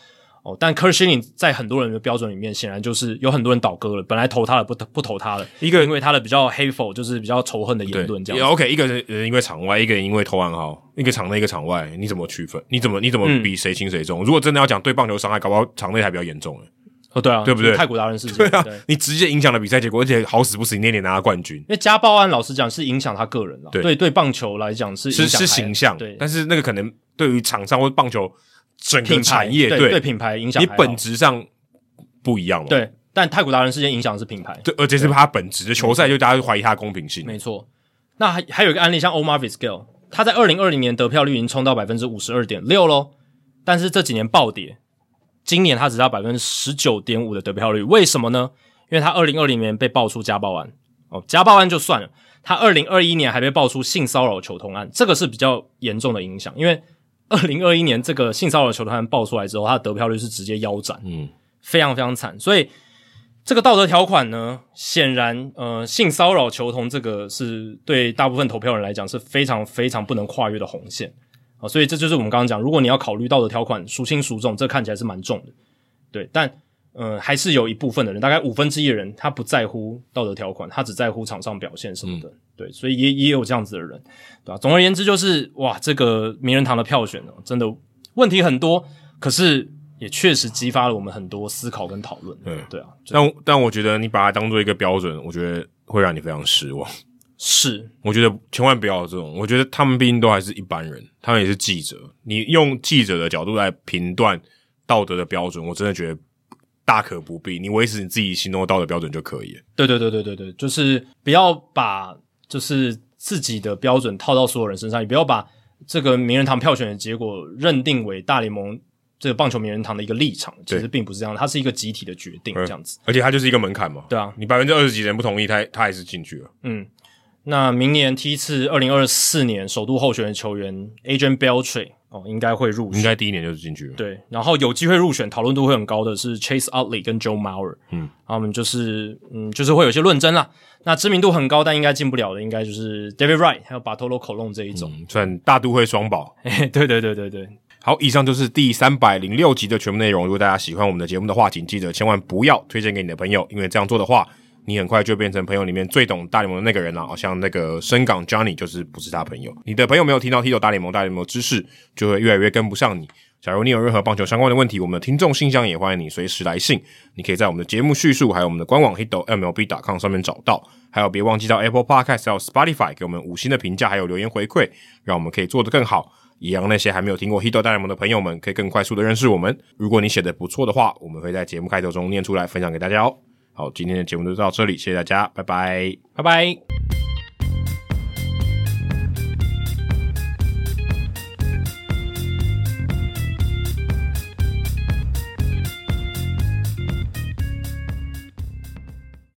哦，但 Curt Schilling 在很多人的标准里面，显然就是有很多人倒戈了，本来投他的不不投他了，一个人因为他的比较 hateful，就是比较仇恨的言论这样。OK，一个人因为场外，一个人因为投暗号，一个场内，一个场外，你怎么区分？你怎么你怎么比谁轻谁重？如果真的要讲对棒球伤害，搞不好场内还比较严重诶。哦，对啊，对不对？泰国达人事件，对啊，对你直接影响了比赛结果，而且好死不死，你那年拿了冠军。因为家暴案，老实讲是影响他个人了，对对，对棒球来讲是是是形象，对，但是那个可能对于场上或棒球整个产业，对对，品牌影响，你本质上不一样嘛。对，但太古达人事件影响的是品牌，对，而且是他本质的球赛，就大家就怀疑他的公平性。没错，那还还有一个案例，像 Omar Vizquel，他在二零二零年得票率已经冲到百分之五十二点六喽，但是这几年暴跌。今年他只到百分之十九点五的得票率，为什么呢？因为他二零二零年被爆出家暴案哦，家暴案就算了，他二零二一年还被爆出性骚扰球童案，这个是比较严重的影响。因为二零二一年这个性骚扰球童案爆出来之后，他的得票率是直接腰斩，嗯，非常非常惨。所以这个道德条款呢，显然呃，性骚扰球童这个是对大部分投票人来讲是非常非常不能跨越的红线。啊，所以这就是我们刚刚讲，如果你要考虑道德条款孰轻孰重，这看起来是蛮重的，对。但，呃，还是有一部分的人，大概五分之一的人，他不在乎道德条款，他只在乎场上表现什么的，嗯、对。所以也也有这样子的人，对吧？总而言之，就是哇，这个名人堂的票选呢，真的问题很多，可是也确实激发了我们很多思考跟讨论。对，对啊。但但我觉得你把它当做一个标准，我觉得会让你非常失望。是，我觉得千万不要这种。我觉得他们毕竟都还是一般人，他们也是记者。你用记者的角度来评断道德的标准，我真的觉得大可不必。你维持你自己心中的道德标准就可以了。对对对对对对，就是不要把就是自己的标准套到所有人身上，也不要把这个名人堂票选的结果认定为大联盟这个棒球名人堂的一个立场。其实并不是这样，它是一个集体的决定，这样子。而且它就是一个门槛嘛。对啊，你百分之二十几人不同意，他他还是进去了。嗯。那明年梯次二零二四年首度候选的球员 Adrian Beltre 哦，应该会入选，应该第一年就是进去了。对，然后有机会入选，讨论度会很高的是 Chase Utley 跟 Joe Mauer，嗯，他们就是嗯，就是会有些论争啦。那知名度很高，但应该进不了的，应该就是 David Wright 还有 Bartolo Colon 这一种，嗯、算大都会双宝。对对对对对，好，以上就是第三百零六集的全部内容。如果大家喜欢我们的节目的话，请记得千万不要推荐给你的朋友，因为这样做的话，你很快就变成朋友里面最懂大联盟的那个人了。好像那个深港 Johnny 就是不是他朋友。你的朋友没有听到 Hito 大联盟、大联盟知识，就会越来越跟不上你。假如你有任何棒球相关的问题，我们的听众信箱也欢迎你随时来信。你可以在我们的节目叙述还有我们的官网 Hito MLB.com 上面找到。还有别忘记到 Apple Podcast 还有 Spotify 给我们五星的评价，还有留言回馈，让我们可以做得更好。也让那些还没有听过 Hito 大联盟的朋友们可以更快速的认识我们。如果你写的不错的话，我们会在节目开头中念出来分享给大家哦。好，今天的节目就到这里，谢谢大家，拜拜，拜拜。